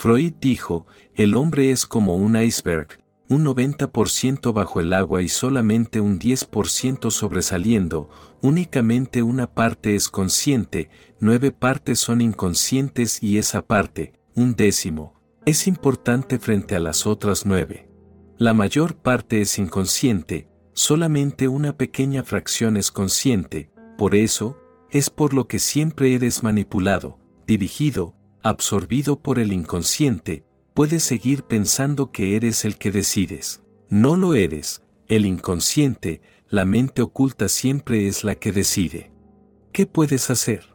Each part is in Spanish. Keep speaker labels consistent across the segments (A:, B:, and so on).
A: Freud dijo, el hombre es como un iceberg, un 90% bajo el agua y solamente un 10% sobresaliendo, únicamente una parte es consciente, nueve partes son inconscientes y esa parte, un décimo, es importante frente a las otras nueve. La mayor parte es inconsciente, solamente una pequeña fracción es consciente, por eso, es por lo que siempre eres manipulado, dirigido, absorbido por el inconsciente, puedes seguir pensando que eres el que decides. No lo eres, el inconsciente, la mente oculta siempre es la que decide. ¿Qué puedes hacer?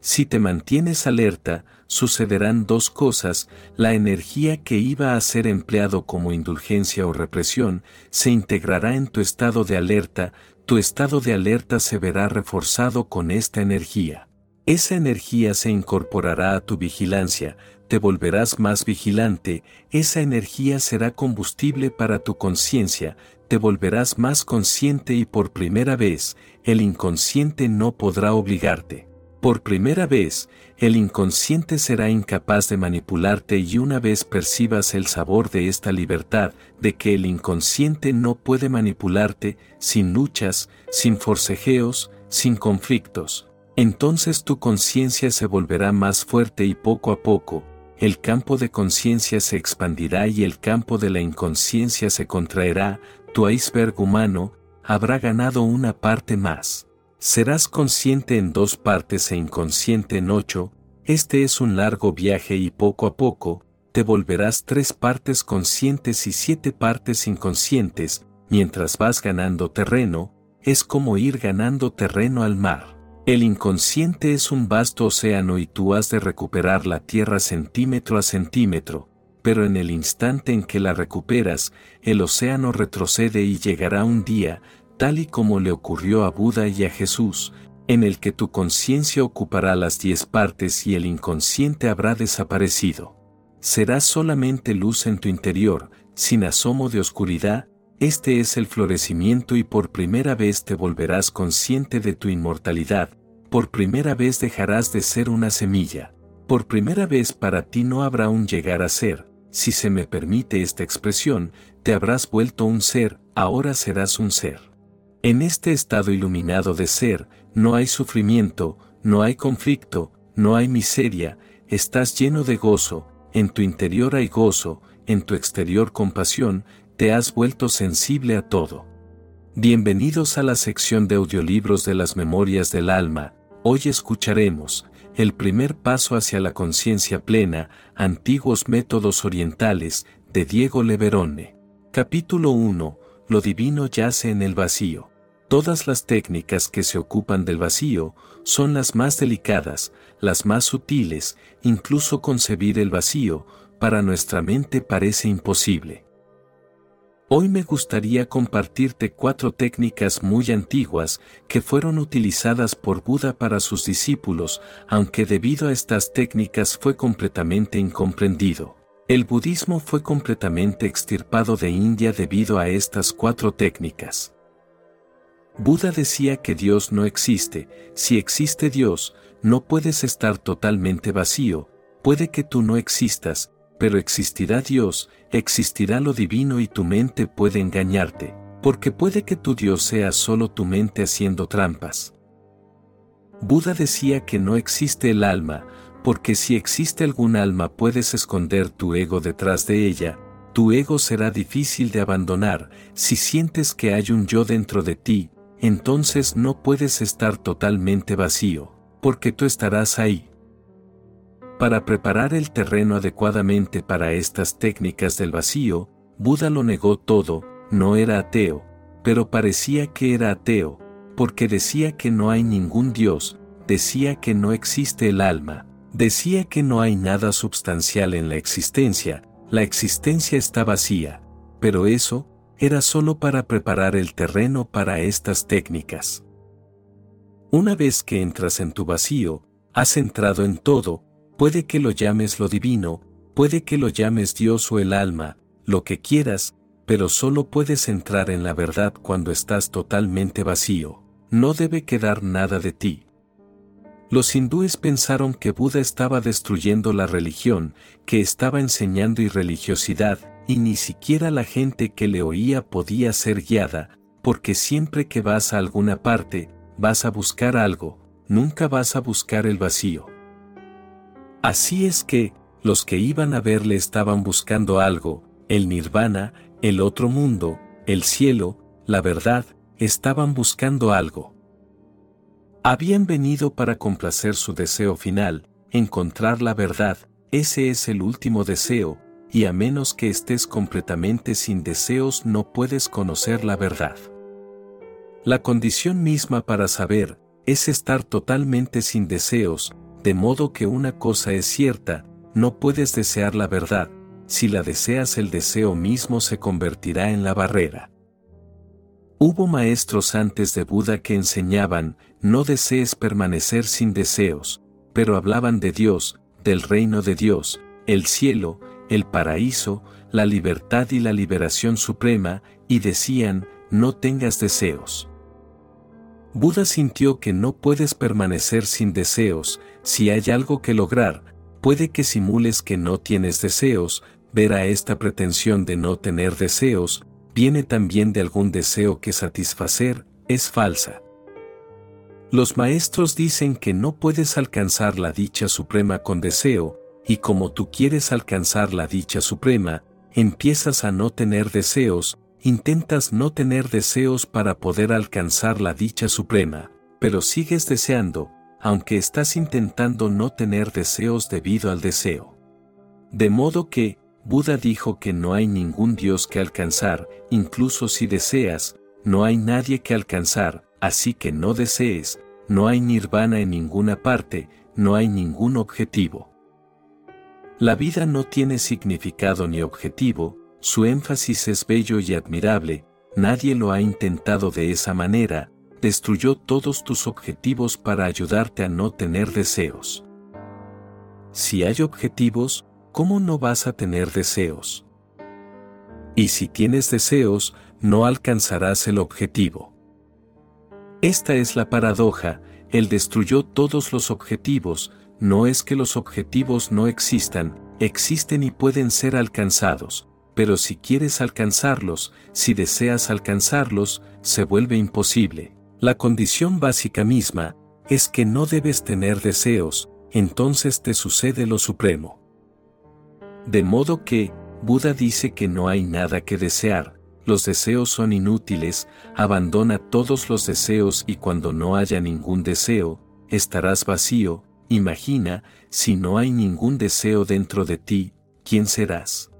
A: Si te mantienes alerta, sucederán dos cosas, la energía que iba a ser empleado como indulgencia o represión, se integrará en tu estado de alerta, tu estado de alerta se verá reforzado con esta energía. Esa energía se incorporará a tu vigilancia, te volverás más vigilante, esa energía será combustible para tu conciencia, te volverás más consciente y por primera vez, el inconsciente no podrá obligarte. Por primera vez, el inconsciente será incapaz de manipularte y una vez percibas el sabor de esta libertad, de que el inconsciente no puede manipularte, sin luchas, sin forcejeos, sin conflictos, entonces tu conciencia se volverá más fuerte y poco a poco, el campo de conciencia se expandirá y el campo de la inconsciencia se contraerá, tu iceberg humano habrá ganado una parte más. Serás consciente en dos partes e inconsciente en ocho, este es un largo viaje y poco a poco, te volverás tres partes conscientes y siete partes inconscientes, mientras vas ganando terreno, es como ir ganando terreno al mar. El inconsciente es un vasto océano y tú has de recuperar la tierra centímetro a centímetro, pero en el instante en que la recuperas, el océano retrocede y llegará un día, tal y como le ocurrió a Buda y a Jesús, en el que tu conciencia ocupará las diez partes y el inconsciente habrá desaparecido. Serás solamente luz en tu interior, sin asomo de oscuridad, este es el florecimiento y por primera vez te volverás consciente de tu inmortalidad, por primera vez dejarás de ser una semilla. Por primera vez para ti no habrá un llegar a ser, si se me permite esta expresión, te habrás vuelto un ser, ahora serás un ser. En este estado iluminado de ser, no hay sufrimiento, no hay conflicto, no hay miseria, estás lleno de gozo, en tu interior hay gozo, en tu exterior compasión, te has vuelto sensible a todo. Bienvenidos a la sección de audiolibros de las Memorias del Alma, Hoy escucharemos el primer paso hacia la conciencia plena, antiguos métodos orientales, de Diego Leverone. Capítulo 1. Lo divino yace en el vacío. Todas las técnicas que se ocupan del vacío son las más delicadas, las más sutiles, incluso concebir el vacío, para nuestra mente parece imposible. Hoy me gustaría compartirte cuatro técnicas muy antiguas que fueron utilizadas por Buda para sus discípulos, aunque debido a estas técnicas fue completamente incomprendido. El budismo fue completamente extirpado de India debido a estas cuatro técnicas. Buda decía que Dios no existe, si existe Dios, no puedes estar totalmente vacío, puede que tú no existas, pero existirá Dios, existirá lo divino y tu mente puede engañarte, porque puede que tu Dios sea solo tu mente haciendo trampas. Buda decía que no existe el alma, porque si existe algún alma puedes esconder tu ego detrás de ella, tu ego será difícil de abandonar, si sientes que hay un yo dentro de ti, entonces no puedes estar totalmente vacío, porque tú estarás ahí. Para preparar el terreno adecuadamente para estas técnicas del vacío, Buda lo negó todo, no era ateo, pero parecía que era ateo, porque decía que no hay ningún Dios, decía que no existe el alma, decía que no hay nada sustancial en la existencia, la existencia está vacía, pero eso, era solo para preparar el terreno para estas técnicas. Una vez que entras en tu vacío, has entrado en todo, Puede que lo llames lo divino, puede que lo llames Dios o el alma, lo que quieras, pero solo puedes entrar en la verdad cuando estás totalmente vacío. No debe quedar nada de ti. Los hindúes pensaron que Buda estaba destruyendo la religión, que estaba enseñando irreligiosidad, y ni siquiera la gente que le oía podía ser guiada, porque siempre que vas a alguna parte, vas a buscar algo, nunca vas a buscar el vacío. Así es que, los que iban a verle estaban buscando algo, el nirvana, el otro mundo, el cielo, la verdad, estaban buscando algo. Habían venido para complacer su deseo final, encontrar la verdad, ese es el último deseo, y a menos que estés completamente sin deseos no puedes conocer la verdad. La condición misma para saber, es estar totalmente sin deseos, de modo que una cosa es cierta, no puedes desear la verdad, si la deseas el deseo mismo se convertirá en la barrera. Hubo maestros antes de Buda que enseñaban, no desees permanecer sin deseos, pero hablaban de Dios, del reino de Dios, el cielo, el paraíso, la libertad y la liberación suprema, y decían, no tengas deseos. Buda sintió que no puedes permanecer sin deseos, si hay algo que lograr, puede que simules que no tienes deseos, ver a esta pretensión de no tener deseos, viene también de algún deseo que satisfacer, es falsa. Los maestros dicen que no puedes alcanzar la dicha suprema con deseo, y como tú quieres alcanzar la dicha suprema, empiezas a no tener deseos, intentas no tener deseos para poder alcanzar la dicha suprema, pero sigues deseando, aunque estás intentando no tener deseos debido al deseo. De modo que, Buda dijo que no hay ningún Dios que alcanzar, incluso si deseas, no hay nadie que alcanzar, así que no desees, no hay nirvana en ninguna parte, no hay ningún objetivo. La vida no tiene significado ni objetivo, su énfasis es bello y admirable, nadie lo ha intentado de esa manera, destruyó todos tus objetivos para ayudarte a no tener deseos. Si hay objetivos, ¿cómo no vas a tener deseos? Y si tienes deseos, no alcanzarás el objetivo. Esta es la paradoja, Él destruyó todos los objetivos, no es que los objetivos no existan, existen y pueden ser alcanzados, pero si quieres alcanzarlos, si deseas alcanzarlos, se vuelve imposible. La condición básica misma, es que no debes tener deseos, entonces te sucede lo supremo. De modo que, Buda dice que no hay nada que desear, los deseos son inútiles, abandona todos los deseos y cuando no haya ningún deseo, estarás vacío, imagina, si no hay ningún deseo dentro de ti, ¿quién serás?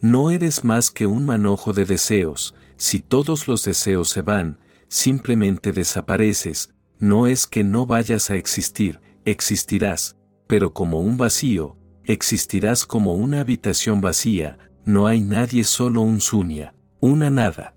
A: No eres más que un manojo de deseos, si todos los deseos se van, simplemente desapareces, no es que no vayas a existir, existirás, pero como un vacío, existirás como una habitación vacía, no hay nadie solo un sunya, una nada.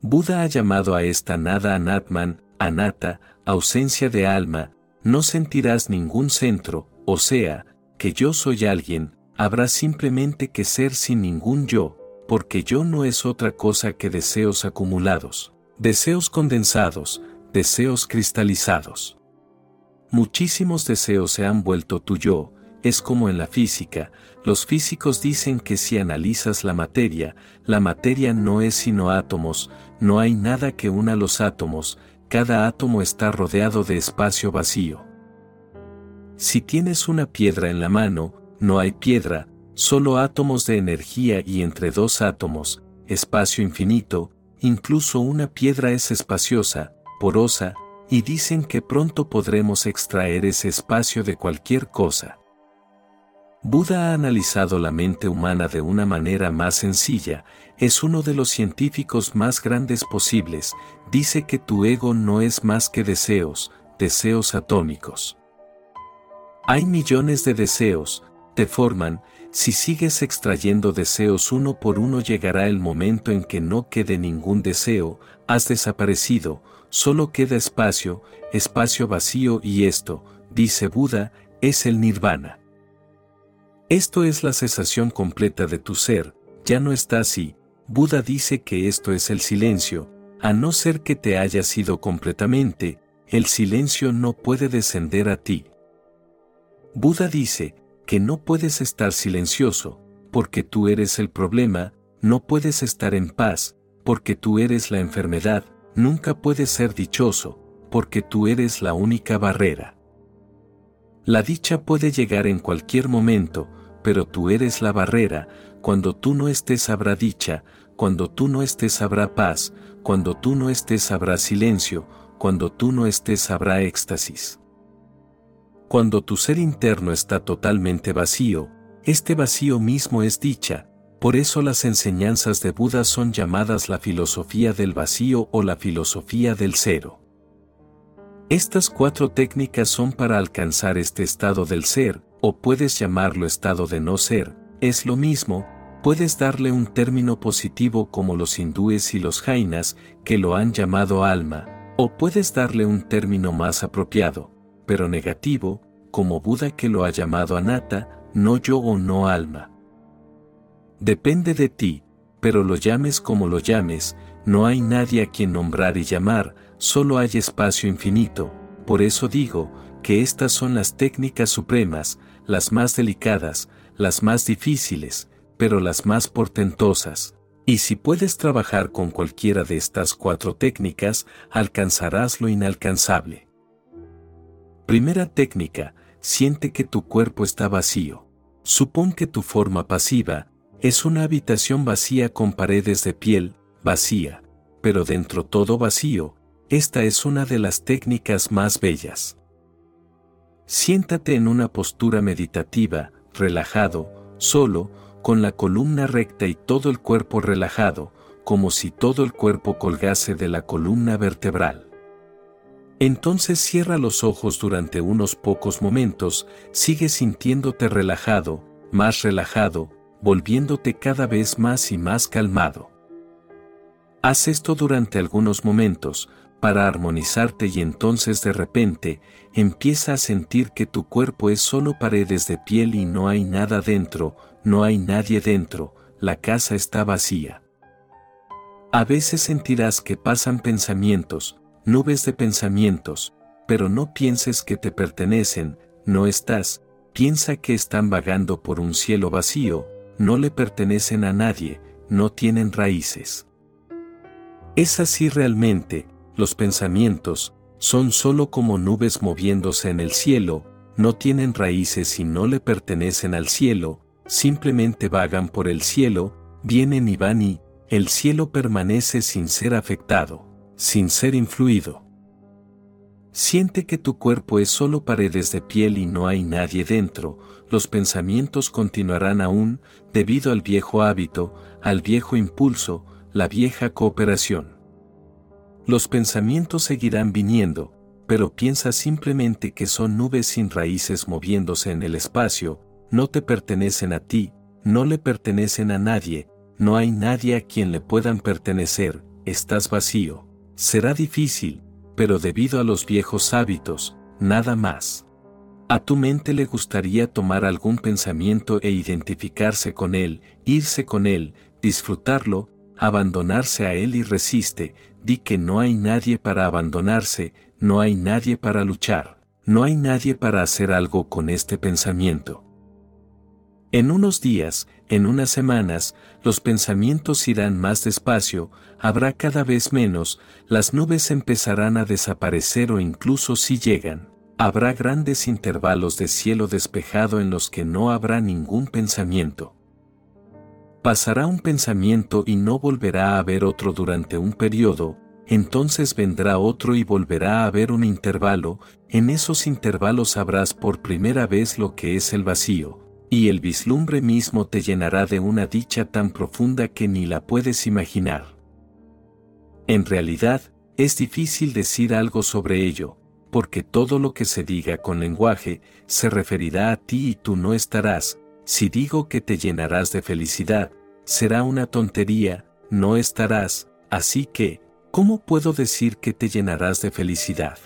A: Buda ha llamado a esta nada anatman, anata, ausencia de alma, no sentirás ningún centro, o sea, que yo soy alguien, habrá simplemente que ser sin ningún yo, porque yo no es otra cosa que deseos acumulados, deseos condensados, deseos cristalizados. Muchísimos deseos se han vuelto tu yo, es como en la física, los físicos dicen que si analizas la materia, la materia no es sino átomos, no hay nada que una los átomos, cada átomo está rodeado de espacio vacío. Si tienes una piedra en la mano, no hay piedra, solo átomos de energía y entre dos átomos, espacio infinito, incluso una piedra es espaciosa, porosa, y dicen que pronto podremos extraer ese espacio de cualquier cosa. Buda ha analizado la mente humana de una manera más sencilla, es uno de los científicos más grandes posibles, dice que tu ego no es más que deseos, deseos atómicos. Hay millones de deseos, te forman, si sigues extrayendo deseos uno por uno llegará el momento en que no quede ningún deseo, has desaparecido, solo queda espacio, espacio vacío y esto, dice Buda, es el nirvana. Esto es la cesación completa de tu ser, ya no está así. Buda dice que esto es el silencio, a no ser que te hayas ido completamente, el silencio no puede descender a ti. Buda dice que no puedes estar silencioso, porque tú eres el problema, no puedes estar en paz, porque tú eres la enfermedad, nunca puedes ser dichoso, porque tú eres la única barrera. La dicha puede llegar en cualquier momento, pero tú eres la barrera, cuando tú no estés habrá dicha, cuando tú no estés habrá paz, cuando tú no estés habrá silencio, cuando tú no estés habrá éxtasis. Cuando tu ser interno está totalmente vacío, este vacío mismo es dicha, por eso las enseñanzas de Buda son llamadas la filosofía del vacío o la filosofía del cero. Estas cuatro técnicas son para alcanzar este estado del ser, o puedes llamarlo estado de no ser, es lo mismo, puedes darle un término positivo como los hindúes y los jainas, que lo han llamado alma, o puedes darle un término más apropiado, pero negativo, como Buda que lo ha llamado anatta, no yo o no alma. Depende de ti, pero lo llames como lo llames, no hay nadie a quien nombrar y llamar, solo hay espacio infinito, por eso digo, que estas son las técnicas supremas, las más delicadas, las más difíciles, pero las más portentosas. Y si puedes trabajar con cualquiera de estas cuatro técnicas, alcanzarás lo inalcanzable. Primera técnica, siente que tu cuerpo está vacío. Supón que tu forma pasiva, es una habitación vacía con paredes de piel, vacía, pero dentro todo vacío, esta es una de las técnicas más bellas. Siéntate en una postura meditativa, relajado, solo, con la columna recta y todo el cuerpo relajado, como si todo el cuerpo colgase de la columna vertebral. Entonces cierra los ojos durante unos pocos momentos, sigue sintiéndote relajado, más relajado, volviéndote cada vez más y más calmado. Haz esto durante algunos momentos, para armonizarte y entonces de repente, empieza a sentir que tu cuerpo es solo paredes de piel y no hay nada dentro, no hay nadie dentro, la casa está vacía. A veces sentirás que pasan pensamientos, nubes de pensamientos, pero no pienses que te pertenecen, no estás, piensa que están vagando por un cielo vacío, no le pertenecen a nadie, no tienen raíces. Es así realmente, los pensamientos, son solo como nubes moviéndose en el cielo, no tienen raíces y no le pertenecen al cielo, simplemente vagan por el cielo, vienen y van y, el cielo permanece sin ser afectado, sin ser influido. Siente que tu cuerpo es solo paredes de piel y no hay nadie dentro, los pensamientos continuarán aún, debido al viejo hábito, al viejo impulso, la vieja cooperación. Los pensamientos seguirán viniendo, pero piensa simplemente que son nubes sin raíces moviéndose en el espacio, no te pertenecen a ti, no le pertenecen a nadie, no hay nadie a quien le puedan pertenecer, estás vacío. Será difícil, pero debido a los viejos hábitos, nada más. A tu mente le gustaría tomar algún pensamiento e identificarse con él, irse con él, disfrutarlo, abandonarse a él y resiste, di que no hay nadie para abandonarse, no hay nadie para luchar, no hay nadie para hacer algo con este pensamiento. En unos días, en unas semanas, los pensamientos irán más despacio, habrá cada vez menos, las nubes empezarán a desaparecer o incluso si llegan, habrá grandes intervalos de cielo despejado en los que no habrá ningún pensamiento. Pasará un pensamiento y no volverá a haber otro durante un periodo, entonces vendrá otro y volverá a haber un intervalo, en esos intervalos sabrás por primera vez lo que es el vacío, y el vislumbre mismo te llenará de una dicha tan profunda que ni la puedes imaginar. En realidad, es difícil decir algo sobre ello, porque todo lo que se diga con lenguaje se referirá a ti y tú no estarás, si digo que te llenarás de felicidad, será una tontería, no estarás, así que, ¿cómo puedo decir que te llenarás de felicidad?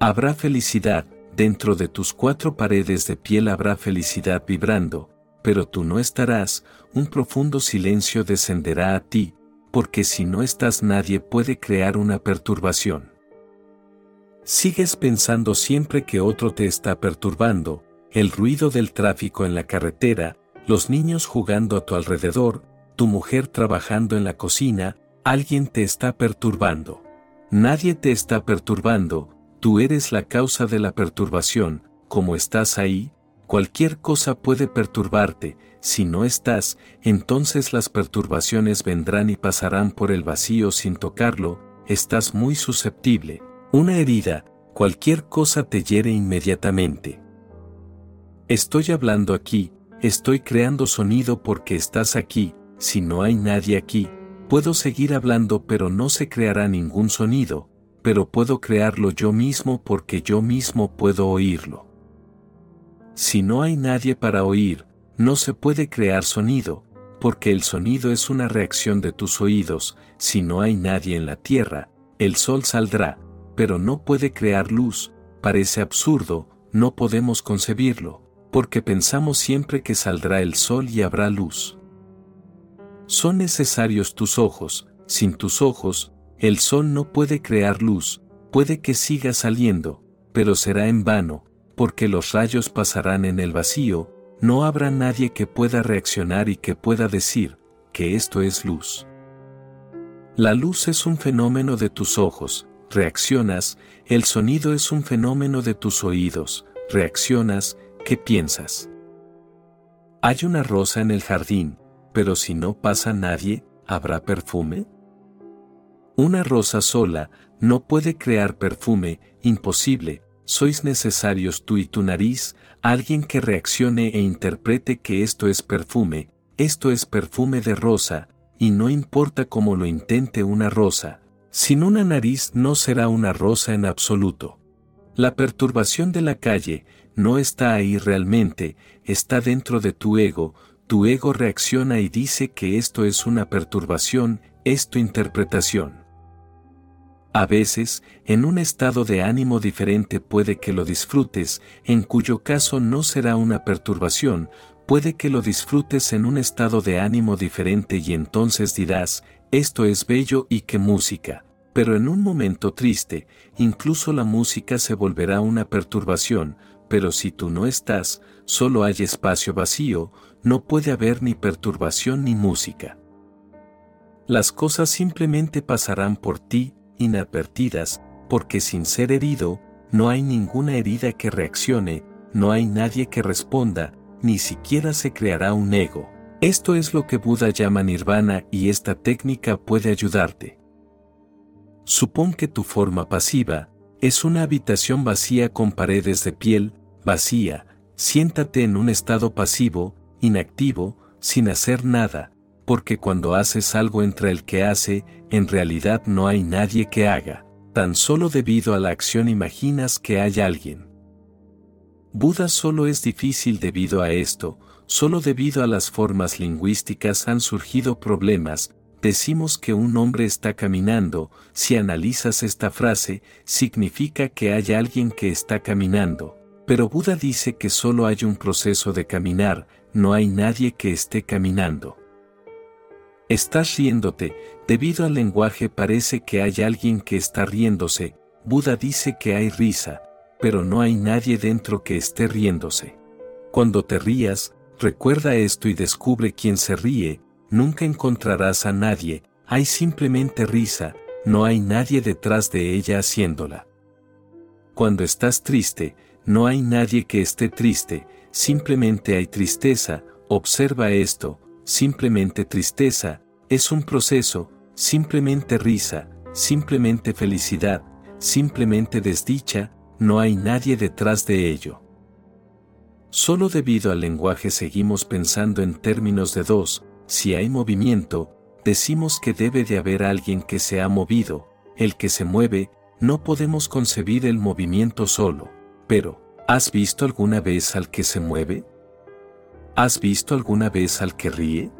A: Habrá felicidad, dentro de tus cuatro paredes de piel habrá felicidad vibrando, pero tú no estarás, un profundo silencio descenderá a ti, porque si no estás nadie puede crear una perturbación. Sigues pensando siempre que otro te está perturbando, el ruido del tráfico en la carretera, los niños jugando a tu alrededor, tu mujer trabajando en la cocina, alguien te está perturbando. Nadie te está perturbando, tú eres la causa de la perturbación, como estás ahí, cualquier cosa puede perturbarte, si no estás, entonces las perturbaciones vendrán y pasarán por el vacío sin tocarlo, estás muy susceptible, una herida, cualquier cosa te hiere inmediatamente. Estoy hablando aquí, estoy creando sonido porque estás aquí, si no hay nadie aquí, puedo seguir hablando pero no se creará ningún sonido, pero puedo crearlo yo mismo porque yo mismo puedo oírlo. Si no hay nadie para oír, no se puede crear sonido, porque el sonido es una reacción de tus oídos, si no hay nadie en la tierra, el sol saldrá, pero no puede crear luz, parece absurdo, no podemos concebirlo, porque pensamos siempre que saldrá el sol y habrá luz. Son necesarios tus ojos, sin tus ojos, el sol no puede crear luz, puede que siga saliendo, pero será en vano, porque los rayos pasarán en el vacío, no habrá nadie que pueda reaccionar y que pueda decir, que esto es luz. La luz es un fenómeno de tus ojos, reaccionas, el sonido es un fenómeno de tus oídos, reaccionas, ¿qué piensas? Hay una rosa en el jardín, pero si no pasa nadie, ¿habrá perfume? Una rosa sola no puede crear perfume, imposible, sois necesarios tú y tu nariz, alguien que reaccione e interprete que esto es perfume, esto es perfume de rosa, y no importa cómo lo intente una rosa, sin una nariz no será una rosa en absoluto. La perturbación de la calle no está ahí realmente, está dentro de tu ego, tu ego reacciona y dice que esto es una perturbación, es tu interpretación. A veces, en un estado de ánimo diferente puede que lo disfrutes, en cuyo caso no será una perturbación, puede que lo disfrutes en un estado de ánimo diferente y entonces dirás, esto es bello y qué música. Pero en un momento triste, incluso la música se volverá una perturbación, pero si tú no estás, solo hay espacio vacío, no puede haber ni perturbación ni música. Las cosas simplemente pasarán por ti, inadvertidas, porque sin ser herido, no hay ninguna herida que reaccione, no hay nadie que responda, ni siquiera se creará un ego. Esto es lo que Buda llama nirvana y esta técnica puede ayudarte. Supón que tu forma pasiva es una habitación vacía con paredes de piel, vacía, siéntate en un estado pasivo, inactivo, sin hacer nada, porque cuando haces algo entre el que hace, en realidad no hay nadie que haga, tan solo debido a la acción imaginas que hay alguien. Buda solo es difícil debido a esto, solo debido a las formas lingüísticas han surgido problemas, decimos que un hombre está caminando, si analizas esta frase, significa que hay alguien que está caminando, pero Buda dice que solo hay un proceso de caminar, no hay nadie que esté caminando. Estás riéndote, debido al lenguaje parece que hay alguien que está riéndose, Buda dice que hay risa, pero no hay nadie dentro que esté riéndose. Cuando te rías, recuerda esto y descubre quién se ríe, nunca encontrarás a nadie, hay simplemente risa, no hay nadie detrás de ella haciéndola. Cuando estás triste, no hay nadie que esté triste, simplemente hay tristeza, observa esto, simplemente tristeza, es un proceso, simplemente risa, simplemente felicidad, simplemente desdicha, no hay nadie detrás de ello. Solo debido al lenguaje seguimos pensando en términos de dos, si hay movimiento, decimos que debe de haber alguien que se ha movido, el que se mueve, no podemos concebir el movimiento solo, pero, ¿Has visto alguna vez al que se mueve? ¿Has visto alguna vez al que ríe?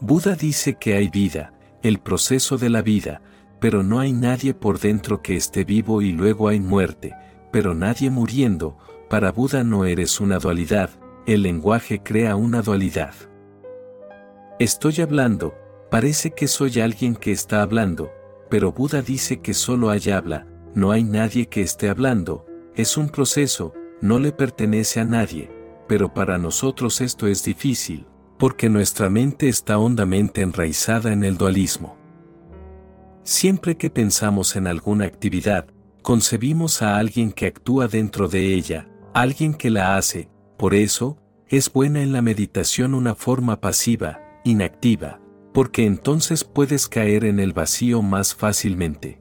A: Buda dice que hay vida, el proceso de la vida, pero no hay nadie por dentro que esté vivo y luego hay muerte, pero nadie muriendo, para Buda no eres una dualidad, el lenguaje crea una dualidad. Estoy hablando, parece que soy alguien que está hablando, pero Buda dice que solo hay habla, no hay nadie que esté hablando, es un proceso, no le pertenece a nadie, pero para nosotros esto es difícil, porque nuestra mente está hondamente enraizada en el dualismo. Siempre que pensamos en alguna actividad, concebimos a alguien que actúa dentro de ella, alguien que la hace, por eso, es buena en la meditación una forma pasiva, inactiva, porque entonces puedes caer en el vacío más fácilmente.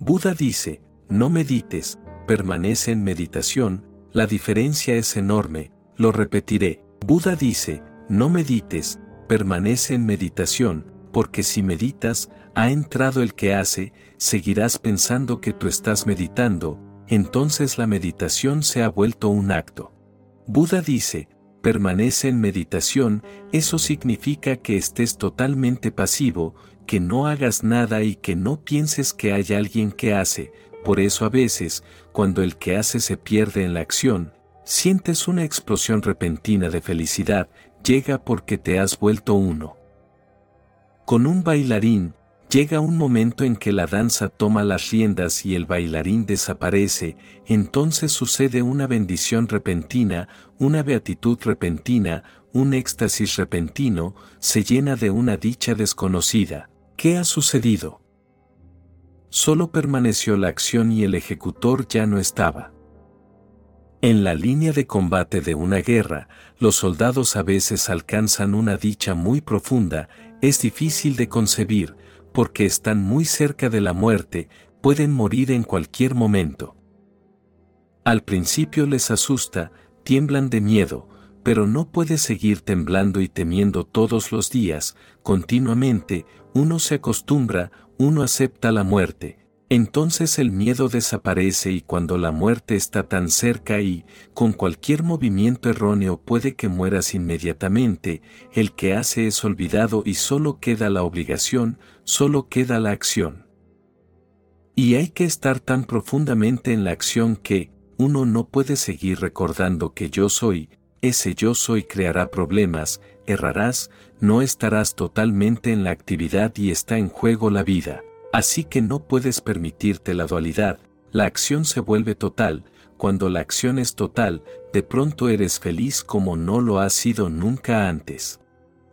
A: Buda dice, no medites, permanece en meditación, la diferencia es enorme, lo repetiré. Buda dice, no medites, permanece en meditación, porque si meditas, ha entrado el que hace, seguirás pensando que tú estás meditando, entonces la meditación se ha vuelto un acto. Buda dice, permanece en meditación, eso significa que estés totalmente pasivo, que no hagas nada y que no pienses que hay alguien que hace, por eso a veces, cuando el que hace se pierde en la acción, sientes una explosión repentina de felicidad, llega porque te has vuelto uno. Con un bailarín, llega un momento en que la danza toma las riendas y el bailarín desaparece, entonces sucede una bendición repentina, una beatitud repentina, un éxtasis repentino, se llena de una dicha desconocida. ¿Qué ha sucedido? Solo permaneció la acción y el ejecutor ya no estaba. En la línea de combate de una guerra, los soldados a veces alcanzan una dicha muy profunda, es difícil de concebir, porque están muy cerca de la muerte, pueden morir en cualquier momento. Al principio les asusta, tiemblan de miedo, pero no puede seguir temblando y temiendo todos los días, continuamente, uno se acostumbra, uno acepta la muerte, entonces el miedo desaparece y cuando la muerte está tan cerca y, con cualquier movimiento erróneo puede que mueras inmediatamente, el que hace es olvidado y solo queda la obligación, solo queda la acción. Y hay que estar tan profundamente en la acción que, uno no puede seguir recordando que yo soy, ese yo soy creará problemas, errarás, no estarás totalmente en la actividad y está en juego la vida. Así que no puedes permitirte la dualidad, la acción se vuelve total, cuando la acción es total, de pronto eres feliz como no lo has sido nunca antes.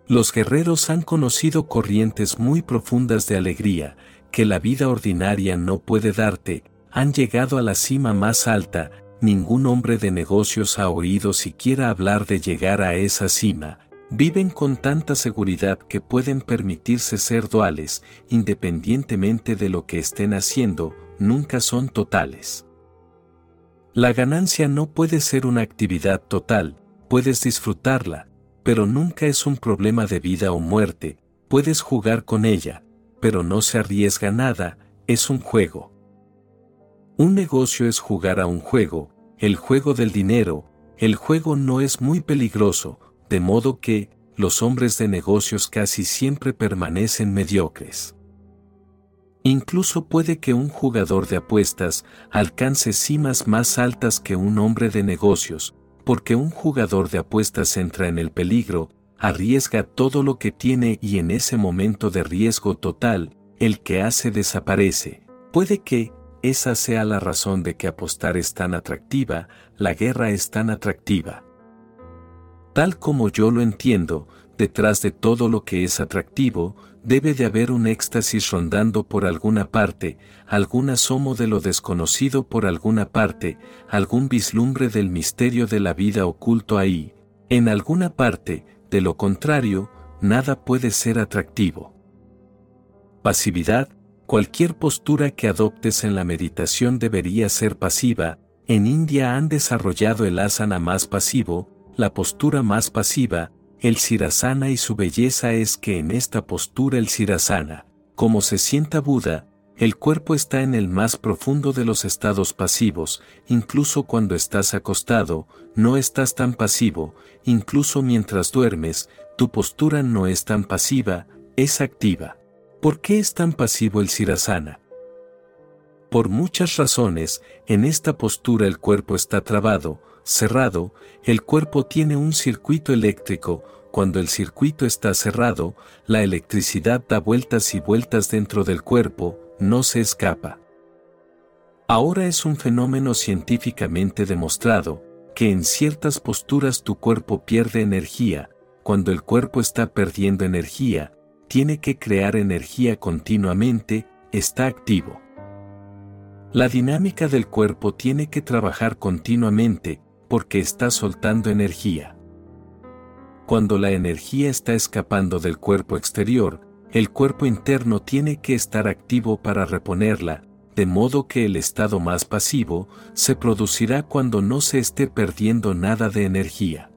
A: Los guerreros han conocido corrientes muy profundas de alegría, que la vida ordinaria no puede darte, han llegado a la cima más alta, ningún hombre de negocios ha oído siquiera hablar de llegar a esa cima, Viven con tanta seguridad que pueden permitirse ser duales, independientemente de lo que estén haciendo, nunca son totales. La ganancia no puede ser una actividad total, puedes disfrutarla, pero nunca es un problema de vida o muerte, puedes jugar con ella, pero no se arriesga nada, es un juego. Un negocio es jugar a un juego, el juego del dinero, el juego no es muy peligroso, de modo que, los hombres de negocios casi siempre permanecen mediocres. Incluso puede que un jugador de apuestas alcance cimas más altas que un hombre de negocios, porque un jugador de apuestas entra en el peligro, arriesga todo lo que tiene y en ese momento de riesgo total, el que hace desaparece. Puede que, esa sea la razón de que apostar es tan atractiva, la guerra es tan atractiva. Tal como yo lo entiendo, detrás de todo lo que es atractivo, debe de haber un éxtasis rondando por alguna parte, algún asomo de lo desconocido por alguna parte, algún vislumbre del misterio de la vida oculto ahí, en alguna parte, de lo contrario, nada puede ser atractivo. Pasividad, cualquier postura que adoptes en la meditación debería ser pasiva, en India han desarrollado el asana más pasivo, la postura más pasiva, el sirasana y su belleza es que en esta postura el sirasana, como se sienta Buda, el cuerpo está en el más profundo de los estados pasivos, incluso cuando estás acostado, no estás tan pasivo, incluso mientras duermes, tu postura no es tan pasiva, es activa. ¿Por qué es tan pasivo el sirasana? Por muchas razones, en esta postura el cuerpo está trabado, cerrado, el cuerpo tiene un circuito eléctrico, cuando el circuito está cerrado, la electricidad da vueltas y vueltas dentro del cuerpo, no se escapa. Ahora es un fenómeno científicamente demostrado, que en ciertas posturas tu cuerpo pierde energía, cuando el cuerpo está perdiendo energía, tiene que crear energía continuamente, está activo. La dinámica del cuerpo tiene que trabajar continuamente, porque está soltando energía. Cuando la energía está escapando del cuerpo exterior, el cuerpo interno tiene que estar activo para reponerla, de modo que el estado más pasivo se producirá cuando no se esté perdiendo nada de energía.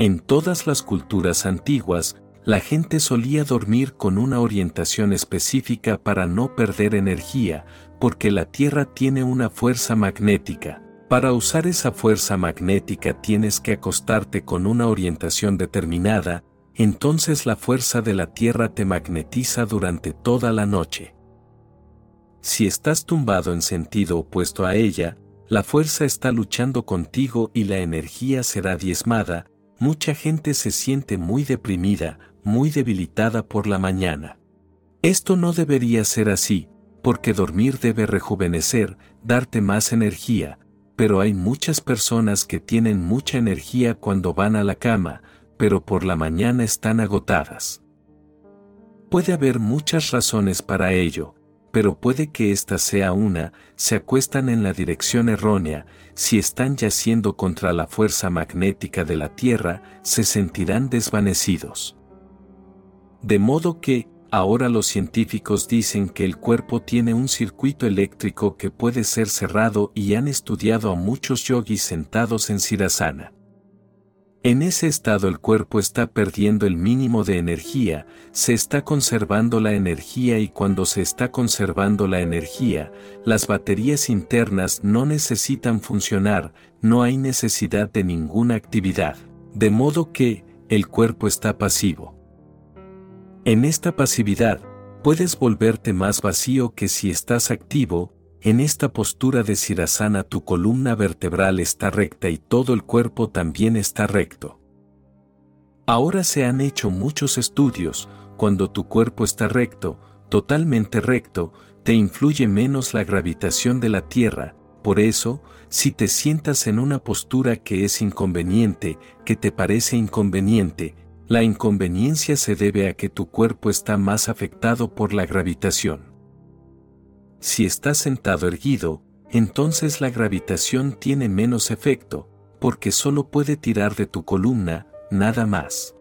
A: En todas las culturas antiguas, la gente solía dormir con una orientación específica para no perder energía, porque la Tierra tiene una fuerza magnética. Para usar esa fuerza magnética tienes que acostarte con una orientación determinada, entonces la fuerza de la Tierra te magnetiza durante toda la noche. Si estás tumbado en sentido opuesto a ella, la fuerza está luchando contigo y la energía será diezmada, mucha gente se siente muy deprimida, muy debilitada por la mañana. Esto no debería ser así, porque dormir debe rejuvenecer, darte más energía, pero hay muchas personas que tienen mucha energía cuando van a la cama, pero por la mañana están agotadas. Puede haber muchas razones para ello, pero puede que esta sea una, se acuestan en la dirección errónea, si están yaciendo contra la fuerza magnética de la Tierra, se sentirán desvanecidos. De modo que, ahora los científicos dicen que el cuerpo tiene un circuito eléctrico que puede ser cerrado y han estudiado a muchos yogis sentados en Sirasana. En ese estado el cuerpo está perdiendo el mínimo de energía, se está conservando la energía y cuando se está conservando la energía, las baterías internas no necesitan funcionar, no hay necesidad de ninguna actividad, de modo que, el cuerpo está pasivo. En esta pasividad, puedes volverte más vacío que si estás activo, en esta postura de Sirasana tu columna vertebral está recta y todo el cuerpo también está recto. Ahora se han hecho muchos estudios, cuando tu cuerpo está recto, totalmente recto, te influye menos la gravitación de la Tierra, por eso, si te sientas en una postura que es inconveniente, que te parece inconveniente, la inconveniencia se debe a que tu cuerpo está más afectado por la gravitación. Si estás sentado erguido, entonces la gravitación tiene menos efecto, porque solo puede tirar de tu columna, nada más.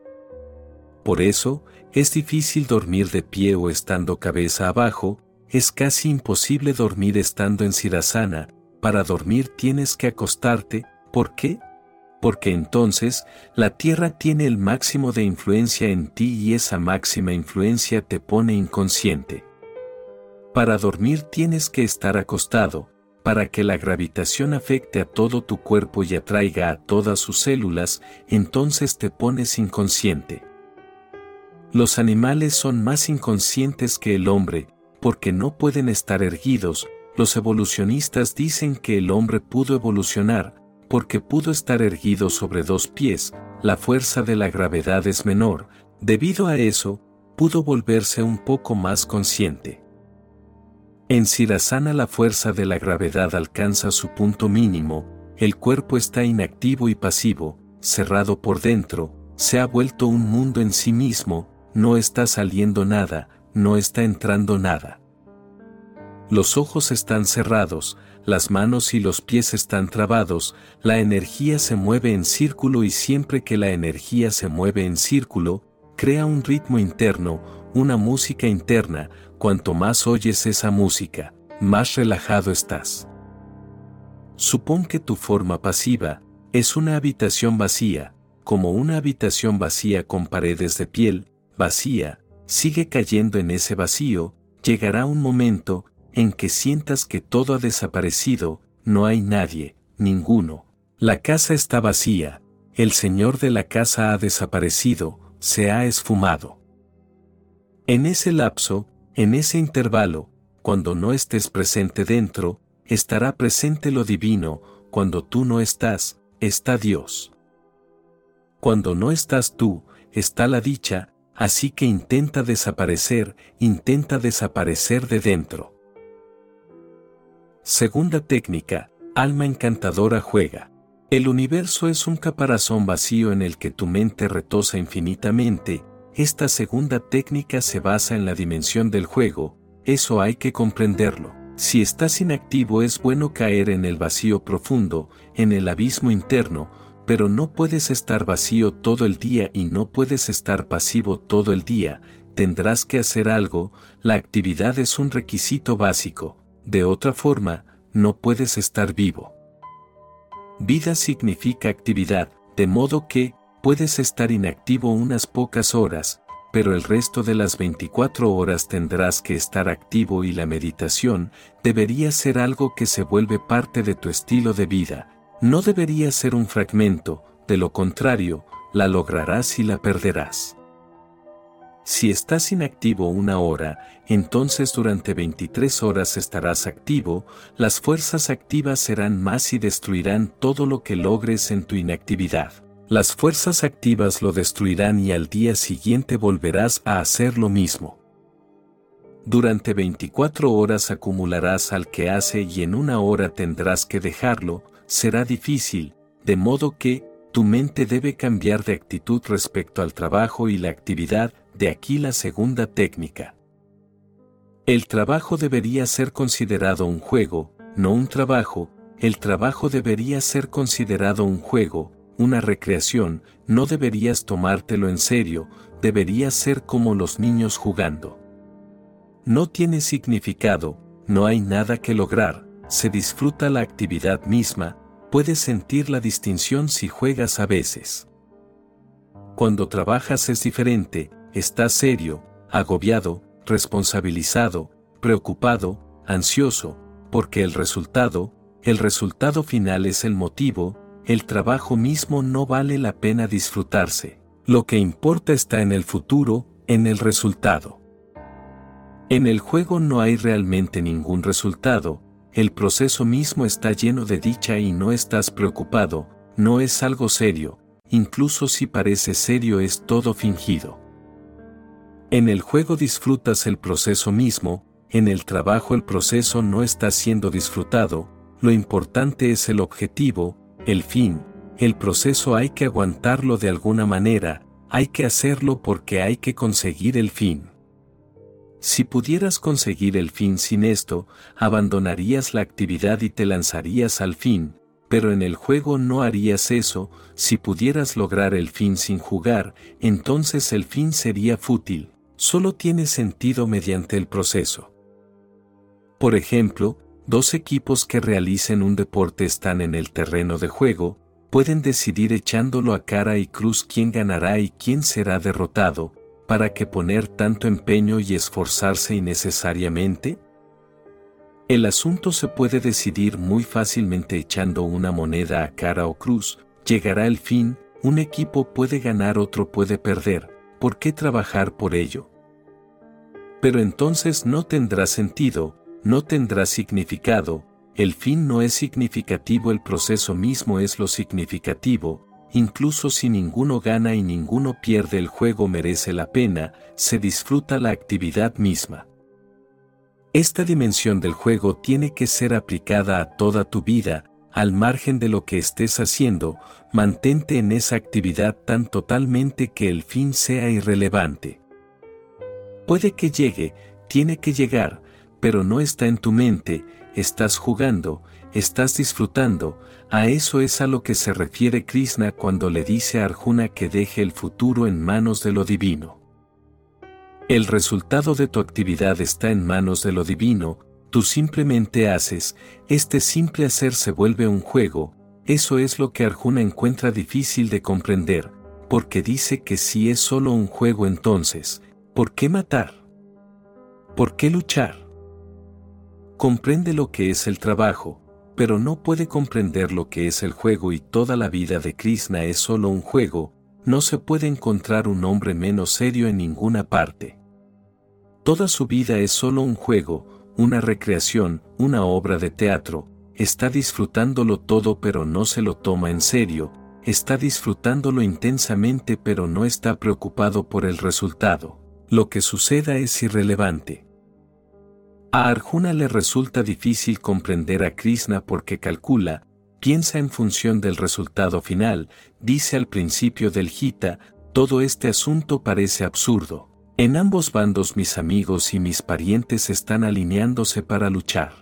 A: Por eso, es difícil dormir de pie o estando cabeza abajo, es casi imposible dormir estando en sirasana, para dormir tienes que acostarte, ¿por qué? Porque entonces, la Tierra tiene el máximo de influencia en ti y esa máxima influencia te pone inconsciente. Para dormir tienes que estar acostado, para que la gravitación afecte a todo tu cuerpo y atraiga a todas sus células, entonces te pones inconsciente. Los animales son más inconscientes que el hombre, porque no pueden estar erguidos, los evolucionistas dicen que el hombre pudo evolucionar, porque pudo estar erguido sobre dos pies, la fuerza de la gravedad es menor, debido a eso, pudo volverse un poco más consciente. En Sirasana la fuerza de la gravedad alcanza su punto mínimo, el cuerpo está inactivo y pasivo, cerrado por dentro, se ha vuelto un mundo en sí mismo, no está saliendo nada, no está entrando nada. Los ojos están cerrados, las manos y los pies están trabados, la energía se mueve en círculo y siempre que la energía se mueve en círculo, crea un ritmo interno, una música interna, cuanto más oyes esa música, más relajado estás. Supón que tu forma pasiva es una habitación vacía, como una habitación vacía con paredes de piel, vacía, sigue cayendo en ese vacío, llegará un momento en que sientas que todo ha desaparecido, no hay nadie, ninguno. La casa está vacía, el señor de la casa ha desaparecido, se ha esfumado. En ese lapso, en ese intervalo, cuando no estés presente dentro, estará presente lo divino, cuando tú no estás, está Dios. Cuando no estás tú, está la dicha, así que intenta desaparecer, intenta desaparecer de dentro. Segunda técnica, alma encantadora juega. El universo es un caparazón vacío en el que tu mente retosa infinitamente, esta segunda técnica se basa en la dimensión del juego, eso hay que comprenderlo. Si estás inactivo es bueno caer en el vacío profundo, en el abismo interno, pero no puedes estar vacío todo el día y no puedes estar pasivo todo el día, tendrás que hacer algo, la actividad es un requisito básico, de otra forma, no puedes estar vivo. Vida significa actividad, de modo que, puedes estar inactivo unas pocas horas, pero el resto de las 24 horas tendrás que estar activo y la meditación debería ser algo que se vuelve parte de tu estilo de vida, no debería ser un fragmento, de lo contrario, la lograrás y la perderás. Si estás inactivo una hora, entonces durante 23 horas estarás activo, las fuerzas activas serán más y destruirán todo lo que logres en tu inactividad. Las fuerzas activas lo destruirán y al día siguiente volverás a hacer lo mismo. Durante 24 horas acumularás al que hace y en una hora tendrás que dejarlo, será difícil, de modo que, tu mente debe cambiar de actitud respecto al trabajo y la actividad, de aquí la segunda técnica. El trabajo debería ser considerado un juego, no un trabajo, el trabajo debería ser considerado un juego, una recreación, no deberías tomártelo en serio, debería ser como los niños jugando. No tiene significado, no hay nada que lograr, se disfruta la actividad misma, puedes sentir la distinción si juegas a veces. Cuando trabajas es diferente, estás serio, agobiado, responsabilizado, preocupado, ansioso, porque el resultado, el resultado final es el motivo, el trabajo mismo no vale la pena disfrutarse. Lo que importa está en el futuro, en el resultado. En el juego no hay realmente ningún resultado, el proceso mismo está lleno de dicha y no estás preocupado, no es algo serio, incluso si parece serio es todo fingido. En el juego disfrutas el proceso mismo, en el trabajo el proceso no está siendo disfrutado, lo importante es el objetivo, el fin, el proceso hay que aguantarlo de alguna manera, hay que hacerlo porque hay que conseguir el fin. Si pudieras conseguir el fin sin esto, abandonarías la actividad y te lanzarías al fin, pero en el juego no harías eso, si pudieras lograr el fin sin jugar, entonces el fin sería fútil, solo tiene sentido mediante el proceso. Por ejemplo, dos equipos que realicen un deporte están en el terreno de juego, pueden decidir echándolo a cara y cruz quién ganará y quién será derrotado, ¿para qué poner tanto empeño y esforzarse innecesariamente? El asunto se puede decidir muy fácilmente echando una moneda a cara o cruz, llegará el fin, un equipo puede ganar otro puede perder, ¿por qué trabajar por ello? Pero entonces no tendrá sentido, no tendrá significado, el fin no es significativo, el proceso mismo es lo significativo, incluso si ninguno gana y ninguno pierde el juego merece la pena, se disfruta la actividad misma. Esta dimensión del juego tiene que ser aplicada a toda tu vida, al margen de lo que estés haciendo, mantente en esa actividad tan totalmente que el fin sea irrelevante. Puede que llegue, tiene que llegar, pero no está en tu mente, estás jugando, estás disfrutando, a eso es a lo que se refiere Krishna cuando le dice a Arjuna que deje el futuro en manos de lo divino. El resultado de tu actividad está en manos de lo divino, tú simplemente haces, este simple hacer se vuelve un juego, eso es lo que Arjuna encuentra difícil de comprender, porque dice que si es solo un juego entonces, ¿por qué matar? ¿Por qué luchar? comprende lo que es el trabajo, pero no puede comprender lo que es el juego y toda la vida de Krishna es solo un juego, no se puede encontrar un hombre menos serio en ninguna parte. Toda su vida es solo un juego, una recreación, una obra de teatro, está disfrutándolo todo pero no se lo toma en serio, está disfrutándolo intensamente pero no está preocupado por el resultado. Lo que suceda es irrelevante. A Arjuna le resulta difícil comprender a Krishna porque calcula, piensa en función del resultado final, dice al principio del Gita, todo este asunto parece absurdo. En ambos bandos mis amigos y mis parientes están alineándose para luchar.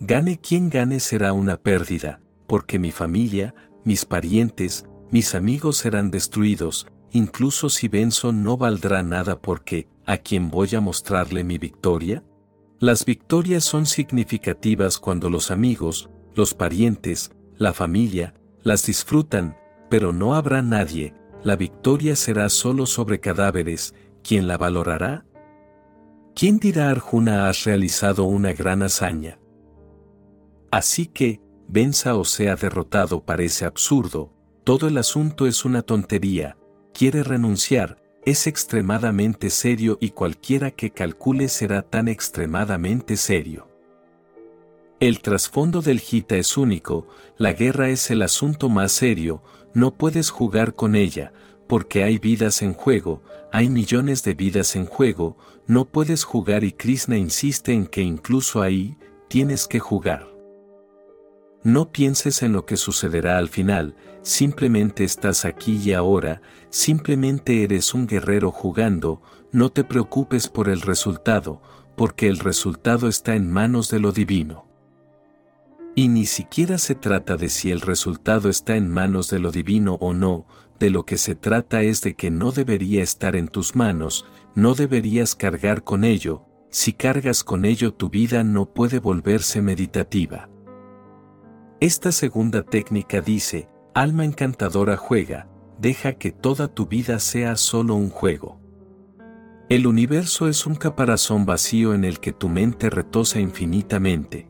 A: Gane quien gane será una pérdida, porque mi familia, mis parientes, mis amigos serán destruidos, incluso si venzo no valdrá nada porque, ¿a quién voy a mostrarle mi victoria? Las victorias son significativas cuando los amigos, los parientes, la familia, las disfrutan, pero no habrá nadie, la victoria será solo sobre cadáveres, ¿quién la valorará? ¿Quién dirá Arjuna has realizado una gran hazaña? Así que, venza o sea derrotado parece absurdo, todo el asunto es una tontería, quiere renunciar, es extremadamente serio y cualquiera que calcule será tan extremadamente serio. El trasfondo del Gita es único, la guerra es el asunto más serio, no puedes jugar con ella, porque hay vidas en juego, hay millones de vidas en juego, no puedes jugar y Krishna insiste en que incluso ahí, tienes que jugar. No pienses en lo que sucederá al final, simplemente estás aquí y ahora, simplemente eres un guerrero jugando, no te preocupes por el resultado, porque el resultado está en manos de lo divino. Y ni siquiera se trata de si el resultado está en manos de lo divino o no, de lo que se trata es de que no debería estar en tus manos, no deberías cargar con ello, si cargas con ello tu vida no puede volverse meditativa. Esta segunda técnica dice, alma encantadora juega, deja que toda tu vida sea solo un juego. El universo es un caparazón vacío en el que tu mente retosa infinitamente.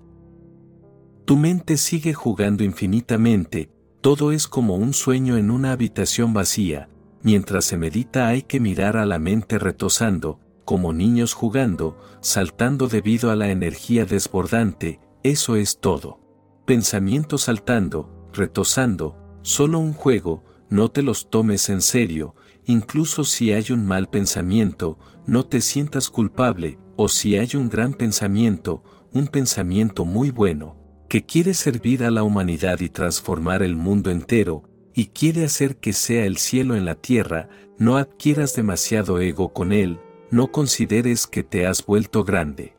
A: Tu mente sigue jugando infinitamente, todo es como un sueño en una habitación vacía, mientras se medita hay que mirar a la mente retosando, como niños jugando, saltando debido a la energía desbordante, eso es todo. Pensamiento saltando, retosando, solo un juego, no te los tomes en serio, incluso si hay un mal pensamiento, no te sientas culpable, o si hay un gran pensamiento, un pensamiento muy bueno, que quiere servir a la humanidad y transformar el mundo entero, y quiere hacer que sea el cielo en la tierra, no adquieras demasiado ego con él, no consideres que te has vuelto grande.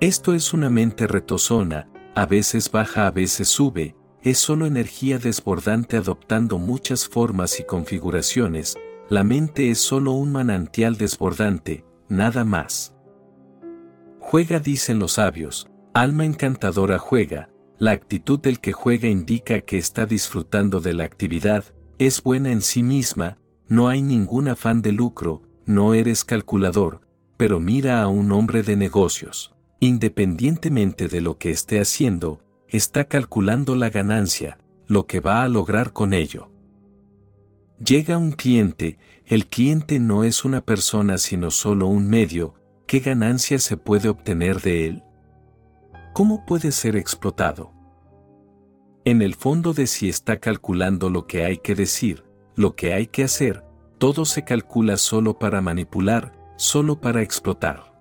A: Esto es una mente retosona, a veces baja, a veces sube, es solo energía desbordante adoptando muchas formas y configuraciones, la mente es solo un manantial desbordante, nada más. Juega dicen los sabios, alma encantadora juega, la actitud del que juega indica que está disfrutando de la actividad, es buena en sí misma, no hay ningún afán de lucro, no eres calculador, pero mira a un hombre de negocios independientemente de lo que esté haciendo, está calculando la ganancia, lo que va a lograr con ello. Llega un cliente, el cliente no es una persona sino solo un medio, ¿qué ganancia se puede obtener de él? ¿Cómo puede ser explotado? En el fondo de si está calculando lo que hay que decir, lo que hay que hacer, todo se calcula solo para manipular, solo para explotar.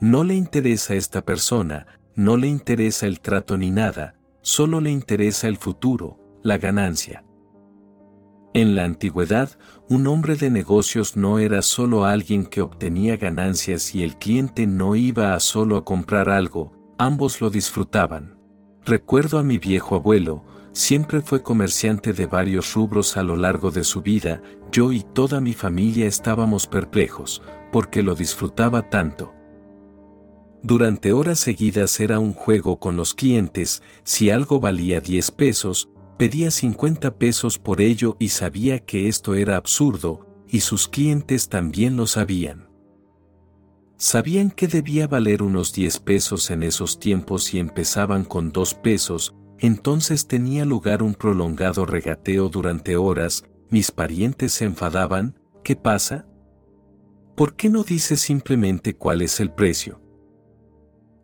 A: No le interesa esta persona, no le interesa el trato ni nada, solo le interesa el futuro, la ganancia. En la antigüedad, un hombre de negocios no era solo alguien que obtenía ganancias y el cliente no iba solo a comprar algo, ambos lo disfrutaban. Recuerdo a mi viejo abuelo, siempre fue comerciante de varios rubros a lo largo de su vida, yo y toda mi familia estábamos perplejos, porque lo disfrutaba tanto. Durante horas seguidas era un juego con los clientes, si algo valía 10 pesos, pedía 50 pesos por ello y sabía que esto era absurdo, y sus clientes también lo sabían. Sabían que debía valer unos 10 pesos en esos tiempos y empezaban con 2 pesos, entonces tenía lugar un prolongado regateo durante horas, mis parientes se enfadaban, ¿qué pasa? ¿Por qué no dices simplemente cuál es el precio?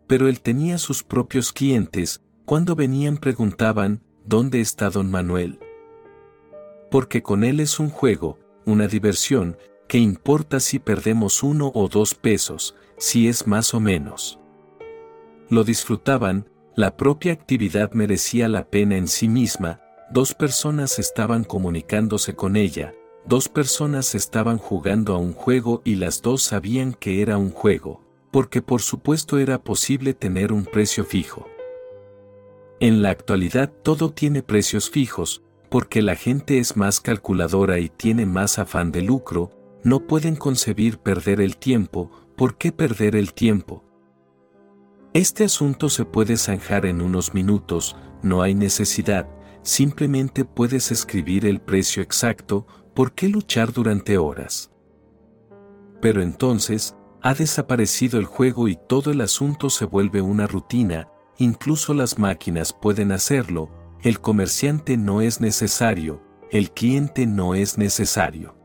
A: pero él tenía sus propios clientes, cuando venían preguntaban, ¿dónde está don Manuel? Porque con él es un juego, una diversión, que importa si perdemos uno o dos pesos, si es más o menos. Lo disfrutaban, la propia actividad merecía la pena en sí misma, dos personas estaban comunicándose con ella, dos personas estaban jugando a un juego y las dos sabían que era un juego, porque por supuesto era posible tener un precio fijo. En la actualidad todo tiene precios fijos, porque la gente es más calculadora y tiene más afán de lucro, no pueden concebir perder el tiempo, ¿por qué perder el tiempo? Este asunto se puede zanjar en unos minutos, no hay necesidad, simplemente puedes escribir el precio exacto, ¿por qué luchar durante horas? Pero entonces, ha desaparecido el juego y todo el asunto se vuelve una rutina, incluso las máquinas pueden hacerlo, el comerciante no es necesario, el cliente no es necesario.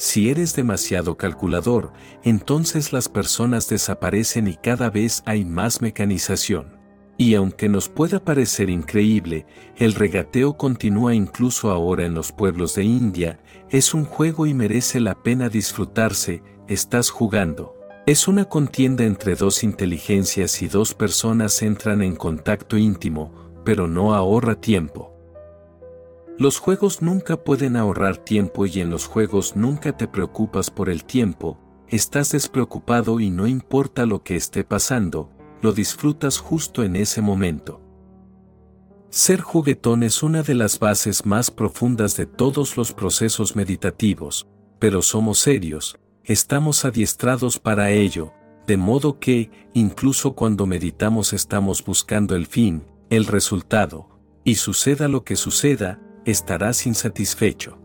A: Si eres demasiado calculador, entonces las personas desaparecen y cada vez hay más mecanización. Y aunque nos pueda parecer increíble, el regateo continúa incluso ahora en los pueblos de India, es un juego y merece la pena disfrutarse, estás jugando. Es una contienda entre dos inteligencias y dos personas entran en contacto íntimo, pero no ahorra tiempo. Los juegos nunca pueden ahorrar tiempo y en los juegos nunca te preocupas por el tiempo, estás despreocupado y no importa lo que esté pasando, lo disfrutas justo en ese momento. Ser juguetón es una de las bases más profundas de todos los procesos meditativos, pero somos serios, estamos adiestrados para ello, de modo que, incluso cuando meditamos estamos buscando el fin, el resultado, y suceda lo que suceda, estarás insatisfecho.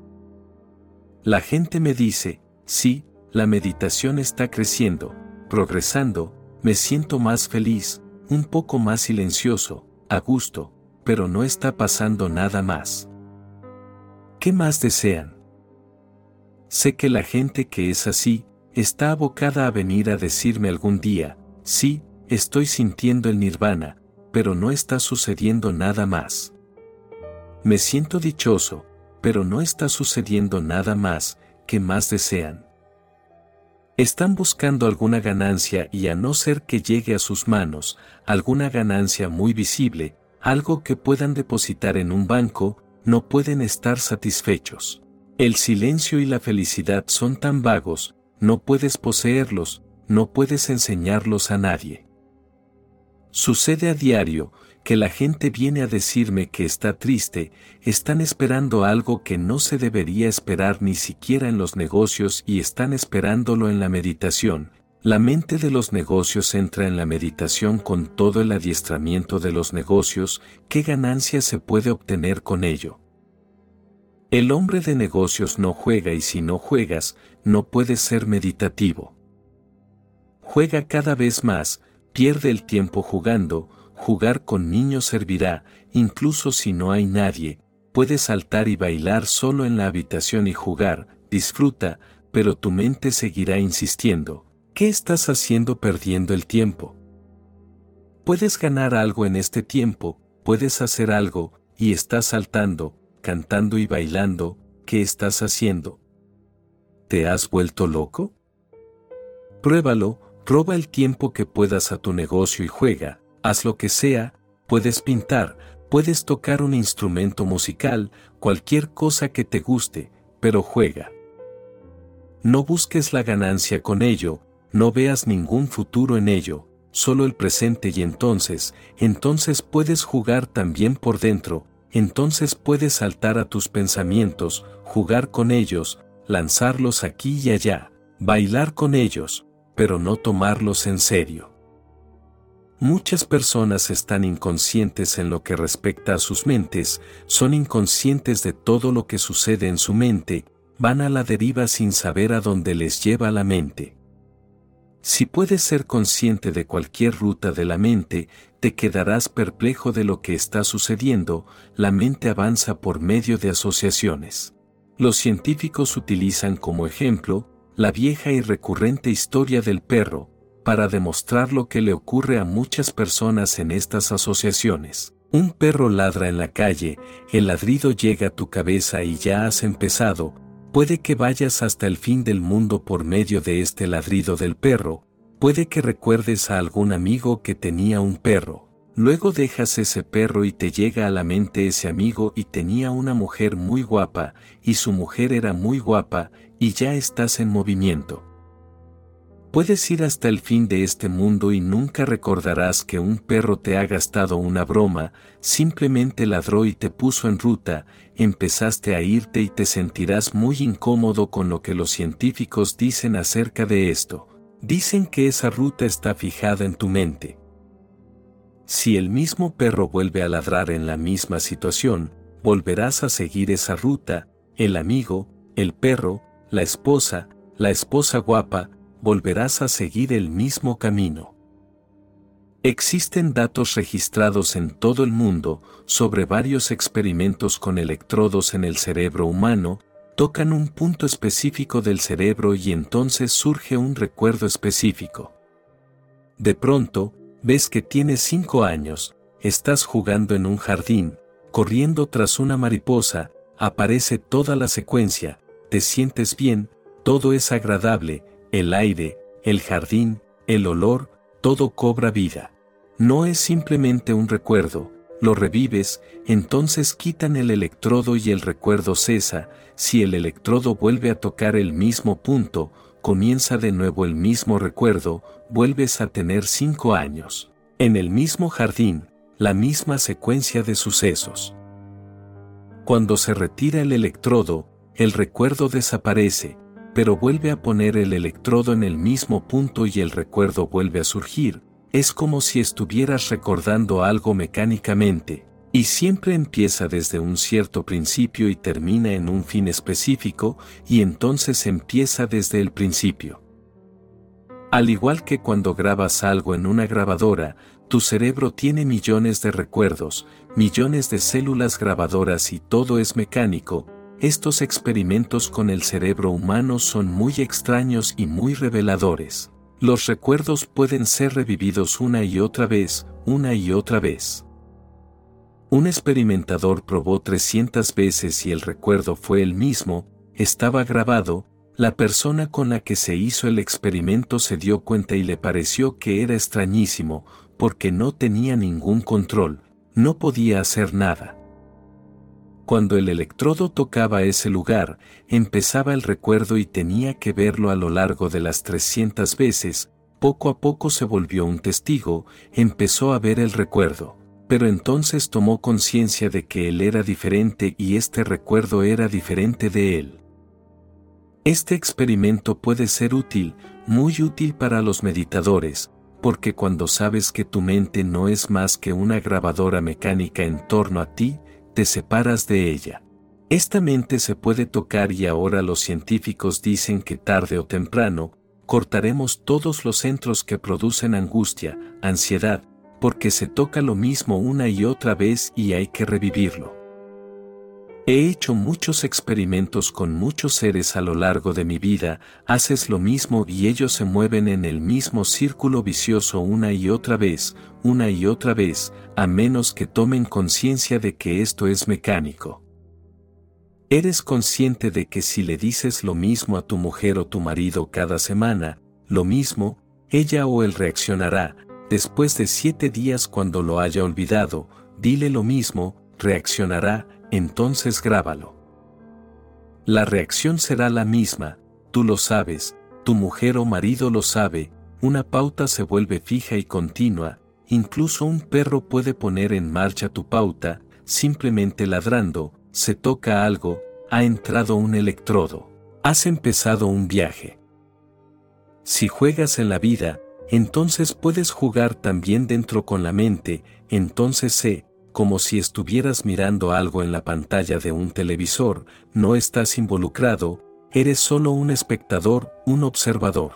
A: La gente me dice, sí, la meditación está creciendo, progresando, me siento más feliz, un poco más silencioso, a gusto, pero no está pasando nada más. ¿Qué más desean? Sé que la gente que es así, está abocada a venir a decirme algún día, sí, estoy sintiendo el nirvana, pero no está sucediendo nada más. Me siento dichoso, pero no está sucediendo nada más, que más desean? Están buscando alguna ganancia y a no ser que llegue a sus manos, alguna ganancia muy visible, algo que puedan depositar en un banco, no pueden estar satisfechos. El silencio y la felicidad son tan vagos, no puedes poseerlos, no puedes enseñarlos a nadie. Sucede a diario, que la gente viene a decirme que está triste, están esperando algo que no se debería esperar ni siquiera en los negocios y están esperándolo en la meditación. La mente de los negocios entra en la meditación con todo el adiestramiento de los negocios, ¿qué ganancia se puede obtener con ello? El hombre de negocios no juega y si no juegas, no puedes ser meditativo. Juega cada vez más, pierde el tiempo jugando, jugar con niños servirá, incluso si no hay nadie, puedes saltar y bailar solo en la habitación y jugar, disfruta, pero tu mente seguirá insistiendo, ¿qué estás haciendo perdiendo el tiempo? Puedes ganar algo en este tiempo, puedes hacer algo, y estás saltando, cantando y bailando, ¿qué estás haciendo? ¿Te has vuelto loco? Pruébalo, roba el tiempo que puedas a tu negocio y juega, haz lo que sea, puedes pintar, puedes tocar un instrumento musical, cualquier cosa que te guste, pero juega. No busques la ganancia con ello, no veas ningún futuro en ello, solo el presente y entonces, entonces puedes jugar también por dentro, entonces puedes saltar a tus pensamientos, jugar con ellos, lanzarlos aquí y allá, bailar con ellos, pero no tomarlos en serio. Muchas personas están inconscientes en lo que respecta a sus mentes, son inconscientes de todo lo que sucede en su mente, van a la deriva sin saber a dónde les lleva la mente. Si puedes ser consciente de cualquier ruta de la mente, te quedarás perplejo de lo que está sucediendo, la mente avanza por medio de asociaciones. Los científicos utilizan como ejemplo, la vieja y recurrente historia del perro, para demostrar lo que le ocurre a muchas personas en estas asociaciones. Un perro ladra en la calle, el ladrido llega a tu cabeza y ya has empezado, puede que vayas hasta el fin del mundo por medio de este ladrido del perro, Puede que recuerdes a algún amigo que tenía un perro. Luego dejas ese perro y te llega a la mente ese amigo y tenía una mujer muy guapa, y su mujer era muy guapa, y ya estás en movimiento. Puedes ir hasta el fin de este mundo y nunca recordarás que un perro te ha gastado una broma, simplemente ladró y te puso en ruta, empezaste a irte y te sentirás muy incómodo con lo que los científicos dicen acerca de esto. Dicen que esa ruta está fijada en tu mente. Si el mismo perro vuelve a ladrar en la misma situación, volverás a seguir esa ruta, el amigo, el perro, la esposa, la esposa guapa, volverás a seguir el mismo camino. Existen datos registrados en todo el mundo sobre varios experimentos con electrodos en el cerebro humano, tocan un punto específico del cerebro y entonces surge un recuerdo específico. De pronto, ves que tienes cinco años, estás jugando en un jardín, corriendo tras una mariposa, aparece toda la secuencia, te sientes bien, todo es agradable, el aire, el jardín, el olor, todo cobra vida. No es simplemente un recuerdo, lo revives, entonces quitan el electrodo y el recuerdo cesa, si el electrodo vuelve a tocar el mismo punto, comienza de nuevo el mismo recuerdo, vuelves a tener cinco años. En el mismo jardín, la misma secuencia de sucesos. Cuando se retira el electrodo, el recuerdo desaparece, pero vuelve a poner el electrodo en el mismo punto y el recuerdo vuelve a surgir, es como si estuvieras recordando algo mecánicamente, y siempre empieza desde un cierto principio y termina en un fin específico, y entonces empieza desde el principio. Al igual que cuando grabas algo en una grabadora, tu cerebro tiene millones de recuerdos, millones de células grabadoras y todo es mecánico, estos experimentos con el cerebro humano son muy extraños y muy reveladores. Los recuerdos pueden ser revividos una y otra vez, una y otra vez. Un experimentador probó 300 veces y el recuerdo fue el mismo, estaba grabado, la persona con la que se hizo el experimento se dio cuenta y le pareció que era extrañísimo, porque no tenía ningún control, no podía hacer nada. Cuando el electrodo tocaba ese lugar, empezaba el recuerdo y tenía que verlo a lo largo de las 300 veces, poco a poco se volvió un testigo, empezó a ver el recuerdo, pero entonces tomó conciencia de que él era diferente y este recuerdo era diferente de él. Este experimento puede ser útil, muy útil para los meditadores, porque cuando sabes que tu mente no es más que una grabadora mecánica en torno a ti, te separas de ella. Esta mente se puede tocar y ahora los científicos dicen que tarde o temprano, cortaremos todos los centros que producen angustia, ansiedad, porque se toca lo mismo una y otra vez y hay que revivirlo. He hecho muchos experimentos con muchos seres a lo largo de mi vida, haces lo mismo y ellos se mueven en el mismo círculo vicioso una y otra vez, una y otra vez, a menos que tomen conciencia de que esto es mecánico. Eres consciente de que si le dices lo mismo a tu mujer o tu marido cada semana, lo mismo, ella o él reaccionará, después de siete días cuando lo haya olvidado, dile lo mismo, reaccionará, entonces grábalo. La reacción será la misma, tú lo sabes, tu mujer o marido lo sabe, una pauta se vuelve fija y continua, incluso un perro puede poner en marcha tu pauta, simplemente ladrando, se toca algo, ha entrado un electrodo, has empezado un viaje. Si juegas en la vida, entonces puedes jugar también dentro con la mente, entonces sé, como si estuvieras mirando algo en la pantalla de un televisor, no estás involucrado, eres solo un espectador, un observador.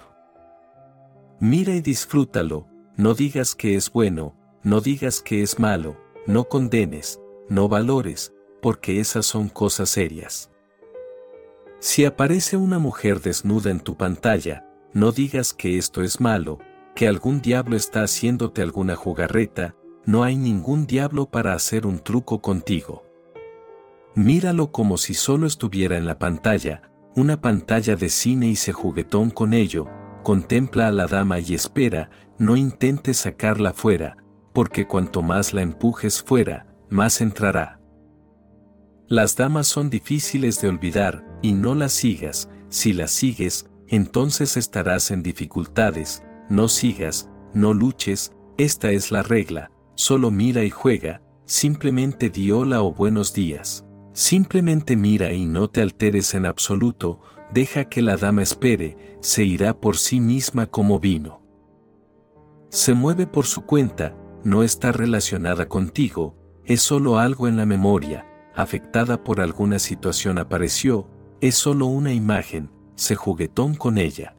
A: Mira y disfrútalo, no digas que es bueno, no digas que es malo, no condenes, no valores, porque esas son cosas serias. Si aparece una mujer desnuda en tu pantalla, no digas que esto es malo, que algún diablo está haciéndote alguna jugarreta, no hay ningún diablo para hacer un truco contigo. Míralo como si solo estuviera en la pantalla, una pantalla de cine y se juguetón con ello, contempla a la dama y espera, no intentes sacarla fuera, porque cuanto más la empujes fuera, más entrará. Las damas son difíciles de olvidar, y no las sigas, si las sigues, entonces estarás en dificultades, no sigas, no luches, esta es la regla, solo mira y juega, simplemente di hola o buenos días. Simplemente mira y no te alteres en absoluto, deja que la dama espere, se irá por sí misma como vino. Se mueve por su cuenta, no está relacionada contigo, es solo algo en la memoria, afectada por alguna situación apareció, es solo una imagen, se juguetón con ella.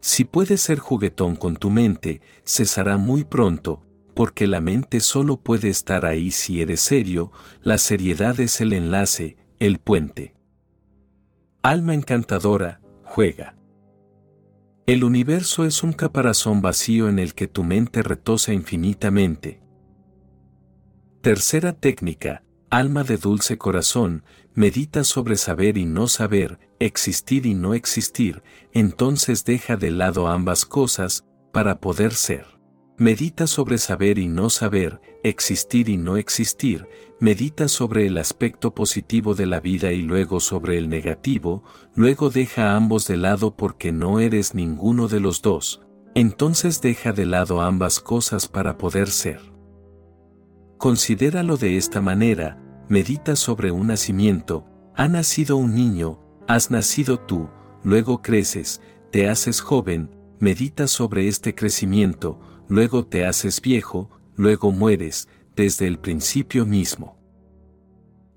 A: Si puedes ser juguetón con tu mente, cesará muy pronto, porque la mente solo puede estar ahí si eres serio, la seriedad es el enlace, el puente. Alma encantadora, juega. El universo es un caparazón vacío en el que tu mente retosa infinitamente. Tercera técnica, alma de dulce corazón, medita sobre saber y no saber, existir y no existir, entonces deja de lado ambas cosas, para poder ser. Medita sobre saber y no saber, existir y no existir, medita sobre el aspecto positivo de la vida y luego sobre el negativo, luego deja ambos de lado porque no eres ninguno de los dos, entonces deja de lado ambas cosas para poder ser. Considéralo de esta manera, medita sobre un nacimiento, ha nacido un niño, has nacido tú, luego creces, te haces joven, medita sobre este crecimiento, luego te haces viejo, luego mueres, desde el principio mismo.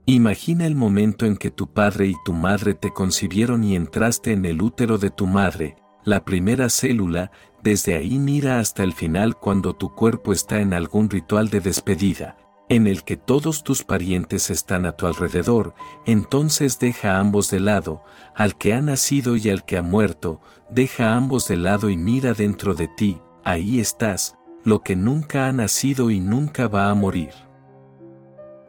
A: Imagina el momento en que tu padre y tu madre te concibieron y entraste en el útero de tu madre, la primera célula, desde ahí mira hasta el final cuando tu cuerpo está en algún ritual de despedida, en el que todos tus parientes están a tu alrededor, entonces deja ambos de lado, al que ha nacido y al que ha muerto, deja ambos de lado y mira dentro de ti, ahí estás, lo que nunca ha nacido y nunca va a morir.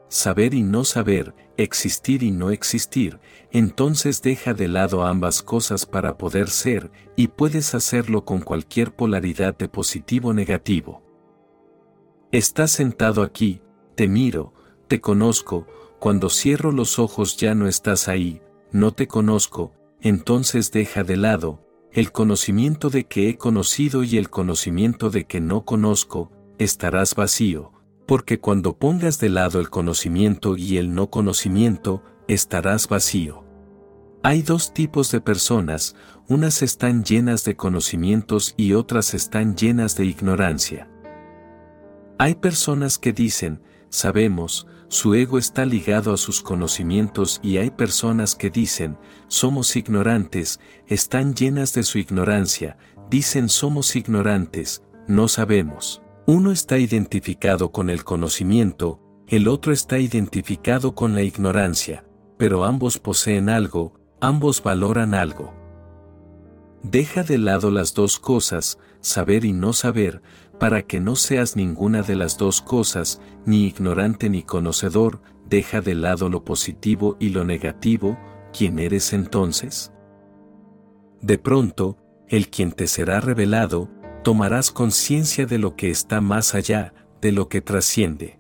A: Saber y no saber, existir y no existir, entonces deja de lado ambas cosas para poder ser, y puedes hacerlo con cualquier polaridad de positivo o negativo. Estás sentado aquí, te miro, te conozco, cuando cierro los ojos ya no estás ahí, no te conozco, entonces deja de lado, el conocimiento de que he conocido y el conocimiento de que no conozco, estarás vacío, porque cuando pongas de lado el conocimiento y el no conocimiento, estarás vacío. Hay dos tipos de personas, unas están llenas de conocimientos y otras están llenas de ignorancia. Hay personas que dicen, sabemos, su ego está ligado a sus conocimientos y hay personas que dicen, somos ignorantes, están llenas de su ignorancia, dicen somos ignorantes, no sabemos. Uno está identificado con el conocimiento, el otro está identificado con la ignorancia, pero ambos poseen algo, ambos valoran algo. Deja de lado las dos cosas, saber y no saber, para que no seas ninguna de las dos cosas, ni ignorante ni conocedor, deja de lado lo positivo y lo negativo, ¿quién eres entonces? De pronto, el quien te será revelado, tomarás conciencia de lo que está más allá, de lo que trasciende.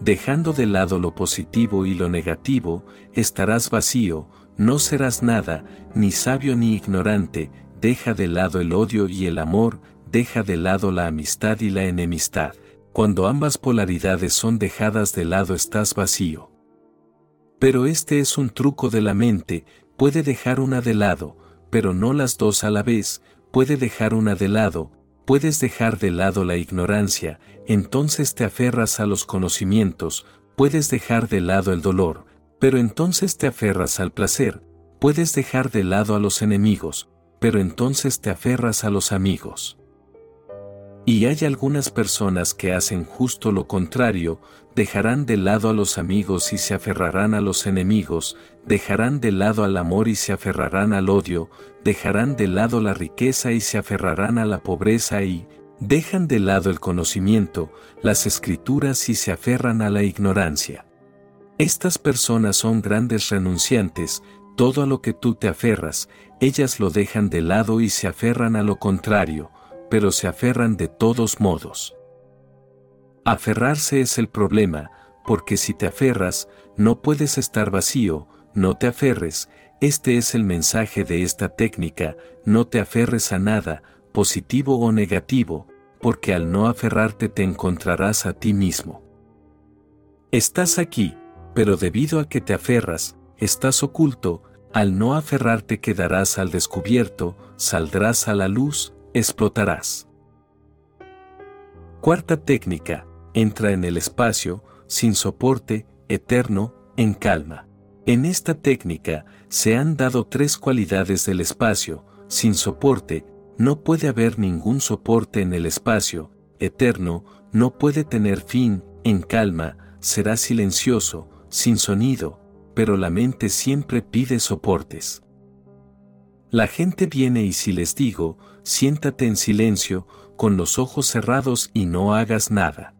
A: Dejando de lado lo positivo y lo negativo, estarás vacío, no serás nada, ni sabio ni ignorante, deja de lado el odio y el amor, deja de lado la amistad y la enemistad. Cuando ambas polaridades son dejadas de lado estás vacío. Pero este es un truco de la mente, puede dejar una de lado, pero no las dos a la vez, puede dejar una de lado, puedes dejar de lado la ignorancia, entonces te aferras a los conocimientos, puedes dejar de lado el dolor, pero entonces te aferras al placer, puedes dejar de lado a los enemigos, pero entonces te aferras a los amigos. Y hay algunas personas que hacen justo lo contrario, dejarán de lado a los amigos y se aferrarán a los enemigos, dejarán de lado al amor y se aferrarán al odio, dejarán de lado la riqueza y se aferrarán a la pobreza y, dejan de lado el conocimiento, las escrituras y se aferran a la ignorancia. Estas personas son grandes renunciantes, todo a lo que tú te aferras, ellas lo dejan de lado y se aferran a lo contrario, pero se aferran de todos modos. Aferrarse es el problema, porque si te aferras, no puedes estar vacío, no te aferres, este es el mensaje de esta técnica, no te aferres a nada, positivo o negativo, porque al no aferrarte te encontrarás a ti mismo. Estás aquí, pero debido a que te aferras, estás oculto, al no aferrarte quedarás al descubierto, saldrás a la luz, explotarás. Cuarta técnica, entra en el espacio, sin soporte, eterno, en calma. En esta técnica, se han dado tres cualidades del espacio, sin soporte, no puede haber ningún soporte en el espacio, eterno, no puede tener fin, en calma, será silencioso, sin sonido, pero la mente siempre pide soportes. La gente viene y si les digo, siéntate en silencio, con los ojos cerrados y no hagas nada.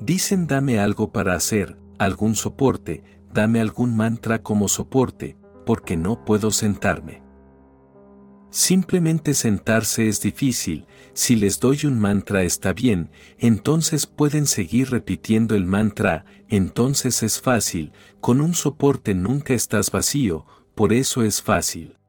A: Dicen dame algo para hacer, algún soporte, dame algún mantra como soporte, porque no puedo sentarme. Simplemente sentarse es difícil, si les doy un mantra está bien, entonces pueden seguir repitiendo el mantra, entonces es fácil, con un soporte nunca estás vacío, por eso es fácil.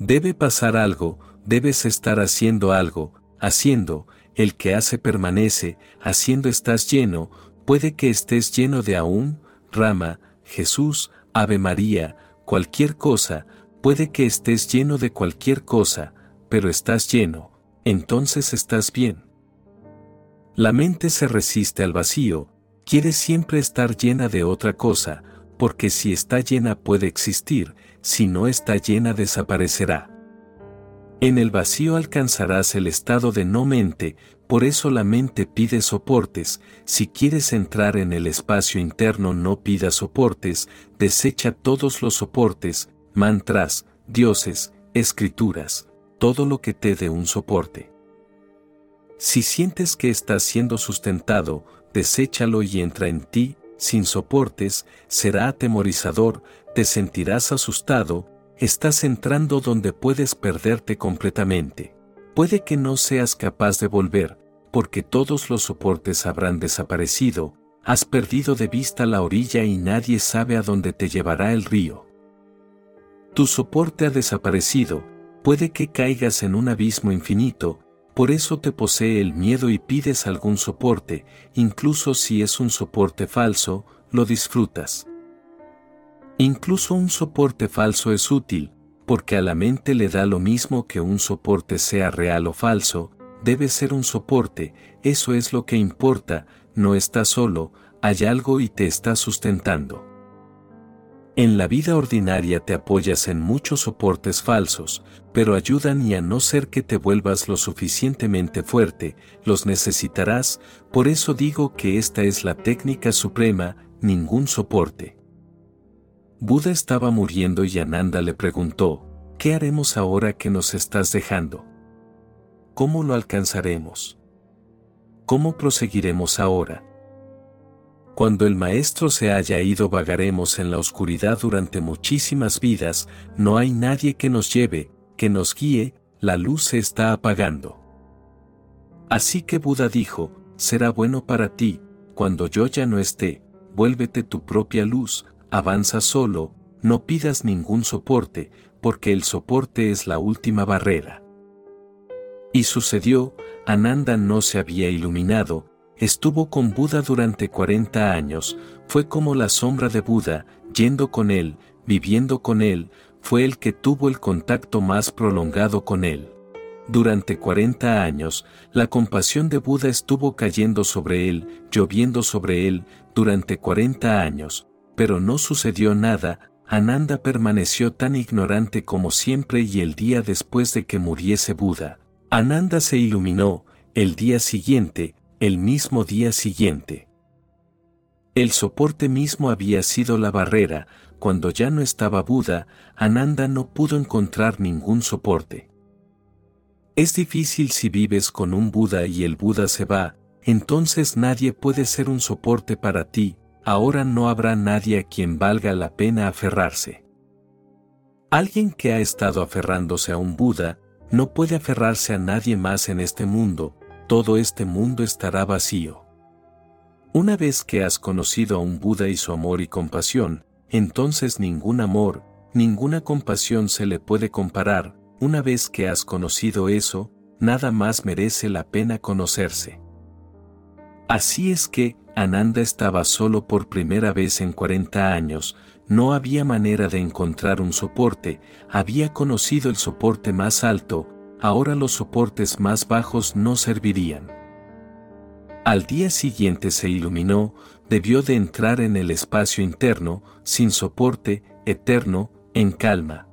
A: Debe pasar algo, debes estar haciendo algo, haciendo, el que hace permanece, haciendo estás lleno, puede que estés lleno de aún, rama, Jesús, Ave María, cualquier cosa, Puede que estés lleno de cualquier cosa, pero estás lleno, entonces estás bien. La mente se resiste al vacío, quiere siempre estar llena de otra cosa, porque si está llena puede existir, si no está llena desaparecerá. En el vacío alcanzarás el estado de no mente, por eso la mente pide soportes, si quieres entrar en el espacio interno no pida soportes, desecha todos los soportes, mantras, dioses, escrituras, todo lo que te dé un soporte. Si sientes que estás siendo sustentado, deséchalo y entra en ti, sin soportes, será atemorizador, te sentirás asustado, estás entrando donde puedes perderte completamente. Puede que no seas capaz de volver, porque todos los soportes habrán desaparecido, has perdido de vista la orilla y nadie sabe a dónde te llevará el río. Tu soporte ha desaparecido, puede que caigas en un abismo infinito, por eso te posee el miedo y pides algún soporte, incluso si es un soporte falso, lo disfrutas. Incluso un soporte falso es útil, porque a la mente le da lo mismo que un soporte sea real o falso, debe ser un soporte, eso es lo que importa, no estás solo, hay algo y te está sustentando. En la vida ordinaria te apoyas en muchos soportes falsos, pero ayudan y a no ser que te vuelvas lo suficientemente fuerte, los necesitarás, por eso digo que esta es la técnica suprema, ningún soporte. Buda estaba muriendo y Ananda le preguntó, ¿qué haremos ahora que nos estás dejando? ¿Cómo lo alcanzaremos? ¿Cómo proseguiremos ahora? Cuando el Maestro se haya ido vagaremos en la oscuridad durante muchísimas vidas, no hay nadie que nos lleve, que nos guíe, la luz se está apagando. Así que Buda dijo, será bueno para ti, cuando yo ya no esté, vuélvete tu propia luz, avanza solo, no pidas ningún soporte, porque el soporte es la última barrera. Y sucedió, Ananda no se había iluminado, Estuvo con Buda durante 40 años, fue como la sombra de Buda, yendo con él, viviendo con él, fue el que tuvo el contacto más prolongado con él. Durante 40 años, la compasión de Buda estuvo cayendo sobre él, lloviendo sobre él, durante 40 años, pero no sucedió nada, Ananda permaneció tan ignorante como siempre y el día después de que muriese Buda. Ananda se iluminó, el día siguiente, el mismo día siguiente. El soporte mismo había sido la barrera, cuando ya no estaba Buda, Ananda no pudo encontrar ningún soporte. Es difícil si vives con un Buda y el Buda se va, entonces nadie puede ser un soporte para ti, ahora no habrá nadie a quien valga la pena aferrarse. Alguien que ha estado aferrándose a un Buda, no puede aferrarse a nadie más en este mundo, todo este mundo estará vacío. Una vez que has conocido a un Buda y su amor y compasión, entonces ningún amor, ninguna compasión se le puede comparar, una vez que has conocido eso, nada más merece la pena conocerse. Así es que, Ananda estaba solo por primera vez en 40 años, no había manera de encontrar un soporte, había conocido el soporte más alto, ahora los soportes más bajos no servirían. Al día siguiente se iluminó, debió de entrar en el espacio interno, sin soporte, eterno, en calma.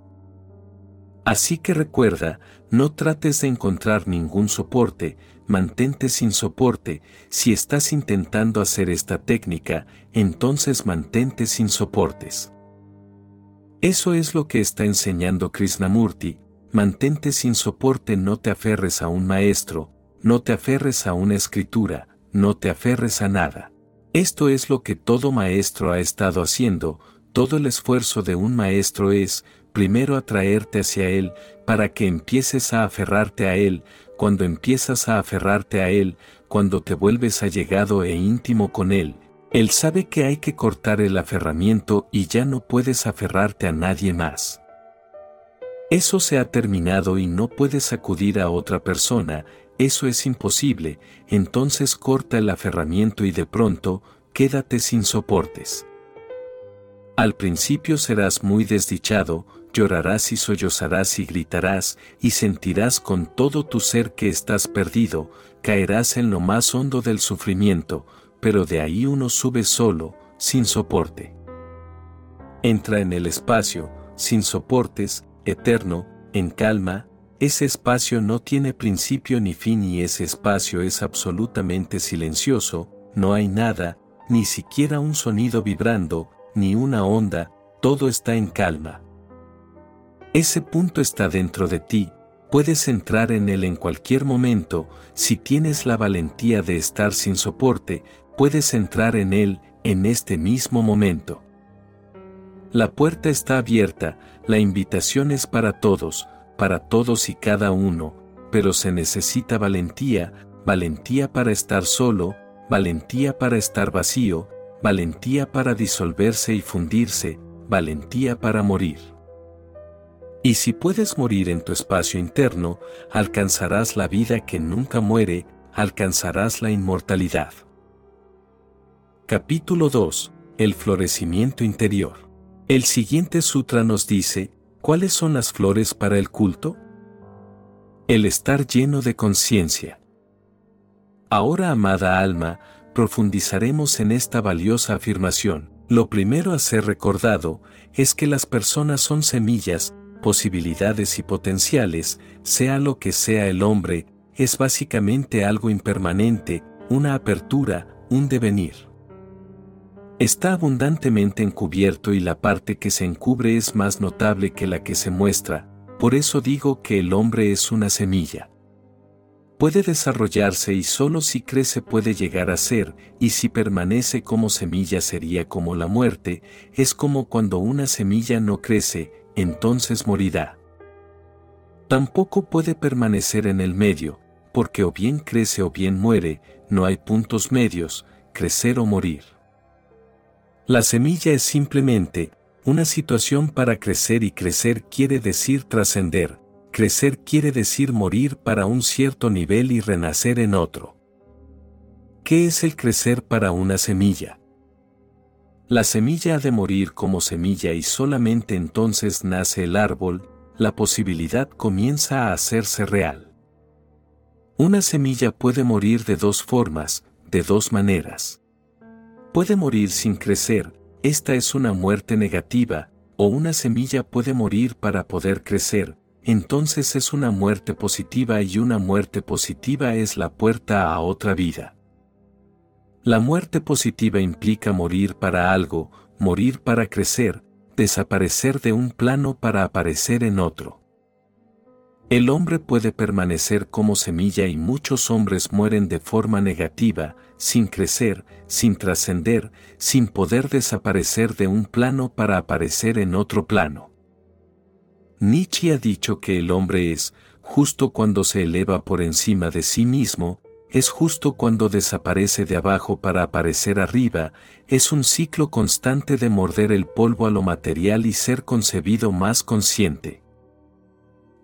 A: Así que recuerda, no trates de encontrar ningún soporte, mantente sin soporte, si estás intentando hacer esta técnica, entonces mantente sin soportes. Eso es lo que está enseñando Krishnamurti, mantente sin soporte, no te aferres a un maestro, no te aferres a una escritura, no te aferres a nada. Esto es lo que todo maestro ha estado haciendo, todo el esfuerzo de un maestro es, primero atraerte hacia él, para que empieces a aferrarte a él, cuando empiezas a aferrarte a Él, cuando te vuelves allegado e íntimo con Él, Él sabe que hay que cortar el aferramiento y ya no puedes aferrarte a nadie más. Eso se ha terminado y no puedes acudir a otra persona, eso es imposible, entonces corta el aferramiento y de pronto, quédate sin soportes. Al principio serás muy desdichado, llorarás y sollozarás y gritarás, y sentirás con todo tu ser que estás perdido, caerás en lo más hondo del sufrimiento, pero de ahí uno sube solo, sin soporte. Entra en el espacio, sin soportes, eterno, en calma, ese espacio no tiene principio ni fin y ese espacio es absolutamente silencioso, no hay nada, ni siquiera un sonido vibrando, ni una onda, todo está en calma. Ese punto está dentro de ti, puedes entrar en él en cualquier momento, si tienes la valentía de estar sin soporte, puedes entrar en él en este mismo momento. La puerta está abierta, la invitación es para todos, para todos y cada uno, pero se necesita valentía, valentía para estar solo, valentía para estar vacío, valentía para disolverse y fundirse, valentía para morir. Y si puedes morir en tu espacio interno, alcanzarás la vida que nunca muere, alcanzarás la inmortalidad. Capítulo 2. El florecimiento interior. El siguiente sutra nos dice, ¿cuáles son las flores para el culto? El estar lleno de conciencia. Ahora, amada alma, profundizaremos en esta valiosa afirmación. Lo primero a ser recordado es que las personas son semillas, posibilidades y potenciales, sea lo que sea el hombre, es básicamente algo impermanente, una apertura, un devenir. Está abundantemente encubierto y la parte que se encubre es más notable que la que se muestra, por eso digo que el hombre es una semilla. Puede desarrollarse y solo si crece puede llegar a ser, y si permanece como semilla sería como la muerte, es como cuando una semilla no crece, entonces morirá. Tampoco puede permanecer en el medio, porque o bien crece o bien muere, no hay puntos medios, crecer o morir. La semilla es simplemente una situación para crecer y crecer quiere decir trascender, crecer quiere decir morir para un cierto nivel y renacer en otro. ¿Qué es el crecer para una semilla? La semilla ha de morir como semilla y solamente entonces nace el árbol, la posibilidad comienza a hacerse real. Una semilla puede morir de dos formas, de dos maneras. Puede morir sin crecer, esta es una muerte negativa, o una semilla puede morir para poder crecer, entonces es una muerte positiva y una muerte positiva es la puerta a otra vida. La muerte positiva implica morir para algo, morir para crecer, desaparecer de un plano para aparecer en otro. El hombre puede permanecer como semilla y muchos hombres mueren de forma negativa, sin crecer, sin trascender, sin poder desaparecer de un plano para aparecer en otro plano. Nietzsche ha dicho que el hombre es, justo cuando se eleva por encima de sí mismo, es justo cuando desaparece de abajo para aparecer arriba, es un ciclo constante de morder el polvo a lo material y ser concebido más consciente.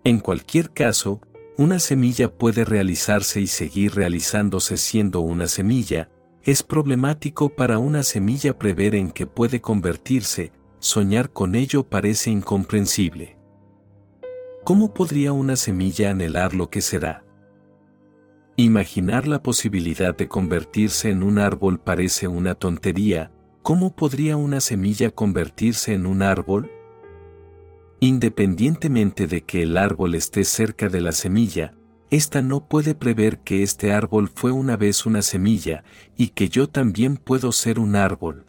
A: En cualquier caso, una semilla puede realizarse y seguir realizándose siendo una semilla, es problemático para una semilla prever en que puede convertirse, soñar con ello parece incomprensible. ¿Cómo podría una semilla anhelar lo que será? Imaginar la posibilidad de convertirse en un árbol parece una tontería, ¿cómo podría una semilla convertirse en un árbol? Independientemente de que el árbol esté cerca de la semilla, ésta no puede prever que este árbol fue una vez una semilla y que yo también puedo ser un árbol.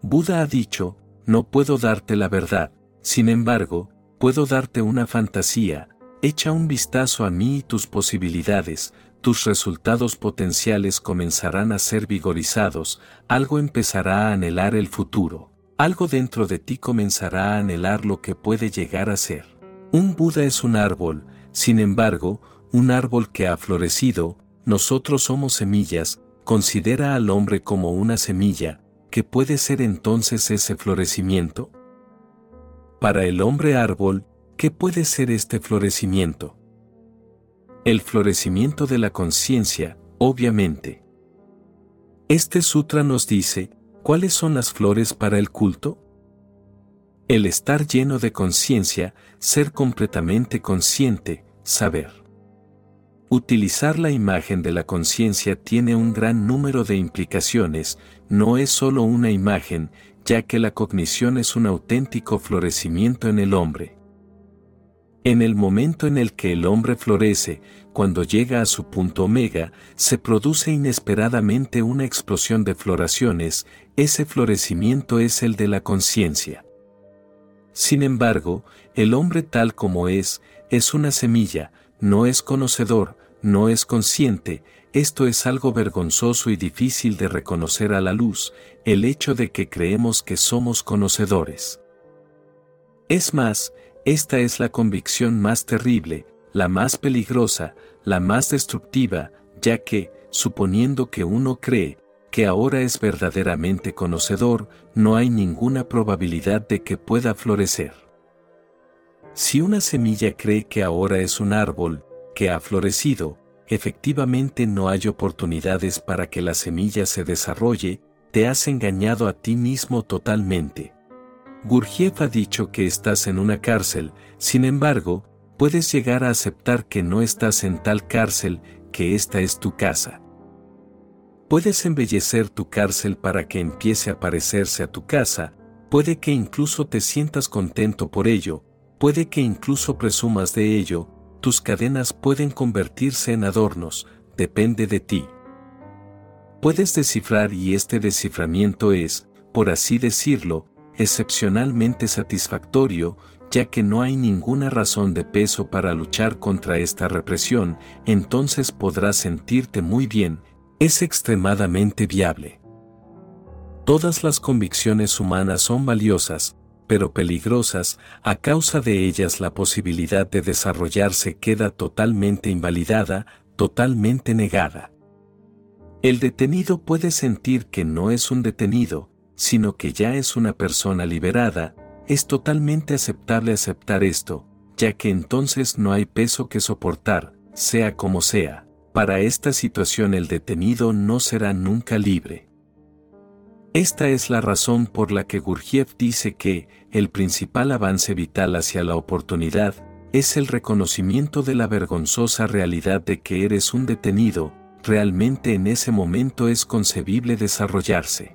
A: Buda ha dicho, no puedo darte la verdad, sin embargo, puedo darte una fantasía, Echa un vistazo a mí y tus posibilidades, tus resultados potenciales comenzarán a ser vigorizados, algo empezará a anhelar el futuro, algo dentro de ti comenzará a anhelar lo que puede llegar a ser. Un Buda es un árbol, sin embargo, un árbol que ha florecido, nosotros somos semillas, considera al hombre como una semilla, ¿qué puede ser entonces ese florecimiento? Para el hombre árbol, ¿Qué puede ser este florecimiento? El florecimiento de la conciencia, obviamente. Este sutra nos dice, ¿cuáles son las flores para el culto? El estar lleno de conciencia, ser completamente consciente, saber. Utilizar la imagen de la conciencia tiene un gran número de implicaciones, no es solo una imagen, ya que la cognición es un auténtico florecimiento en el hombre. En el momento en el que el hombre florece, cuando llega a su punto omega, se produce inesperadamente una explosión de floraciones, ese florecimiento es el de la conciencia. Sin embargo, el hombre tal como es, es una semilla, no es conocedor, no es consciente, esto es algo vergonzoso y difícil de reconocer a la luz, el hecho de que creemos que somos conocedores. Es más, esta es la convicción más terrible, la más peligrosa, la más destructiva, ya que, suponiendo que uno cree, que ahora es verdaderamente conocedor, no hay ninguna probabilidad de que pueda florecer. Si una semilla cree que ahora es un árbol, que ha florecido, efectivamente no hay oportunidades para que la semilla se desarrolle, te has engañado a ti mismo totalmente. Gurjev ha dicho que estás en una cárcel, sin embargo, puedes llegar a aceptar que no estás en tal cárcel, que esta es tu casa. Puedes embellecer tu cárcel para que empiece a parecerse a tu casa, puede que incluso te sientas contento por ello, puede que incluso presumas de ello, tus cadenas pueden convertirse en adornos, depende de ti. Puedes descifrar y este desciframiento es, por así decirlo, excepcionalmente satisfactorio, ya que no hay ninguna razón de peso para luchar contra esta represión, entonces podrás sentirte muy bien, es extremadamente viable. Todas las convicciones humanas son valiosas, pero peligrosas, a causa de ellas la posibilidad de desarrollarse queda totalmente invalidada, totalmente negada. El detenido puede sentir que no es un detenido, sino que ya es una persona liberada, es totalmente aceptable aceptar esto, ya que entonces no hay peso que soportar, sea como sea. Para esta situación el detenido no será nunca libre. Esta es la razón por la que Gurdjieff dice que el principal avance vital hacia la oportunidad es el reconocimiento de la vergonzosa realidad de que eres un detenido, realmente en ese momento es concebible desarrollarse.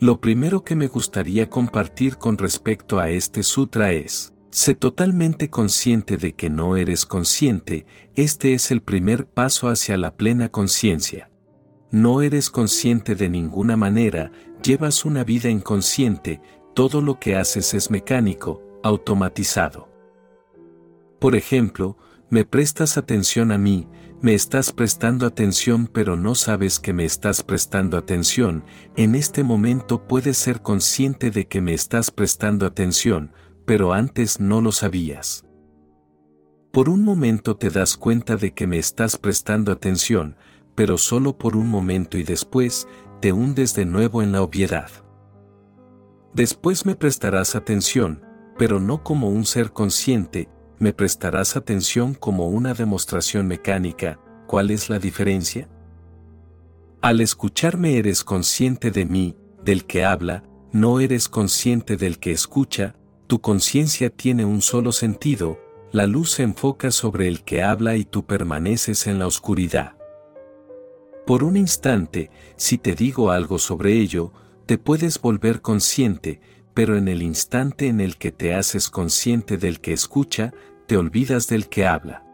A: Lo primero que me gustaría compartir con respecto a este sutra es, sé totalmente consciente de que no eres consciente, este es el primer paso hacia la plena conciencia. No eres consciente de ninguna manera, llevas una vida inconsciente, todo lo que haces es mecánico, automatizado. Por ejemplo, me prestas atención a mí, me estás prestando atención pero no sabes que me estás prestando atención, en este momento puedes ser consciente de que me estás prestando atención, pero antes no lo sabías. Por un momento te das cuenta de que me estás prestando atención, pero solo por un momento y después te hundes de nuevo en la obviedad. Después me prestarás atención, pero no como un ser consciente, me prestarás atención como una demostración mecánica, ¿cuál es la diferencia? Al escucharme eres consciente de mí, del que habla, no eres consciente del que escucha, tu conciencia tiene un solo sentido, la luz se enfoca sobre el que habla y tú permaneces en la oscuridad. Por un instante, si te digo algo sobre ello, te puedes volver consciente, pero en el instante en el que te haces consciente del que escucha, te olvidas del que habla.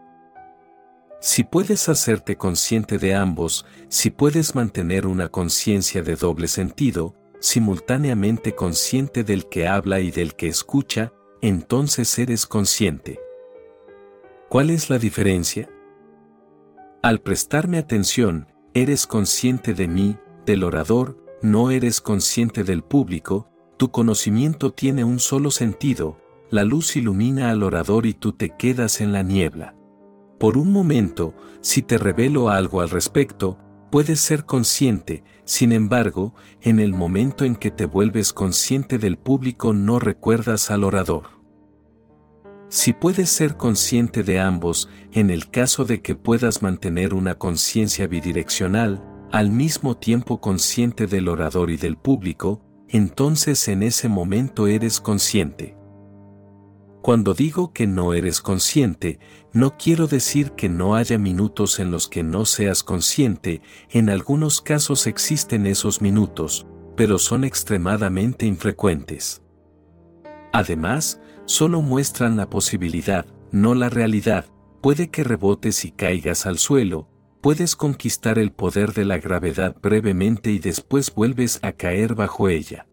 A: Si puedes hacerte consciente de ambos, si puedes mantener una conciencia de doble sentido, simultáneamente consciente del que habla y del que escucha, entonces eres consciente. ¿Cuál es la diferencia? Al prestarme atención, eres consciente de mí, del orador, no eres consciente del público, tu conocimiento tiene un solo sentido, la luz ilumina al orador y tú te quedas en la niebla. Por un momento, si te revelo algo al respecto, puedes ser consciente, sin embargo, en el momento en que te vuelves consciente del público no recuerdas al orador. Si puedes ser consciente de ambos, en el caso de que puedas mantener una conciencia bidireccional, al mismo tiempo consciente del orador y del público, entonces en ese momento eres consciente. Cuando digo que no eres consciente, no quiero decir que no haya minutos en los que no seas consciente, en algunos casos existen esos minutos, pero son extremadamente infrecuentes. Además, solo muestran la posibilidad, no la realidad, puede que rebotes y caigas al suelo, puedes conquistar el poder de la gravedad brevemente y después vuelves a caer bajo ella.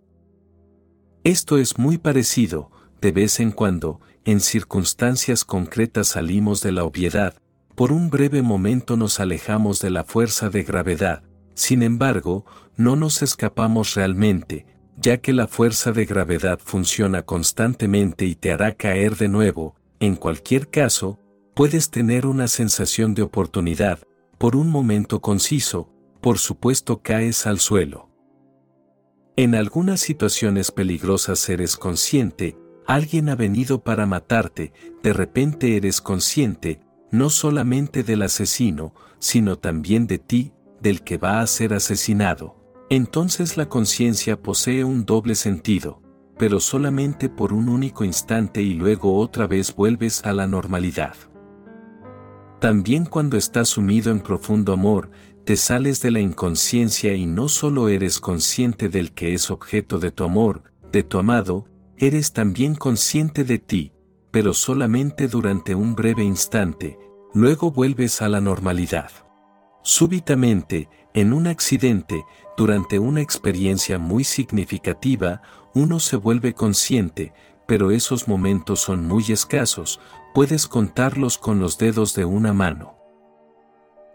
A: Esto es muy parecido, de vez en cuando, en circunstancias concretas salimos de la obviedad, por un breve momento nos alejamos de la fuerza de gravedad, sin embargo, no nos escapamos realmente, ya que la fuerza de gravedad funciona constantemente y te hará caer de nuevo, en cualquier caso, puedes tener una sensación de oportunidad, por un momento conciso, por supuesto caes al suelo. En algunas situaciones peligrosas eres consciente, alguien ha venido para matarte, de repente eres consciente, no solamente del asesino, sino también de ti, del que va a ser asesinado. Entonces la conciencia posee un doble sentido, pero solamente por un único instante y luego otra vez vuelves a la normalidad. También cuando estás sumido en profundo amor, te sales de la inconsciencia y no solo eres consciente del que es objeto de tu amor, de tu amado, eres también consciente de ti, pero solamente durante un breve instante, luego vuelves a la normalidad. Súbitamente, en un accidente, durante una experiencia muy significativa, uno se vuelve consciente, pero esos momentos son muy escasos, puedes contarlos con los dedos de una mano.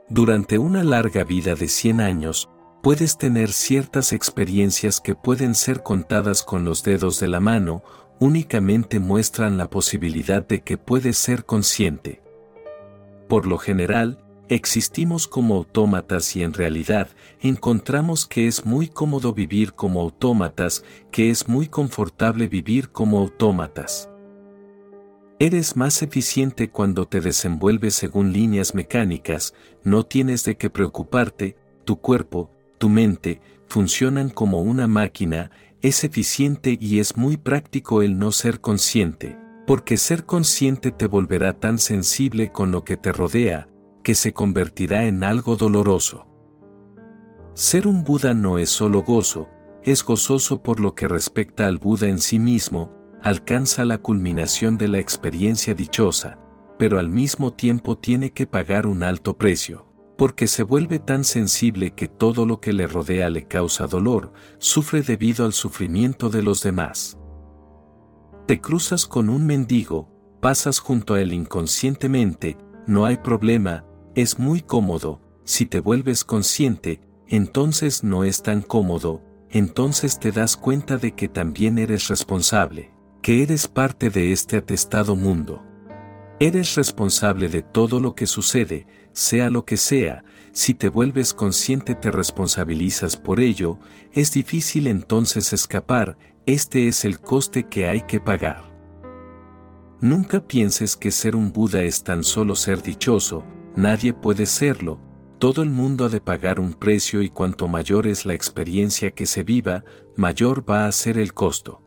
A: Durante una larga vida de 100 años, puedes tener ciertas experiencias que pueden ser contadas con los dedos de la mano, únicamente muestran la posibilidad de que puedes ser consciente. Por lo general, Existimos como autómatas y en realidad encontramos que es muy cómodo vivir como autómatas, que es muy confortable vivir como autómatas. Eres más eficiente cuando te desenvuelves según líneas mecánicas, no tienes de qué preocuparte, tu cuerpo, tu mente, funcionan como una máquina, es eficiente y es muy práctico el no ser consciente, porque ser consciente te volverá tan sensible con lo que te rodea, que se convertirá en algo doloroso. Ser un Buda no es solo gozo, es gozoso por lo que respecta al Buda en sí mismo, alcanza la culminación de la experiencia dichosa, pero al mismo tiempo tiene que pagar un alto precio, porque se vuelve tan sensible que todo lo que le rodea le causa dolor, sufre debido al sufrimiento de los demás. Te cruzas con un mendigo, pasas junto a él inconscientemente, no hay problema, es muy cómodo, si te vuelves consciente, entonces no es tan cómodo, entonces te das cuenta de que también eres responsable, que eres parte de este atestado mundo. Eres responsable de todo lo que sucede, sea lo que sea, si te vuelves consciente te responsabilizas por ello, es difícil entonces escapar, este es el coste que hay que pagar. Nunca pienses que ser un Buda es tan solo ser dichoso, nadie puede serlo, todo el mundo ha de pagar un precio y cuanto mayor es la experiencia que se viva, mayor va a ser el costo.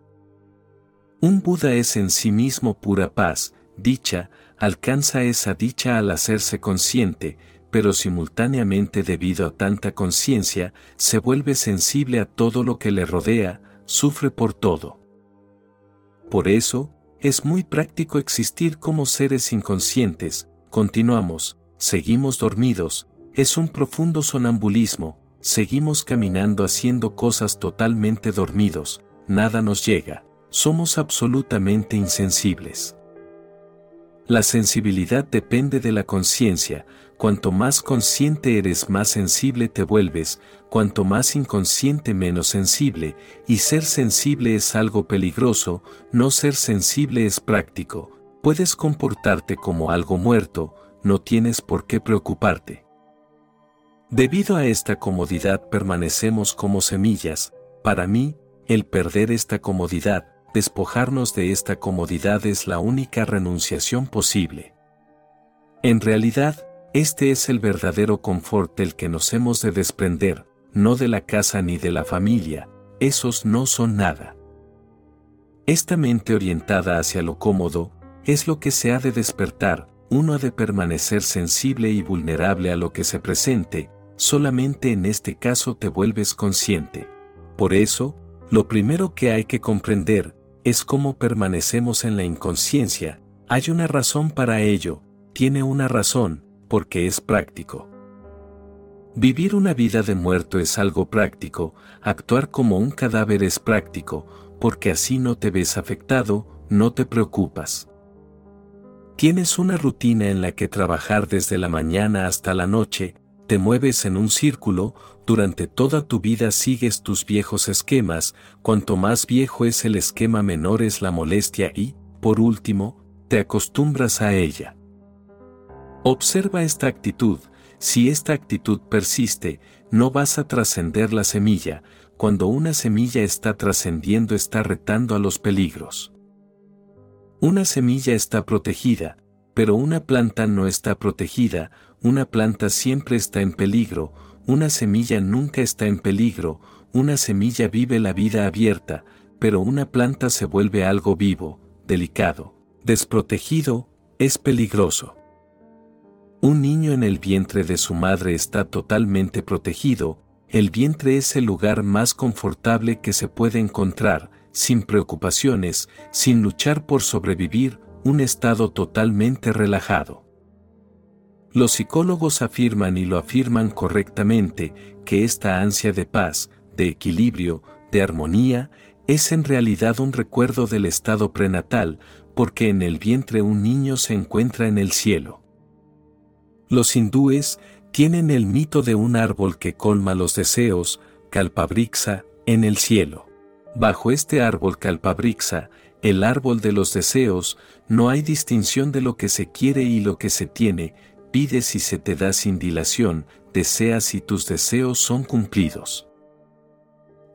A: Un Buda es en sí mismo pura paz, dicha, alcanza esa dicha al hacerse consciente, pero simultáneamente debido a tanta conciencia, se vuelve sensible a todo lo que le rodea, sufre por todo. Por eso, es muy práctico existir como seres inconscientes, continuamos, seguimos dormidos, es un profundo sonambulismo, seguimos caminando haciendo cosas totalmente dormidos, nada nos llega, somos absolutamente insensibles. La sensibilidad depende de la conciencia, cuanto más consciente eres más sensible te vuelves, cuanto más inconsciente menos sensible, y ser sensible es algo peligroso, no ser sensible es práctico, puedes comportarte como algo muerto, no tienes por qué preocuparte. Debido a esta comodidad permanecemos como semillas, para mí, el perder esta comodidad, despojarnos de esta comodidad es la única renunciación posible. En realidad, este es el verdadero confort del que nos hemos de desprender, no de la casa ni de la familia, esos no son nada. Esta mente orientada hacia lo cómodo, es lo que se ha de despertar, uno ha de permanecer sensible y vulnerable a lo que se presente, solamente en este caso te vuelves consciente. Por eso, lo primero que hay que comprender es cómo permanecemos en la inconsciencia, hay una razón para ello, tiene una razón, porque es práctico. Vivir una vida de muerto es algo práctico, actuar como un cadáver es práctico, porque así no te ves afectado, no te preocupas. Tienes una rutina en la que trabajar desde la mañana hasta la noche, te mueves en un círculo, durante toda tu vida sigues tus viejos esquemas, cuanto más viejo es el esquema menor es la molestia y, por último, te acostumbras a ella. Observa esta actitud, si esta actitud persiste, no vas a trascender la semilla, cuando una semilla está trascendiendo está retando a los peligros. Una semilla está protegida, pero una planta no está protegida, una planta siempre está en peligro, una semilla nunca está en peligro, una semilla vive la vida abierta, pero una planta se vuelve algo vivo, delicado, desprotegido, es peligroso. Un niño en el vientre de su madre está totalmente protegido, el vientre es el lugar más confortable que se puede encontrar, sin preocupaciones, sin luchar por sobrevivir, un estado totalmente relajado. Los psicólogos afirman y lo afirman correctamente que esta ansia de paz, de equilibrio, de armonía, es en realidad un recuerdo del estado prenatal, porque en el vientre un niño se encuentra en el cielo. Los hindúes tienen el mito de un árbol que colma los deseos, Kalpabrixa, en el cielo. Bajo este árbol Kalpabrixa, el árbol de los deseos, no hay distinción de lo que se quiere y lo que se tiene, pides y se te da sin dilación, deseas y tus deseos son cumplidos.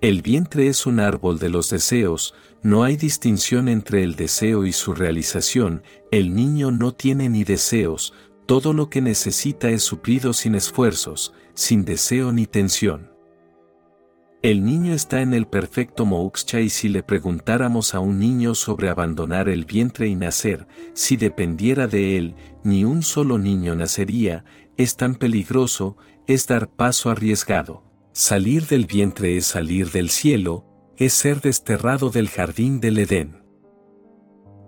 A: El vientre es un árbol de los deseos, no hay distinción entre el deseo y su realización, el niño no tiene ni deseos, todo lo que necesita es suplido sin esfuerzos, sin deseo ni tensión. El niño está en el perfecto moksha y si le preguntáramos a un niño sobre abandonar el vientre y nacer, si dependiera de él, ni un solo niño nacería, es tan peligroso, es dar paso arriesgado. Salir del vientre es salir del cielo, es ser desterrado del jardín del Edén.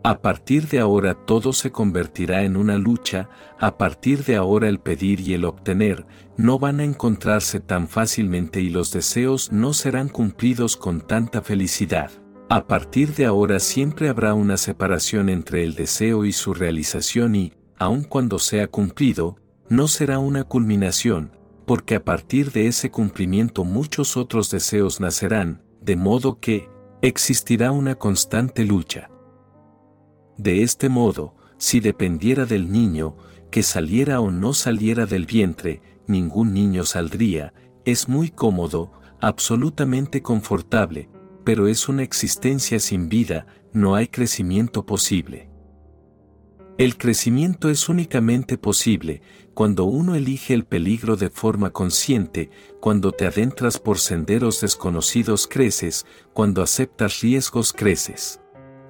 A: A partir de ahora todo se convertirá en una lucha, a partir de ahora el pedir y el obtener no van a encontrarse tan fácilmente y los deseos no serán cumplidos con tanta felicidad. A partir de ahora siempre habrá una separación entre el deseo y su realización y, aun cuando sea cumplido, no será una culminación, porque a partir de ese cumplimiento muchos otros deseos nacerán, de modo que, existirá una constante lucha. De este modo, si dependiera del niño, que saliera o no saliera del vientre, ningún niño saldría, es muy cómodo, absolutamente confortable, pero es una existencia sin vida, no hay crecimiento posible. El crecimiento es únicamente posible cuando uno elige el peligro de forma consciente, cuando te adentras por senderos desconocidos creces, cuando aceptas riesgos creces.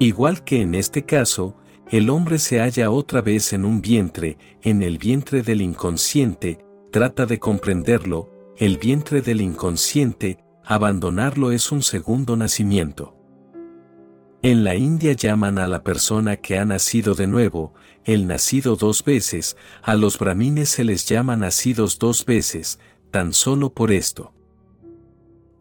A: Igual que en este caso, el hombre se halla otra vez en un vientre, en el vientre del inconsciente, trata de comprenderlo, el vientre del inconsciente, abandonarlo es un segundo nacimiento. En la India llaman a la persona que ha nacido de nuevo, el nacido dos veces, a los brahmines se les llama nacidos dos veces, tan solo por esto.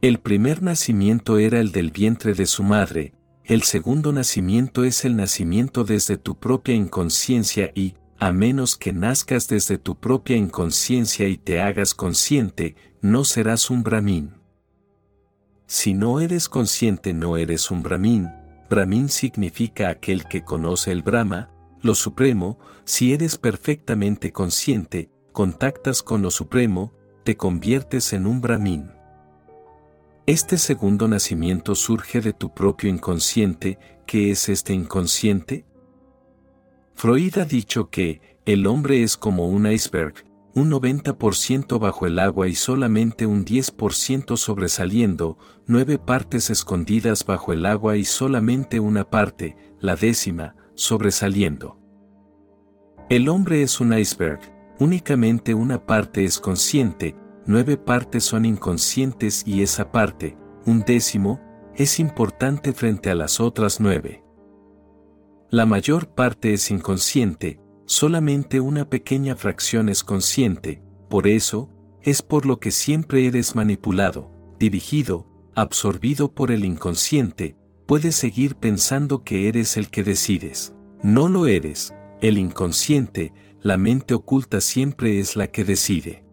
A: El primer nacimiento era el del vientre de su madre, el segundo nacimiento es el nacimiento desde tu propia inconsciencia y, a menos que nazcas desde tu propia inconsciencia y te hagas consciente, no serás un brahmin. Si no eres consciente no eres un brahmin, Brahmin significa aquel que conoce el Brahma, lo Supremo, si eres perfectamente consciente, contactas con lo Supremo, te conviertes en un Brahmin. Este segundo nacimiento surge de tu propio inconsciente, ¿qué es este inconsciente? Freud ha dicho que, el hombre es como un iceberg, un 90% bajo el agua y solamente un 10% sobresaliendo, nueve partes escondidas bajo el agua y solamente una parte, la décima, sobresaliendo. El hombre es un iceberg, únicamente una parte es consciente, nueve partes son inconscientes y esa parte, un décimo, es importante frente a las otras nueve. La mayor parte es inconsciente, solamente una pequeña fracción es consciente, por eso, es por lo que siempre eres manipulado, dirigido, absorbido por el inconsciente, puedes seguir pensando que eres el que decides. No lo eres, el inconsciente, la mente oculta siempre es la que decide.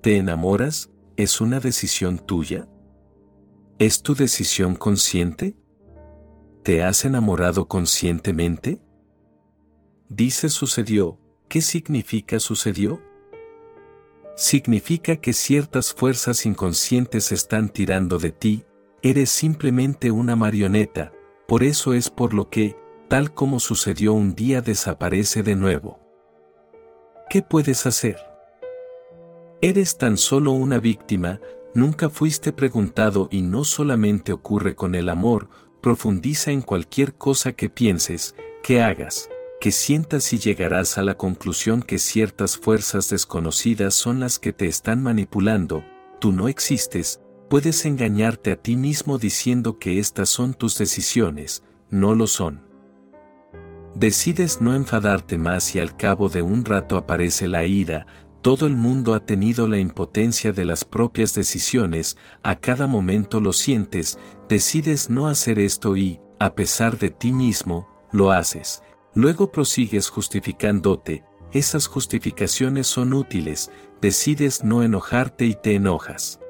A: ¿Te enamoras? ¿Es una decisión tuya? ¿Es tu decisión consciente? ¿Te has enamorado conscientemente? Dice sucedió, ¿qué significa sucedió? Significa que ciertas fuerzas inconscientes están tirando de ti, eres simplemente una marioneta, por eso es por lo que, tal como sucedió un día desaparece de nuevo. ¿Qué puedes hacer? Eres tan solo una víctima, nunca fuiste preguntado y no solamente ocurre con el amor, profundiza en cualquier cosa que pienses, que hagas, que sientas y llegarás a la conclusión que ciertas fuerzas desconocidas son las que te están manipulando, tú no existes, puedes engañarte a ti mismo diciendo que estas son tus decisiones, no lo son. Decides no enfadarte más y al cabo de un rato aparece la ira, todo el mundo ha tenido la impotencia de las propias decisiones, a cada momento lo sientes, decides no hacer esto y, a pesar de ti mismo, lo haces. Luego prosigues justificándote, esas justificaciones son útiles, decides no enojarte y te enojas.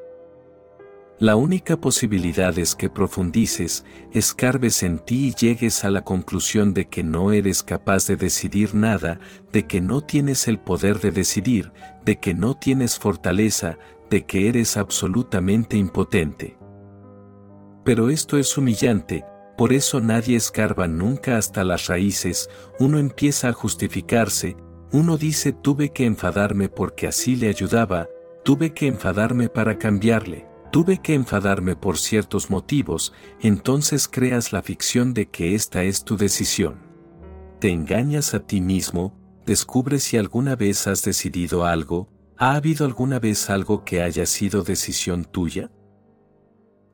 A: La única posibilidad es que profundices, escarbes en ti y llegues a la conclusión de que no eres capaz de decidir nada, de que no tienes el poder de decidir, de que no tienes fortaleza, de que eres absolutamente impotente. Pero esto es humillante, por eso nadie escarba nunca hasta las raíces, uno empieza a justificarse, uno dice tuve que enfadarme porque así le ayudaba, tuve que enfadarme para cambiarle, tuve que enfadarme por ciertos motivos, entonces creas la ficción de que esta es tu decisión. Te engañas a ti mismo, descubres si alguna vez has decidido algo, ¿ha habido alguna vez algo que haya sido decisión tuya?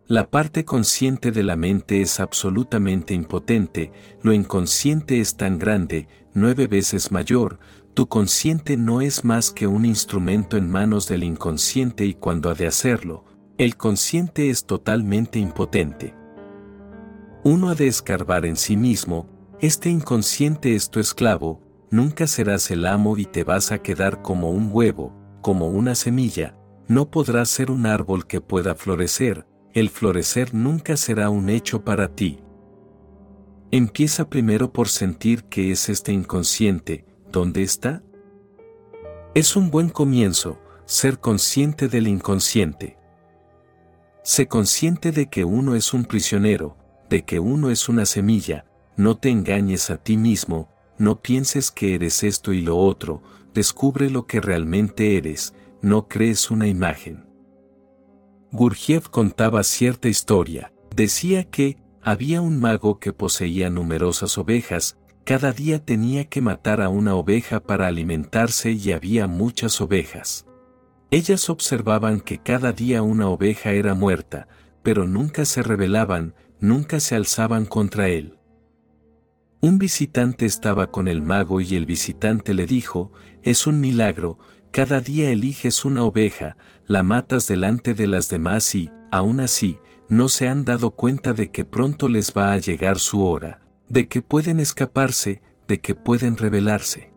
A: La parte consciente de la mente es absolutamente impotente, lo inconsciente es tan grande, nueve veces mayor, tu consciente no es más que un instrumento en manos del inconsciente y cuando ha de hacerlo, el consciente es totalmente impotente. Uno ha de escarbar en sí mismo, este inconsciente es tu esclavo, nunca serás el amo y te vas a quedar como un huevo, como una semilla, no podrás ser un árbol que pueda florecer, el florecer nunca será un hecho para ti. Empieza primero por sentir que es este inconsciente, ¿dónde está? Es un buen comienzo, ser consciente del inconsciente. Sé consciente de que uno es un prisionero, de que uno es una semilla, no te engañes a ti mismo, no pienses que eres esto y lo otro, descubre lo que realmente eres, no crees una imagen. Gurgiev contaba cierta historia, decía que, había un mago que poseía numerosas ovejas, cada día tenía que matar a una oveja para alimentarse y había muchas ovejas. Ellas observaban que cada día una oveja era muerta, pero nunca se rebelaban, nunca se alzaban contra él. Un visitante estaba con el mago y el visitante le dijo, es un milagro, cada día eliges una oveja, la matas delante de las demás y, aún así, no se han dado cuenta de que pronto les va a llegar su hora, de que pueden escaparse, de que pueden rebelarse.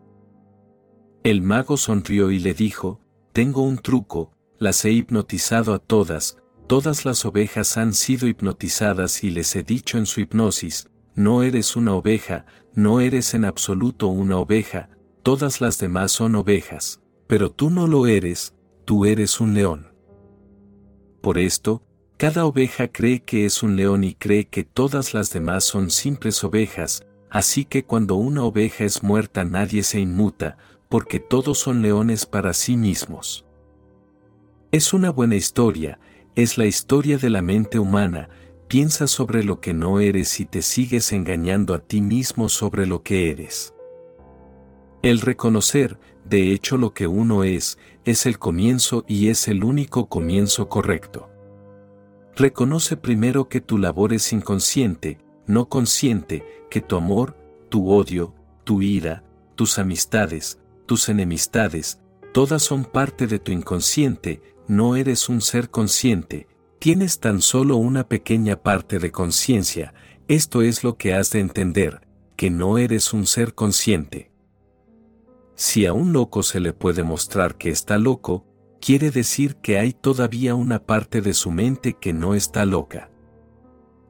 A: El mago sonrió y le dijo, tengo un truco, las he hipnotizado a todas, todas las ovejas han sido hipnotizadas y les he dicho en su hipnosis, no eres una oveja, no eres en absoluto una oveja, todas las demás son ovejas, pero tú no lo eres, tú eres un león. Por esto, cada oveja cree que es un león y cree que todas las demás son simples ovejas, así que cuando una oveja es muerta nadie se inmuta, porque todos son leones para sí mismos. Es una buena historia, es la historia de la mente humana, piensa sobre lo que no eres y te sigues engañando a ti mismo sobre lo que eres. El reconocer, de hecho lo que uno es, es el comienzo y es el único comienzo correcto. Reconoce primero que tu labor es inconsciente, no consciente, que tu amor, tu odio, tu ira, tus amistades, tus enemistades, todas son parte de tu inconsciente, no eres un ser consciente, tienes tan solo una pequeña parte de conciencia, esto es lo que has de entender, que no eres un ser consciente. Si a un loco se le puede mostrar que está loco, quiere decir que hay todavía una parte de su mente que no está loca.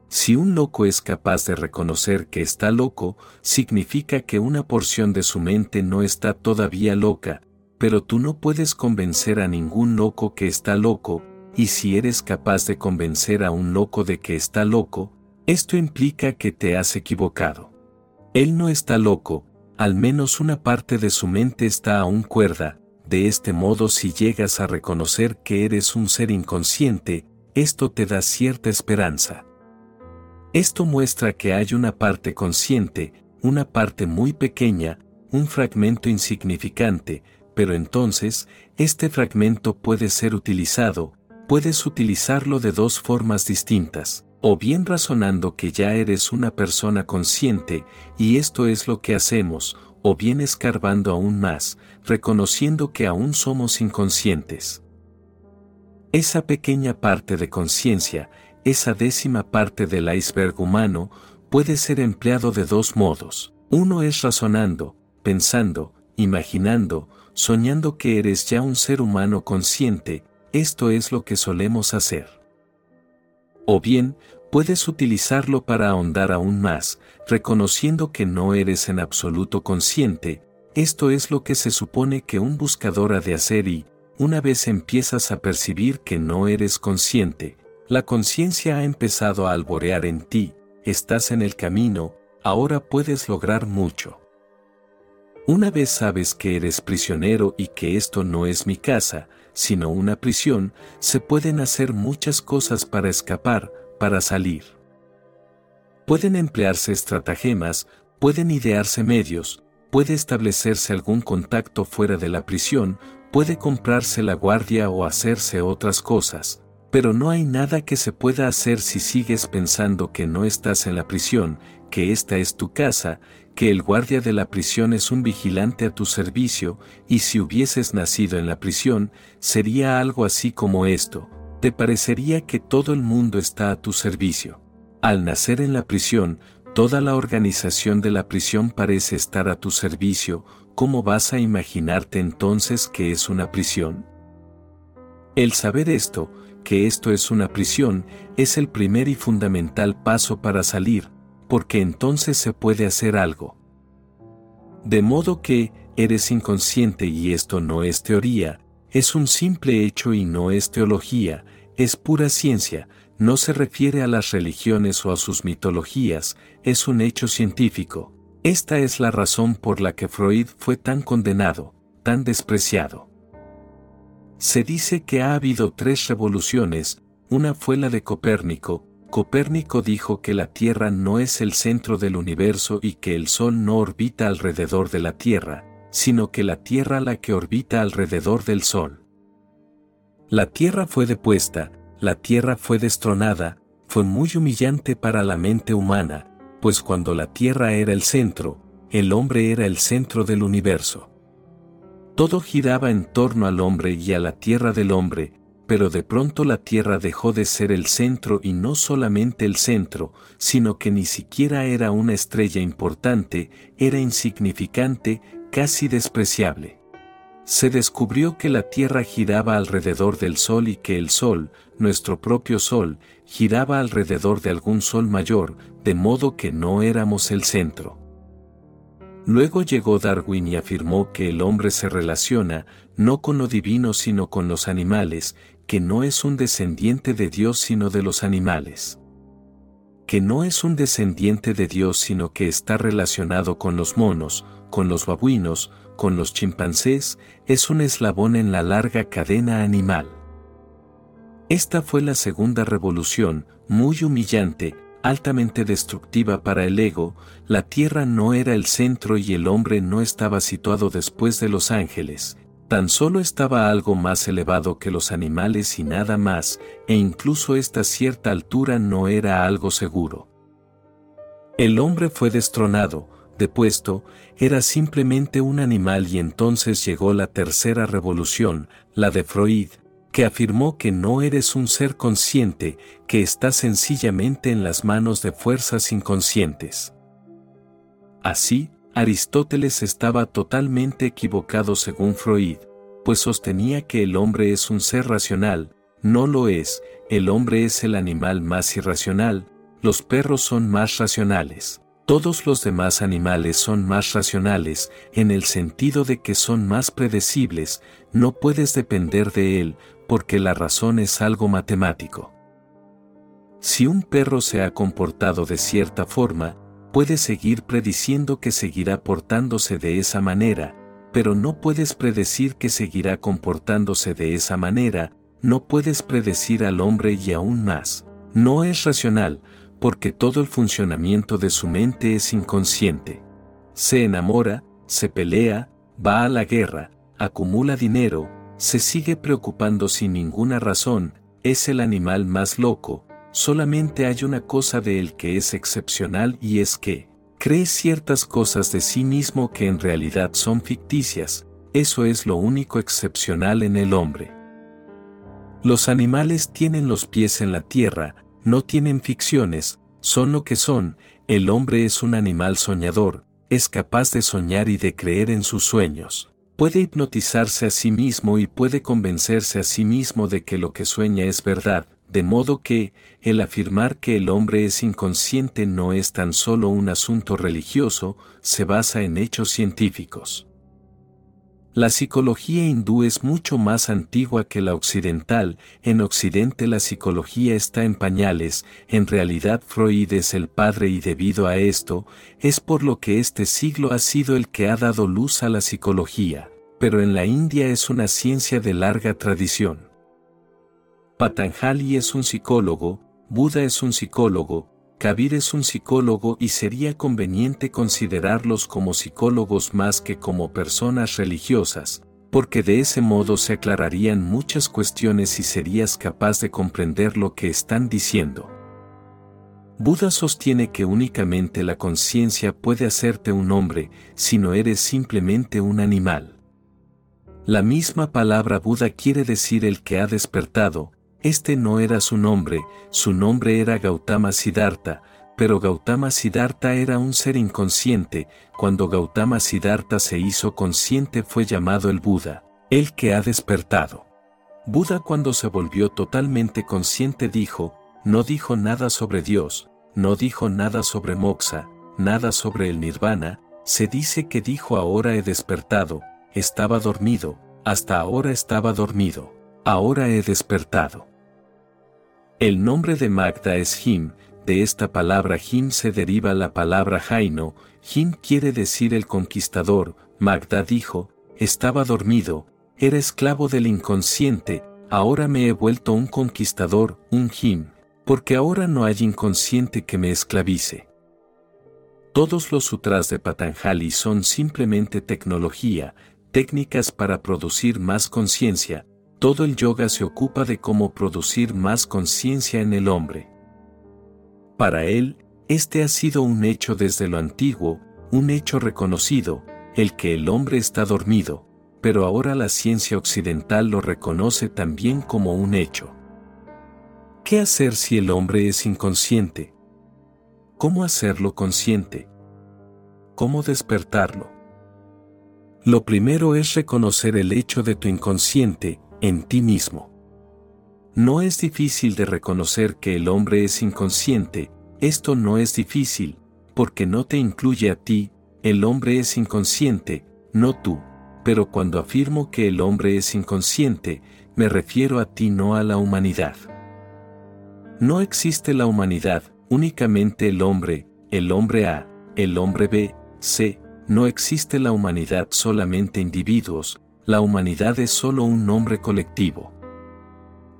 A: Si un loco es capaz de reconocer que está loco, significa que una porción de su mente no está todavía loca, pero tú no puedes convencer a ningún loco que está loco, y si eres capaz de convencer a un loco de que está loco, esto implica que te has equivocado. Él no está loco, al menos una parte de su mente está aún cuerda, de este modo si llegas a reconocer que eres un ser inconsciente, esto te da cierta esperanza. Esto muestra que hay una parte consciente, una parte muy pequeña, un fragmento insignificante, pero entonces, este fragmento puede ser utilizado, puedes utilizarlo de dos formas distintas, o bien razonando que ya eres una persona consciente, y esto es lo que hacemos, o bien escarbando aún más, reconociendo que aún somos inconscientes. Esa pequeña parte de conciencia, esa décima parte del iceberg humano, puede ser empleado de dos modos. Uno es razonando, pensando, imaginando, soñando que eres ya un ser humano consciente, esto es lo que solemos hacer. O bien, puedes utilizarlo para ahondar aún más, reconociendo que no eres en absoluto consciente, esto es lo que se supone que un buscador ha de hacer y, una vez empiezas a percibir que no eres consciente, la conciencia ha empezado a alborear en ti, estás en el camino, ahora puedes lograr mucho. Una vez sabes que eres prisionero y que esto no es mi casa, sino una prisión, se pueden hacer muchas cosas para escapar, para salir. Pueden emplearse estratagemas, pueden idearse medios, puede establecerse algún contacto fuera de la prisión, puede comprarse la guardia o hacerse otras cosas, pero no hay nada que se pueda hacer si sigues pensando que no estás en la prisión, que esta es tu casa, que el guardia de la prisión es un vigilante a tu servicio, y si hubieses nacido en la prisión, sería algo así como esto, te parecería que todo el mundo está a tu servicio. Al nacer en la prisión, toda la organización de la prisión parece estar a tu servicio, ¿cómo vas a imaginarte entonces que es una prisión? El saber esto, que esto es una prisión, es el primer y fundamental paso para salir, porque entonces se puede hacer algo. De modo que, eres inconsciente y esto no es teoría, es un simple hecho y no es teología, es pura ciencia, no se refiere a las religiones o a sus mitologías, es un hecho científico. Esta es la razón por la que Freud fue tan condenado, tan despreciado. Se dice que ha habido tres revoluciones, una fue la de Copérnico, Copérnico dijo que la Tierra no es el centro del universo y que el Sol no orbita alrededor de la Tierra, sino que la Tierra la que orbita alrededor del Sol. La Tierra fue depuesta, la Tierra fue destronada, fue muy humillante para la mente humana, pues cuando la Tierra era el centro, el hombre era el centro del universo. Todo giraba en torno al hombre y a la Tierra del hombre, pero de pronto la Tierra dejó de ser el centro y no solamente el centro, sino que ni siquiera era una estrella importante, era insignificante, casi despreciable se descubrió que la Tierra giraba alrededor del Sol y que el Sol, nuestro propio Sol, giraba alrededor de algún Sol mayor, de modo que no éramos el centro. Luego llegó Darwin y afirmó que el hombre se relaciona, no con lo divino sino con los animales, que no es un descendiente de Dios sino de los animales. Que no es un descendiente de Dios sino que está relacionado con los monos, con los babuinos, con los chimpancés, es un eslabón en la larga cadena animal. Esta fue la segunda revolución, muy humillante, altamente destructiva para el ego, la tierra no era el centro y el hombre no estaba situado después de los ángeles, tan solo estaba algo más elevado que los animales y nada más, e incluso esta cierta altura no era algo seguro. El hombre fue destronado, depuesto, era simplemente un animal y entonces llegó la tercera revolución, la de Freud, que afirmó que no eres un ser consciente, que está sencillamente en las manos de fuerzas inconscientes. Así, Aristóteles estaba totalmente equivocado según Freud, pues sostenía que el hombre es un ser racional, no lo es, el hombre es el animal más irracional, los perros son más racionales. Todos los demás animales son más racionales, en el sentido de que son más predecibles, no puedes depender de él, porque la razón es algo matemático. Si un perro se ha comportado de cierta forma, puedes seguir prediciendo que seguirá portándose de esa manera, pero no puedes predecir que seguirá comportándose de esa manera, no puedes predecir al hombre y aún más. No es racional, porque todo el funcionamiento de su mente es inconsciente. Se enamora, se pelea, va a la guerra, acumula dinero, se sigue preocupando sin ninguna razón, es el animal más loco, solamente hay una cosa de él que es excepcional y es que, cree ciertas cosas de sí mismo que en realidad son ficticias, eso es lo único excepcional en el hombre. Los animales tienen los pies en la tierra, no tienen ficciones, son lo que son, el hombre es un animal soñador, es capaz de soñar y de creer en sus sueños. Puede hipnotizarse a sí mismo y puede convencerse a sí mismo de que lo que sueña es verdad, de modo que, el afirmar que el hombre es inconsciente no es tan solo un asunto religioso, se basa en hechos científicos. La psicología hindú es mucho más antigua que la occidental, en Occidente la psicología está en pañales, en realidad Freud es el padre y debido a esto, es por lo que este siglo ha sido el que ha dado luz a la psicología, pero en la India es una ciencia de larga tradición. Patanjali es un psicólogo, Buda es un psicólogo, Kabir es un psicólogo y sería conveniente considerarlos como psicólogos más que como personas religiosas, porque de ese modo se aclararían muchas cuestiones y serías capaz de comprender lo que están diciendo. Buda sostiene que únicamente la conciencia puede hacerte un hombre si no eres simplemente un animal. La misma palabra Buda quiere decir el que ha despertado, este no era su nombre, su nombre era Gautama Siddhartha, pero Gautama Siddhartha era un ser inconsciente, cuando Gautama Siddhartha se hizo consciente fue llamado el Buda, el que ha despertado. Buda cuando se volvió totalmente consciente dijo, no dijo nada sobre Dios, no dijo nada sobre Moksha, nada sobre el Nirvana, se dice que dijo ahora he despertado, estaba dormido, hasta ahora estaba dormido, ahora he despertado. El nombre de Magda es Him, de esta palabra Him se deriva la palabra Jaino, Him quiere decir el conquistador, Magda dijo, estaba dormido, era esclavo del inconsciente, ahora me he vuelto un conquistador, un Him, porque ahora no hay inconsciente que me esclavice. Todos los sutras de Patanjali son simplemente tecnología, técnicas para producir más conciencia, todo el yoga se ocupa de cómo producir más conciencia en el hombre. Para él, este ha sido un hecho desde lo antiguo, un hecho reconocido, el que el hombre está dormido, pero ahora la ciencia occidental lo reconoce también como un hecho. ¿Qué hacer si el hombre es inconsciente? ¿Cómo hacerlo consciente? ¿Cómo despertarlo? Lo primero es reconocer el hecho de tu inconsciente, en ti mismo. No es difícil de reconocer que el hombre es inconsciente, esto no es difícil, porque no te incluye a ti, el hombre es inconsciente, no tú, pero cuando afirmo que el hombre es inconsciente, me refiero a ti no a la humanidad. No existe la humanidad, únicamente el hombre, el hombre A, el hombre B, C, no existe la humanidad solamente individuos, la humanidad es solo un nombre colectivo.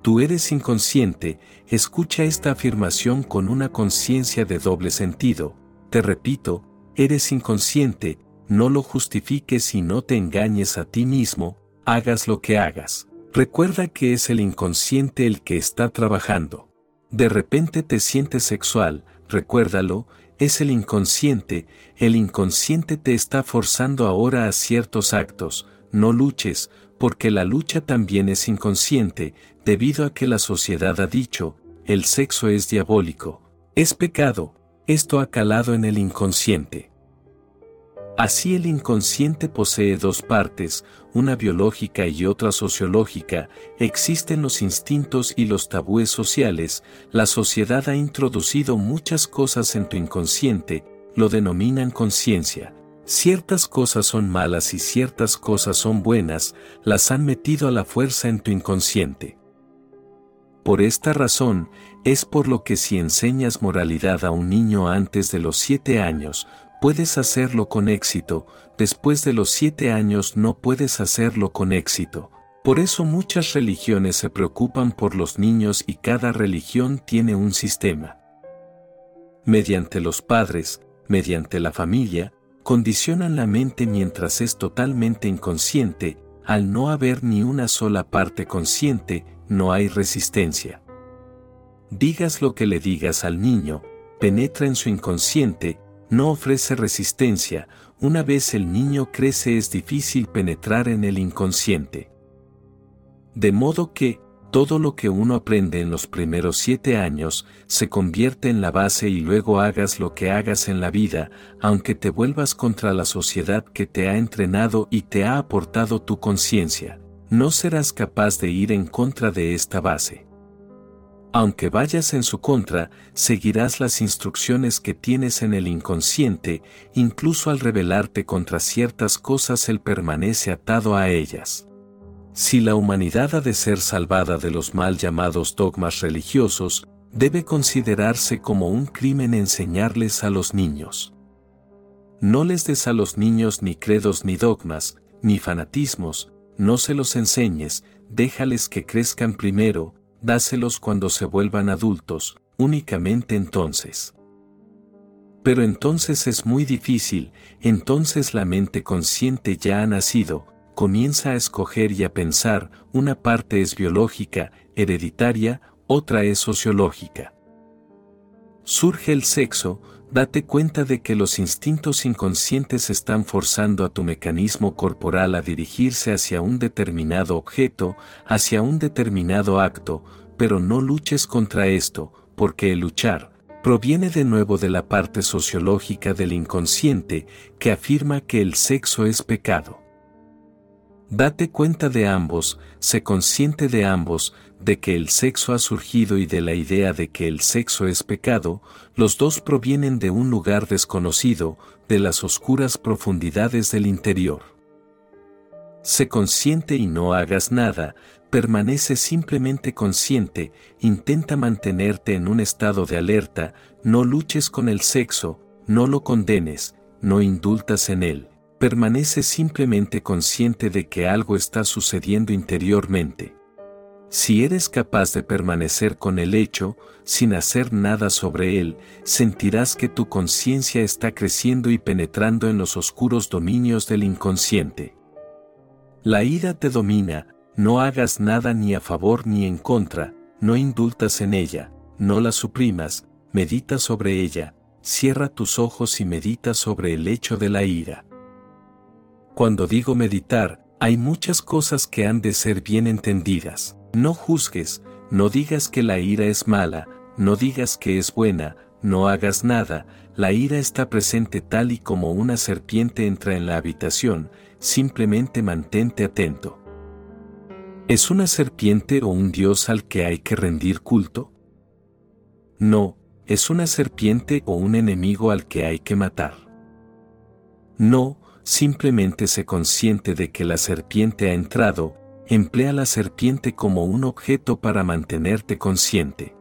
A: Tú eres inconsciente, escucha esta afirmación con una conciencia de doble sentido, te repito, eres inconsciente, no lo justifiques y no te engañes a ti mismo, hagas lo que hagas. Recuerda que es el inconsciente el que está trabajando. De repente te sientes sexual, recuérdalo, es el inconsciente, el inconsciente te está forzando ahora a ciertos actos, no luches, porque la lucha también es inconsciente, debido a que la sociedad ha dicho, el sexo es diabólico, es pecado, esto ha calado en el inconsciente. Así el inconsciente posee dos partes, una biológica y otra sociológica, existen los instintos y los tabúes sociales, la sociedad ha introducido muchas cosas en tu inconsciente, lo denominan conciencia, Ciertas cosas son malas y ciertas cosas son buenas, las han metido a la fuerza en tu inconsciente. Por esta razón, es por lo que si enseñas moralidad a un niño antes de los siete años, puedes hacerlo con éxito, después de los siete años no puedes hacerlo con éxito. Por eso muchas religiones se preocupan por los niños y cada religión tiene un sistema. Mediante los padres, mediante la familia, condicionan la mente mientras es totalmente inconsciente, al no haber ni una sola parte consciente, no hay resistencia. Digas lo que le digas al niño, penetra en su inconsciente, no ofrece resistencia, una vez el niño crece es difícil penetrar en el inconsciente. De modo que, todo lo que uno aprende en los primeros siete años se convierte en la base y luego hagas lo que hagas en la vida, aunque te vuelvas contra la sociedad que te ha entrenado y te ha aportado tu conciencia, no serás capaz de ir en contra de esta base. Aunque vayas en su contra, seguirás las instrucciones que tienes en el inconsciente, incluso al rebelarte contra ciertas cosas él permanece atado a ellas. Si la humanidad ha de ser salvada de los mal llamados dogmas religiosos, debe considerarse como un crimen enseñarles a los niños. No les des a los niños ni credos ni dogmas, ni fanatismos, no se los enseñes, déjales que crezcan primero, dáselos cuando se vuelvan adultos, únicamente entonces. Pero entonces es muy difícil, entonces la mente consciente ya ha nacido, comienza a escoger y a pensar, una parte es biológica, hereditaria, otra es sociológica. Surge el sexo, date cuenta de que los instintos inconscientes están forzando a tu mecanismo corporal a dirigirse hacia un determinado objeto, hacia un determinado acto, pero no luches contra esto, porque el luchar, proviene de nuevo de la parte sociológica del inconsciente que afirma que el sexo es pecado. Date cuenta de ambos, sé consciente de ambos, de que el sexo ha surgido y de la idea de que el sexo es pecado, los dos provienen de un lugar desconocido, de las oscuras profundidades del interior. Sé consciente y no hagas nada, permanece simplemente consciente, intenta mantenerte en un estado de alerta, no luches con el sexo, no lo condenes, no indultas en él, permanece simplemente consciente de que algo está sucediendo interiormente. Si eres capaz de permanecer con el hecho, sin hacer nada sobre él, sentirás que tu conciencia está creciendo y penetrando en los oscuros dominios del inconsciente. La ira te domina, no hagas nada ni a favor ni en contra, no indultas en ella, no la suprimas, medita sobre ella, cierra tus ojos y medita sobre el hecho de la ira. Cuando digo meditar, hay muchas cosas que han de ser bien entendidas. No juzgues, no digas que la ira es mala, no digas que es buena, no hagas nada, la ira está presente tal y como una serpiente entra en la habitación, simplemente mantente atento. ¿Es una serpiente o un dios al que hay que rendir culto? No, es una serpiente o un enemigo al que hay que matar. No, simplemente se consciente de que la serpiente ha entrado, emplea la serpiente como un objeto para mantenerte consciente.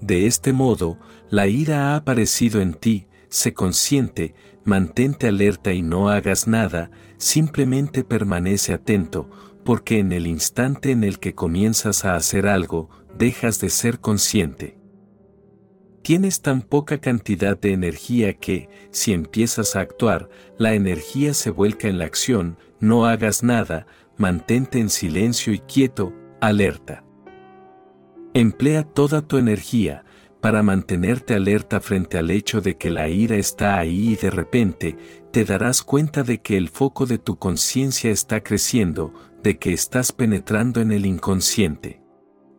A: De este modo, la ira ha aparecido en ti, se consciente, mantente alerta y no hagas nada, simplemente permanece atento, porque en el instante en el que comienzas a hacer algo, dejas de ser consciente. Tienes tan poca cantidad de energía que, si empiezas a actuar, la energía se vuelca en la acción, no hagas nada, mantente en silencio y quieto, alerta. Emplea toda tu energía, para mantenerte alerta frente al hecho de que la ira está ahí y de repente, te darás cuenta de que el foco de tu conciencia está creciendo, de que estás penetrando en el inconsciente.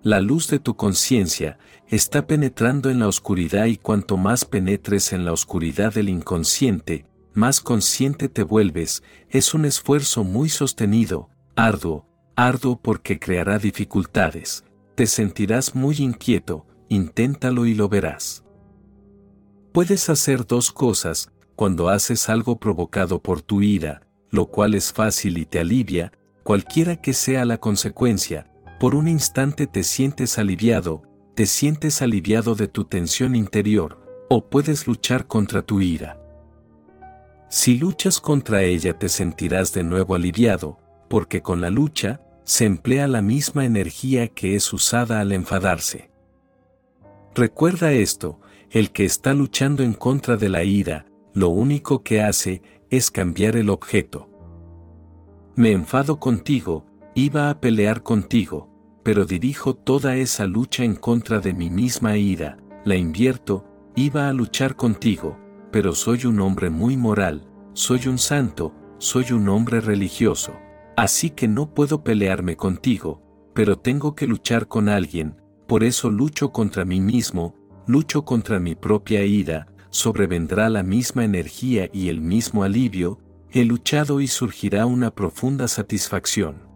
A: La luz de tu conciencia está penetrando en la oscuridad y cuanto más penetres en la oscuridad del inconsciente, más consciente te vuelves, es un esfuerzo muy sostenido, arduo, arduo porque creará dificultades, te sentirás muy inquieto, inténtalo y lo verás. Puedes hacer dos cosas, cuando haces algo provocado por tu ira, lo cual es fácil y te alivia, cualquiera que sea la consecuencia, por un instante te sientes aliviado, te sientes aliviado de tu tensión interior, o puedes luchar contra tu ira. Si luchas contra ella te sentirás de nuevo aliviado, porque con la lucha, se emplea la misma energía que es usada al enfadarse. Recuerda esto, el que está luchando en contra de la ira, lo único que hace es cambiar el objeto. Me enfado contigo, iba a pelear contigo, pero dirijo toda esa lucha en contra de mi misma ira, la invierto, iba a luchar contigo, pero soy un hombre muy moral, soy un santo, soy un hombre religioso, así que no puedo pelearme contigo, pero tengo que luchar con alguien, por eso lucho contra mí mismo, lucho contra mi propia ira, sobrevendrá la misma energía y el mismo alivio, he luchado y surgirá una profunda satisfacción.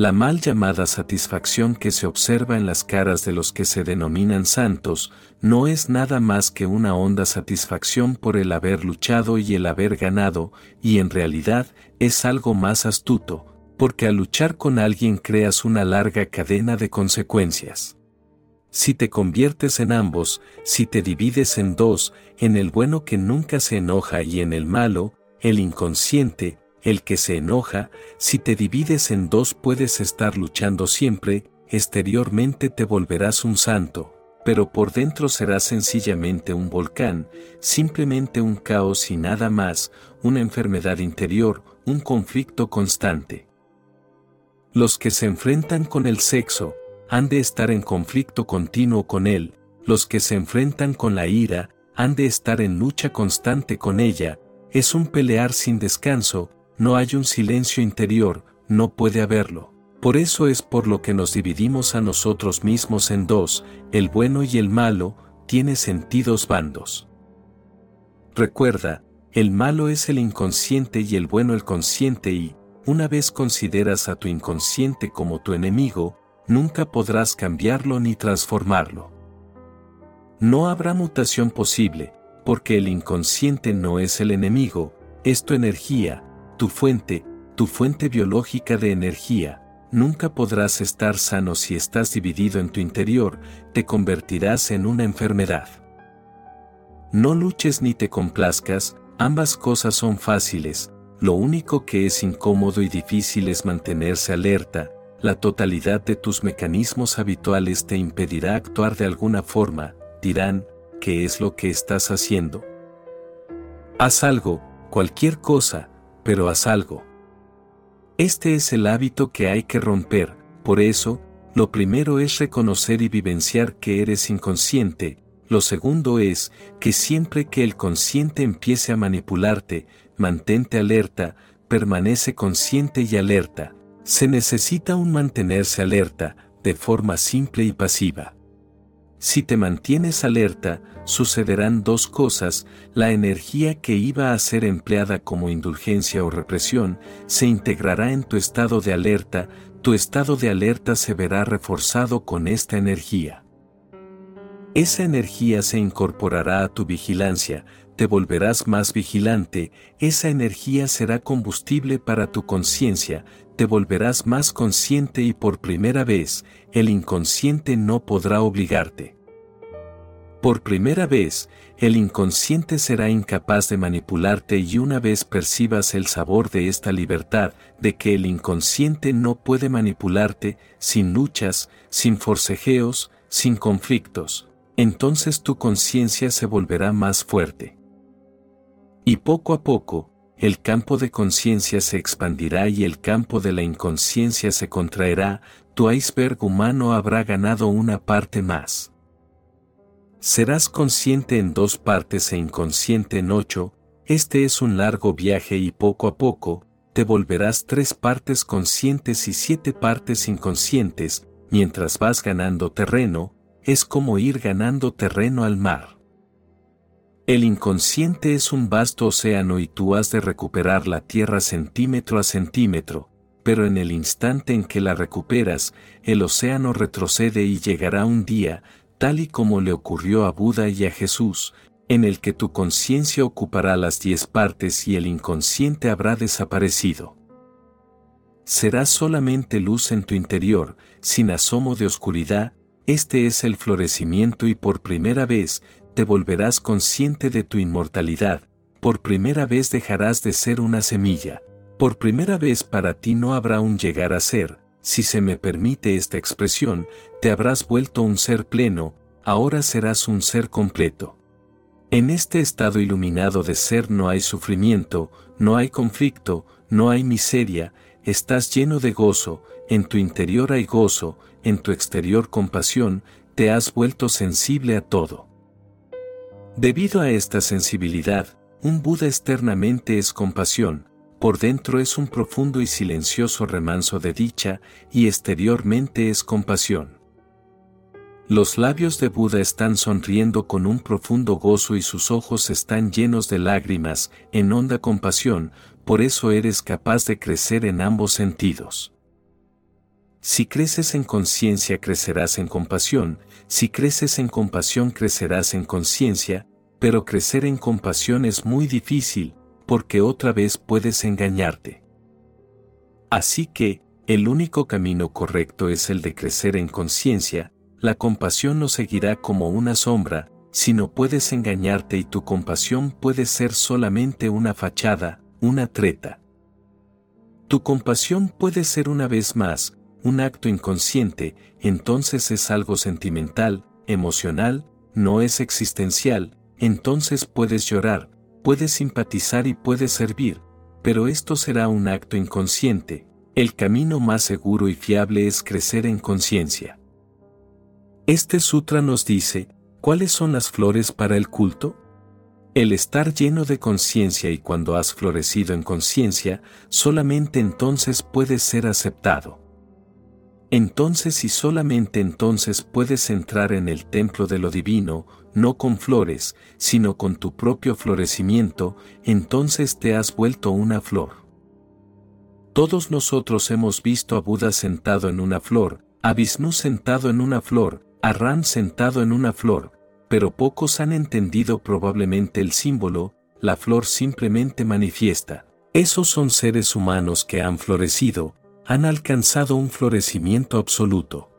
A: La mal llamada satisfacción que se observa en las caras de los que se denominan santos, no es nada más que una honda satisfacción por el haber luchado y el haber ganado, y en realidad es algo más astuto, porque al luchar con alguien creas una larga cadena de consecuencias. Si te conviertes en ambos, si te divides en dos, en el bueno que nunca se enoja y en el malo, el inconsciente, el que se enoja, si te divides en dos puedes estar luchando siempre, exteriormente te volverás un santo, pero por dentro serás sencillamente un volcán, simplemente un caos y nada más, una enfermedad interior, un conflicto constante. Los que se enfrentan con el sexo, han de estar en conflicto continuo con él, los que se enfrentan con la ira, han de estar en lucha constante con ella, es un pelear sin descanso, no hay un silencio interior, no puede haberlo. Por eso es por lo que nos dividimos a nosotros mismos en dos, el bueno y el malo, tiene sentidos bandos. Recuerda, el malo es el inconsciente y el bueno el consciente y, una vez consideras a tu inconsciente como tu enemigo, nunca podrás cambiarlo ni transformarlo. No habrá mutación posible, porque el inconsciente no es el enemigo, es tu energía, tu fuente, tu fuente biológica de energía, nunca podrás estar sano si estás dividido en tu interior, te convertirás en una enfermedad. No luches ni te complazcas, ambas cosas son fáciles, lo único que es incómodo y difícil es mantenerse alerta, la totalidad de tus mecanismos habituales te impedirá actuar de alguna forma, dirán, ¿qué es lo que estás haciendo? Haz algo, cualquier cosa, pero haz algo. Este es el hábito que hay que romper, por eso, lo primero es reconocer y vivenciar que eres inconsciente, lo segundo es que siempre que el consciente empiece a manipularte, mantente alerta, permanece consciente y alerta. Se necesita un mantenerse alerta, de forma simple y pasiva. Si te mantienes alerta, sucederán dos cosas, la energía que iba a ser empleada como indulgencia o represión, se integrará en tu estado de alerta, tu estado de alerta se verá reforzado con esta energía. Esa energía se incorporará a tu vigilancia, te volverás más vigilante, esa energía será combustible para tu conciencia, te volverás más consciente y por primera vez, el inconsciente no podrá obligarte. Por primera vez, el inconsciente será incapaz de manipularte y una vez percibas el sabor de esta libertad, de que el inconsciente no puede manipularte, sin luchas, sin forcejeos, sin conflictos, entonces tu conciencia se volverá más fuerte. Y poco a poco, el campo de conciencia se expandirá y el campo de la inconsciencia se contraerá, tu iceberg humano habrá ganado una parte más. Serás consciente en dos partes e inconsciente en ocho, este es un largo viaje y poco a poco, te volverás tres partes conscientes y siete partes inconscientes, mientras vas ganando terreno, es como ir ganando terreno al mar. El inconsciente es un vasto océano y tú has de recuperar la tierra centímetro a centímetro, pero en el instante en que la recuperas, el océano retrocede y llegará un día, tal y como le ocurrió a Buda y a Jesús, en el que tu conciencia ocupará las diez partes y el inconsciente habrá desaparecido. Será solamente luz en tu interior, sin asomo de oscuridad, este es el florecimiento y por primera vez, te volverás consciente de tu inmortalidad, por primera vez dejarás de ser una semilla, por primera vez para ti no habrá un llegar a ser, si se me permite esta expresión, te habrás vuelto un ser pleno, ahora serás un ser completo. En este estado iluminado de ser no hay sufrimiento, no hay conflicto, no hay miseria, estás lleno de gozo, en tu interior hay gozo, en tu exterior compasión, te has vuelto sensible a todo. Debido a esta sensibilidad, un Buda externamente es compasión, por dentro es un profundo y silencioso remanso de dicha, y exteriormente es compasión. Los labios de Buda están sonriendo con un profundo gozo y sus ojos están llenos de lágrimas, en honda compasión, por eso eres capaz de crecer en ambos sentidos. Si creces en conciencia crecerás en compasión, si creces en compasión crecerás en conciencia, pero crecer en compasión es muy difícil, porque otra vez puedes engañarte. Así que, el único camino correcto es el de crecer en conciencia, la compasión no seguirá como una sombra, sino puedes engañarte y tu compasión puede ser solamente una fachada, una treta. Tu compasión puede ser una vez más, un acto inconsciente, entonces es algo sentimental, emocional, no es existencial, entonces puedes llorar, puedes simpatizar y puedes servir, pero esto será un acto inconsciente, el camino más seguro y fiable es crecer en conciencia. Este sutra nos dice, ¿cuáles son las flores para el culto? El estar lleno de conciencia y cuando has florecido en conciencia, solamente entonces puedes ser aceptado. Entonces y solamente entonces puedes entrar en el templo de lo divino, no con flores, sino con tu propio florecimiento, entonces te has vuelto una flor. Todos nosotros hemos visto a Buda sentado en una flor, a Vishnu sentado en una flor, a Ram sentado en una flor, pero pocos han entendido probablemente el símbolo, la flor simplemente manifiesta. Esos son seres humanos que han florecido, han alcanzado un florecimiento absoluto.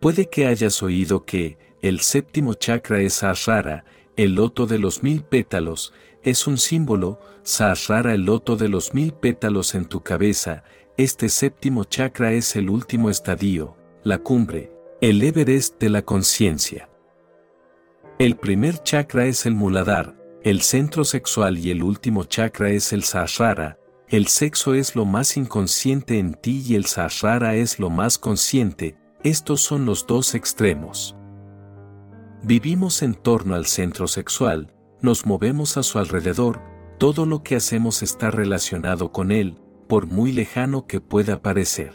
A: Puede que hayas oído que, el séptimo chakra es Sahasrara, el loto de los mil pétalos, es un símbolo, Sahasrara el loto de los mil pétalos en tu cabeza, este séptimo chakra es el último estadio, la cumbre, el Everest de la conciencia. El primer chakra es el Muladhara, el centro sexual y el último chakra es el Sahasrara, el sexo es lo más inconsciente en ti y el Sahasrara es lo más consciente, estos son los dos extremos. Vivimos en torno al centro sexual, nos movemos a su alrededor, todo lo que hacemos está relacionado con él, por muy lejano que pueda parecer.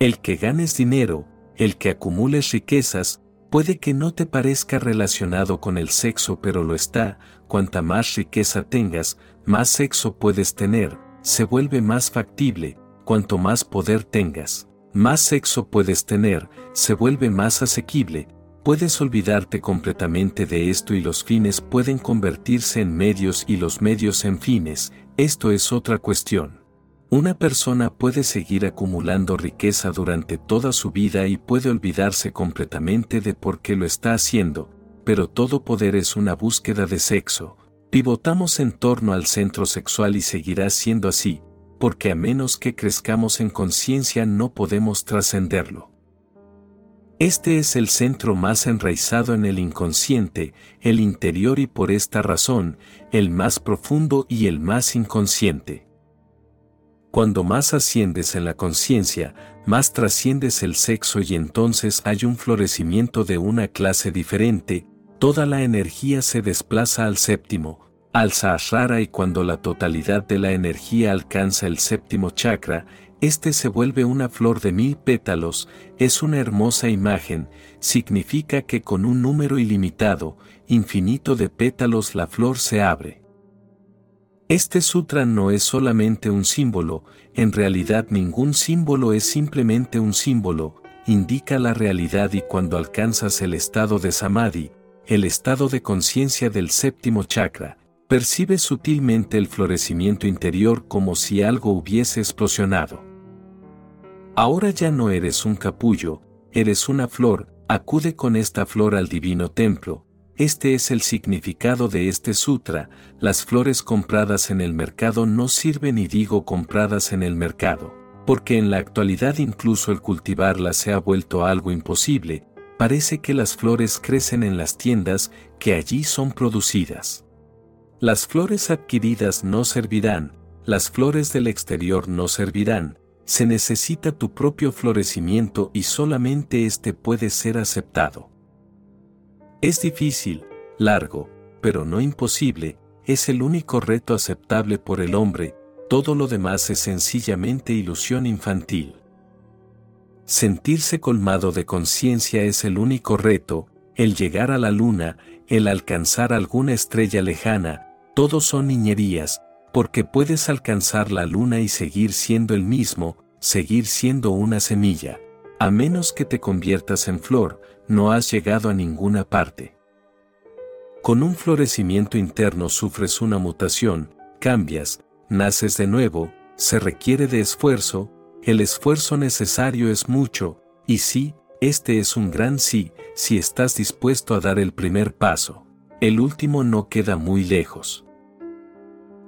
A: El que ganes dinero, el que acumules riquezas, puede que no te parezca relacionado con el sexo pero lo está, cuanta más riqueza tengas, más sexo puedes tener, se vuelve más factible, cuanto más poder tengas, más sexo puedes tener, se vuelve más asequible, puedes olvidarte completamente de esto y los fines pueden convertirse en medios y los medios en fines, esto es otra cuestión. Una persona puede seguir acumulando riqueza durante toda su vida y puede olvidarse completamente de por qué lo está haciendo, pero todo poder es una búsqueda de sexo. Pivotamos en torno al centro sexual y seguirá siendo así, porque a menos que crezcamos en conciencia no podemos trascenderlo. Este es el centro más enraizado en el inconsciente, el interior y por esta razón, el más profundo y el más inconsciente. Cuando más asciendes en la conciencia, más trasciendes el sexo y entonces hay un florecimiento de una clase diferente, toda la energía se desplaza al séptimo, al Sahasrara y cuando la totalidad de la energía alcanza el séptimo chakra, este se vuelve una flor de mil pétalos, es una hermosa imagen, significa que con un número ilimitado, infinito de pétalos la flor se abre. Este sutra no es solamente un símbolo, en realidad ningún símbolo es simplemente un símbolo, indica la realidad y cuando alcanzas el estado de samadhi, el estado de conciencia del séptimo chakra, percibes sutilmente el florecimiento interior como si algo hubiese explosionado. Ahora ya no eres un capullo, eres una flor, acude con esta flor al divino templo, este es el significado de este sutra, las flores compradas en el mercado no sirven y digo compradas en el mercado, porque en la actualidad incluso el cultivarlas se ha vuelto algo imposible, parece que las flores crecen en las tiendas que allí son producidas. Las flores adquiridas no servirán, las flores del exterior no servirán, se necesita tu propio florecimiento y solamente éste puede ser aceptado. Es difícil, largo, pero no imposible, es el único reto aceptable por el hombre, todo lo demás es sencillamente ilusión infantil. Sentirse colmado de conciencia es el único reto, el llegar a la luna, el alcanzar alguna estrella lejana, todos son niñerías, porque puedes alcanzar la luna y seguir siendo el mismo, seguir siendo una semilla. A menos que te conviertas en flor, no has llegado a ninguna parte. Con un florecimiento interno sufres una mutación, cambias, naces de nuevo, se requiere de esfuerzo, el esfuerzo necesario es mucho, y sí, este es un gran sí, si estás dispuesto a dar el primer paso. El último no queda muy lejos.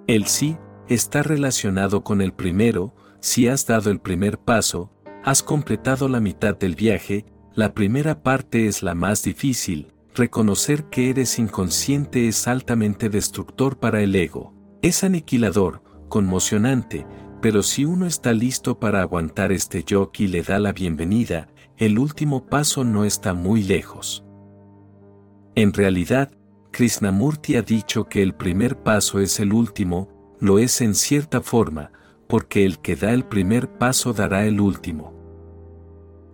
A: El sí está relacionado con el primero, si has dado el primer paso, Has completado la mitad del viaje, la primera parte es la más difícil, reconocer que eres inconsciente es altamente destructor para el ego. Es aniquilador, conmocionante, pero si uno está listo para aguantar este yoke y le da la bienvenida, el último paso no está muy lejos. En realidad, Krishnamurti ha dicho que el primer paso es el último, lo es en cierta forma, porque el que da el primer paso dará el último.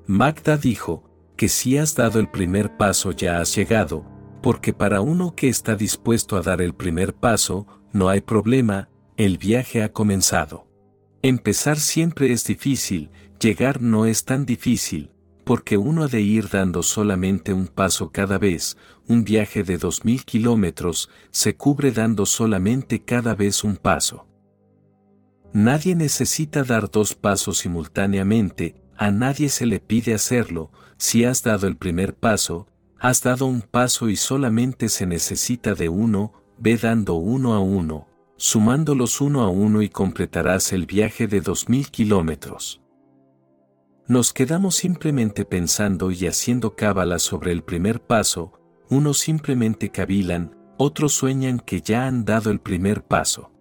A: Magda dijo, que si has dado el primer paso ya has llegado, porque para uno que está dispuesto a dar el primer paso, no hay problema, el viaje ha comenzado. Empezar siempre es difícil, llegar no es tan difícil, porque uno ha de ir dando solamente un paso cada vez, un viaje de dos mil kilómetros se cubre dando solamente cada vez un paso. Nadie necesita dar dos pasos simultáneamente, a nadie se le pide hacerlo, si has dado el primer paso, has dado un paso y solamente se necesita de uno, ve dando uno a uno, sumándolos uno a uno y completarás el viaje de dos mil kilómetros. Nos quedamos simplemente pensando y haciendo cábala sobre el primer paso, unos simplemente cavilan, otros sueñan que ya han dado el primer paso.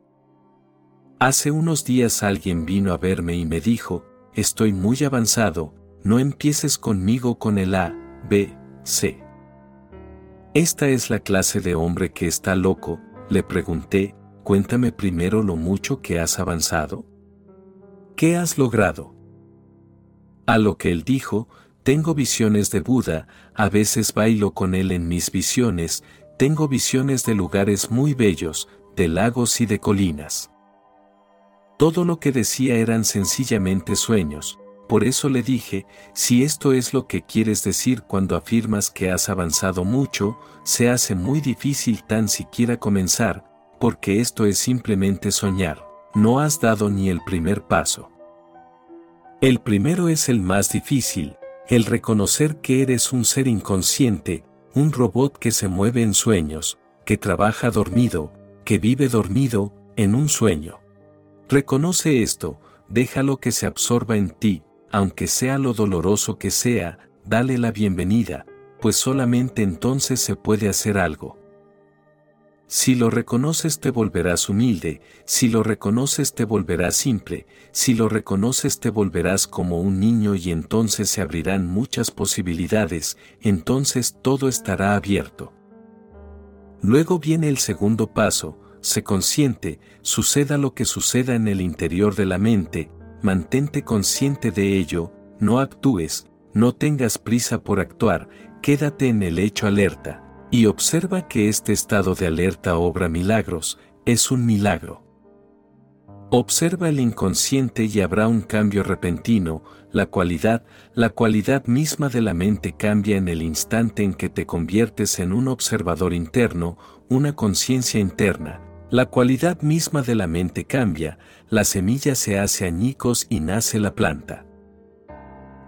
A: Hace unos días alguien vino a verme y me dijo, estoy muy avanzado, no empieces conmigo con el A, B, C. Esta es la clase de hombre que está loco, le pregunté, cuéntame primero lo mucho que has avanzado. ¿Qué has logrado? A lo que él dijo, tengo visiones de Buda, a veces bailo con él en mis visiones, tengo visiones de lugares muy bellos, de lagos y de colinas. Todo lo que decía eran sencillamente sueños, por eso le dije, si esto es lo que quieres decir cuando afirmas que has avanzado mucho, se hace muy difícil tan siquiera comenzar, porque esto es simplemente soñar, no has dado ni el primer paso. El primero es el más difícil, el reconocer que eres un ser inconsciente, un robot que se mueve en sueños, que trabaja dormido, que vive dormido, en un sueño. Reconoce esto, déjalo que se absorba en ti, aunque sea lo doloroso que sea, dale la bienvenida, pues solamente entonces se puede hacer algo. Si lo reconoces te volverás humilde, si lo reconoces te volverás simple, si lo reconoces te volverás como un niño y entonces se abrirán muchas posibilidades, entonces todo estará abierto. Luego viene el segundo paso, se consciente, suceda lo que suceda en el interior de la mente, mantente consciente de ello, no actúes, no tengas prisa por actuar, quédate en el hecho alerta, y observa que este estado de alerta obra milagros, es un milagro. Observa el inconsciente y habrá un cambio repentino, la cualidad, la cualidad misma de la mente cambia en el instante en que te conviertes en un observador interno, una conciencia interna, la cualidad misma de la mente cambia, la semilla se hace añicos y nace la planta.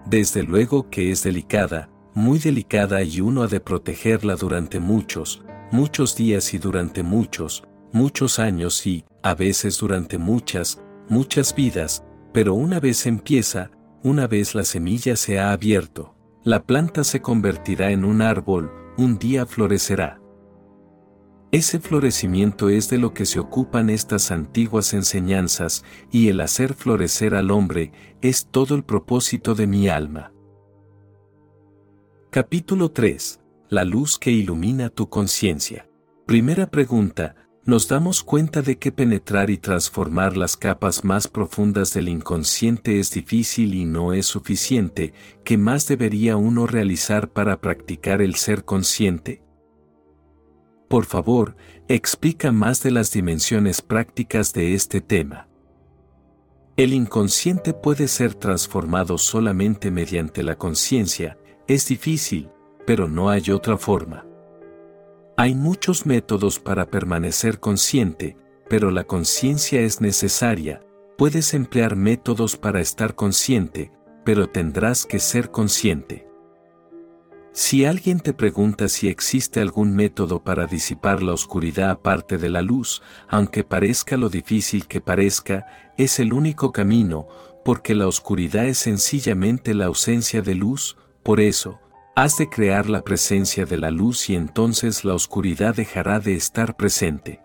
A: Desde luego que es delicada, muy delicada y uno ha de protegerla durante muchos, muchos días y durante muchos, muchos años y, a veces durante muchas, muchas vidas, pero una vez empieza, una vez la semilla se ha abierto, la planta se convertirá en un árbol, un día florecerá. Ese florecimiento es de lo que se ocupan estas antiguas enseñanzas, y el hacer florecer al hombre es todo el propósito de mi alma. Capítulo 3. La luz que ilumina tu conciencia. Primera pregunta, nos damos cuenta de que penetrar y transformar las capas más profundas del inconsciente es difícil y no es suficiente, ¿qué más debería uno realizar para practicar el ser consciente? Por favor, explica más de las dimensiones prácticas de este tema. El inconsciente puede ser transformado solamente mediante la conciencia, es difícil, pero no hay otra forma. Hay muchos métodos para permanecer consciente, pero la conciencia es necesaria, puedes emplear métodos para estar consciente, pero tendrás que ser consciente. Si alguien te pregunta si existe algún método para disipar la oscuridad aparte de la luz, aunque parezca lo difícil que parezca, es el único camino, porque la oscuridad es sencillamente la ausencia de luz, por eso, has de crear la presencia de la luz y entonces la oscuridad dejará de estar presente.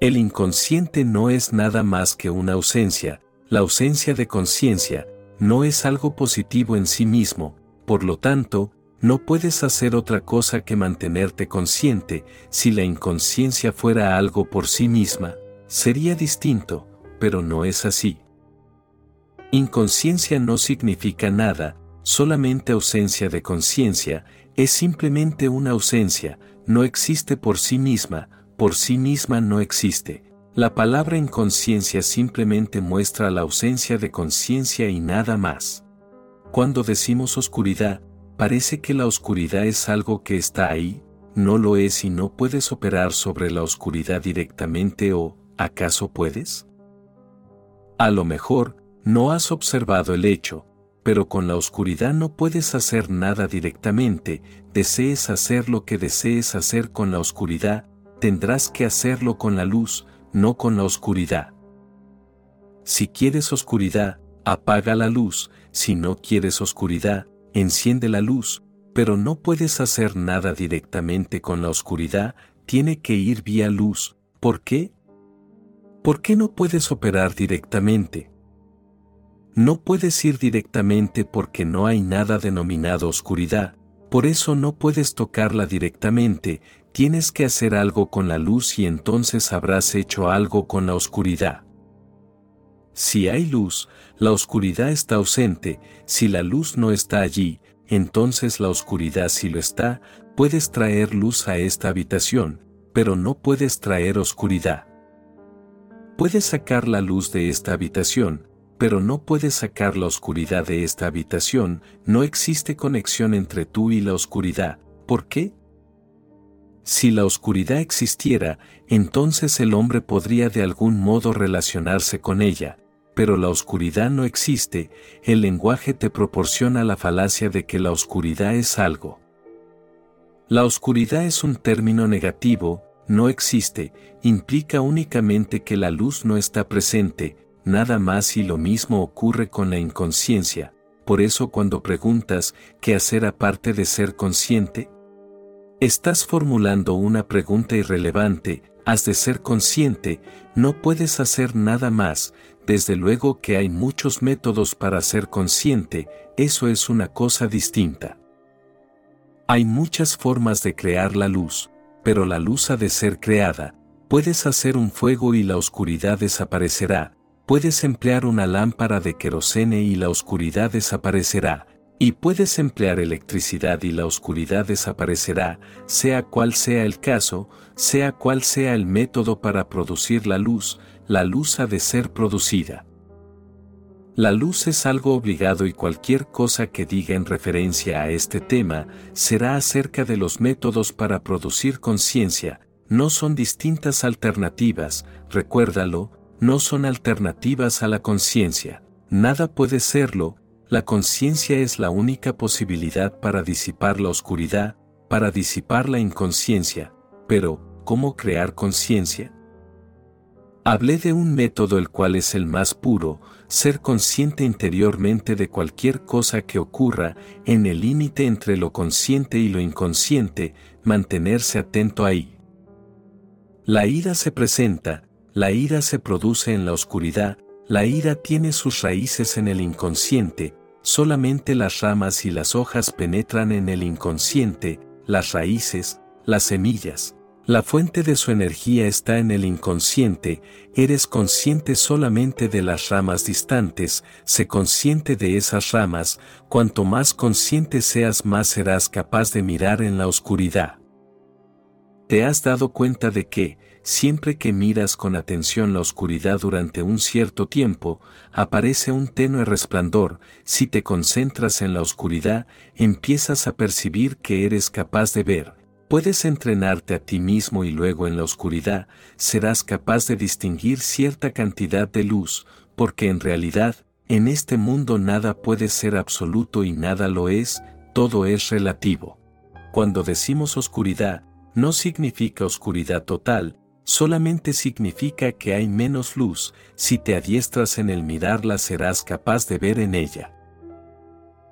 A: El inconsciente no es nada más que una ausencia, la ausencia de conciencia, no es algo positivo en sí mismo, por lo tanto, no puedes hacer otra cosa que mantenerte consciente, si la inconsciencia fuera algo por sí misma, sería distinto, pero no es así. Inconsciencia no significa nada, solamente ausencia de conciencia, es simplemente una ausencia, no existe por sí misma, por sí misma no existe. La palabra inconsciencia simplemente muestra la ausencia de conciencia y nada más. Cuando decimos oscuridad, parece que la oscuridad es algo que está ahí, no lo es y no puedes operar sobre la oscuridad directamente o, ¿acaso puedes? A lo mejor, no has observado el hecho, pero con la oscuridad no puedes hacer nada directamente, desees hacer lo que desees hacer con la oscuridad, tendrás que hacerlo con la luz, no con la oscuridad. Si quieres oscuridad, apaga la luz, si no quieres oscuridad, enciende la luz, pero no puedes hacer nada directamente con la oscuridad, tiene que ir vía luz. ¿Por qué? ¿Por qué no puedes operar directamente? No puedes ir directamente porque no hay nada denominado oscuridad, por eso no puedes tocarla directamente, tienes que hacer algo con la luz y entonces habrás hecho algo con la oscuridad. Si hay luz, la oscuridad está ausente, si la luz no está allí, entonces la oscuridad si lo está, puedes traer luz a esta habitación, pero no puedes traer oscuridad. Puedes sacar la luz de esta habitación, pero no puedes sacar la oscuridad de esta habitación, no existe conexión entre tú y la oscuridad. ¿Por qué? Si la oscuridad existiera, entonces el hombre podría de algún modo relacionarse con ella, pero la oscuridad no existe, el lenguaje te proporciona la falacia de que la oscuridad es algo. La oscuridad es un término negativo, no existe, implica únicamente que la luz no está presente, nada más y lo mismo ocurre con la inconsciencia, por eso cuando preguntas, ¿qué hacer aparte de ser consciente? Estás formulando una pregunta irrelevante, has de ser consciente, no puedes hacer nada más, desde luego que hay muchos métodos para ser consciente, eso es una cosa distinta. Hay muchas formas de crear la luz, pero la luz ha de ser creada, puedes hacer un fuego y la oscuridad desaparecerá, puedes emplear una lámpara de querosene y la oscuridad desaparecerá, y puedes emplear electricidad y la oscuridad desaparecerá, sea cual sea el caso, sea cual sea el método para producir la luz, la luz ha de ser producida. La luz es algo obligado y cualquier cosa que diga en referencia a este tema será acerca de los métodos para producir conciencia, no son distintas alternativas, recuérdalo, no son alternativas a la conciencia. Nada puede serlo, la conciencia es la única posibilidad para disipar la oscuridad, para disipar la inconsciencia, pero, ¿cómo crear conciencia? Hablé de un método el cual es el más puro, ser consciente interiormente de cualquier cosa que ocurra, en el límite entre lo consciente y lo inconsciente, mantenerse atento ahí. La ira se presenta, la ira se produce en la oscuridad, la ira tiene sus raíces en el inconsciente, solamente las ramas y las hojas penetran en el inconsciente, las raíces, las semillas. La fuente de su energía está en el inconsciente, eres consciente solamente de las ramas distantes, sé consciente de esas ramas, cuanto más consciente seas más serás capaz de mirar en la oscuridad. ¿Te has dado cuenta de que, siempre que miras con atención la oscuridad durante un cierto tiempo, aparece un tenue resplandor, si te concentras en la oscuridad, empiezas a percibir que eres capaz de ver. Puedes entrenarte a ti mismo y luego en la oscuridad serás capaz de distinguir cierta cantidad de luz, porque en realidad, en este mundo nada puede ser absoluto y nada lo es, todo es relativo. Cuando decimos oscuridad, no significa oscuridad total, solamente significa que hay menos luz, si te adiestras en el mirarla serás capaz de ver en ella.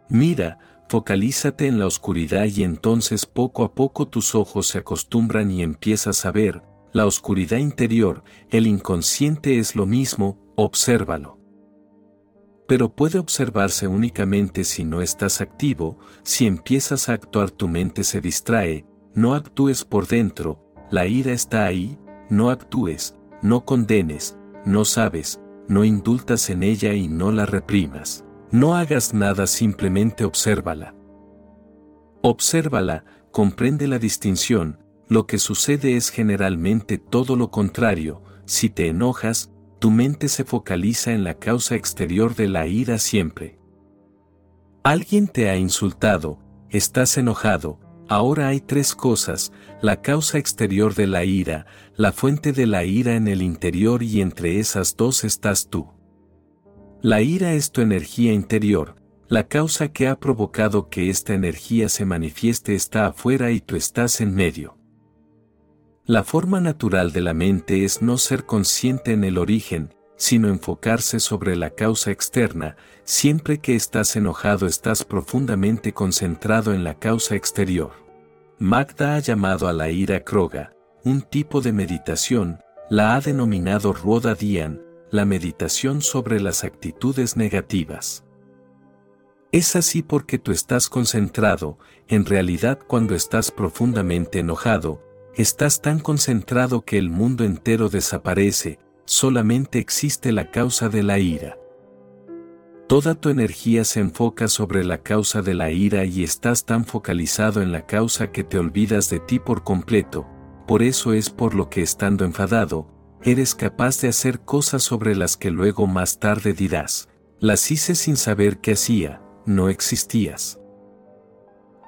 A: Mira, focalízate en la oscuridad y entonces poco a poco tus ojos se acostumbran y empiezas a ver, la oscuridad interior, el inconsciente es lo mismo, obsérvalo. Pero puede observarse únicamente si no estás activo, si empiezas a actuar tu mente se distrae, no actúes por dentro, la ira está ahí, no actúes, no condenes, no sabes, no indultas en ella y no la reprimas. No hagas nada, simplemente obsérvala. Obsérvala, comprende la distinción, lo que sucede es generalmente todo lo contrario, si te enojas, tu mente se focaliza en la causa exterior de la ira siempre. Alguien te ha insultado, estás enojado, ahora hay tres cosas, la causa exterior de la ira, la fuente de la ira en el interior y entre esas dos estás tú. La ira es tu energía interior, la causa que ha provocado que esta energía se manifieste está afuera y tú estás en medio. La forma natural de la mente es no ser consciente en el origen, sino enfocarse sobre la causa externa, siempre que estás enojado estás profundamente concentrado en la causa exterior. Magda ha llamado a la ira kroga, un tipo de meditación, la ha denominado Ruoda Dian, la meditación sobre las actitudes negativas. Es así porque tú estás concentrado, en realidad cuando estás profundamente enojado, estás tan concentrado que el mundo entero desaparece, solamente existe la causa de la ira. Toda tu energía se enfoca sobre la causa de la ira y estás tan focalizado en la causa que te olvidas de ti por completo, por eso es por lo que estando enfadado, eres capaz de hacer cosas sobre las que luego más tarde dirás, las hice sin saber qué hacía, no existías.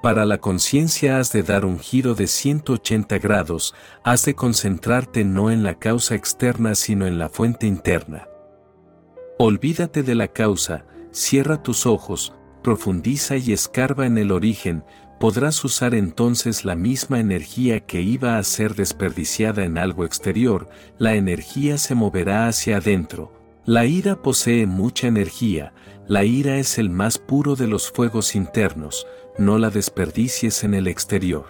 A: Para la conciencia has de dar un giro de 180 grados, has de concentrarte no en la causa externa sino en la fuente interna. Olvídate de la causa, cierra tus ojos, profundiza y escarba en el origen, podrás usar entonces la misma energía que iba a ser desperdiciada en algo exterior, la energía se moverá hacia adentro. La ira posee mucha energía, la ira es el más puro de los fuegos internos, no la desperdicies en el exterior.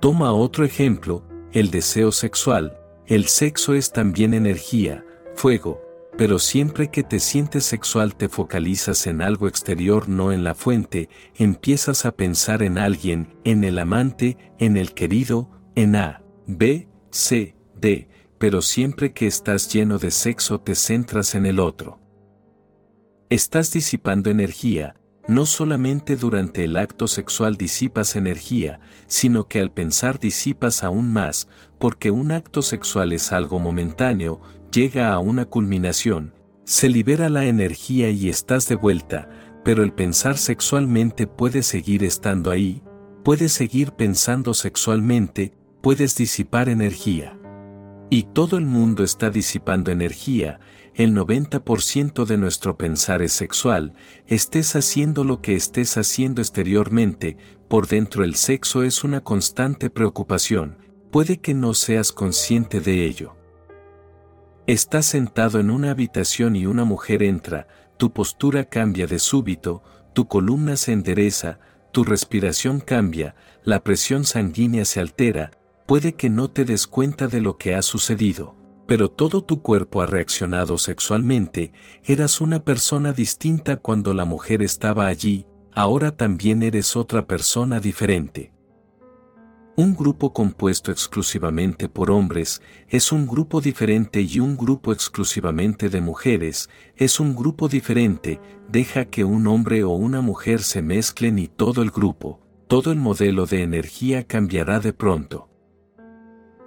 A: Toma otro ejemplo, el deseo sexual, el sexo es también energía, fuego, pero siempre que te sientes sexual te focalizas en algo exterior, no en la fuente, empiezas a pensar en alguien, en el amante, en el querido, en A, B, C, D, pero siempre que estás lleno de sexo te centras en el otro. Estás disipando energía, no solamente durante el acto sexual disipas energía, sino que al pensar disipas aún más, porque un acto sexual es algo momentáneo, llega a una culminación, se libera la energía y estás de vuelta, pero el pensar sexualmente puede seguir estando ahí, puedes seguir pensando sexualmente, puedes disipar energía. Y todo el mundo está disipando energía, el 90% de nuestro pensar es sexual, estés haciendo lo que estés haciendo exteriormente, por dentro el sexo es una constante preocupación, puede que no seas consciente de ello. Estás sentado en una habitación y una mujer entra, tu postura cambia de súbito, tu columna se endereza, tu respiración cambia, la presión sanguínea se altera, puede que no te des cuenta de lo que ha sucedido pero todo tu cuerpo ha reaccionado sexualmente, eras una persona distinta cuando la mujer estaba allí, ahora también eres otra persona diferente. Un grupo compuesto exclusivamente por hombres es un grupo diferente y un grupo exclusivamente de mujeres es un grupo diferente, deja que un hombre o una mujer se mezclen y todo el grupo, todo el modelo de energía cambiará de pronto.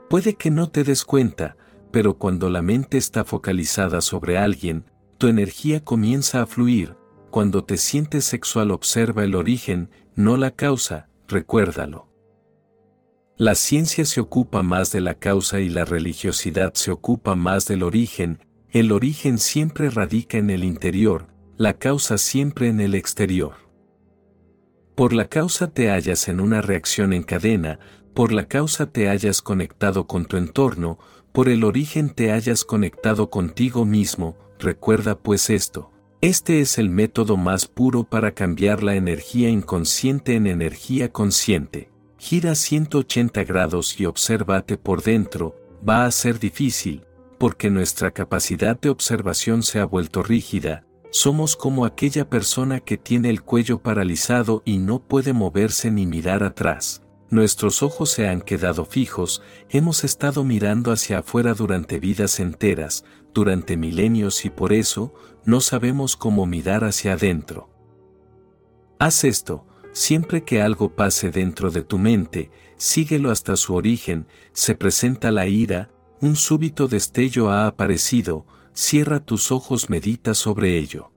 A: Puede que no te des cuenta, pero cuando la mente está focalizada sobre alguien, tu energía comienza a fluir, cuando te sientes sexual observa el origen, no la causa, recuérdalo. La ciencia se ocupa más de la causa y la religiosidad se ocupa más del origen, el origen siempre radica en el interior, la causa siempre en el exterior. Por la causa te hallas en una reacción en cadena, por la causa te hayas conectado con tu entorno, por el origen te hayas conectado contigo mismo, recuerda pues esto. Este es el método más puro para cambiar la energía inconsciente en energía consciente. Gira 180 grados y obsérvate por dentro, va a ser difícil, porque nuestra capacidad de observación se ha vuelto rígida, somos como aquella persona que tiene el cuello paralizado y no puede moverse ni mirar atrás. nuestros ojos se han quedado fijos, hemos estado mirando hacia afuera durante vidas enteras, durante milenios y por eso, no sabemos cómo mirar hacia adentro. Haz esto, siempre que algo pase dentro de tu mente, síguelo hasta su origen, se presenta la ira, un súbito destello ha aparecido, cierra tus ojos, medita sobre ello.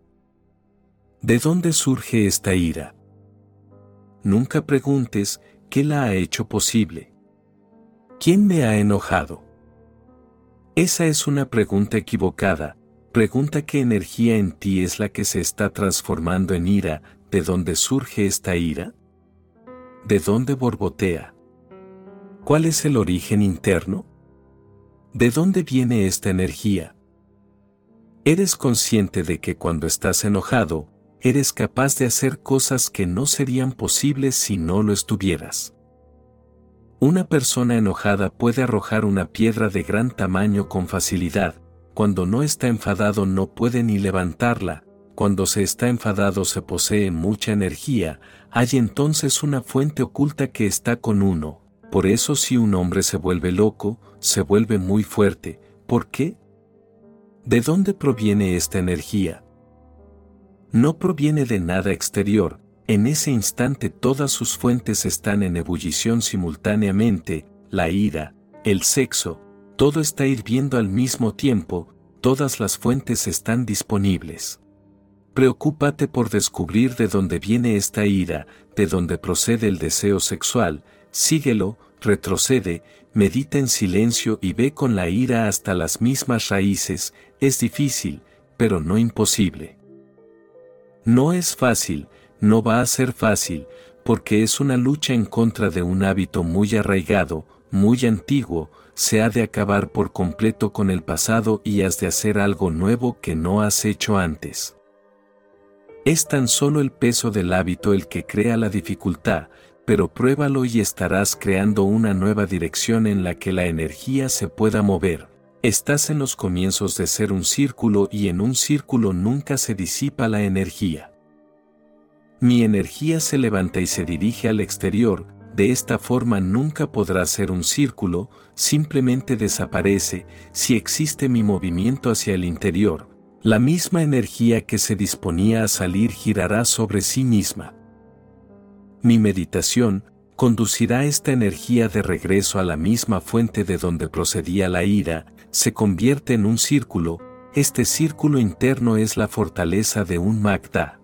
A: ¿De dónde surge esta ira? Nunca preguntes qué la ha hecho posible. ¿Quién me ha enojado? Esa es una pregunta equivocada, pregunta qué energía en ti es la que se está transformando en ira, ¿de dónde surge esta ira? ¿De dónde borbotea? ¿Cuál es el origen interno? ¿De dónde viene esta energía? Eres consciente de que cuando estás enojado, eres capaz de hacer cosas que no serían posibles si no lo estuvieras. Una persona enojada puede arrojar una piedra de gran tamaño con facilidad, cuando no está enfadado no puede ni levantarla, cuando se está enfadado se posee mucha energía, hay entonces una fuente oculta que está con uno, por eso si un hombre se vuelve loco, se vuelve muy fuerte, ¿por qué? ¿De dónde proviene esta energía? no proviene de nada exterior, en ese instante todas sus fuentes están en ebullición simultáneamente, la ira, el sexo, todo está hirviendo al mismo tiempo, todas las fuentes están disponibles. Preocúpate por descubrir de dónde viene esta ira, de dónde procede el deseo sexual, síguelo, retrocede, medita en silencio y ve con la ira hasta las mismas raíces, es difícil, pero no imposible. No es fácil, no va a ser fácil, porque es una lucha en contra de un hábito muy arraigado, muy antiguo, se ha de acabar por completo con el pasado y has de hacer algo nuevo que no has hecho antes. Es tan solo el peso del hábito el que crea la dificultad, pero pruébalo y estarás creando una nueva dirección en la que la energía se pueda mover. Estás en los comienzos de ser un círculo y en un círculo nunca se disipa la energía. Mi energía se levanta y se dirige al exterior, de esta forma nunca podrá ser un círculo, simplemente desaparece si existe mi movimiento hacia el interior. La misma energía que se disponía a salir girará sobre sí misma. Mi meditación, conducirá esta energía de regreso a la misma fuente de donde procedía la ira, se convierte en un círculo, este círculo interno es la fortaleza de un Magda.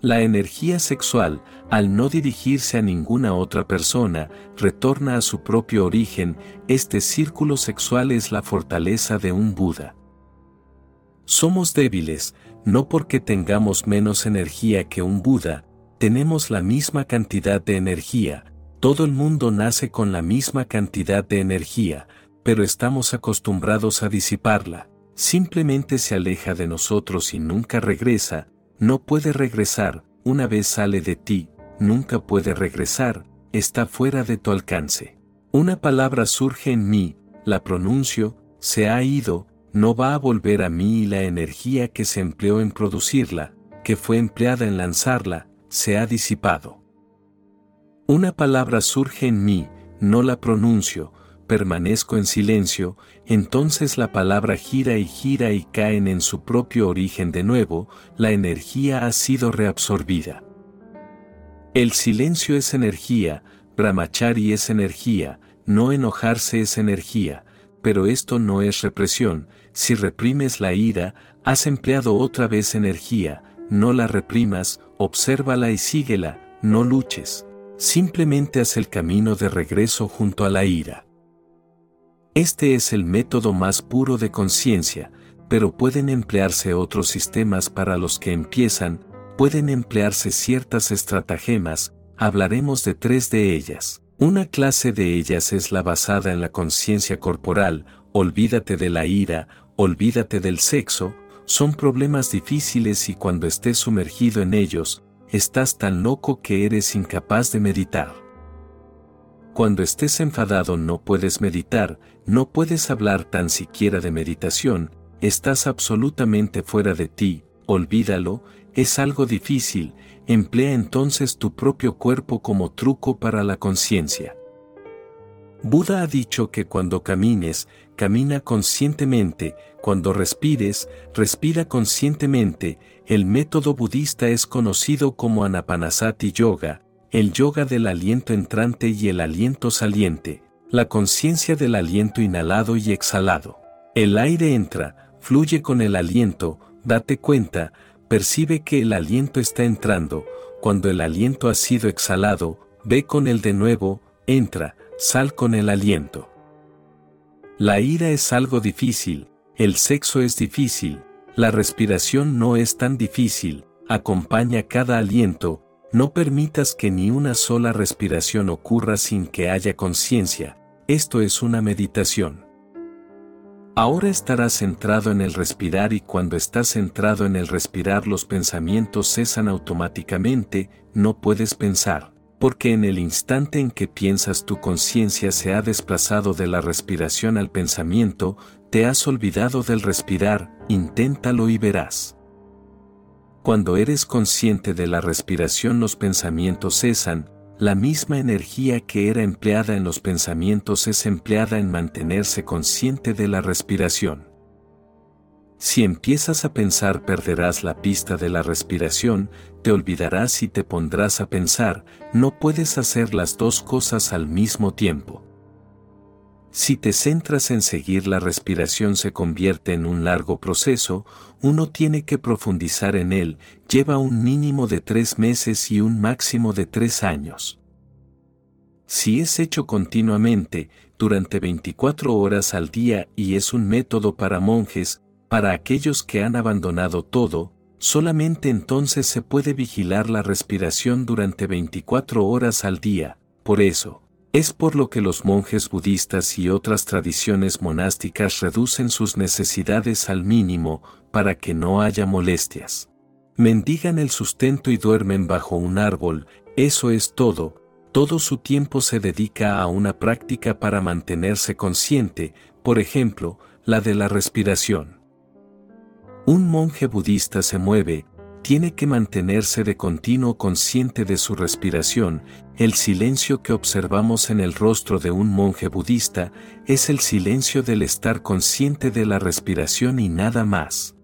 A: La energía sexual, al no dirigirse a ninguna otra persona, retorna a su propio origen, este círculo sexual es la fortaleza de un Buda. Somos débiles, no porque tengamos menos energía que un Buda, tenemos la misma cantidad de energía, todo el mundo nace con la misma cantidad de energía, pero estamos acostumbrados a disiparla, simplemente se aleja de nosotros y nunca regresa, no puede regresar, una vez sale de ti, nunca puede regresar, está fuera de tu alcance. Una palabra surge en mí, la pronuncio, se ha ido, no va a volver a mí y la energía que se empleó en producirla, que fue empleada en lanzarla, se ha disipado. Una palabra surge en mí, no la pronuncio, permanezco en silencio, entonces la palabra gira y gira y caen en su propio origen de nuevo, la energía ha sido reabsorbida. El silencio es energía, brahmachari es energía, no enojarse es energía, pero esto no es represión, si reprimes la ira, has empleado otra vez energía, no la reprimas, obsérvala y síguela, no luches. Simplemente haz el camino de regreso junto a la ira. Este es el método más puro de conciencia, pero pueden emplearse otros sistemas para los que empiezan, pueden emplearse ciertas estratagemas, hablaremos de tres de ellas. Una clase de ellas es la basada en la conciencia corporal, olvídate de la ira, olvídate del sexo, son problemas difíciles y cuando estés sumergido en ellos, estás tan loco que eres incapaz de meditar. Cuando estés enfadado no puedes meditar, no puedes hablar tan siquiera de meditación, estás absolutamente fuera de ti, olvídalo, es algo difícil, emplea entonces tu propio cuerpo como truco para la conciencia. Buda ha dicho que cuando camines, camina conscientemente, cuando respires, respira conscientemente, el método budista es conocido como Anapanasati Yoga, el yoga del aliento entrante y el aliento saliente, la conciencia del aliento inhalado y exhalado. El aire entra, fluye con el aliento, date cuenta, percibe que el aliento está entrando, cuando el aliento ha sido exhalado, ve con él de nuevo, entra, sal con el aliento. La ira es algo difícil, el sexo es difícil, la respiración no es tan difícil, acompaña cada aliento, no permitas que ni una sola respiración ocurra sin que haya conciencia, esto es una meditación. Ahora estarás centrado en el respirar y cuando estás centrado en el respirar los pensamientos cesan automáticamente, no puedes pensar, porque en el instante en que piensas tu conciencia se ha desplazado de la respiración al pensamiento, te has olvidado del respirar, inténtalo y verás. Cuando eres consciente de la respiración los pensamientos cesan, la misma energía que era empleada en los pensamientos es empleada en mantenerse consciente de la respiración. Si empiezas a pensar perderás la pista de la respiración, te olvidarás y te pondrás a pensar, no puedes hacer las dos cosas al mismo tiempo. Si te centras en seguir la respiración se convierte en un largo proceso, uno tiene que profundizar en él, lleva un mínimo de tres meses y un máximo de tres años. Si es hecho continuamente, durante 24 horas al día y es un método para monjes, para aquellos que han abandonado todo, solamente entonces se puede vigilar la respiración durante 24 horas al día, por eso, es por lo que los monjes budistas y otras tradiciones monásticas reducen sus necesidades al mínimo para que no haya molestias. Mendigan el sustento y duermen bajo un árbol, eso es todo, todo su tiempo se dedica a una práctica para mantenerse consciente, por ejemplo, la de la respiración. Un monje budista se mueve, tiene que mantenerse de continuo consciente de su respiración, el silencio que observamos en el rostro de un monje budista es el silencio del estar consciente de la respiración y nada más.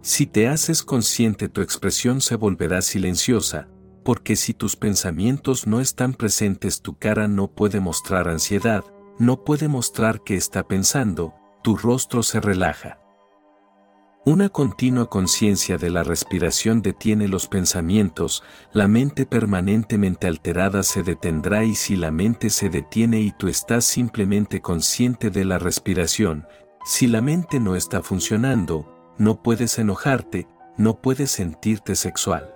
A: Si te haces consciente tu expresión se volverá silenciosa, porque si tus pensamientos no están presentes tu cara no puede mostrar ansiedad, no puede mostrar que está pensando, tu rostro se relaja. Una continua conciencia de la respiración detiene los pensamientos, la mente permanentemente alterada se detendrá y si la mente se detiene y tú estás simplemente consciente de la respiración, si la mente no está funcionando, no puedes enojarte, no puedes sentirte sexual.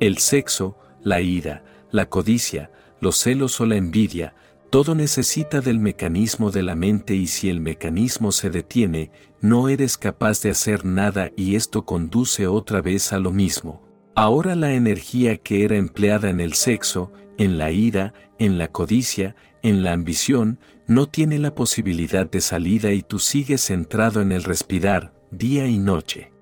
A: El sexo, la ira, la codicia, los celos o la envidia, todo necesita del mecanismo de la mente y si el mecanismo se detiene, no eres capaz de hacer nada y esto conduce otra vez a lo mismo. Ahora la energía que era empleada en el sexo, en la ira, en la codicia, en la ambición, no tiene la posibilidad de salida y tú sigues centrado en el respirar, día y noche.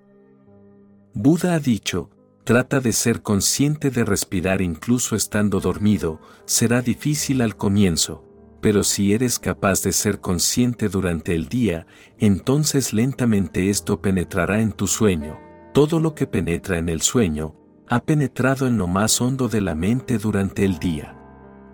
A: Buda ha dicho, trata de ser consciente de respirar incluso estando dormido, será difícil al comienzo, pero si eres capaz de ser consciente durante el día, entonces lentamente esto penetrará en tu sueño. Todo lo que penetra en el sueño, ha penetrado en lo más hondo de la mente durante el día.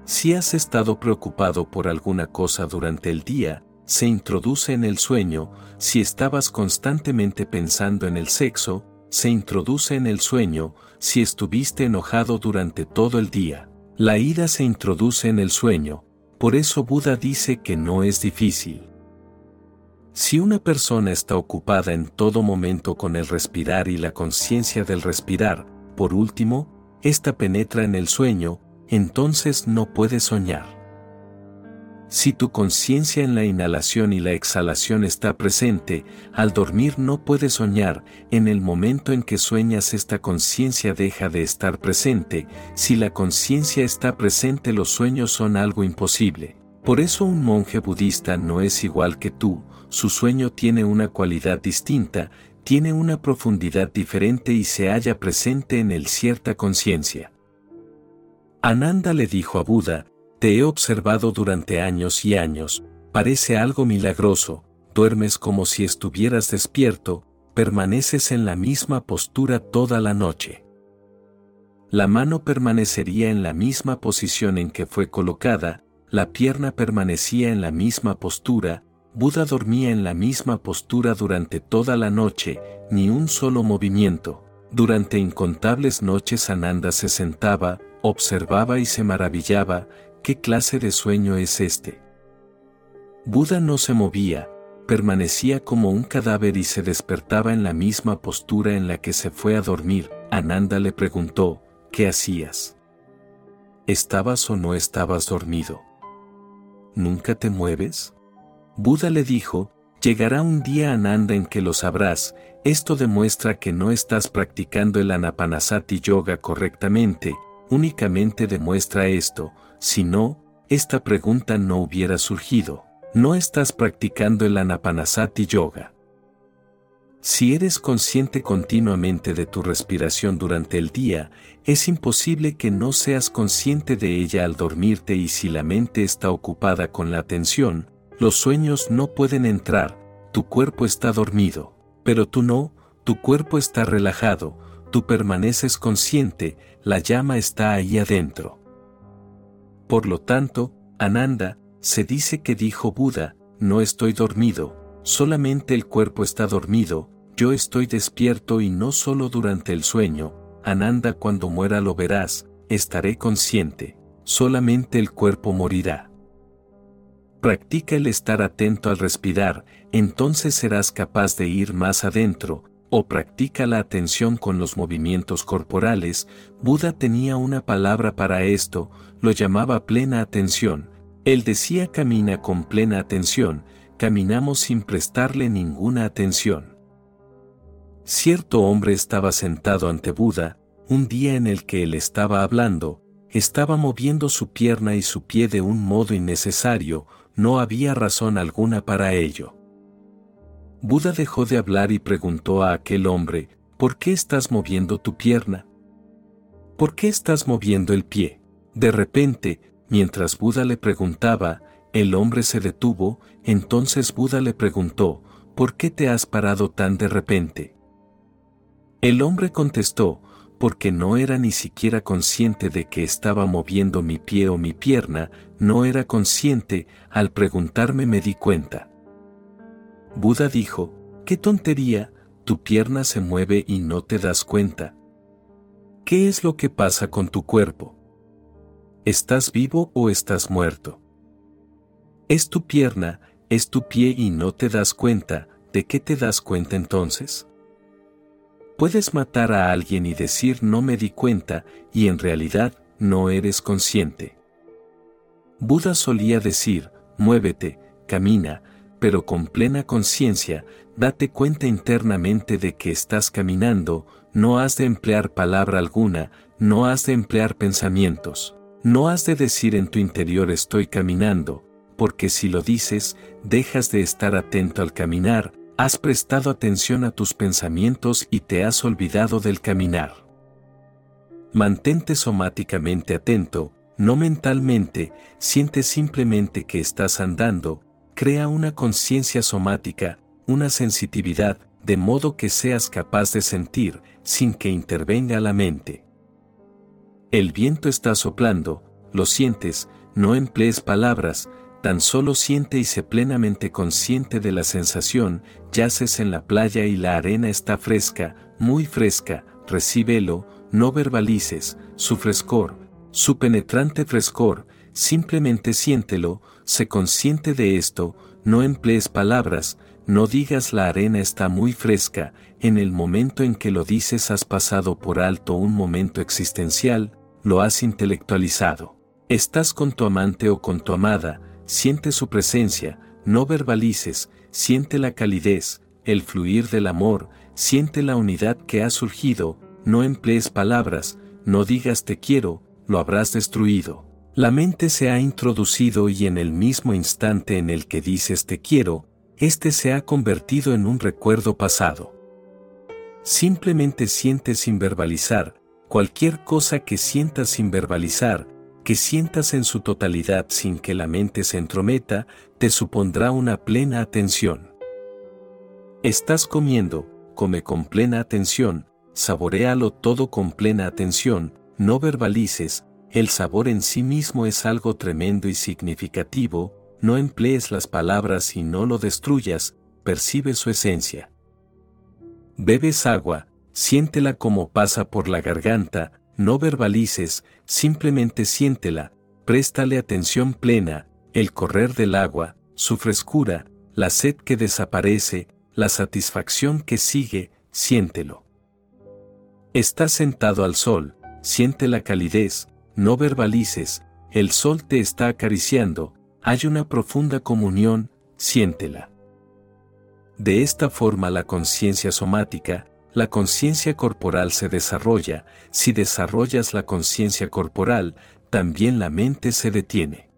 A: Si has estado preocupado por alguna cosa durante el día, se introduce en el sueño, si estabas constantemente pensando en el sexo, se introduce en el sueño, si estuviste enojado durante todo el día. La ira se introduce en el sueño, por eso Buda dice que no es difícil. Si una persona está ocupada en todo momento con el respirar y la conciencia del respirar, por último, ésta penetra en el sueño, entonces no puede soñar. Si tu conciencia en la inhalación y la exhalación está presente, al dormir no puedes soñar, en el momento en que sueñas esta conciencia deja de estar presente, si la conciencia está presente los sueños son algo imposible. Por eso un monje budista no es igual que tú, su sueño tiene una cualidad distinta, tiene una profundidad diferente y se halla presente en él cierta conciencia. Ananda le dijo a Buda, te he observado durante años y años, parece algo milagroso, duermes como si estuvieras despierto, permaneces en la misma postura toda la noche. La mano permanecería en la misma posición en que fue colocada, la pierna permanecía en la misma postura, Buda dormía en la misma postura durante toda la noche, ni un solo movimiento. Durante incontables noches Ananda se sentaba, observaba y se maravillaba, ¿qué clase de sueño es este? Buda no se movía, permanecía como un cadáver y se despertaba en la misma postura en la que se fue a dormir. Ananda le preguntó, ¿qué hacías? ¿Estabas o no estabas dormido? ¿Nunca te mueves? Buda le dijo, llegará un día Ananda en que lo sabrás, esto demuestra que no estás practicando el anapanasati yoga correctamente, únicamente demuestra esto, si no, esta pregunta no hubiera surgido. No estás practicando el anapanasati yoga. Si eres consciente continuamente de tu respiración durante el día, es imposible que no seas consciente de ella al dormirte y si la mente está ocupada con la atención, los sueños no pueden entrar, tu cuerpo está dormido, pero tú no, tu cuerpo está relajado, tú permaneces consciente, la llama está ahí adentro. Por lo tanto, Ananda, se dice que dijo Buda, no estoy dormido, solamente el cuerpo está dormido, yo estoy despierto y no solo durante el sueño, Ananda cuando muera lo verás, estaré consciente, solamente el cuerpo morirá. Practica el estar atento al respirar, entonces serás capaz de ir más adentro, o practica la atención con los movimientos corporales, Buda tenía una palabra para esto, lo llamaba plena atención. Él decía camina con plena atención, caminamos sin prestarle ninguna atención. Cierto hombre estaba sentado ante Buda, un día en el que él estaba hablando, estaba moviendo su pierna y su pie de un modo innecesario, no había razón alguna para ello. Buda dejó de hablar y preguntó a aquel hombre, ¿por qué estás moviendo tu pierna? ¿Por qué estás moviendo el pie? De repente, mientras Buda le preguntaba, el hombre se detuvo, entonces Buda le preguntó, ¿por qué te has parado tan de repente? El hombre contestó, porque no era ni siquiera consciente de que estaba moviendo mi pie o mi pierna, no era consciente, al preguntarme me di cuenta. Buda dijo, qué tontería, tu pierna se mueve y no te das cuenta. ¿Qué es lo que pasa con tu cuerpo? ¿Estás vivo o estás muerto? Es tu pierna, es tu pie y no te das cuenta, ¿de qué te das cuenta entonces? Puedes matar a alguien y decir no me di cuenta, y en realidad no eres consciente. Buda solía decir, muévete, camina, pero con plena conciencia, date cuenta internamente de que estás caminando, no has de emplear palabra alguna, no has de emplear pensamientos, no has de decir en tu interior estoy caminando, porque si lo dices, dejas de estar atento al caminar, has prestado atención a tus pensamientos y te has olvidado del caminar. Mantente somáticamente atento, no mentalmente, siente simplemente que estás andando, crea una conciencia somática, una sensitividad, de modo que seas capaz de sentir, sin que intervenga la mente. El viento está soplando, lo sientes, no emplees palabras, tan solo siente y sé plenamente consciente de la sensación, yaces en la playa y la arena está fresca, muy fresca, recíbelo, no verbalices, su frescor, su penetrante frescor, simplemente siéntelo, sé consciente de esto, no emplees palabras, no digas la arena está muy fresca, en el momento en que lo dices has pasado por alto un momento existencial, lo has intelectualizado. Estás con tu amante o con tu amada, siente su presencia, no verbalices, siente la calidez, el fluir del amor, siente la unidad que ha surgido, no emplees palabras, no digas te quiero, lo habrás destruido. La mente se ha introducido y en el mismo instante en el que dices te quiero, este se ha convertido en un recuerdo pasado. Simplemente siente sin verbalizar, cualquier cosa que sientas sin verbalizar, que sientas en su totalidad sin que la mente se entrometa, te supondrá una plena atención. Estás comiendo, come con plena atención, saborealo todo con plena atención, no verbalices, el sabor en sí mismo es algo tremendo y significativo, no emplees las palabras y no lo destruyas, percibe su esencia. Bebes agua, siéntela como pasa por la garganta, no verbalices, simplemente siéntela, préstale atención plena, el correr del agua, su frescura, la sed que desaparece, la satisfacción que sigue, siéntelo. Estás sentado al sol, siente la calidez, no verbalices, el sol te está acariciando, hay una profunda comunión, siéntela. De esta forma la conciencia somática, la conciencia corporal se desarrolla, si desarrollas la conciencia corporal, también la mente se detiene.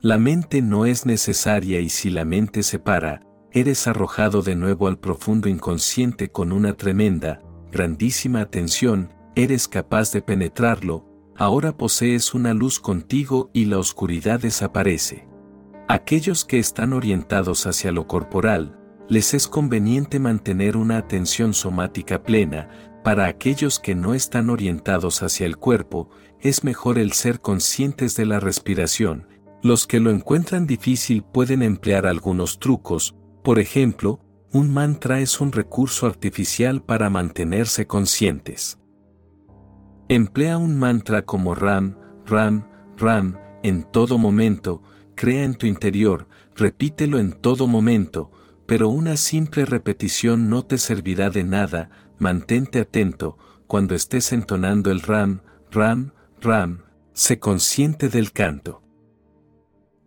A: La mente no es necesaria y si la mente se para, eres arrojado de nuevo al profundo inconsciente con una tremenda, grandísima atención, eres capaz de penetrarlo, ahora posees una luz contigo y la oscuridad desaparece. Aquellos que están orientados hacia lo corporal, les es conveniente mantener una atención somática plena, para aquellos que no están orientados hacia el cuerpo, es mejor el ser conscientes de la respiración. Los que lo encuentran difícil pueden emplear algunos trucos, por ejemplo, un mantra es un recurso artificial para mantenerse conscientes. Emplea un mantra como Ram, Ram, Ram, en todo momento, crea en tu interior, repítelo en todo momento, pero una simple repetición no te servirá de nada, mantente atento, cuando estés entonando el ram, ram, ram, sé consciente del canto.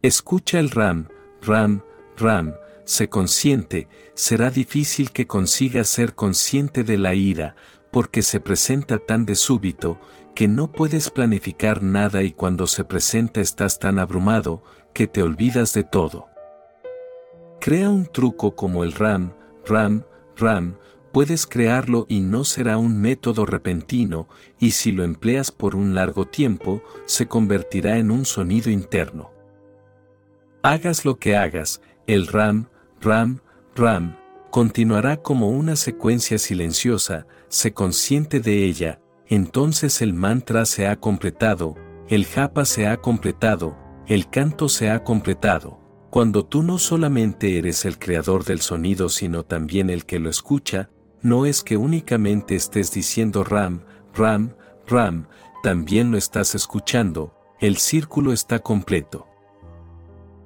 A: Escucha el ram, ram, ram, sé consciente, será difícil que consigas ser consciente de la ira, porque se presenta tan de súbito, que no puedes planificar nada y cuando se presenta estás tan abrumado, que te olvidas de todo. Crea un truco como el RAM, RAM, RAM, puedes crearlo y no será un método repentino, y si lo empleas por un largo tiempo, se convertirá en un sonido interno. Hagas lo que hagas, el RAM, RAM, RAM, continuará como una secuencia silenciosa, se consciente de ella, entonces el mantra se ha completado, el japa se ha completado, el canto se ha completado. Cuando tú no solamente eres el creador del sonido sino también el que lo escucha, no es que únicamente estés diciendo ram, ram, ram, también lo estás escuchando, el círculo está completo.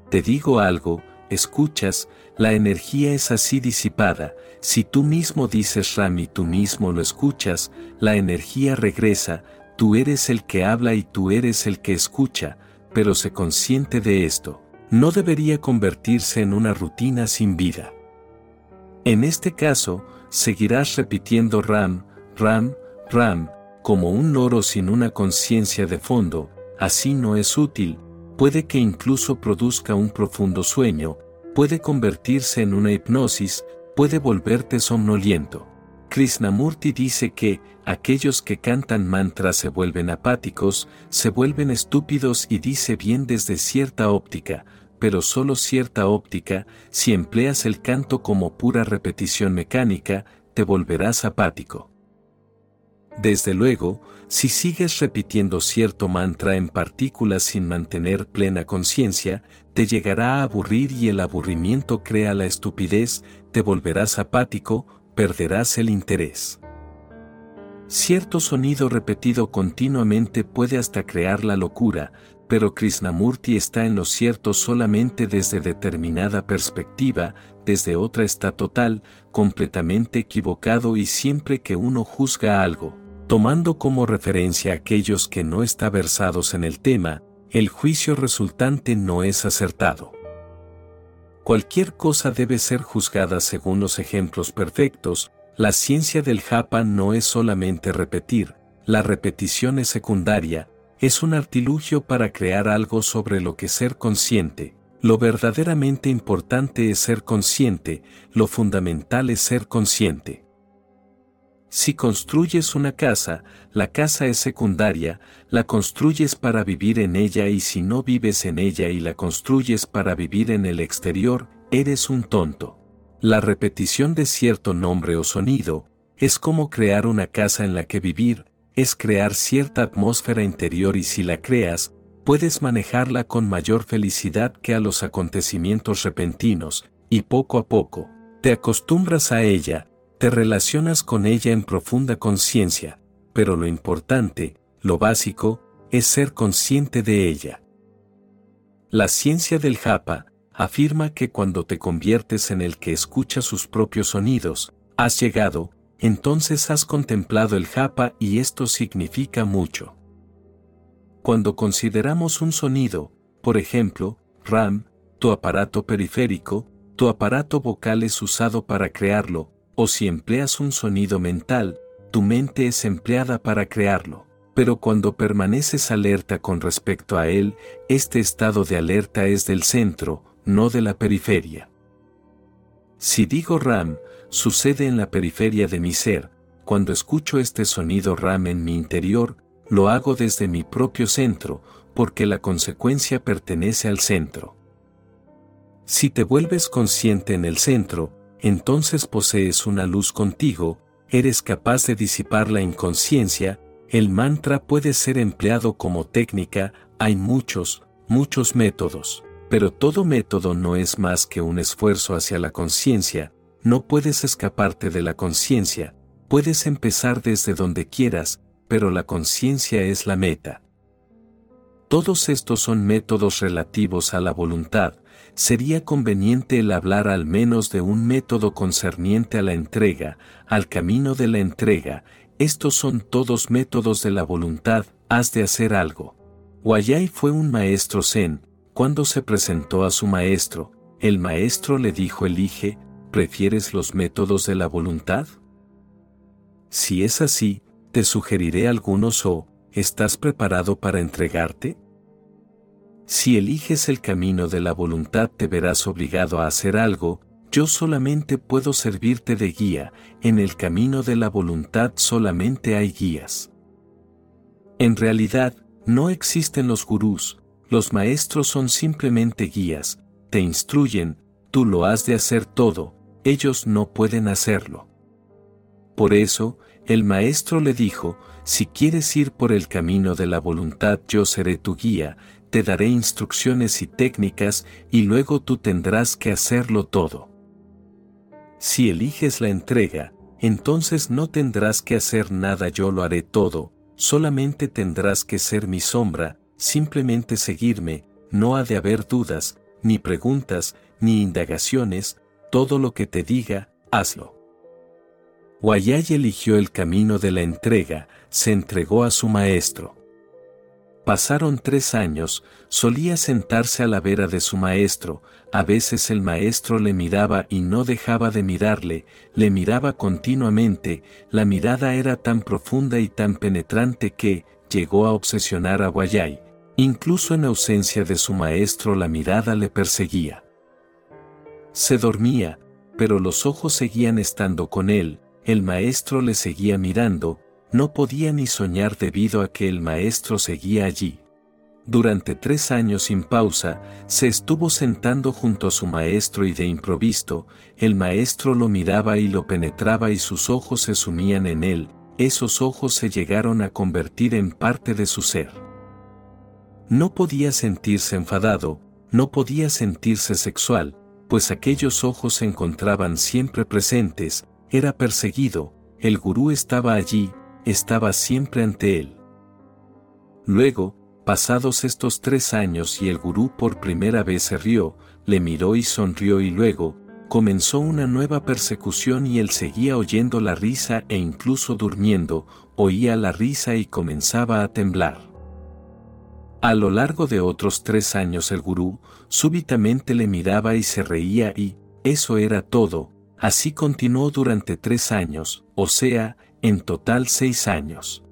A: Te digo algo, escuchas, la energía es así disipada, si tú mismo dices ram y tú mismo lo escuchas, la energía regresa, tú eres el que habla y tú eres el que escucha, pero se consciente de esto. No debería convertirse en una rutina sin vida. En este caso, seguirás repitiendo ram, ram, ram, como un loro sin una conciencia de fondo, así no es útil, puede que incluso produzca un profundo sueño, puede convertirse en una hipnosis, puede volverte somnoliento. Krishnamurti dice que, aquellos que cantan mantras se vuelven apáticos, se vuelven estúpidos y dice bien desde cierta óptica, pero solo cierta óptica, si empleas el canto como pura repetición mecánica, te volverás apático. Desde luego, si sigues repitiendo cierto mantra en partículas sin mantener plena conciencia, te llegará a aburrir y el aburrimiento crea la estupidez, te volverás apático, perderás el interés. Cierto sonido repetido continuamente puede hasta crear la locura, pero Krishnamurti está en lo cierto solamente desde determinada perspectiva, desde otra está total, completamente equivocado y siempre que uno juzga algo, tomando como referencia a aquellos que no están versados en el tema, el juicio resultante no es acertado. Cualquier cosa debe ser juzgada según los ejemplos perfectos, la ciencia del japa no es solamente repetir, la repetición es secundaria, es un artilugio para crear algo sobre lo que ser consciente. Lo verdaderamente importante es ser consciente, lo fundamental es ser consciente. Si construyes una casa, la casa es secundaria, la construyes para vivir en ella y si no vives en ella y la construyes para vivir en el exterior, eres un tonto. La repetición de cierto nombre o sonido, es como crear una casa en la que vivir, es crear cierta atmósfera interior y si la creas, puedes manejarla con mayor felicidad que a los acontecimientos repentinos, y poco a poco, te acostumbras a ella, te relacionas con ella en profunda conciencia, pero lo importante, lo básico, es ser consciente de ella. La ciencia del japa afirma que cuando te conviertes en el que escucha sus propios sonidos, has llegado, entonces has contemplado el japa y esto significa mucho. Cuando consideramos un sonido, por ejemplo, RAM, tu aparato periférico, tu aparato vocal es usado para crearlo, o si empleas un sonido mental, tu mente es empleada para crearlo. Pero cuando permaneces alerta con respecto a él, este estado de alerta es del centro, no de la periferia. Si digo RAM, sucede en la periferia de mi ser, cuando escucho este sonido RAM en mi interior, lo hago desde mi propio centro, porque la consecuencia pertenece al centro. Si te vuelves consciente en el centro, entonces posees una luz contigo, eres capaz de disipar la inconsciencia, el mantra puede ser empleado como técnica, hay muchos, muchos métodos, pero todo método no es más que un esfuerzo hacia la conciencia, no puedes escaparte de la conciencia, puedes empezar desde donde quieras, pero la conciencia es la meta. Todos estos son métodos relativos a la voluntad, sería conveniente el hablar al menos de un método concerniente a la entrega, al camino de la entrega, estos son todos métodos de la voluntad, has de hacer algo. Wayai fue un maestro zen, cuando se presentó a su maestro, el maestro le dijo elige, ¿Prefieres los métodos de la voluntad? Si es así, te sugeriré algunos o, ¿estás preparado para entregarte? Si eliges el camino de la voluntad te verás obligado a hacer algo, yo solamente puedo servirte de guía, en el camino de la voluntad solamente hay guías. En realidad, no existen los gurús, los maestros son simplemente guías, te instruyen, tú lo has de hacer todo, ellos no pueden hacerlo. Por eso, el maestro le dijo, si quieres ir por el camino de la voluntad yo seré tu guía, te daré instrucciones y técnicas y luego tú tendrás que hacerlo todo. Si eliges la entrega, entonces no tendrás que hacer nada yo lo haré todo, solamente tendrás que ser mi sombra, simplemente seguirme, no ha de haber dudas, ni preguntas, ni indagaciones, todo lo que te diga, hazlo. Wayay eligió el camino de la entrega, se entregó a su maestro. Pasaron tres años, solía sentarse a la vera de su maestro, a veces el maestro le miraba y no dejaba de mirarle, le miraba continuamente, la mirada era tan profunda y tan penetrante que, llegó a obsesionar a Wayay, incluso en ausencia de su maestro la mirada le perseguía. Se dormía, pero los ojos seguían estando con él, el maestro le seguía mirando, no podía ni soñar debido a que el maestro seguía allí. Durante tres años sin pausa, se estuvo sentando junto a su maestro y de improviso, el maestro lo miraba y lo penetraba y sus ojos se sumían en él, esos ojos se llegaron a convertir en parte de su ser. No podía sentirse enfadado, no podía sentirse sexual, pues aquellos ojos se encontraban siempre presentes, era perseguido, el gurú estaba allí, estaba siempre ante él. Luego, pasados estos tres años y el gurú por primera vez se rió, le miró y sonrió y luego, comenzó una nueva persecución y él seguía oyendo la risa e incluso durmiendo, oía la risa y comenzaba a temblar. A lo largo de otros tres años el gurú, súbitamente le miraba y se reía y, eso era todo, así continuó durante tres años, o sea, en total seis años.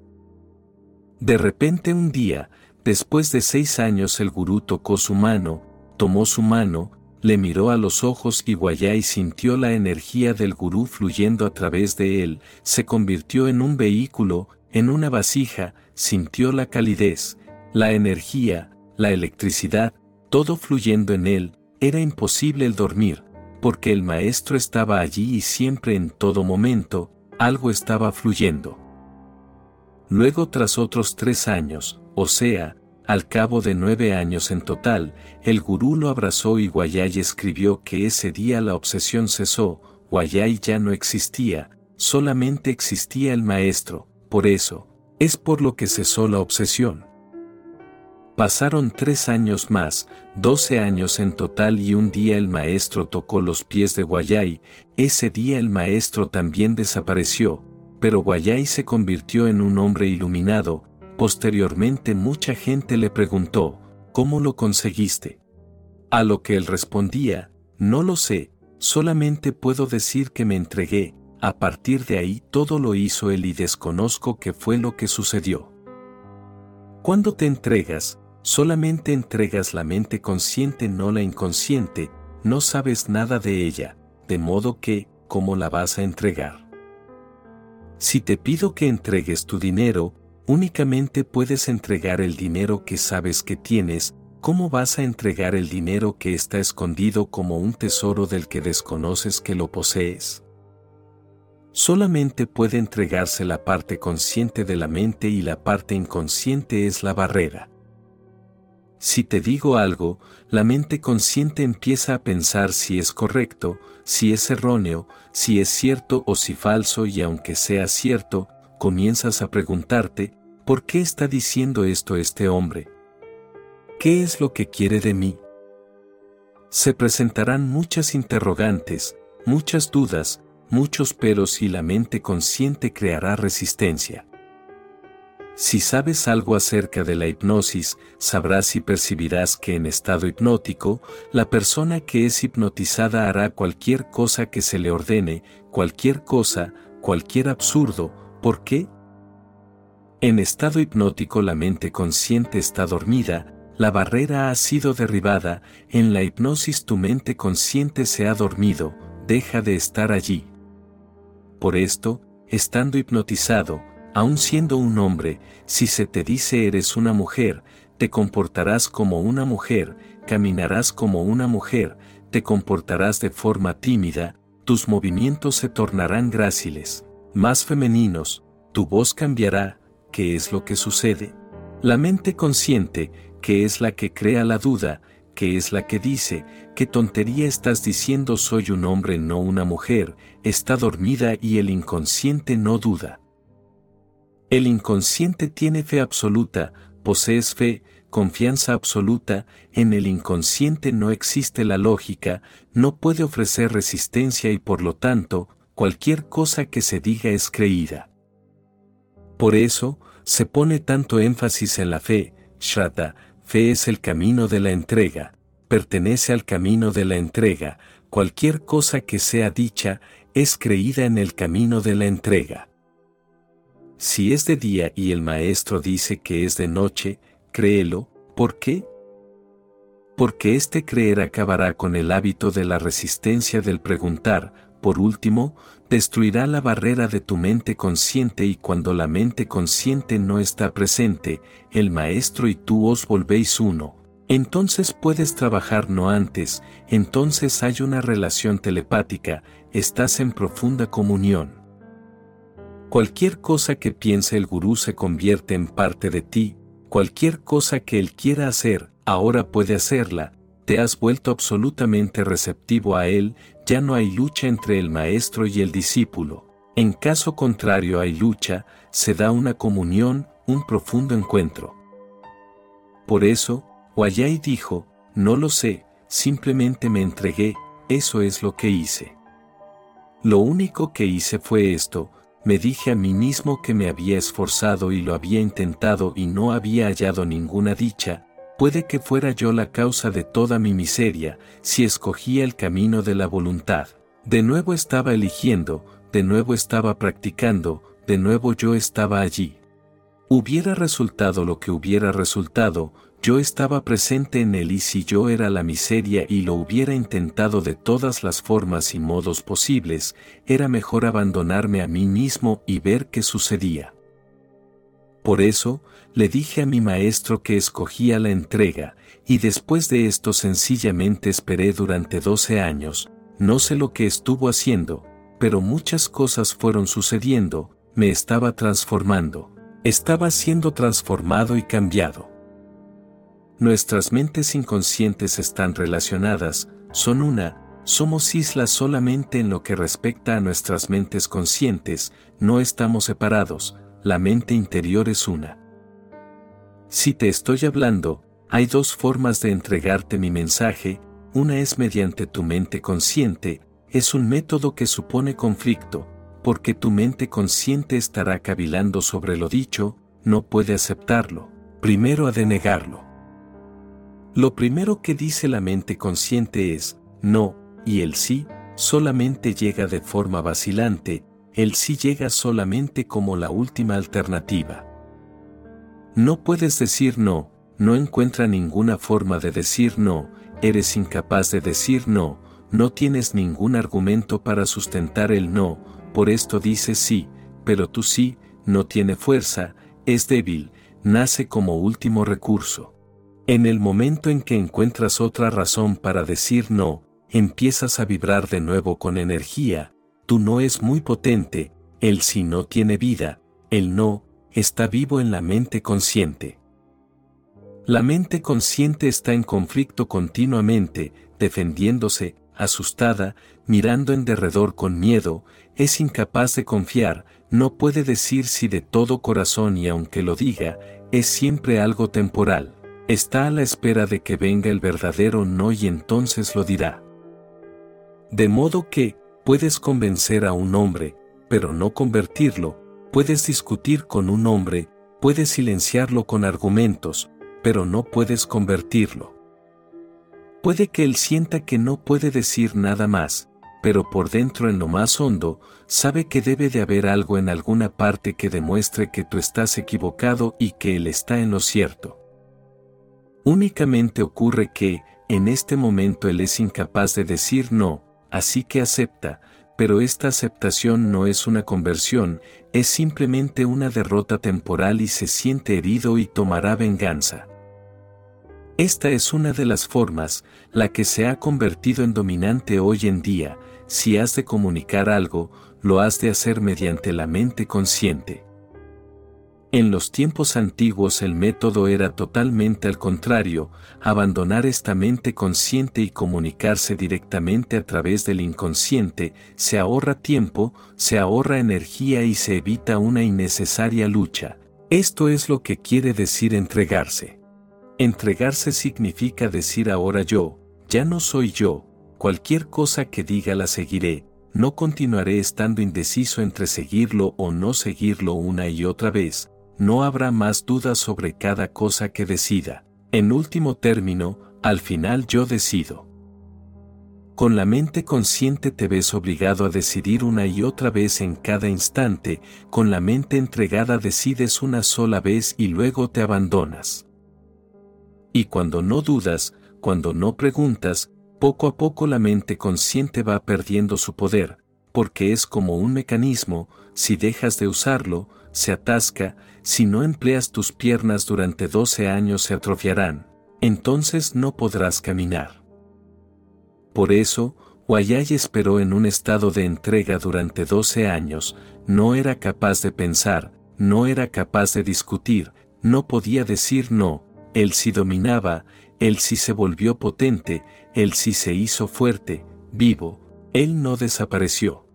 A: De repente un día, después de seis años el gurú tocó su mano, tomó su mano, le miró a los ojos y Guayay sintió la energía del gurú fluyendo a través de él, se convirtió en un vehículo, en una vasija, sintió la calidez, la energía, la electricidad, todo fluyendo en él, era imposible el dormir, porque el maestro estaba allí y siempre en todo momento, algo estaba fluyendo. Luego tras otros tres años, o sea, al cabo de nueve años en total, el gurú lo abrazó y Guayay escribió que ese día la obsesión cesó, Guayay ya no existía, solamente existía el maestro, por eso, es por lo que cesó la obsesión. Pasaron tres años más, doce años en total y un día el maestro tocó los pies de Guayay, ese día el maestro también desapareció, pero Guayay se convirtió en un hombre iluminado, Posteriormente mucha gente le preguntó, ¿cómo lo conseguiste? A lo que él respondía, no lo sé, solamente puedo decir que me entregué, a partir de ahí todo lo hizo él y desconozco qué fue lo que sucedió. Cuando te entregas, solamente entregas la mente consciente no la inconsciente, no sabes nada de ella, de modo que, ¿cómo la vas a entregar? Si te pido que entregues tu dinero, Únicamente puedes entregar el dinero que sabes que tienes, ¿cómo vas a entregar el dinero que está escondido como un tesoro del que desconoces que lo posees? Solamente puede entregarse la parte consciente de la mente y la parte inconsciente es la barrera. Si te digo algo, la mente consciente empieza a pensar si es correcto, si es erróneo, si es cierto o si falso y aunque sea cierto, comienzas a preguntarte, ¿por qué está diciendo esto este hombre? ¿Qué es lo que quiere de mí? Se presentarán muchas interrogantes, muchas dudas, muchos peros y la mente consciente creará resistencia. Si sabes algo acerca de la hipnosis, sabrás y percibirás que en estado hipnótico, la persona que es hipnotizada hará cualquier cosa que se le ordene, cualquier cosa, cualquier absurdo, ¿por qué? En estado hipnótico la mente consciente está dormida, la barrera ha sido derribada, en la hipnosis tu mente consciente se ha dormido, deja de estar allí. Por esto, estando hipnotizado, aun siendo un hombre, si se te dice eres una mujer, te comportarás como una mujer, caminarás como una mujer, te comportarás de forma tímida, tus movimientos se tornarán gráciles, más femeninos, tu voz cambiará, ¿qué es lo que sucede? La mente consciente, que es la que crea la duda, que es la que dice, ¿qué tontería estás diciendo soy un hombre no una mujer? Está dormida y el inconsciente no duda. El inconsciente tiene fe absoluta, posees fe, confianza absoluta, en el inconsciente no existe la lógica, no puede ofrecer resistencia y por lo tanto, cualquier cosa que se diga es creída. Por eso, se pone tanto énfasis en la fe, Shraddha, fe es el camino de la entrega, pertenece al camino de la entrega, cualquier cosa que sea dicha, es creída en el camino de la entrega. Si es de día y el maestro dice que es de noche, créelo, ¿por qué? Porque este creer acabará con el hábito de la resistencia del preguntar, por último, destruirá la barrera de tu mente consciente y cuando la mente consciente no está presente, el maestro y tú os volvéis uno. Entonces puedes trabajar no antes, entonces hay una relación telepática, estás en profunda comunión. Cualquier cosa que piense el gurú se convierte en parte de ti, cualquier cosa que él quiera hacer, ahora puede hacerla, te has vuelto absolutamente receptivo a él, ya no hay lucha entre el maestro y el discípulo. En caso contrario hay lucha, se da una comunión, un profundo encuentro. Por eso, Guayay dijo, no lo sé, simplemente me entregué, eso es lo que hice. Lo único que hice fue esto, me dije a mí mismo que me había esforzado y lo había intentado y no había hallado ninguna dicha, puede que fuera yo la causa de toda mi miseria, si escogía el camino de la voluntad. De nuevo estaba eligiendo, de nuevo estaba practicando, de nuevo yo estaba allí. Hubiera resultado lo que hubiera resultado, yo estaba presente en él y si yo era la miseria y lo hubiera intentado de todas las formas y modos posibles, era mejor abandonarme a mí mismo y ver qué sucedía. Por eso, le dije a mi maestro que escogía la entrega, y después de esto sencillamente esperé durante doce años, no sé lo que estuvo haciendo, pero muchas cosas fueron sucediendo, me estaba transformando, estaba siendo transformado y cambiado. Nuestras mentes inconscientes están relacionadas, son una, somos islas solamente en lo que respecta a nuestras mentes conscientes, no estamos separados, la mente interior es una. Si te estoy hablando, hay dos formas de entregarte mi mensaje, una es mediante tu mente consciente, es un método que supone conflicto, porque tu mente consciente estará cavilando sobre lo dicho, no puede aceptarlo, primero ha de negarlo. Lo primero que dice la mente consciente es, no, y el sí, solamente llega de forma vacilante, el sí llega solamente como la última alternativa. No puedes decir no, no encuentra ninguna forma de decir no, eres incapaz de decir no, no tienes ningún argumento para sustentar el no, por esto dices sí, pero tu sí, no tiene fuerza, es débil, nace como último recurso. En el momento en que encuentras otra razón para decir no, empiezas a vibrar de nuevo con energía, tu no es muy potente, el sí no tiene vida, el no, está vivo en la mente consciente. La mente consciente está en conflicto continuamente, defendiéndose, asustada, mirando en derredor con miedo, es incapaz de confiar, no puede decir si de todo corazón y aunque lo diga, es siempre algo temporal. Está a la espera de que venga el verdadero no y entonces lo dirá. De modo que, puedes convencer a un hombre, pero no convertirlo, puedes discutir con un hombre, puedes silenciarlo con argumentos, pero no puedes convertirlo. Puede que él sienta que no puede decir nada más, pero por dentro en lo más hondo, sabe que debe de haber algo en alguna parte que demuestre que tú estás equivocado y que él está en lo cierto. Únicamente ocurre que, en este momento él es incapaz de decir no, así que acepta, pero esta aceptación no es una conversión, es simplemente una derrota temporal y se siente herido y tomará venganza. Esta es una de las formas, la que se ha convertido en dominante hoy en día, si has de comunicar algo, lo has de hacer mediante la mente consciente. En los tiempos antiguos el método era totalmente al contrario, abandonar esta mente consciente y comunicarse directamente a través del inconsciente, se ahorra tiempo, se ahorra energía y se evita una innecesaria lucha. Esto es lo que quiere decir entregarse. Entregarse significa decir ahora yo, ya no soy yo, cualquier cosa que diga la seguiré, no continuaré estando indeciso entre seguirlo o no seguirlo una y otra vez, no habrá más dudas sobre cada cosa que decida. En último término, al final yo decido. Con la mente consciente te ves obligado a decidir una y otra vez en cada instante, con la mente entregada decides una sola vez y luego te abandonas. Y cuando no dudas, cuando no preguntas, poco a poco la mente consciente va perdiendo su poder, porque es como un mecanismo, si dejas de usarlo, se atasca, si no empleas tus piernas durante 12 años se atrofiarán, entonces no podrás caminar. Por eso, Wayay esperó en un estado de entrega durante 12 años, no era capaz de pensar, no era capaz de discutir, no podía decir no, él sí dominaba, él sí se volvió potente, él sí se hizo fuerte, vivo, él no desapareció.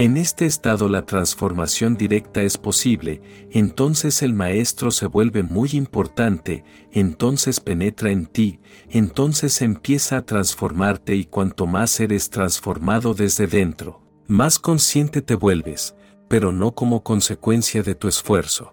A: En este estado la transformación directa es posible, entonces el maestro se vuelve muy importante, entonces penetra en ti, entonces empieza a transformarte y cuanto más eres transformado desde dentro, más consciente te vuelves, pero no como consecuencia de tu esfuerzo.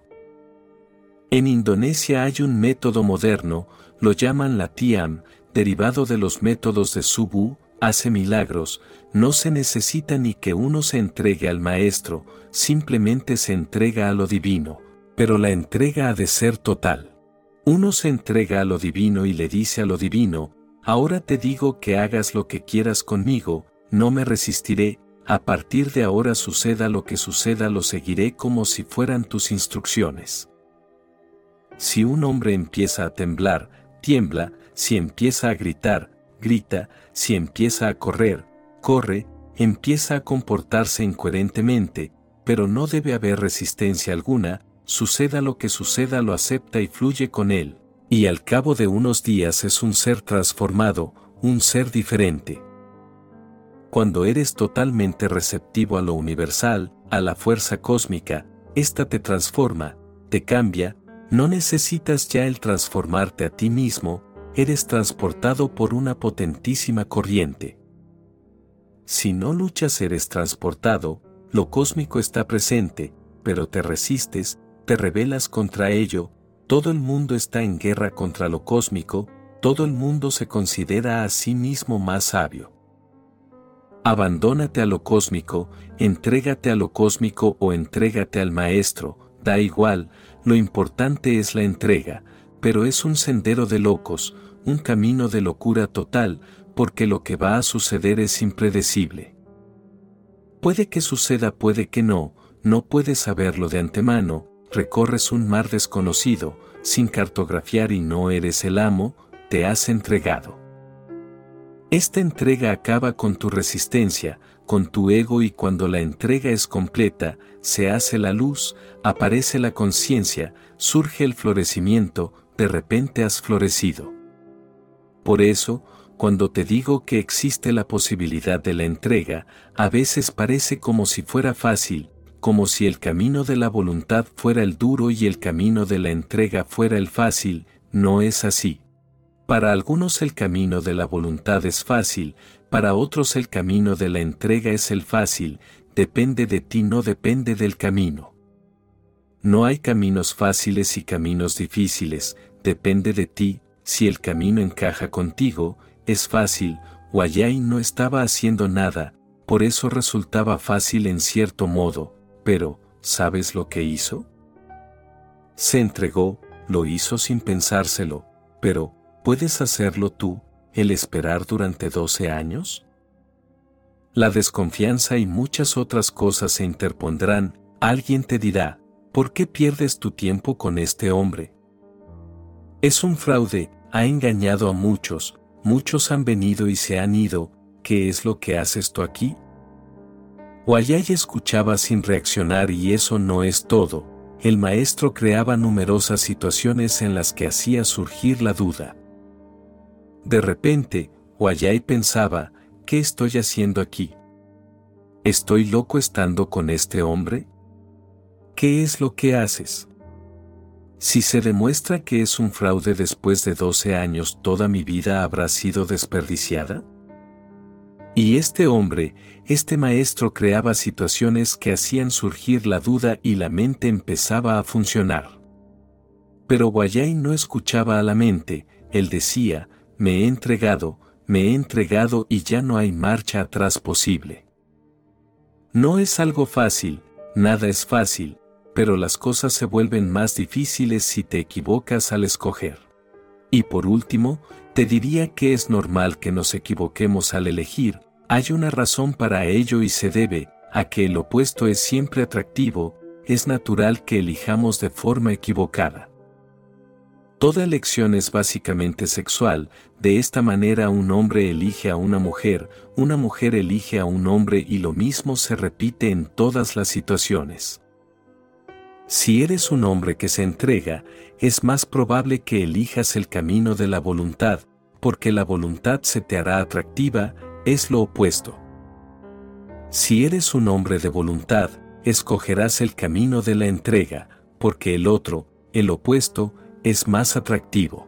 A: En Indonesia hay un método moderno, lo llaman la Tiam, derivado de los métodos de Subu, hace milagros, no se necesita ni que uno se entregue al Maestro, simplemente se entrega a lo divino, pero la entrega ha de ser total. Uno se entrega a lo divino y le dice a lo divino, ahora te digo que hagas lo que quieras conmigo, no me resistiré, a partir de ahora suceda lo que suceda lo seguiré como si fueran tus instrucciones. Si un hombre empieza a temblar, tiembla, si empieza a gritar, grita, si empieza a correr, corre, empieza a comportarse incoherentemente, pero no debe haber resistencia alguna, suceda lo que suceda lo acepta y fluye con él, y al cabo de unos días es un ser transformado, un ser diferente. Cuando eres totalmente receptivo a lo universal, a la fuerza cósmica, ésta te transforma, te cambia, no necesitas ya el transformarte a ti mismo, eres transportado por una potentísima corriente. Si no luchas eres transportado, lo cósmico está presente, pero te resistes, te rebelas contra ello, todo el mundo está en guerra contra lo cósmico, todo el mundo se considera a sí mismo más sabio. Abandónate a lo cósmico, entrégate a lo cósmico o entrégate al Maestro, da igual, lo importante es la entrega, pero es un sendero de locos, un camino de locura total, porque lo que va a suceder es impredecible. Puede que suceda, puede que no, no puedes saberlo de antemano, recorres un mar desconocido, sin cartografiar y no eres el amo, te has entregado. Esta entrega acaba con tu resistencia, con tu ego y cuando la entrega es completa, se hace la luz, aparece la conciencia, surge el florecimiento, de repente has florecido. Por eso, cuando te digo que existe la posibilidad de la entrega, a veces parece como si fuera fácil, como si el camino de la voluntad fuera el duro y el camino de la entrega fuera el fácil, no es así. Para algunos el camino de la voluntad es fácil, para otros el camino de la entrega es el fácil, depende de ti no depende del camino. No hay caminos fáciles y caminos difíciles, depende de ti, si el camino encaja contigo, es fácil, Guayay no estaba haciendo nada, por eso resultaba fácil en cierto modo, pero, ¿sabes lo que hizo? Se entregó, lo hizo sin pensárselo, pero, ¿puedes hacerlo tú, el esperar durante 12 años? La desconfianza y muchas otras cosas se interpondrán, alguien te dirá, ¿por qué pierdes tu tiempo con este hombre? Es un fraude, ha engañado a muchos, muchos han venido y se han ido, ¿qué es lo que haces tú aquí? Wayay escuchaba sin reaccionar y eso no es todo. El maestro creaba numerosas situaciones en las que hacía surgir la duda. De repente, Wayay pensaba, ¿qué estoy haciendo aquí? ¿Estoy loco estando con este hombre? ¿Qué es lo que haces? Si se demuestra que es un fraude después de 12 años, ¿toda mi vida habrá sido desperdiciada? Y este hombre, este maestro creaba situaciones que hacían surgir la duda y la mente empezaba a funcionar. Pero Guayay no escuchaba a la mente, él decía, me he entregado, me he entregado y ya no hay marcha atrás posible. No es algo fácil, nada es fácil, pero las cosas se vuelven más difíciles si te equivocas al escoger. Y por último, te diría que es normal que nos equivoquemos al elegir, hay una razón para ello y se debe a que el opuesto es siempre atractivo, es natural que elijamos de forma equivocada. Toda elección es básicamente sexual, de esta manera un hombre elige a una mujer, una mujer elige a un hombre y lo mismo se repite en todas las situaciones. Si eres un hombre que se entrega, es más probable que elijas el camino de la voluntad, porque la voluntad se te hará atractiva, es lo opuesto. Si eres un hombre de voluntad, escogerás el camino de la entrega, porque el otro, el opuesto, es más atractivo.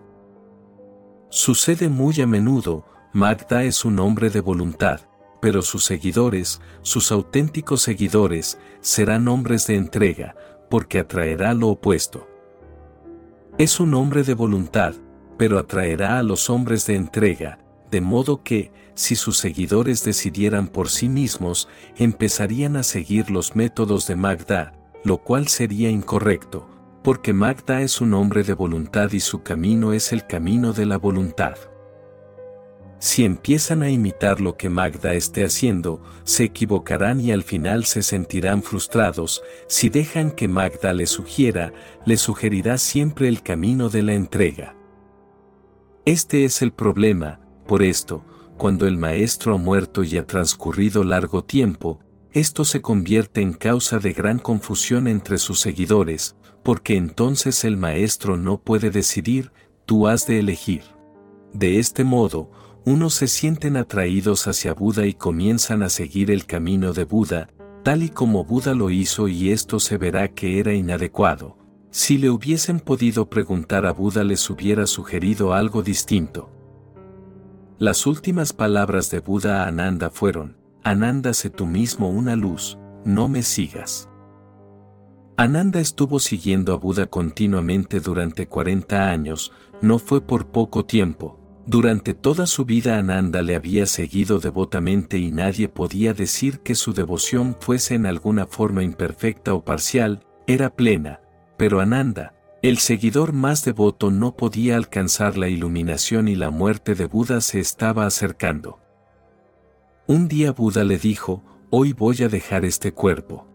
A: Sucede muy a menudo, Magda es un hombre de voluntad, pero sus seguidores, sus auténticos seguidores, serán hombres de entrega, porque atraerá lo opuesto. Es un hombre de voluntad, pero atraerá a los hombres de entrega, de modo que, si sus seguidores decidieran por sí mismos, empezarían a seguir los métodos de Magda, lo cual sería incorrecto, porque Magda es un hombre de voluntad y su camino es el camino de la voluntad. Si empiezan a imitar lo que Magda esté haciendo, se equivocarán y al final se sentirán frustrados. Si dejan que Magda les sugiera, les sugerirá siempre el camino de la entrega. Este es el problema, por esto, cuando el maestro ha muerto y ha transcurrido largo tiempo, esto se convierte en causa de gran confusión entre sus seguidores, porque entonces el maestro no puede decidir, tú has de elegir. De este modo, unos se sienten atraídos hacia Buda y comienzan a seguir el camino de Buda, tal y como Buda lo hizo y esto se verá que era inadecuado. Si le hubiesen podido preguntar a Buda les hubiera sugerido algo distinto. Las últimas palabras de Buda a Ananda fueron, Ananda sé tú mismo una luz, no me sigas. Ananda estuvo siguiendo a Buda continuamente durante 40 años, no fue por poco tiempo, durante toda su vida Ananda le había seguido devotamente y nadie podía decir que su devoción fuese en alguna forma imperfecta o parcial, era plena, pero Ananda, el seguidor más devoto no podía alcanzar la iluminación y la muerte de Buda se estaba acercando. Un día Buda le dijo, hoy voy a dejar este cuerpo.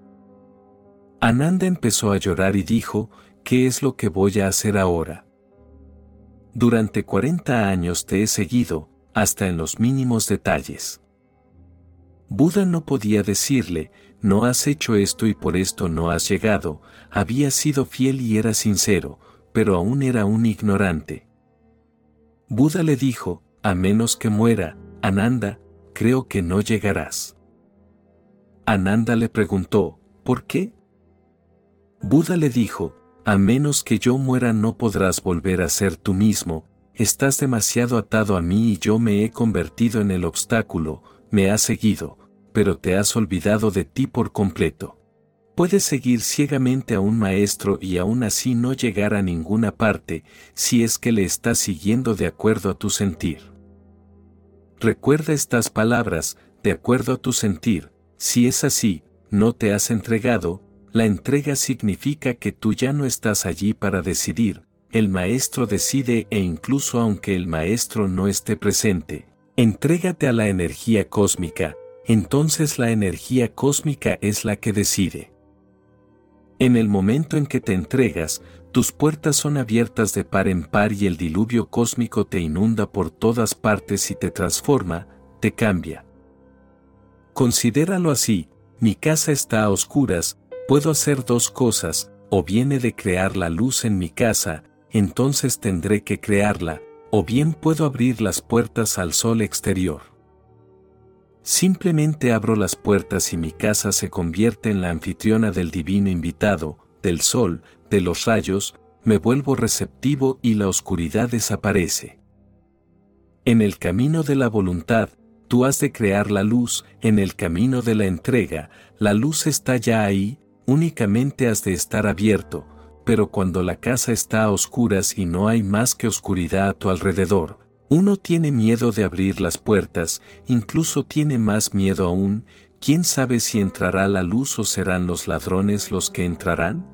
A: Ananda empezó a llorar y dijo, ¿qué es lo que voy a hacer ahora? Durante 40 años te he seguido, hasta en los mínimos detalles. Buda no podía decirle, no has hecho esto y por esto no has llegado, había sido fiel y era sincero, pero aún era un ignorante. Buda le dijo, a menos que muera, Ananda, creo que no llegarás. Ananda le preguntó, ¿por qué? Buda le dijo, a menos que yo muera no podrás volver a ser tú mismo, estás demasiado atado a mí y yo me he convertido en el obstáculo, me has seguido, pero te has olvidado de ti por completo. Puedes seguir ciegamente a un maestro y aún así no llegar a ninguna parte, si es que le estás siguiendo de acuerdo a tu sentir. Recuerda estas palabras, de acuerdo a tu sentir, si es así, no te has entregado, la entrega significa que tú ya no estás allí para decidir, el maestro decide e incluso aunque el maestro no esté presente, entrégate a la energía cósmica, entonces la energía cósmica es la que decide. En el momento en que te entregas, tus puertas son abiertas de par en par y el diluvio cósmico te inunda por todas partes y te transforma, te cambia. Considéralo así, mi casa está a oscuras, Puedo hacer dos cosas, o viene de crear la luz en mi casa, entonces tendré que crearla, o bien puedo abrir las puertas al sol exterior. Simplemente abro las puertas y mi casa se convierte en la anfitriona del divino invitado, del sol, de los rayos, me vuelvo receptivo y la oscuridad desaparece. En el camino de la voluntad, tú has de crear la luz, en el camino de la entrega, la luz está ya ahí, únicamente has de estar abierto, pero cuando la casa está a oscuras y no hay más que oscuridad a tu alrededor, uno tiene miedo de abrir las puertas, incluso tiene más miedo aún, ¿quién sabe si entrará la luz o serán los ladrones los que entrarán?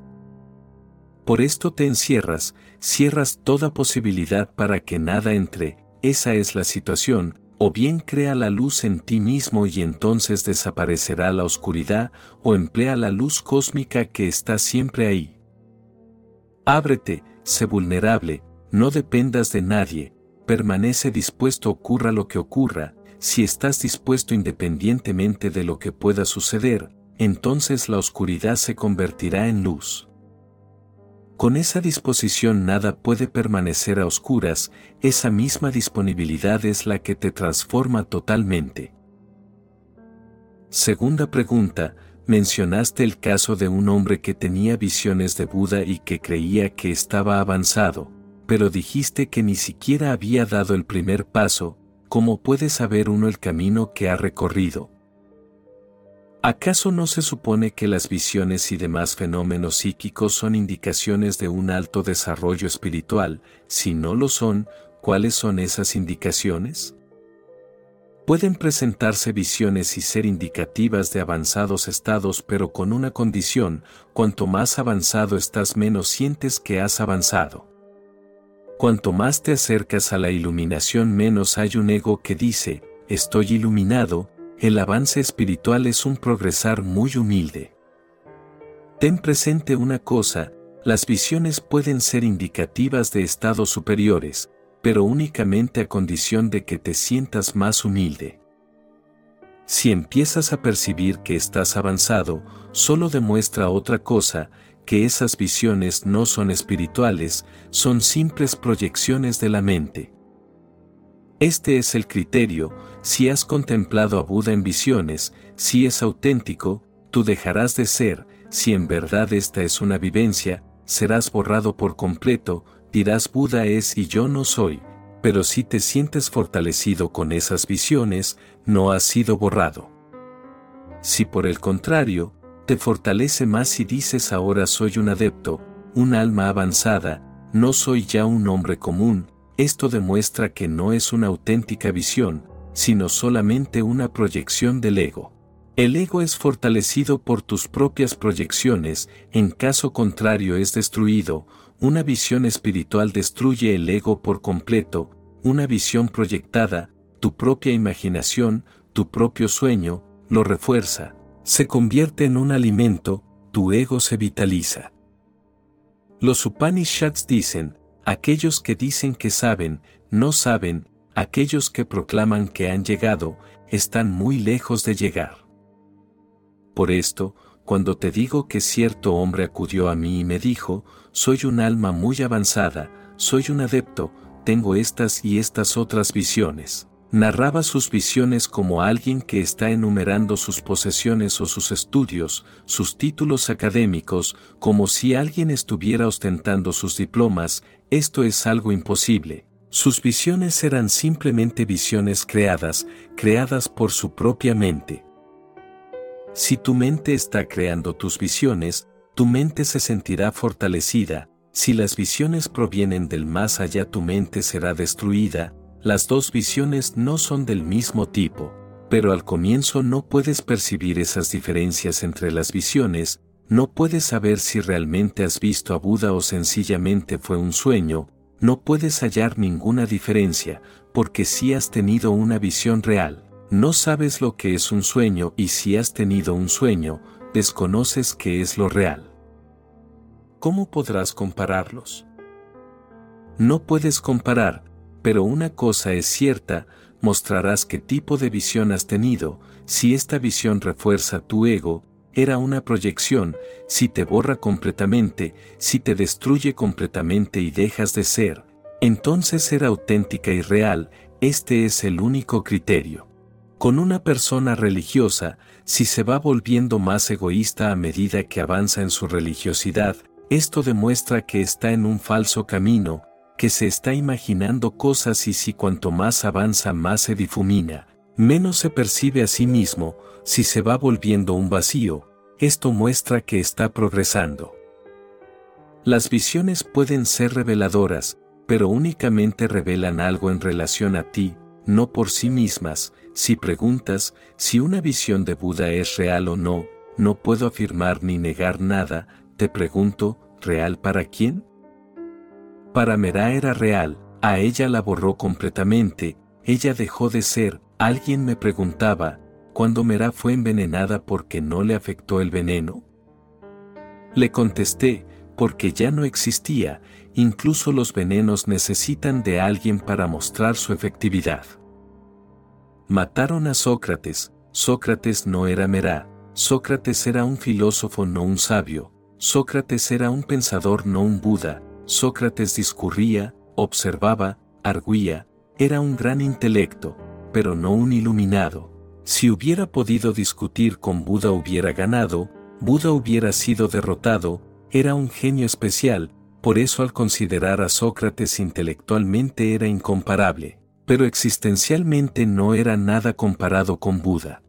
A: Por esto te encierras, cierras toda posibilidad para que nada entre, esa es la situación, o bien crea la luz en ti mismo y entonces desaparecerá la oscuridad, o emplea la luz cósmica que está siempre ahí. Ábrete, sé vulnerable, no dependas de nadie, permanece dispuesto ocurra lo que ocurra, si estás dispuesto independientemente de lo que pueda suceder, entonces la oscuridad se convertirá en luz. Con esa disposición nada puede permanecer a oscuras, esa misma disponibilidad es la que te transforma totalmente. Segunda pregunta, mencionaste el caso de un hombre que tenía visiones de Buda y que creía que estaba avanzado, pero dijiste que ni siquiera había dado el primer paso, ¿cómo puede saber uno el camino que ha recorrido? ¿Acaso no se supone que las visiones y demás fenómenos psíquicos son indicaciones de un alto desarrollo espiritual? Si no lo son, ¿cuáles son esas indicaciones? Pueden presentarse visiones y ser indicativas de avanzados estados pero con una condición, cuanto más avanzado estás menos sientes que has avanzado. Cuanto más te acercas a la iluminación menos hay un ego que dice, estoy iluminado, el avance espiritual es un progresar muy humilde. Ten presente una cosa, las visiones pueden ser indicativas de estados superiores, pero únicamente a condición de que te sientas más humilde. Si empiezas a percibir que estás avanzado, solo demuestra otra cosa, que esas visiones no son espirituales, son simples proyecciones de la mente. Este es el criterio, si has contemplado a Buda en visiones, si es auténtico, tú dejarás de ser, si en verdad esta es una vivencia, serás borrado por completo, dirás Buda es y yo no soy, pero si te sientes fortalecido con esas visiones, no has sido borrado. Si por el contrario, te fortalece más y dices ahora soy un adepto, un alma avanzada, no soy ya un hombre común, esto demuestra que no es una auténtica visión, sino solamente una proyección del ego. El ego es fortalecido por tus propias proyecciones, en caso contrario es destruido, una visión espiritual destruye el ego por completo, una visión proyectada, tu propia imaginación, tu propio sueño, lo refuerza, se convierte en un alimento, tu ego se vitaliza. Los Upanishads dicen, aquellos que dicen que saben, no saben, aquellos que proclaman que han llegado, están muy lejos de llegar. Por esto, cuando te digo que cierto hombre acudió a mí y me dijo, soy un alma muy avanzada, soy un adepto, tengo estas y estas otras visiones. Narraba sus visiones como alguien que está enumerando sus posesiones o sus estudios, sus títulos académicos, como si alguien estuviera ostentando sus diplomas, esto es algo imposible. Sus visiones eran simplemente visiones creadas, creadas por su propia mente. Si tu mente está creando tus visiones, tu mente se sentirá fortalecida, si las visiones provienen del más allá tu mente será destruida, las dos visiones no son del mismo tipo, pero al comienzo no puedes percibir esas diferencias entre las visiones, no puedes saber si realmente has visto a Buda o sencillamente fue un sueño, no puedes hallar ninguna diferencia, porque si has tenido una visión real, no sabes lo que es un sueño y si has tenido un sueño, desconoces qué es lo real. ¿Cómo podrás compararlos? No puedes comparar, pero una cosa es cierta, mostrarás qué tipo de visión has tenido, si esta visión refuerza tu ego, era una proyección, si te borra completamente, si te destruye completamente y dejas de ser, entonces era auténtica y real, este es el único criterio. Con una persona religiosa, si se va volviendo más egoísta a medida que avanza en su religiosidad, esto demuestra que está en un falso camino, que se está imaginando cosas y si cuanto más avanza más se difumina, menos se percibe a sí mismo, si se va volviendo un vacío, esto muestra que está progresando. Las visiones pueden ser reveladoras, pero únicamente revelan algo en relación a ti, no por sí mismas, si preguntas si una visión de Buda es real o no, no puedo afirmar ni negar nada, te pregunto, ¿real para quién? Para Mera era real, a ella la borró completamente, ella dejó de ser, alguien me preguntaba, ¿cuándo Mera fue envenenada porque no le afectó el veneno? Le contesté, porque ya no existía, incluso los venenos necesitan de alguien para mostrar su efectividad. Mataron a Sócrates, Sócrates no era Merá, Sócrates era un filósofo no un sabio, Sócrates era un pensador no un Buda, Sócrates discurría, observaba, arguía, era un gran intelecto, pero no un iluminado. Si hubiera podido discutir con Buda hubiera ganado, Buda hubiera sido derrotado, era un genio especial, por eso al considerar a Sócrates intelectualmente era incomparable pero existencialmente no era nada comparado con Buda.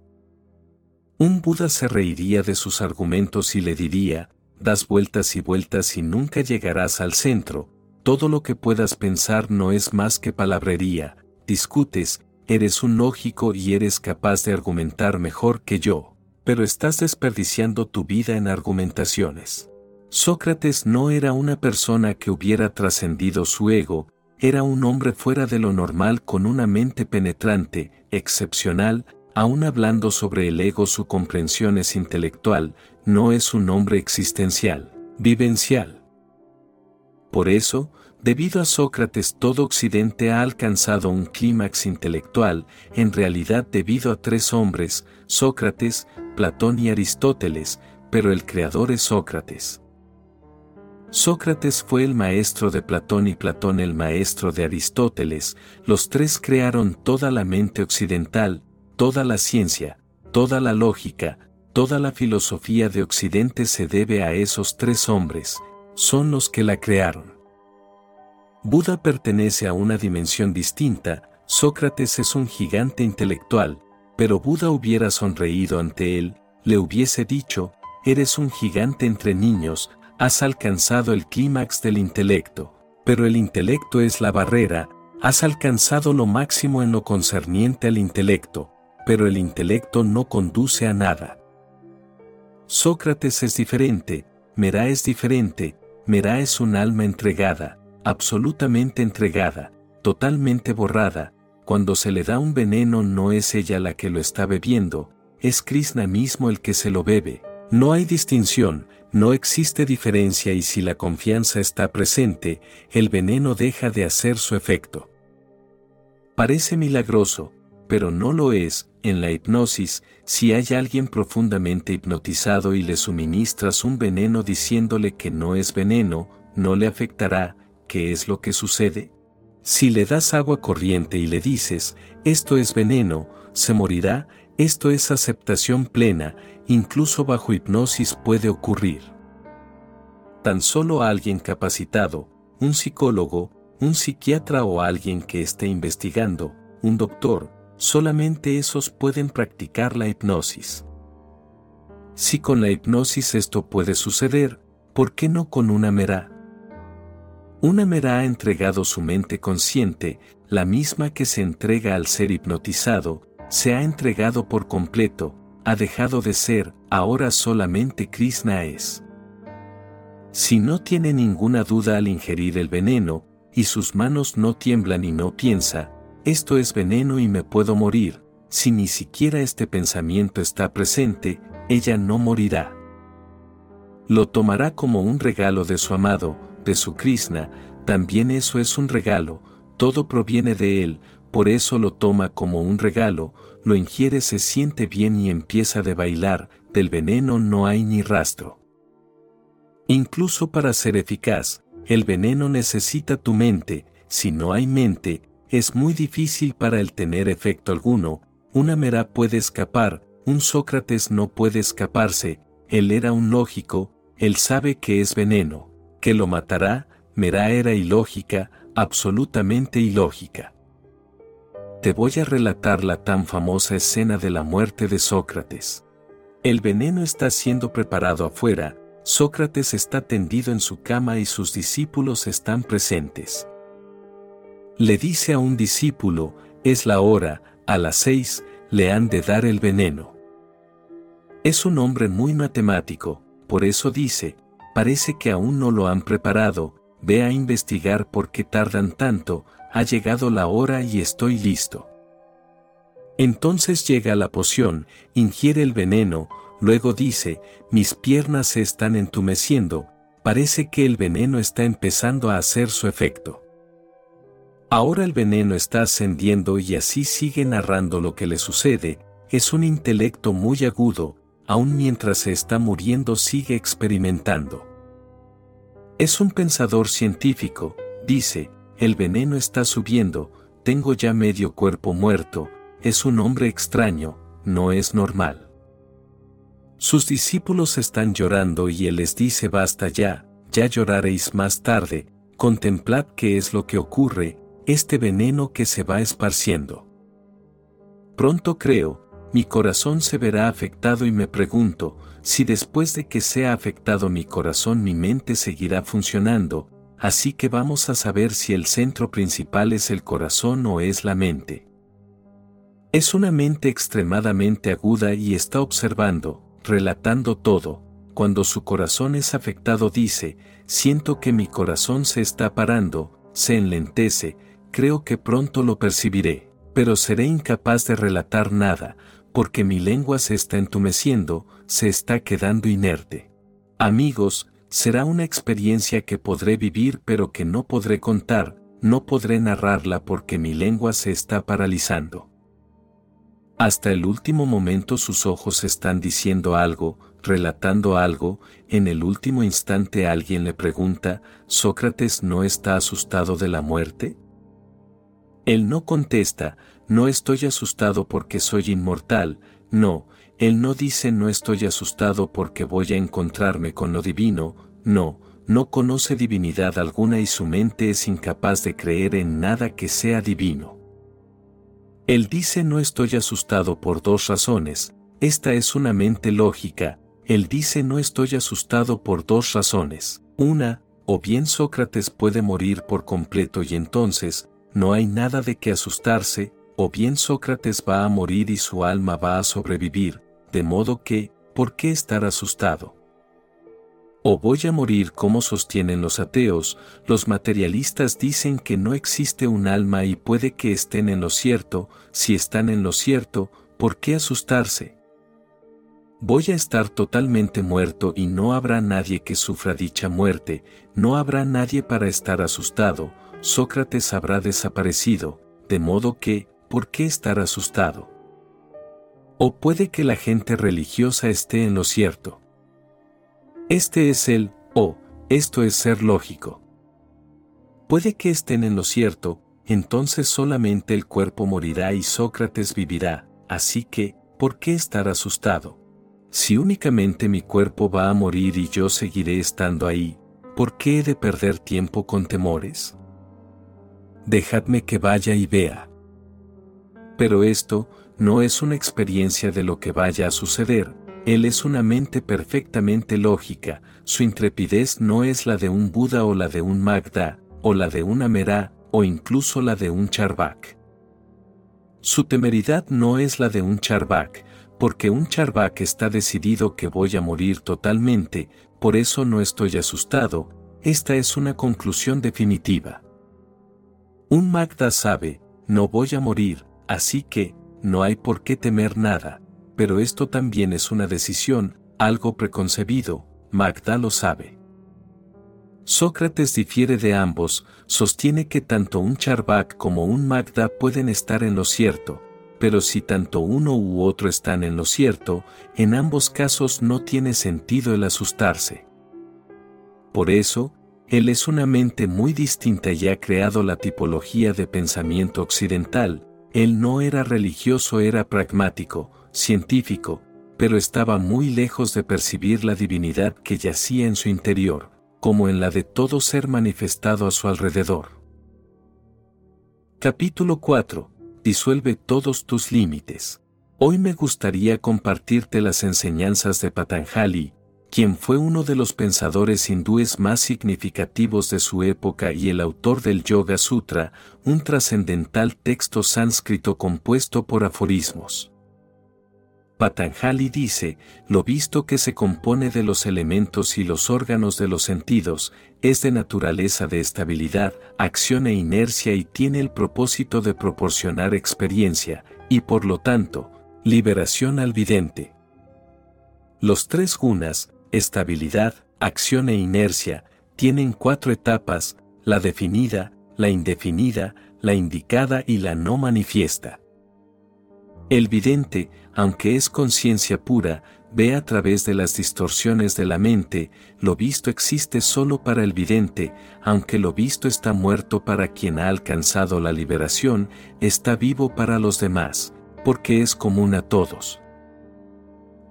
A: Un Buda se reiría de sus argumentos y le diría, das vueltas y vueltas y nunca llegarás al centro, todo lo que puedas pensar no es más que palabrería, discutes, eres un lógico y eres capaz de argumentar mejor que yo, pero estás desperdiciando tu vida en argumentaciones. Sócrates no era una persona que hubiera trascendido su ego, era un hombre fuera de lo normal con una mente penetrante, excepcional, aún hablando sobre el ego su comprensión es intelectual, no es un hombre existencial, vivencial. Por eso, debido a Sócrates todo Occidente ha alcanzado un clímax intelectual, en realidad debido a tres hombres, Sócrates, Platón y Aristóteles, pero el creador es Sócrates. Sócrates fue el maestro de Platón y Platón el maestro de Aristóteles, los tres crearon toda la mente occidental, toda la ciencia, toda la lógica, toda la filosofía de Occidente se debe a esos tres hombres, son los que la crearon. Buda pertenece a una dimensión distinta, Sócrates es un gigante intelectual, pero Buda hubiera sonreído ante él, le hubiese dicho, eres un gigante entre niños, has alcanzado el clímax del intelecto, pero el intelecto es la barrera, has alcanzado lo máximo en lo concerniente al intelecto, pero el intelecto no conduce a nada. Sócrates es diferente, Merá es diferente, Merá es un alma entregada, absolutamente entregada, totalmente borrada, cuando se le da un veneno no es ella la que lo está bebiendo, es Krishna mismo el que se lo bebe. No hay distinción, no existe diferencia y si la confianza está presente, el veneno deja de hacer su efecto. Parece milagroso, pero no lo es, en la hipnosis, si hay alguien profundamente hipnotizado y le suministras un veneno diciéndole que no es veneno, no le afectará, ¿qué es lo que sucede? Si le das agua corriente y le dices, esto es veneno, se morirá, esto es aceptación plena, incluso bajo hipnosis puede ocurrir. Tan solo alguien capacitado, un psicólogo, un psiquiatra o alguien que esté investigando, un doctor, solamente esos pueden practicar la hipnosis. Si con la hipnosis esto puede suceder, ¿por qué no con una mera? Una mera ha entregado su mente consciente, la misma que se entrega al ser hipnotizado, se ha entregado por completo, ha dejado de ser, ahora solamente Krishna es. Si no tiene ninguna duda al ingerir el veneno, y sus manos no tiemblan y no piensa, esto es veneno y me puedo morir, si ni siquiera este pensamiento está presente, ella no morirá. Lo tomará como un regalo de su amado, de su Krishna, también eso es un regalo, todo proviene de él, por eso lo toma como un regalo, lo ingiere se siente bien y empieza de bailar, del veneno no hay ni rastro. Incluso para ser eficaz, el veneno necesita tu mente, si no hay mente, es muy difícil para él tener efecto alguno, una mera puede escapar, un Sócrates no puede escaparse, él era un lógico, él sabe que es veneno que lo matará, Merá era ilógica, absolutamente ilógica. Te voy a relatar la tan famosa escena de la muerte de Sócrates. El veneno está siendo preparado afuera, Sócrates está tendido en su cama y sus discípulos están presentes. Le dice a un discípulo, es la hora, a las seis, le han de dar el veneno. Es un hombre muy matemático, por eso dice, parece que aún no lo han preparado, ve a investigar por qué tardan tanto, ha llegado la hora y estoy listo. Entonces llega la poción, ingiere el veneno, luego dice, mis piernas se están entumeciendo, parece que el veneno está empezando a hacer su efecto. Ahora el veneno está ascendiendo y así sigue narrando lo que le sucede, es un intelecto muy agudo, aun mientras se está muriendo sigue experimentando. Es un pensador científico, dice, el veneno está subiendo, tengo ya medio cuerpo muerto, es un hombre extraño, no es normal. Sus discípulos están llorando y él les dice basta ya, ya lloraréis más tarde, contemplad qué es lo que ocurre, este veneno que se va esparciendo. Pronto creo, mi corazón se verá afectado y me pregunto, si después de que sea afectado mi corazón mi mente seguirá funcionando, así que vamos a saber si el centro principal es el corazón o es la mente. Es una mente extremadamente aguda y está observando, relatando todo. Cuando su corazón es afectado dice, siento que mi corazón se está parando, se enlentece, creo que pronto lo percibiré, pero seré incapaz de relatar nada, porque mi lengua se está entumeciendo, se está quedando inerte. Amigos, será una experiencia que podré vivir pero que no podré contar, no podré narrarla porque mi lengua se está paralizando. Hasta el último momento sus ojos están diciendo algo, relatando algo, en el último instante alguien le pregunta, ¿Sócrates no está asustado de la muerte? Él no contesta, no estoy asustado porque soy inmortal, no, él no dice no estoy asustado porque voy a encontrarme con lo divino, no, no conoce divinidad alguna y su mente es incapaz de creer en nada que sea divino. Él dice no estoy asustado por dos razones, esta es una mente lógica, él dice no estoy asustado por dos razones. Una, o bien Sócrates puede morir por completo y entonces, no hay nada de qué asustarse, o bien Sócrates va a morir y su alma va a sobrevivir, de modo que, ¿por qué estar asustado? O voy a morir como sostienen los ateos, los materialistas dicen que no existe un alma y puede que estén en lo cierto, si están en lo cierto, ¿por qué asustarse? Voy a estar totalmente muerto y no habrá nadie que sufra dicha muerte, no habrá nadie para estar asustado, Sócrates habrá desaparecido, de modo que, ¿por qué estar asustado? O puede que la gente religiosa esté en lo cierto. Este es el, o, esto es ser lógico. Puede que estén en lo cierto, entonces solamente el cuerpo morirá y Sócrates vivirá, así que, ¿por qué estar asustado? Si únicamente mi cuerpo va a morir y yo seguiré estando ahí, ¿por qué he de perder tiempo con temores? Dejadme que vaya y vea. Pero esto, no es una experiencia de lo que vaya a suceder, él es una mente perfectamente lógica, su intrepidez no es la de un Buda o la de un Magda, o la de una Merá, o incluso la de un Charvak. Su temeridad no es la de un Charvak, porque un Charvak está decidido que voy a morir totalmente, por eso no estoy asustado, esta es una conclusión definitiva. Un Magda sabe, no voy a morir, así que, no hay por qué temer nada, pero esto también es una decisión, algo preconcebido, Magda lo sabe. Sócrates difiere de ambos, sostiene que tanto un Charvak como un Magda pueden estar en lo cierto, pero si tanto uno u otro están en lo cierto, en ambos casos no tiene sentido el asustarse. Por eso, él es una mente muy distinta y ha creado la tipología de pensamiento occidental, él no era religioso, era pragmático, científico, pero estaba muy lejos de percibir la divinidad que yacía en su interior, como en la de todo ser manifestado a su alrededor. Capítulo 4. Disuelve todos tus límites. Hoy me gustaría compartirte las enseñanzas de Patanjali, quien fue uno de los pensadores hindúes más significativos de su época y el autor del Yoga Sutra, un trascendental texto sánscrito compuesto por aforismos. Patanjali dice, lo visto que se compone de los elementos y los órganos de los sentidos, es de naturaleza de estabilidad, acción e inercia y tiene el propósito de proporcionar experiencia, y por lo tanto, liberación al vidente. Los tres gunas, estabilidad, acción e inercia, tienen cuatro etapas, la definida, la indefinida, la indicada y la no manifiesta. El vidente, aunque es conciencia pura, ve a través de las distorsiones de la mente, lo visto existe solo para el vidente, aunque lo visto está muerto para quien ha alcanzado la liberación, está vivo para los demás, porque es común a todos.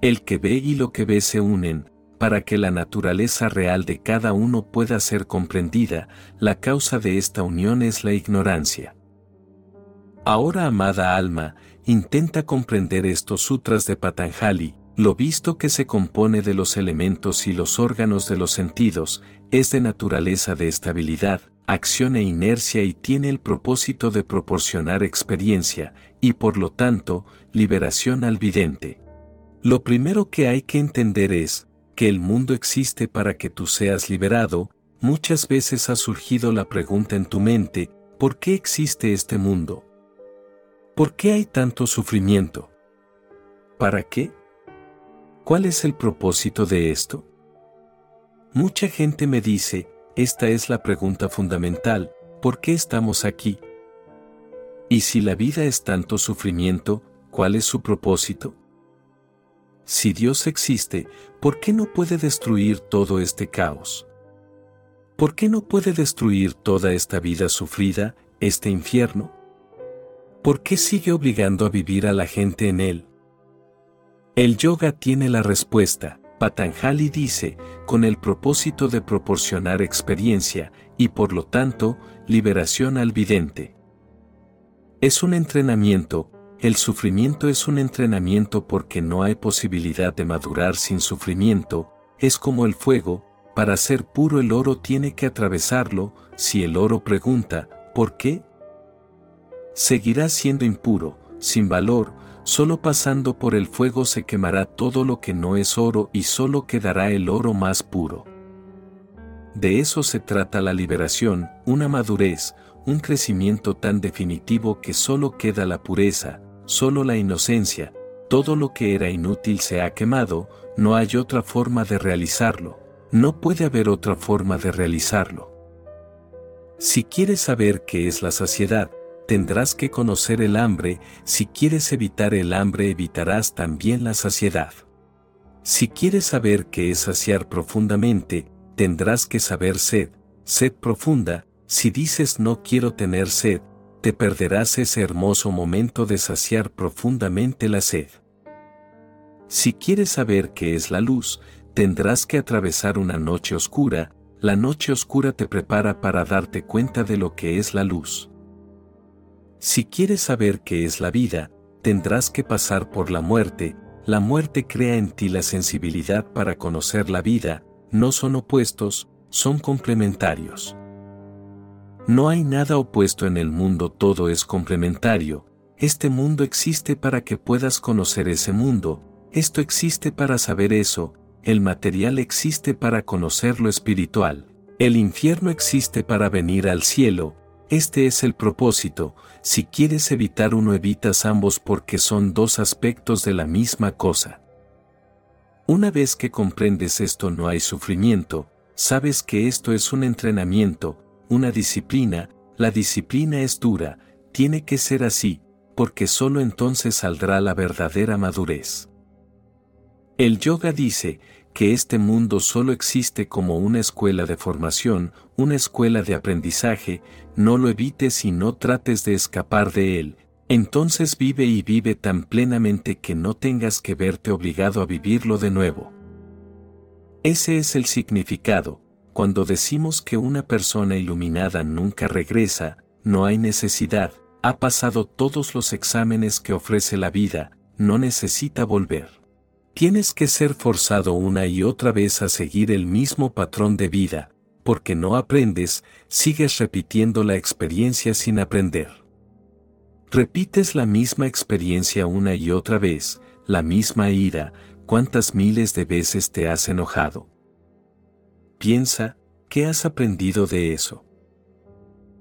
A: El que ve y lo que ve se unen, para que la naturaleza real de cada uno pueda ser comprendida, la causa de esta unión es la ignorancia. Ahora, amada alma, intenta comprender estos sutras de Patanjali, lo visto que se compone de los elementos y los órganos de los sentidos, es de naturaleza de estabilidad, acción e inercia y tiene el propósito de proporcionar experiencia, y por lo tanto, liberación al vidente. Lo primero que hay que entender es, que el mundo existe para que tú seas liberado, muchas veces ha surgido la pregunta en tu mente, ¿por qué existe este mundo? ¿Por qué hay tanto sufrimiento? ¿Para qué? ¿Cuál es el propósito de esto? Mucha gente me dice, esta es la pregunta fundamental, ¿por qué estamos aquí? Y si la vida es tanto sufrimiento, ¿cuál es su propósito? Si Dios existe, ¿por qué no puede destruir todo este caos? ¿Por qué no puede destruir toda esta vida sufrida, este infierno? ¿Por qué sigue obligando a vivir a la gente en él? El yoga tiene la respuesta. Patanjali dice, con el propósito de proporcionar experiencia y por lo tanto, liberación al vidente. Es un entrenamiento, el sufrimiento es un entrenamiento porque no hay posibilidad de madurar sin sufrimiento, es como el fuego, para ser puro el oro tiene que atravesarlo, si el oro pregunta, ¿por qué? Seguirá siendo impuro, sin valor, solo pasando por el fuego se quemará todo lo que no es oro y solo quedará el oro más puro. De eso se trata la liberación, una madurez, un crecimiento tan definitivo que solo queda la pureza, solo la inocencia, todo lo que era inútil se ha quemado, no hay otra forma de realizarlo, no puede haber otra forma de realizarlo. Si quieres saber qué es la saciedad, tendrás que conocer el hambre, si quieres evitar el hambre evitarás también la saciedad. Si quieres saber qué es saciar profundamente, tendrás que saber sed, sed profunda, si dices no quiero tener sed, te perderás ese hermoso momento de saciar profundamente la sed. Si quieres saber qué es la luz, tendrás que atravesar una noche oscura, la noche oscura te prepara para darte cuenta de lo que es la luz. Si quieres saber qué es la vida, tendrás que pasar por la muerte, la muerte crea en ti la sensibilidad para conocer la vida, no son opuestos, son complementarios. No hay nada opuesto en el mundo, todo es complementario, este mundo existe para que puedas conocer ese mundo, esto existe para saber eso, el material existe para conocer lo espiritual, el infierno existe para venir al cielo, este es el propósito, si quieres evitar uno evitas ambos porque son dos aspectos de la misma cosa. Una vez que comprendes esto no hay sufrimiento, sabes que esto es un entrenamiento, una disciplina, la disciplina es dura, tiene que ser así, porque solo entonces saldrá la verdadera madurez. El yoga dice, que este mundo solo existe como una escuela de formación, una escuela de aprendizaje, no lo evites y no trates de escapar de él, entonces vive y vive tan plenamente que no tengas que verte obligado a vivirlo de nuevo. Ese es el significado, cuando decimos que una persona iluminada nunca regresa, no hay necesidad, ha pasado todos los exámenes que ofrece la vida, no necesita volver. Tienes que ser forzado una y otra vez a seguir el mismo patrón de vida, porque no aprendes, sigues repitiendo la experiencia sin aprender. Repites la misma experiencia una y otra vez, la misma ira, cuántas miles de veces te has enojado. Piensa, ¿qué has aprendido de eso?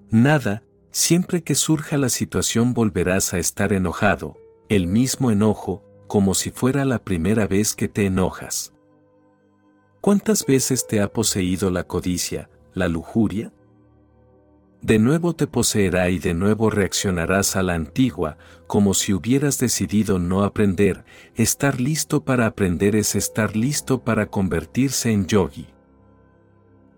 A: Nada, siempre que surja la situación volverás a estar enojado, el mismo enojo, como si fuera la primera vez que te enojas. ¿Cuántas veces te ha poseído la codicia, la lujuria? De nuevo te poseerá y de nuevo reaccionarás a la antigua, como si hubieras decidido no aprender, estar listo para aprender es estar listo para convertirse en yogi.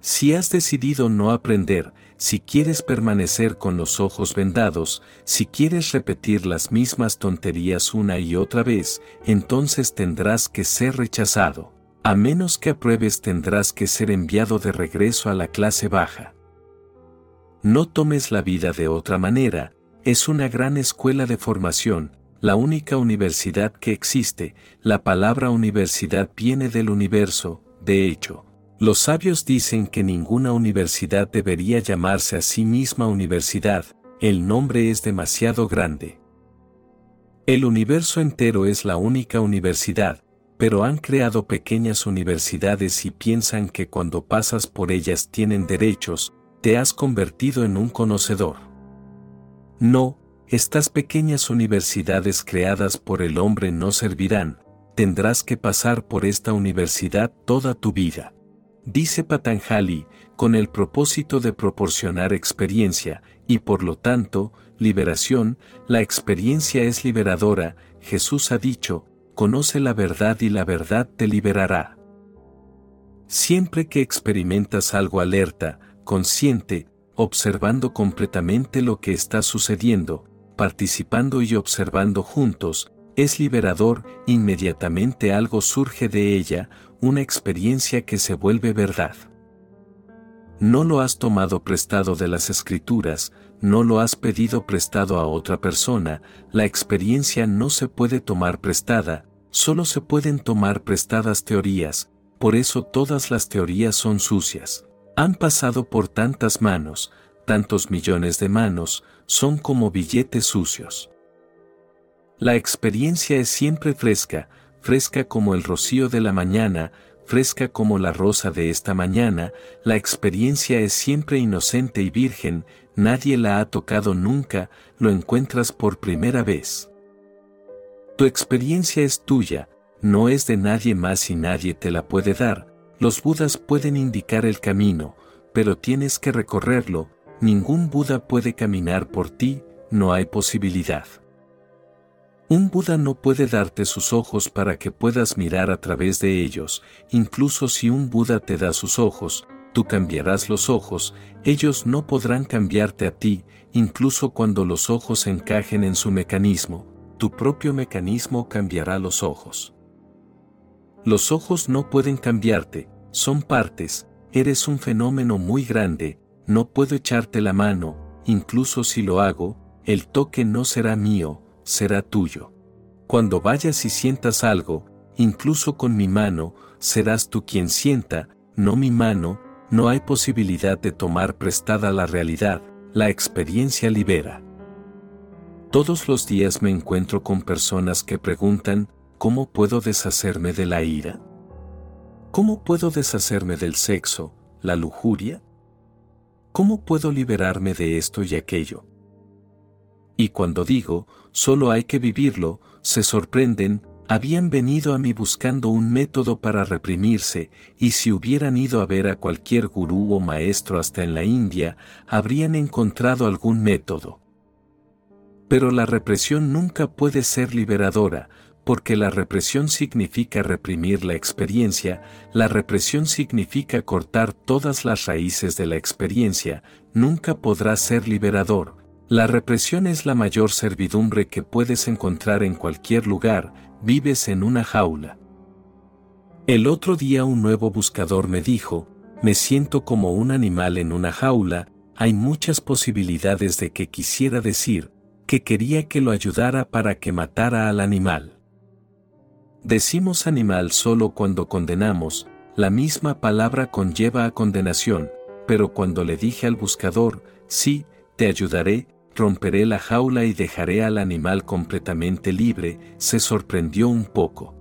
A: Si has decidido no aprender, si quieres permanecer con los ojos vendados, si quieres repetir las mismas tonterías una y otra vez, entonces tendrás que ser rechazado. A menos que apruebes tendrás que ser enviado de regreso a la clase baja. No tomes la vida de otra manera, es una gran escuela de formación, la única universidad que existe, la palabra universidad viene del universo, de hecho, los sabios dicen que ninguna universidad debería llamarse a sí misma universidad, el nombre es demasiado grande. El universo entero es la única universidad, pero han creado pequeñas universidades y piensan que cuando pasas por ellas tienen derechos, te has convertido en un conocedor. No, estas pequeñas universidades creadas por el hombre no servirán, tendrás que pasar por esta universidad toda tu vida. Dice Patanjali, con el propósito de proporcionar experiencia, y por lo tanto, liberación, la experiencia es liberadora, Jesús ha dicho, conoce la verdad y la verdad te liberará. Siempre que experimentas algo alerta, consciente, observando completamente lo que está sucediendo, participando y observando juntos, es liberador, inmediatamente algo surge de ella, una experiencia que se vuelve verdad. No lo has tomado prestado de las escrituras, no lo has pedido prestado a otra persona, la experiencia no se puede tomar prestada, solo se pueden tomar prestadas teorías, por eso todas las teorías son sucias. Han pasado por tantas manos, tantos millones de manos, son como billetes sucios. La experiencia es siempre fresca, fresca como el rocío de la mañana, fresca como la rosa de esta mañana, la experiencia es siempre inocente y virgen, nadie la ha tocado nunca, lo encuentras por primera vez. Tu experiencia es tuya, no es de nadie más y nadie te la puede dar, los budas pueden indicar el camino, pero tienes que recorrerlo, ningún Buda puede caminar por ti, no hay posibilidad. Un Buda no puede darte sus ojos para que puedas mirar a través de ellos, incluso si un Buda te da sus ojos, tú cambiarás los ojos, ellos no podrán cambiarte a ti, incluso cuando los ojos encajen en su mecanismo, tu propio mecanismo cambiará los ojos. Los ojos no pueden cambiarte, son partes, eres un fenómeno muy grande, no puedo echarte la mano, incluso si lo hago, el toque no será mío, será tuyo. Cuando vayas y sientas algo, incluso con mi mano, serás tú quien sienta, no mi mano, no hay posibilidad de tomar prestada la realidad, la experiencia libera. Todos los días me encuentro con personas que preguntan, ¿cómo puedo deshacerme de la ira? ¿Cómo puedo deshacerme del sexo, la lujuria? ¿Cómo puedo liberarme de esto y aquello? Y cuando digo, solo hay que vivirlo, se sorprenden, habían venido a mí buscando un método para reprimirse, y si hubieran ido a ver a cualquier gurú o maestro hasta en la India, habrían encontrado algún método. Pero la represión nunca puede ser liberadora, porque la represión significa reprimir la experiencia, la represión significa cortar todas las raíces de la experiencia, nunca podrá ser liberador, la represión es la mayor servidumbre que puedes encontrar en cualquier lugar, vives en una jaula. El otro día un nuevo buscador me dijo, me siento como un animal en una jaula, hay muchas posibilidades de que quisiera decir, que quería que lo ayudara para que matara al animal. Decimos animal solo cuando condenamos, la misma palabra conlleva a condenación, pero cuando le dije al buscador, sí, te ayudaré, romperé la jaula y dejaré al animal completamente libre, se sorprendió un poco.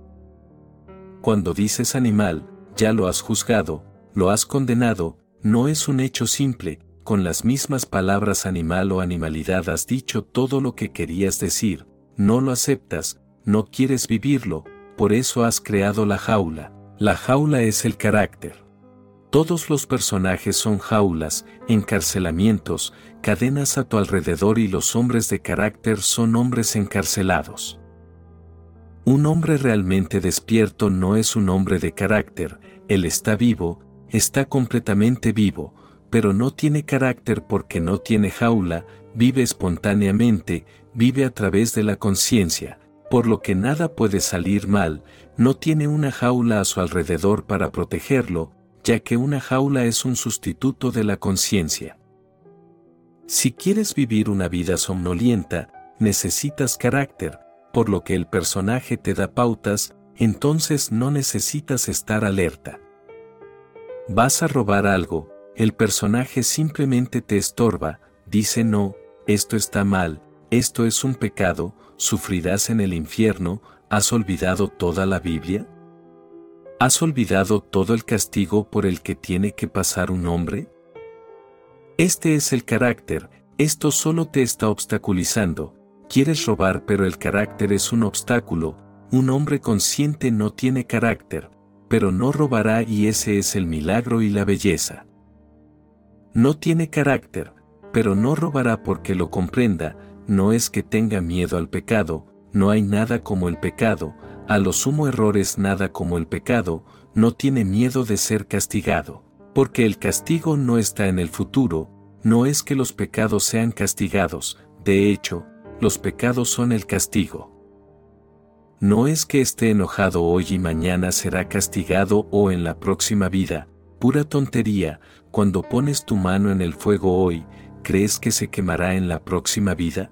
A: Cuando dices animal, ya lo has juzgado, lo has condenado, no es un hecho simple, con las mismas palabras animal o animalidad has dicho todo lo que querías decir, no lo aceptas, no quieres vivirlo, por eso has creado la jaula, la jaula es el carácter. Todos los personajes son jaulas, encarcelamientos, cadenas a tu alrededor y los hombres de carácter son hombres encarcelados. Un hombre realmente despierto no es un hombre de carácter, él está vivo, está completamente vivo, pero no tiene carácter porque no tiene jaula, vive espontáneamente, vive a través de la conciencia, por lo que nada puede salir mal, no tiene una jaula a su alrededor para protegerlo, ya que una jaula es un sustituto de la conciencia. Si quieres vivir una vida somnolienta, necesitas carácter, por lo que el personaje te da pautas, entonces no necesitas estar alerta. Vas a robar algo, el personaje simplemente te estorba, dice no, esto está mal, esto es un pecado, sufrirás en el infierno, ¿has olvidado toda la Biblia? ¿Has olvidado todo el castigo por el que tiene que pasar un hombre? Este es el carácter, esto solo te está obstaculizando, quieres robar pero el carácter es un obstáculo, un hombre consciente no tiene carácter, pero no robará y ese es el milagro y la belleza. No tiene carácter, pero no robará porque lo comprenda, no es que tenga miedo al pecado, no hay nada como el pecado, a los sumo errores nada como el pecado, no tiene miedo de ser castigado, porque el castigo no está en el futuro, no es que los pecados sean castigados, de hecho, los pecados son el castigo. No es que esté enojado hoy y mañana será castigado o en la próxima vida, pura tontería, cuando pones tu mano en el fuego hoy, ¿crees que se quemará en la próxima vida?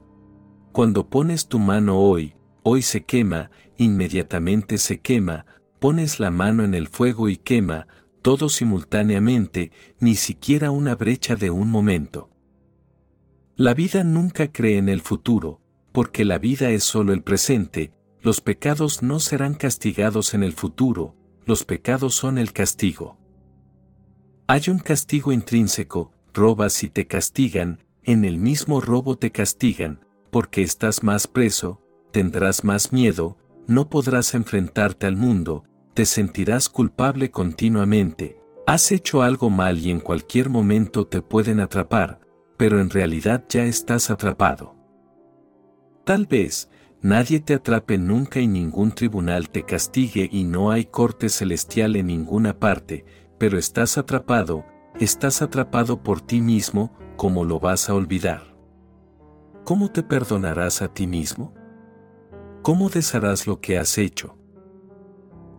A: Cuando pones tu mano hoy, hoy se quema, inmediatamente se quema, pones la mano en el fuego y quema, todo simultáneamente, ni siquiera una brecha de un momento. La vida nunca cree en el futuro, porque la vida es solo el presente, los pecados no serán castigados en el futuro, los pecados son el castigo. Hay un castigo intrínseco, robas y te castigan, en el mismo robo te castigan, porque estás más preso, tendrás más miedo, no podrás enfrentarte al mundo, te sentirás culpable continuamente, has hecho algo mal y en cualquier momento te pueden atrapar, pero en realidad ya estás atrapado. Tal vez, Nadie te atrape nunca y ningún tribunal te castigue y no hay corte celestial en ninguna parte, pero estás atrapado, estás atrapado por ti mismo, ¿cómo lo vas a olvidar? ¿Cómo te perdonarás a ti mismo? ¿Cómo desharás lo que has hecho?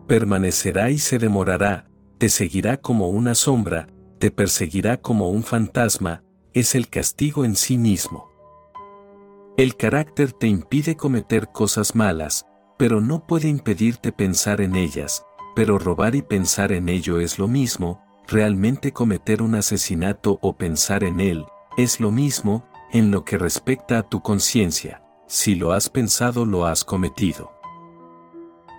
A: Permanecerá y se demorará, te seguirá como una sombra, te perseguirá como un fantasma, es el castigo en sí mismo. El carácter te impide cometer cosas malas, pero no puede impedirte pensar en ellas, pero robar y pensar en ello es lo mismo, realmente cometer un asesinato o pensar en él, es lo mismo, en lo que respecta a tu conciencia, si lo has pensado lo has cometido.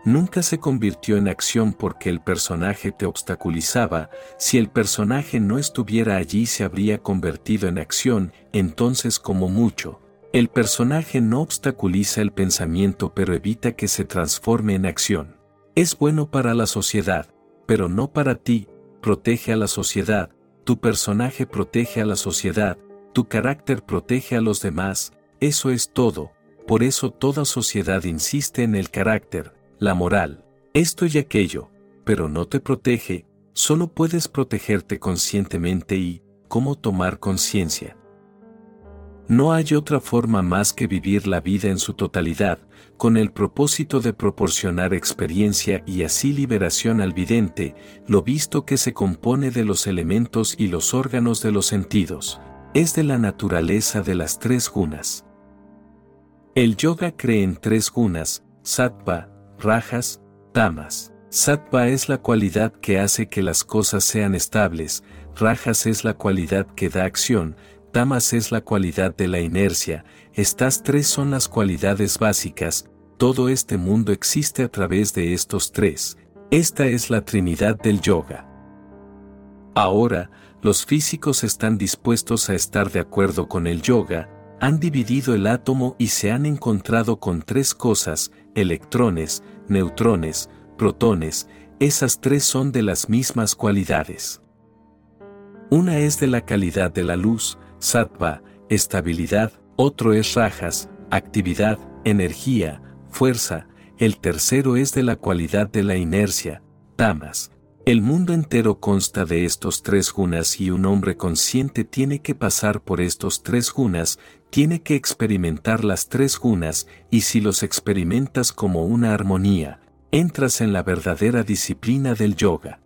A: Nunca se convirtió en acción porque el personaje te obstaculizaba, si el personaje no estuviera allí se habría convertido en acción, entonces como mucho, el personaje no obstaculiza el pensamiento pero evita que se transforme en acción. Es bueno para la sociedad, pero no para ti, protege a la sociedad, tu personaje protege a la sociedad, tu carácter protege a los demás, eso es todo, por eso toda sociedad insiste en el carácter, la moral, esto y aquello, pero no te protege, solo puedes protegerte conscientemente y, ¿cómo tomar conciencia? No hay otra forma más que vivir la vida en su totalidad, con el propósito de proporcionar experiencia y así liberación al vidente, lo visto que se compone de los elementos y los órganos de los sentidos, es de la naturaleza de las tres gunas. El yoga cree en tres gunas, sattva, rajas, tamas. Sattva es la cualidad que hace que las cosas sean estables, rajas es la cualidad que da acción, Tamas es la cualidad de la inercia, estas tres son las cualidades básicas, todo este mundo existe a través de estos tres, esta es la Trinidad del Yoga. Ahora, los físicos están dispuestos a estar de acuerdo con el yoga, han dividido el átomo y se han encontrado con tres cosas, electrones, neutrones, protones, esas tres son de las mismas cualidades. Una es de la calidad de la luz, sattva, estabilidad, otro es rajas, actividad, energía, fuerza, el tercero es de la cualidad de la inercia, tamas. El mundo entero consta de estos tres gunas y un hombre consciente tiene que pasar por estos tres gunas, tiene que experimentar las tres gunas, y si los experimentas como una armonía, entras en la verdadera disciplina del yoga.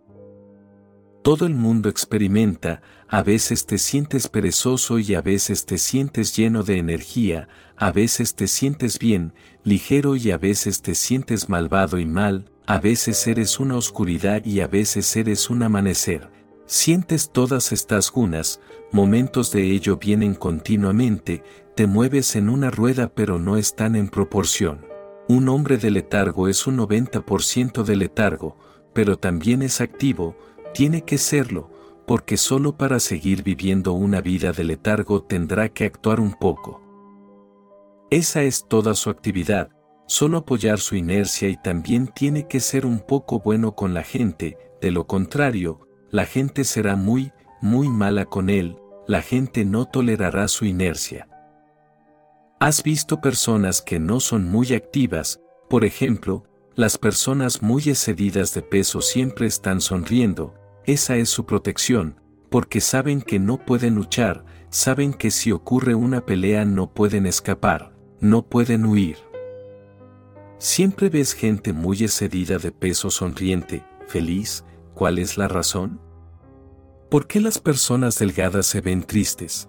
A: Todo el mundo experimenta, a veces te sientes perezoso y a veces te sientes lleno de energía, a veces te sientes bien, ligero y a veces te sientes malvado y mal, a veces eres una oscuridad y a veces eres un amanecer. Sientes todas estas gunas, momentos de ello vienen continuamente, te mueves en una rueda pero no están en proporción. Un hombre de letargo es un 90% de letargo, pero también es activo, tiene que serlo, porque solo para seguir viviendo una vida de letargo tendrá que actuar un poco. Esa es toda su actividad, solo apoyar su inercia y también tiene que ser un poco bueno con la gente, de lo contrario, la gente será muy, muy mala con él, la gente no tolerará su inercia. Has visto personas que no son muy activas, por ejemplo, las personas muy excedidas de peso siempre están sonriendo, esa es su protección, porque saben que no pueden luchar, saben que si ocurre una pelea no pueden escapar, no pueden huir. Siempre ves gente muy excedida de peso sonriente, feliz, ¿cuál es la razón? ¿Por qué las personas delgadas se ven tristes?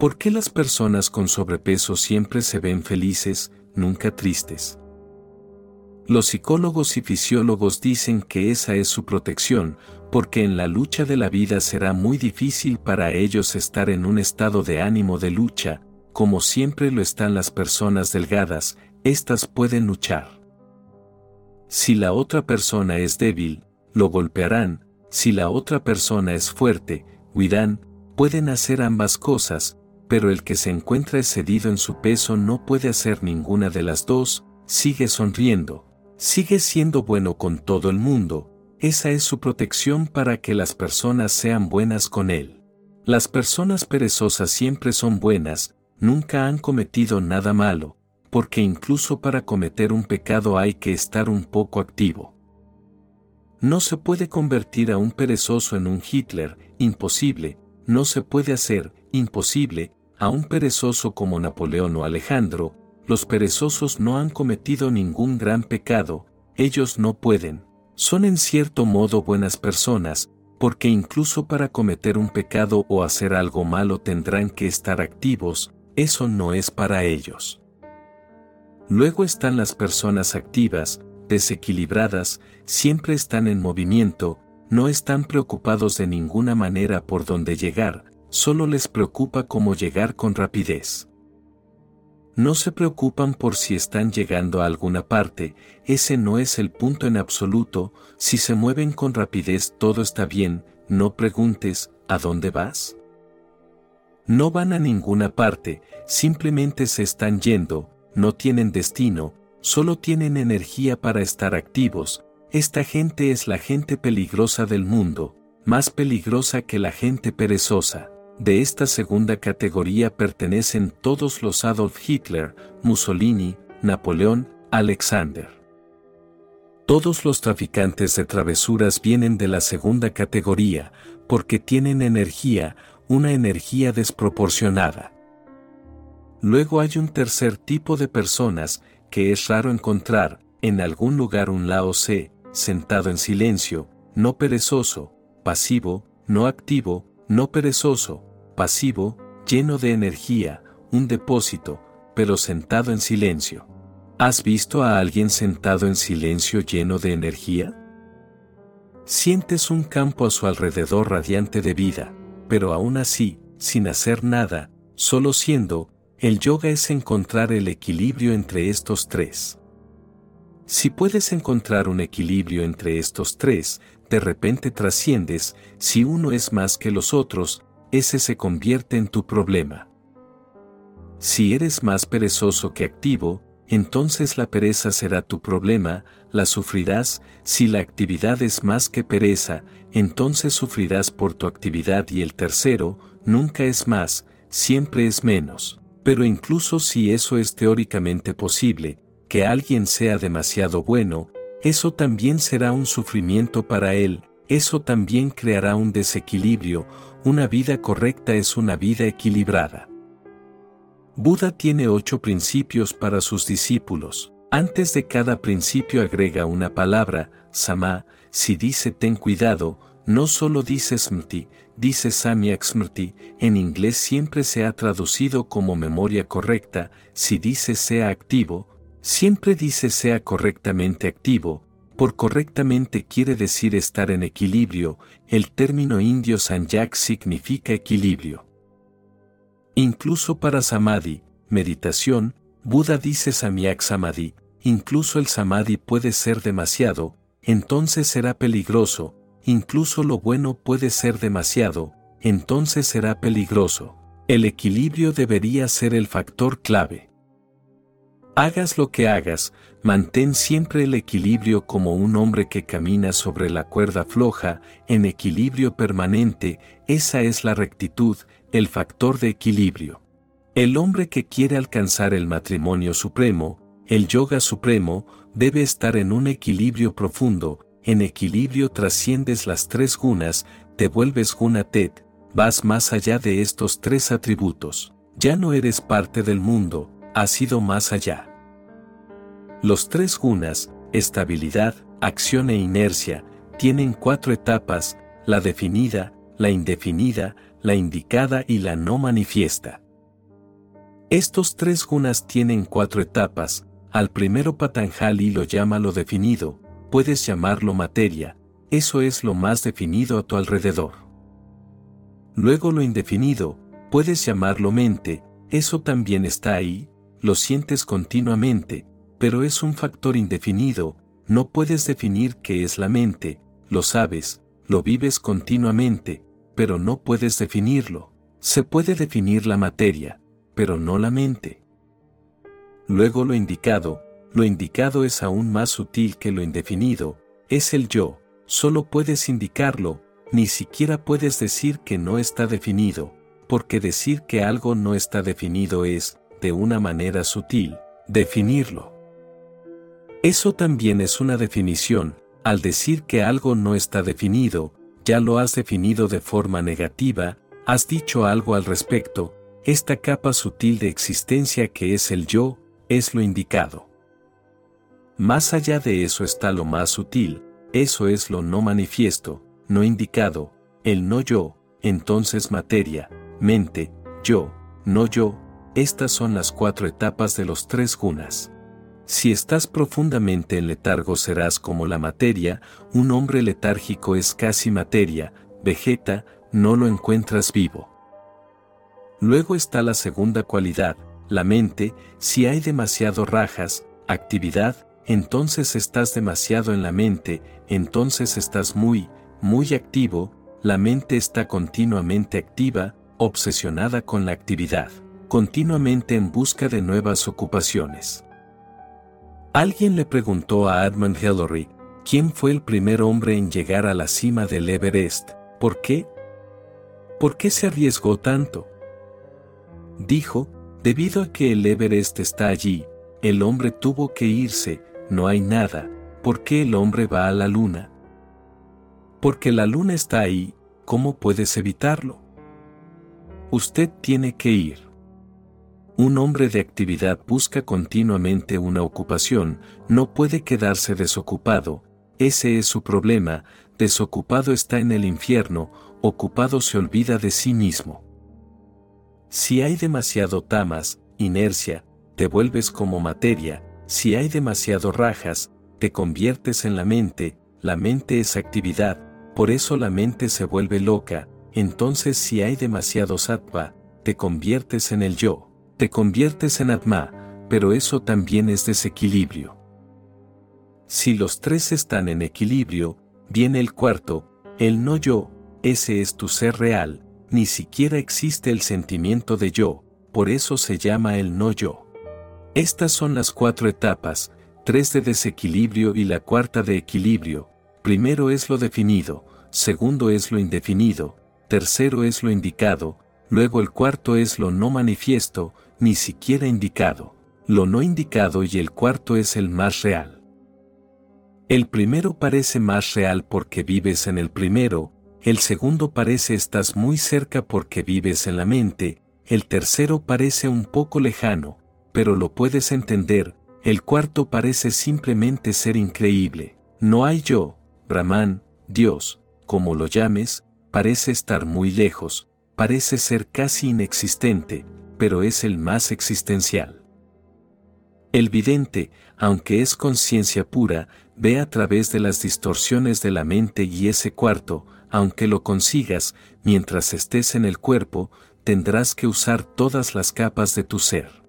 A: ¿Por qué las personas con sobrepeso siempre se ven felices, nunca tristes? Los psicólogos y fisiólogos dicen que esa es su protección, porque en la lucha de la vida será muy difícil para ellos estar en un estado de ánimo de lucha, como siempre lo están las personas delgadas, éstas pueden luchar. Si la otra persona es débil, lo golpearán, si la otra persona es fuerte, huirán, pueden hacer ambas cosas, pero el que se encuentra excedido en su peso no puede hacer ninguna de las dos, sigue sonriendo, sigue siendo bueno con todo el mundo, esa es su protección para que las personas sean buenas con él. Las personas perezosas siempre son buenas, nunca han cometido nada malo, porque incluso para cometer un pecado hay que estar un poco activo. No se puede convertir a un perezoso en un Hitler, imposible, no se puede hacer, imposible, a un perezoso como Napoleón o Alejandro, los perezosos no han cometido ningún gran pecado, ellos no pueden, son en cierto modo buenas personas, porque incluso para cometer un pecado o hacer algo malo tendrán que estar activos, eso no es para ellos. Luego están las personas activas, desequilibradas, siempre están en movimiento, no están preocupados de ninguna manera por dónde llegar, solo les preocupa cómo llegar con rapidez. No se preocupan por si están llegando a alguna parte, ese no es el punto en absoluto, si se mueven con rapidez todo está bien, no preguntes, ¿a dónde vas? No van a ninguna parte, simplemente se están yendo, no tienen destino, solo tienen energía para estar activos, esta gente es la gente peligrosa del mundo, más peligrosa que la gente perezosa. De esta segunda categoría pertenecen todos los Adolf Hitler, Mussolini, Napoleón, Alexander. Todos los traficantes de travesuras vienen de la segunda categoría, porque tienen energía, una energía desproporcionada. Luego hay un tercer tipo de personas, que es raro encontrar, en algún lugar un Lao Tse, sentado en silencio, no perezoso, pasivo, no activo, no perezoso, pasivo, lleno de energía, un depósito, pero sentado en silencio. ¿Has visto a alguien sentado en silencio lleno de energía? Sientes un campo a su alrededor radiante de vida, pero aún así, sin hacer nada, solo siendo, el yoga es encontrar el equilibrio entre estos tres. Si puedes encontrar un equilibrio entre estos tres, de repente trasciendes, si uno es más que los otros, ese se convierte en tu problema. Si eres más perezoso que activo, entonces la pereza será tu problema, la sufrirás, si la actividad es más que pereza, entonces sufrirás por tu actividad y el tercero, nunca es más, siempre es menos. Pero incluso si eso es teóricamente posible, que alguien sea demasiado bueno, eso también será un sufrimiento para él, eso también creará un desequilibrio, una vida correcta es una vida equilibrada. Buda tiene ocho principios para sus discípulos. Antes de cada principio agrega una palabra, sama, si dice ten cuidado, no solo dice smrti, dice smrti, en inglés siempre se ha traducido como memoria correcta, si dice sea activo, siempre dice sea correctamente activo, por correctamente quiere decir estar en equilibrio, el término indio sanyak significa equilibrio. Incluso para samadhi, meditación, Buda dice Samyak Samadhi, incluso el samadhi puede ser demasiado, entonces será peligroso, incluso lo bueno puede ser demasiado, entonces será peligroso. El equilibrio debería ser el factor clave. Hagas lo que hagas, mantén siempre el equilibrio como un hombre que camina sobre la cuerda floja, en equilibrio permanente, esa es la rectitud, el factor de equilibrio. El hombre que quiere alcanzar el matrimonio supremo, el yoga supremo, debe estar en un equilibrio profundo, en equilibrio trasciendes las tres gunas, te vuelves gunatet, vas más allá de estos tres atributos, ya no eres parte del mundo, has ido más allá. Los tres gunas, estabilidad, acción e inercia, tienen cuatro etapas, la definida, la indefinida, la indicada y la no manifiesta. Estos tres gunas tienen cuatro etapas, al primero Patanjali lo llama lo definido, puedes llamarlo materia, eso es lo más definido a tu alrededor. Luego lo indefinido, puedes llamarlo mente, eso también está ahí, lo sientes continuamente, pero es un factor indefinido, no puedes definir qué es la mente, lo sabes, lo vives continuamente, pero no puedes definirlo. Se puede definir la materia, pero no la mente. Luego lo indicado, lo indicado es aún más sutil que lo indefinido, es el yo, solo puedes indicarlo, ni siquiera puedes decir que no está definido, porque decir que algo no está definido es, de una manera sutil, definirlo. Eso también es una definición, al decir que algo no está definido, ya lo has definido de forma negativa, has dicho algo al respecto, esta capa sutil de existencia que es el yo, es lo indicado. Más allá de eso está lo más sutil, eso es lo no manifiesto, no indicado, el no yo, entonces materia, mente, yo, no yo, estas son las cuatro etapas de los tres gunas. Si estás profundamente en letargo serás como la materia, un hombre letárgico es casi materia, vegeta, no lo encuentras vivo. Luego está la segunda cualidad, la mente, si hay demasiado rajas, actividad, entonces estás demasiado en la mente, entonces estás muy, muy activo, la mente está continuamente activa, obsesionada con la actividad, continuamente en busca de nuevas ocupaciones. Alguien le preguntó a Edmund Hillary, ¿quién fue el primer hombre en llegar a la cima del Everest? ¿Por qué? ¿Por qué se arriesgó tanto? Dijo, debido a que el Everest está allí, el hombre tuvo que irse, no hay nada, ¿por qué el hombre va a la luna? Porque la luna está ahí, ¿cómo puedes evitarlo? Usted tiene que ir. Un hombre de actividad busca continuamente una ocupación, no puede quedarse desocupado, ese es su problema, desocupado está en el infierno, ocupado se olvida de sí mismo. Si hay demasiado tamas, inercia, te vuelves como materia, si hay demasiado rajas, te conviertes en la mente, la mente es actividad, por eso la mente se vuelve loca, entonces si hay demasiado sattva, te conviertes en el yo, te conviertes en atma, pero eso también es desequilibrio. Si los tres están en equilibrio, viene el cuarto, el no yo, ese es tu ser real, ni siquiera existe el sentimiento de yo, por eso se llama el no yo. Estas son las cuatro etapas, tres de desequilibrio y la cuarta de equilibrio. Primero es lo definido, segundo es lo indefinido, tercero es lo indicado, luego el cuarto es lo no manifiesto, ni siquiera indicado, lo no indicado y el cuarto es el más real. El primero parece más real porque vives en el primero, el segundo parece estás muy cerca porque vives en la mente, el tercero parece un poco lejano, pero lo puedes entender, el cuarto parece simplemente ser increíble. No hay yo, Brahman, Dios, como lo llames, parece estar muy lejos, parece ser casi inexistente, pero es el más existencial. El vidente, aunque es conciencia pura, ve a través de las distorsiones de la mente y ese cuarto, aunque lo consigas, mientras estés en el cuerpo, tendrás que usar todas las capas de tu ser.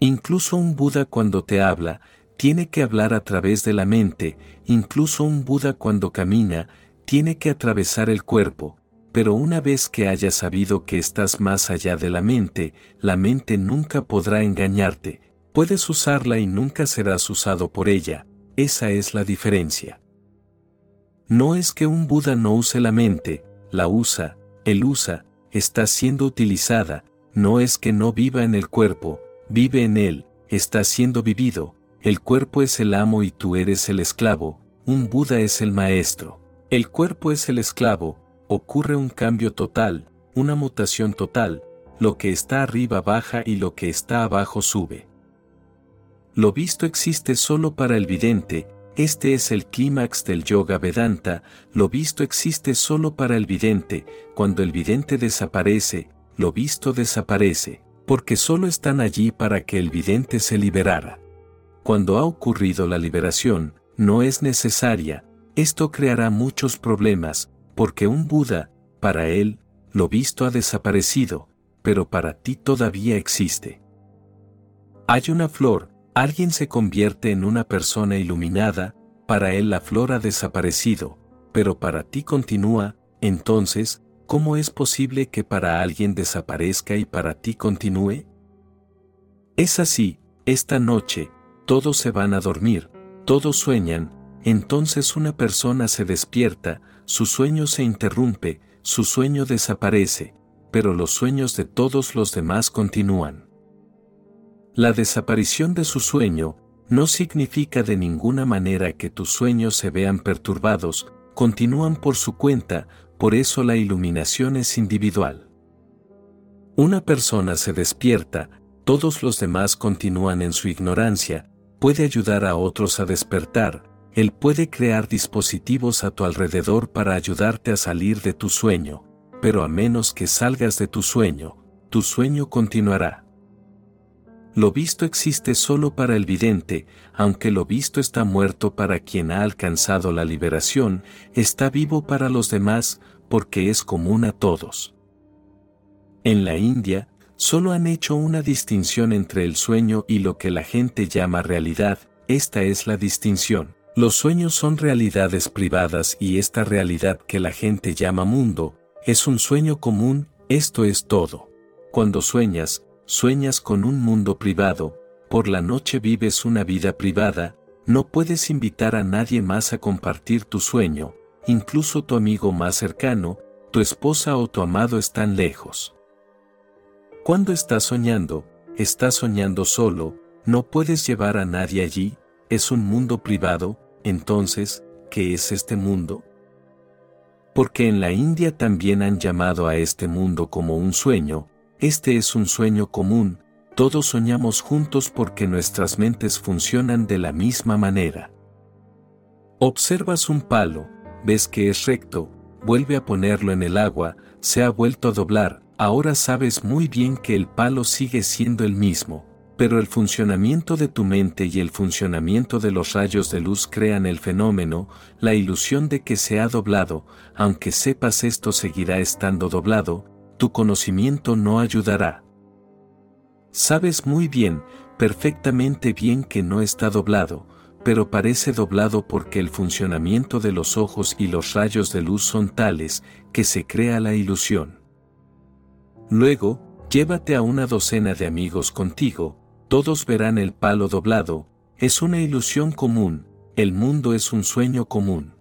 A: Incluso un Buda cuando te habla, tiene que hablar a través de la mente, incluso un Buda cuando camina, tiene que atravesar el cuerpo, pero una vez que hayas sabido que estás más allá de la mente, la mente nunca podrá engañarte, puedes usarla y nunca serás usado por ella, esa es la diferencia. No es que un Buda no use la mente, la usa, él usa, está siendo utilizada, no es que no viva en el cuerpo, vive en él, está siendo vivido, el cuerpo es el amo y tú eres el esclavo, un Buda es el maestro. El cuerpo es el esclavo, ocurre un cambio total, una mutación total, lo que está arriba baja y lo que está abajo sube. Lo visto existe solo para el vidente, este es el clímax del yoga Vedanta, lo visto existe solo para el vidente, cuando el vidente desaparece, lo visto desaparece, porque solo están allí para que el vidente se liberara. Cuando ha ocurrido la liberación, no es necesaria, esto creará muchos problemas, porque un Buda, para él, lo visto ha desaparecido, pero para ti todavía existe. Hay una flor, alguien se convierte en una persona iluminada, para él la flor ha desaparecido, pero para ti continúa, entonces, ¿cómo es posible que para alguien desaparezca y para ti continúe? Es así, esta noche, todos se van a dormir, todos sueñan, entonces una persona se despierta, su sueño se interrumpe, su sueño desaparece, pero los sueños de todos los demás continúan. La desaparición de su sueño no significa de ninguna manera que tus sueños se vean perturbados, continúan por su cuenta, por eso la iluminación es individual. Una persona se despierta, todos los demás continúan en su ignorancia, puede ayudar a otros a despertar, Él puede crear dispositivos a tu alrededor para ayudarte a salir de tu sueño, pero a menos que salgas de tu sueño, tu sueño continuará. Lo visto existe solo para el vidente, aunque lo visto está muerto para quien ha alcanzado la liberación, está vivo para los demás, porque es común a todos. En la India, solo han hecho una distinción entre el sueño y lo que la gente llama realidad, esta es la distinción. Los sueños son realidades privadas y esta realidad que la gente llama mundo, es un sueño común, esto es todo. Cuando sueñas, sueñas con un mundo privado, por la noche vives una vida privada, no puedes invitar a nadie más a compartir tu sueño, incluso tu amigo más cercano, tu esposa o tu amado están lejos. Cuando estás soñando, estás soñando solo, no puedes llevar a nadie allí, es un mundo privado, entonces, ¿qué es este mundo? Porque en la India también han llamado a este mundo como un sueño, este es un sueño común, todos soñamos juntos porque nuestras mentes funcionan de la misma manera. Observas un palo, ves que es recto, vuelve a ponerlo en el agua, se ha vuelto a doblar, ahora sabes muy bien que el palo sigue siendo el mismo, pero el funcionamiento de tu mente y el funcionamiento de los rayos de luz crean el fenómeno, la ilusión de que se ha doblado, aunque sepas esto seguirá estando doblado, tu conocimiento no ayudará. Sabes muy bien, perfectamente bien que no está doblado, pero parece doblado porque el funcionamiento de los ojos y los rayos de luz son tales que se crea la ilusión. Luego, llévate a una docena de amigos contigo, todos verán el palo doblado, es una ilusión común, el mundo es un sueño común.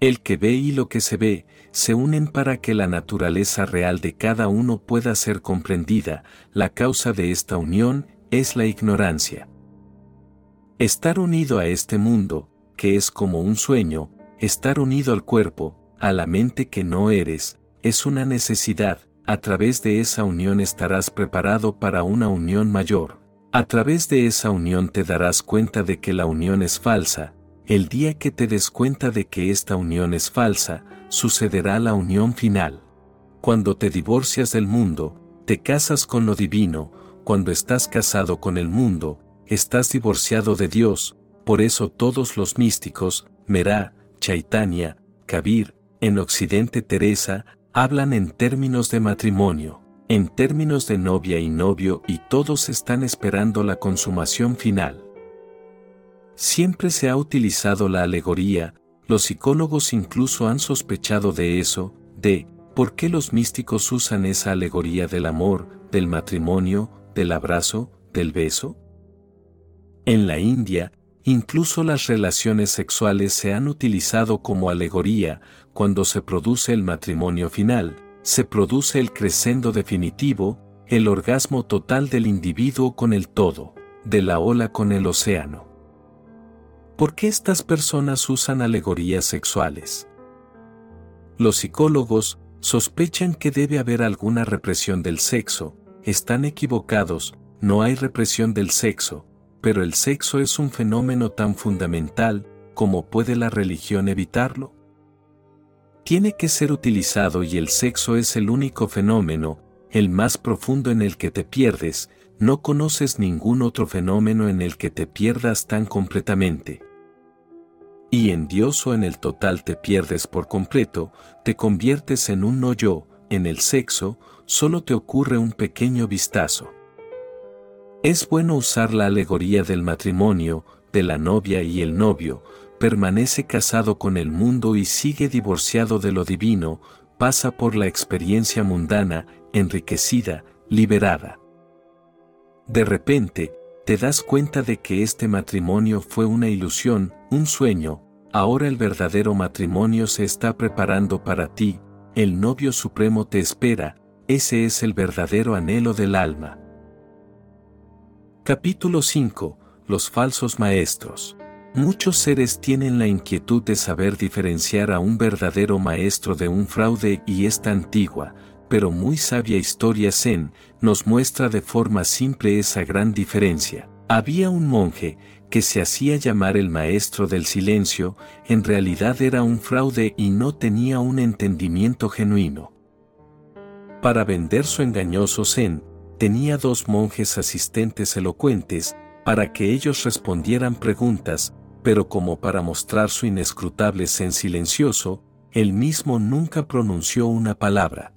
A: El que ve y lo que se ve, se unen para que la naturaleza real de cada uno pueda ser comprendida, la causa de esta unión es la ignorancia. Estar unido a este mundo, que es como un sueño, estar unido al cuerpo, a la mente que no eres, es una necesidad, a través de esa unión estarás preparado para una unión mayor. A través de esa unión te darás cuenta de que la unión es falsa. El día que te des cuenta de que esta unión es falsa, sucederá la unión final. Cuando te divorcias del mundo, te casas con lo divino, cuando estás casado con el mundo, estás divorciado de Dios, por eso todos los místicos, Merá, Chaitanya, Kabir, en Occidente Teresa, hablan en términos de matrimonio, en términos de novia y novio y todos están esperando la consumación final. Siempre se ha utilizado la alegoría, los psicólogos incluso han sospechado de eso, de por qué los místicos usan esa alegoría del amor, del matrimonio, del abrazo, del beso. En la India, incluso las relaciones sexuales se han utilizado como alegoría, cuando se produce el matrimonio final, se produce el crescendo definitivo, el orgasmo total del individuo con el todo, de la ola con el océano. ¿Por qué estas personas usan alegorías sexuales? Los psicólogos sospechan que debe haber alguna represión del sexo, están equivocados, no hay represión del sexo, pero el sexo es un fenómeno tan fundamental, como puede la religión evitarlo? Tiene que ser utilizado y el sexo es el único fenómeno, el más profundo en el que te pierdes, no conoces ningún otro fenómeno en el que te pierdas tan completamente. Y en Dios o en el total te pierdes por completo, te conviertes en un no yo, en el sexo, solo te ocurre un pequeño vistazo. Es bueno usar la alegoría del matrimonio, de la novia y el novio, permanece casado con el mundo y sigue divorciado de lo divino, pasa por la experiencia mundana, enriquecida, liberada. De repente, te das cuenta de que este matrimonio fue una ilusión, un sueño, ahora el verdadero matrimonio se está preparando para ti, el novio supremo te espera, ese es el verdadero anhelo del alma. Capítulo 5. Los falsos maestros. Muchos seres tienen la inquietud de saber diferenciar a un verdadero maestro de un fraude y esta antigua, pero muy sabia historia zen, nos muestra de forma simple esa gran diferencia. Había un monje, que se hacía llamar el maestro del silencio, en realidad era un fraude y no tenía un entendimiento genuino. Para vender su engañoso zen, tenía dos monjes asistentes elocuentes, para que ellos respondieran preguntas, pero como para mostrar su inescrutable zen silencioso, él mismo nunca pronunció una palabra.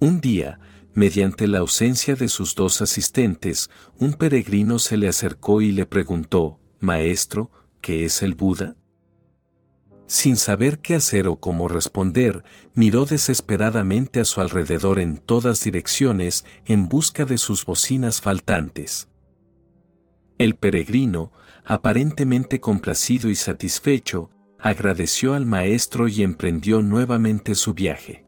A: Un día, mediante la ausencia de sus dos asistentes, un peregrino se le acercó y le preguntó, Maestro, ¿qué es el Buda? Sin saber qué hacer o cómo responder, miró desesperadamente a su alrededor en todas direcciones en busca de sus bocinas faltantes. El peregrino, aparentemente complacido y satisfecho, agradeció al maestro y emprendió nuevamente su viaje.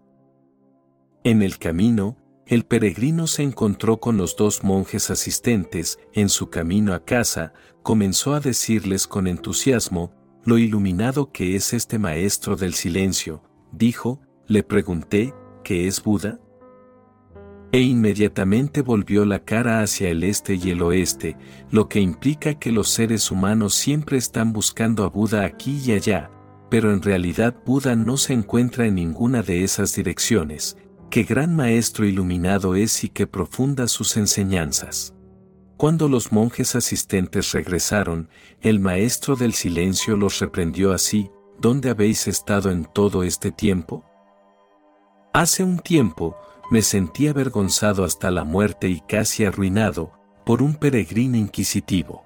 A: En el camino, el peregrino se encontró con los dos monjes asistentes, en su camino a casa, comenzó a decirles con entusiasmo, lo iluminado que es este maestro del silencio, dijo, le pregunté, ¿qué es Buda? E inmediatamente volvió la cara hacia el este y el oeste, lo que implica que los seres humanos siempre están buscando a Buda aquí y allá, pero en realidad Buda no se encuentra en ninguna de esas direcciones. Qué gran maestro iluminado es y qué profundas sus enseñanzas. Cuando los monjes asistentes regresaron, el maestro del silencio los reprendió así, ¿dónde habéis estado en todo este tiempo? Hace un tiempo, me sentí avergonzado hasta la muerte y casi arruinado, por un peregrino inquisitivo.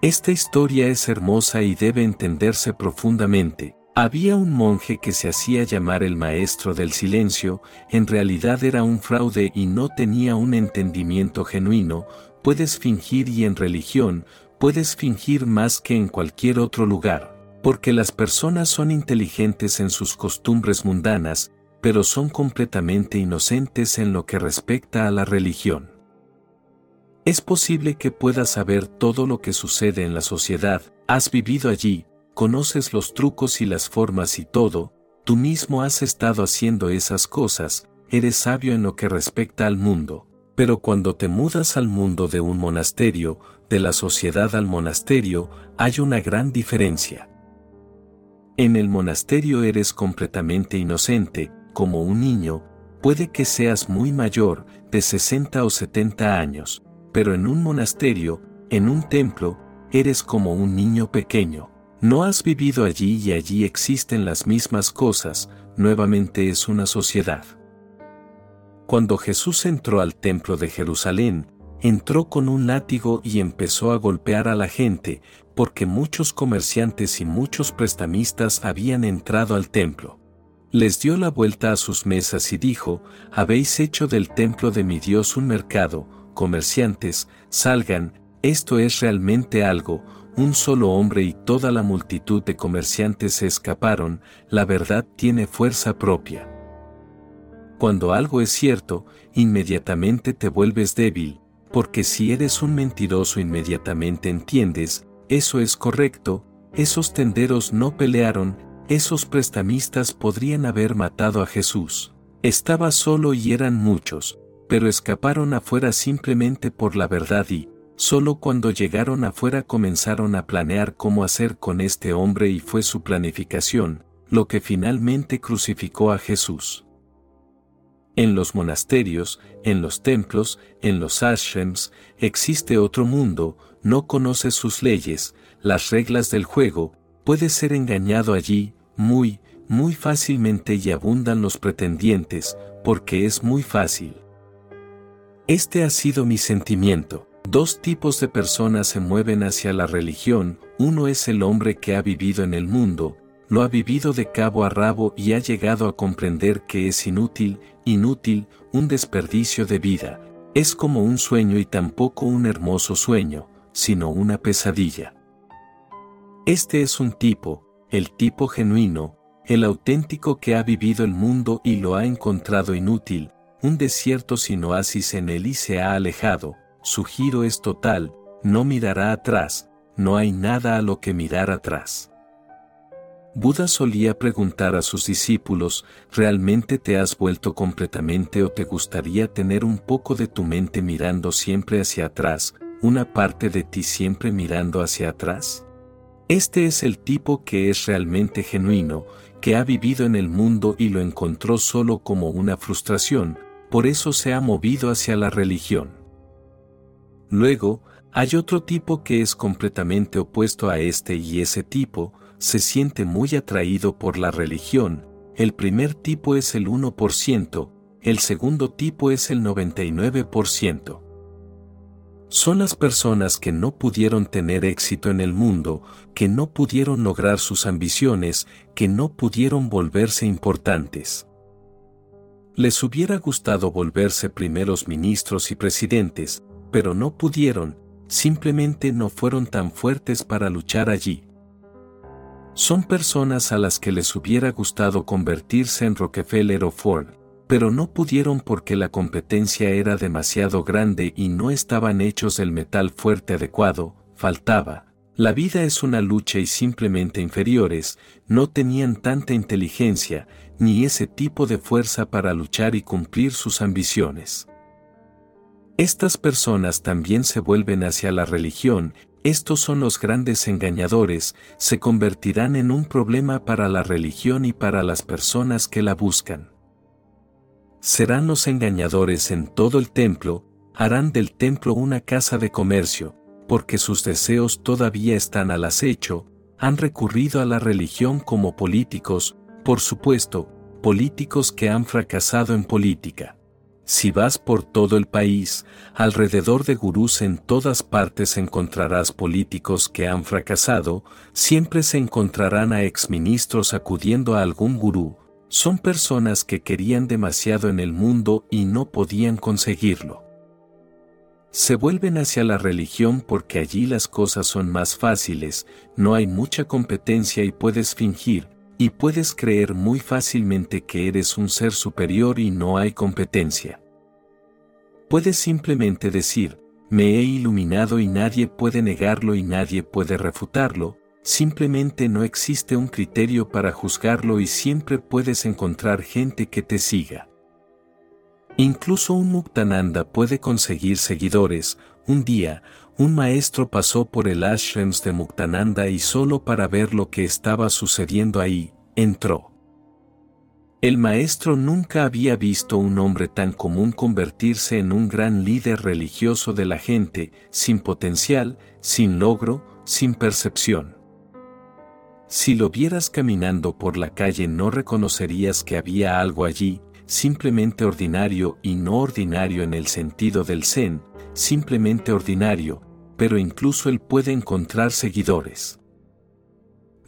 A: Esta historia es hermosa y debe entenderse profundamente, había un monje que se hacía llamar el maestro del silencio, en realidad era un fraude y no tenía un entendimiento genuino, puedes fingir y en religión, puedes fingir más que en cualquier otro lugar, porque las personas son inteligentes en sus costumbres mundanas, pero son completamente inocentes en lo que respecta a la religión. Es posible que puedas saber todo lo que sucede en la sociedad, has vivido allí, conoces los trucos y las formas y todo, tú mismo has estado haciendo esas cosas, eres sabio en lo que respecta al mundo, pero cuando te mudas al mundo de un monasterio, de la sociedad al monasterio, hay una gran diferencia. En el monasterio eres completamente inocente, como un niño, puede que seas muy mayor, de 60 o 70 años, pero en un monasterio, en un templo, eres como un niño pequeño. No has vivido allí y allí existen las mismas cosas, nuevamente es una sociedad. Cuando Jesús entró al templo de Jerusalén, entró con un látigo y empezó a golpear a la gente, porque muchos comerciantes y muchos prestamistas habían entrado al templo. Les dio la vuelta a sus mesas y dijo, Habéis hecho del templo de mi Dios un mercado, comerciantes, salgan, esto es realmente algo, un solo hombre y toda la multitud de comerciantes se escaparon, la verdad tiene fuerza propia. Cuando algo es cierto, inmediatamente te vuelves débil, porque si eres un mentiroso inmediatamente entiendes, eso es correcto, esos tenderos no pelearon, esos prestamistas podrían haber matado a Jesús. Estaba solo y eran muchos, pero escaparon afuera simplemente por la verdad y, solo cuando llegaron afuera comenzaron a planear cómo hacer con este hombre y fue su planificación, lo que finalmente crucificó a Jesús. En los monasterios, en los templos, en los ashrams, existe otro mundo, no conoces sus leyes, las reglas del juego, puedes ser engañado allí, muy, muy fácilmente y abundan los pretendientes, porque es muy fácil. Este ha sido mi sentimiento. Dos tipos de personas se mueven hacia la religión, uno es el hombre que ha vivido en el mundo, lo ha vivido de cabo a rabo y ha llegado a comprender que es inútil, inútil, un desperdicio de vida, es como un sueño y tampoco un hermoso sueño, sino una pesadilla. Este es un tipo, el tipo genuino, el auténtico que ha vivido el mundo y lo ha encontrado inútil, un desierto sin oasis en él y se ha alejado, su giro es total, no mirará atrás, no hay nada a lo que mirar atrás. Buda solía preguntar a sus discípulos, ¿realmente te has vuelto completamente o te gustaría tener un poco de tu mente mirando siempre hacia atrás, una parte de ti siempre mirando hacia atrás? Este es el tipo que es realmente genuino, que ha vivido en el mundo y lo encontró solo como una frustración, por eso se ha movido hacia la religión. Luego, hay otro tipo que es completamente opuesto a este y ese tipo, se siente muy atraído por la religión, el primer tipo es el 1%, el segundo tipo es el 99%. Son las personas que no pudieron tener éxito en el mundo, que no pudieron lograr sus ambiciones, que no pudieron volverse importantes. Les hubiera gustado volverse primeros ministros y presidentes, pero no pudieron, simplemente no fueron tan fuertes para luchar allí. Son personas a las que les hubiera gustado convertirse en Rockefeller o Ford, pero no pudieron porque la competencia era demasiado grande y no estaban hechos del metal fuerte adecuado, faltaba. La vida es una lucha y simplemente inferiores, no tenían tanta inteligencia, ni ese tipo de fuerza para luchar y cumplir sus ambiciones. Estas personas también se vuelven hacia la religión estos son los grandes engañadores, se convertirán en un problema para la religión y para las personas que la buscan. Serán los engañadores en todo el templo, harán del templo una casa de comercio, porque sus deseos todavía están al acecho, han recurrido a la religión como políticos, por supuesto, políticos que han fracasado en política. Si vas por todo el país, alrededor de gurús en todas partes encontrarás políticos que han fracasado, siempre se encontrarán a exministros acudiendo a algún gurú, son personas que querían demasiado en el mundo y no podían conseguirlo. Se vuelven hacia la religión porque allí las cosas son más fáciles, no hay mucha competencia y puedes fingir, y puedes creer muy fácilmente que eres un ser superior y no hay competencia. Puedes simplemente decir, me he iluminado y nadie puede negarlo y nadie puede refutarlo, simplemente no existe un criterio para juzgarlo y siempre puedes encontrar gente que te siga. Incluso un Muktananda puede conseguir seguidores, un día, un maestro pasó por el ashrams de Muktananda y solo para ver lo que estaba sucediendo ahí, entró. El maestro nunca había visto un hombre tan común convertirse en un gran líder religioso de la gente, sin potencial, sin logro, sin percepción. Si lo vieras caminando por la calle no reconocerías que había algo allí, simplemente ordinario y no ordinario en el sentido del zen, simplemente ordinario, pero incluso él puede encontrar seguidores.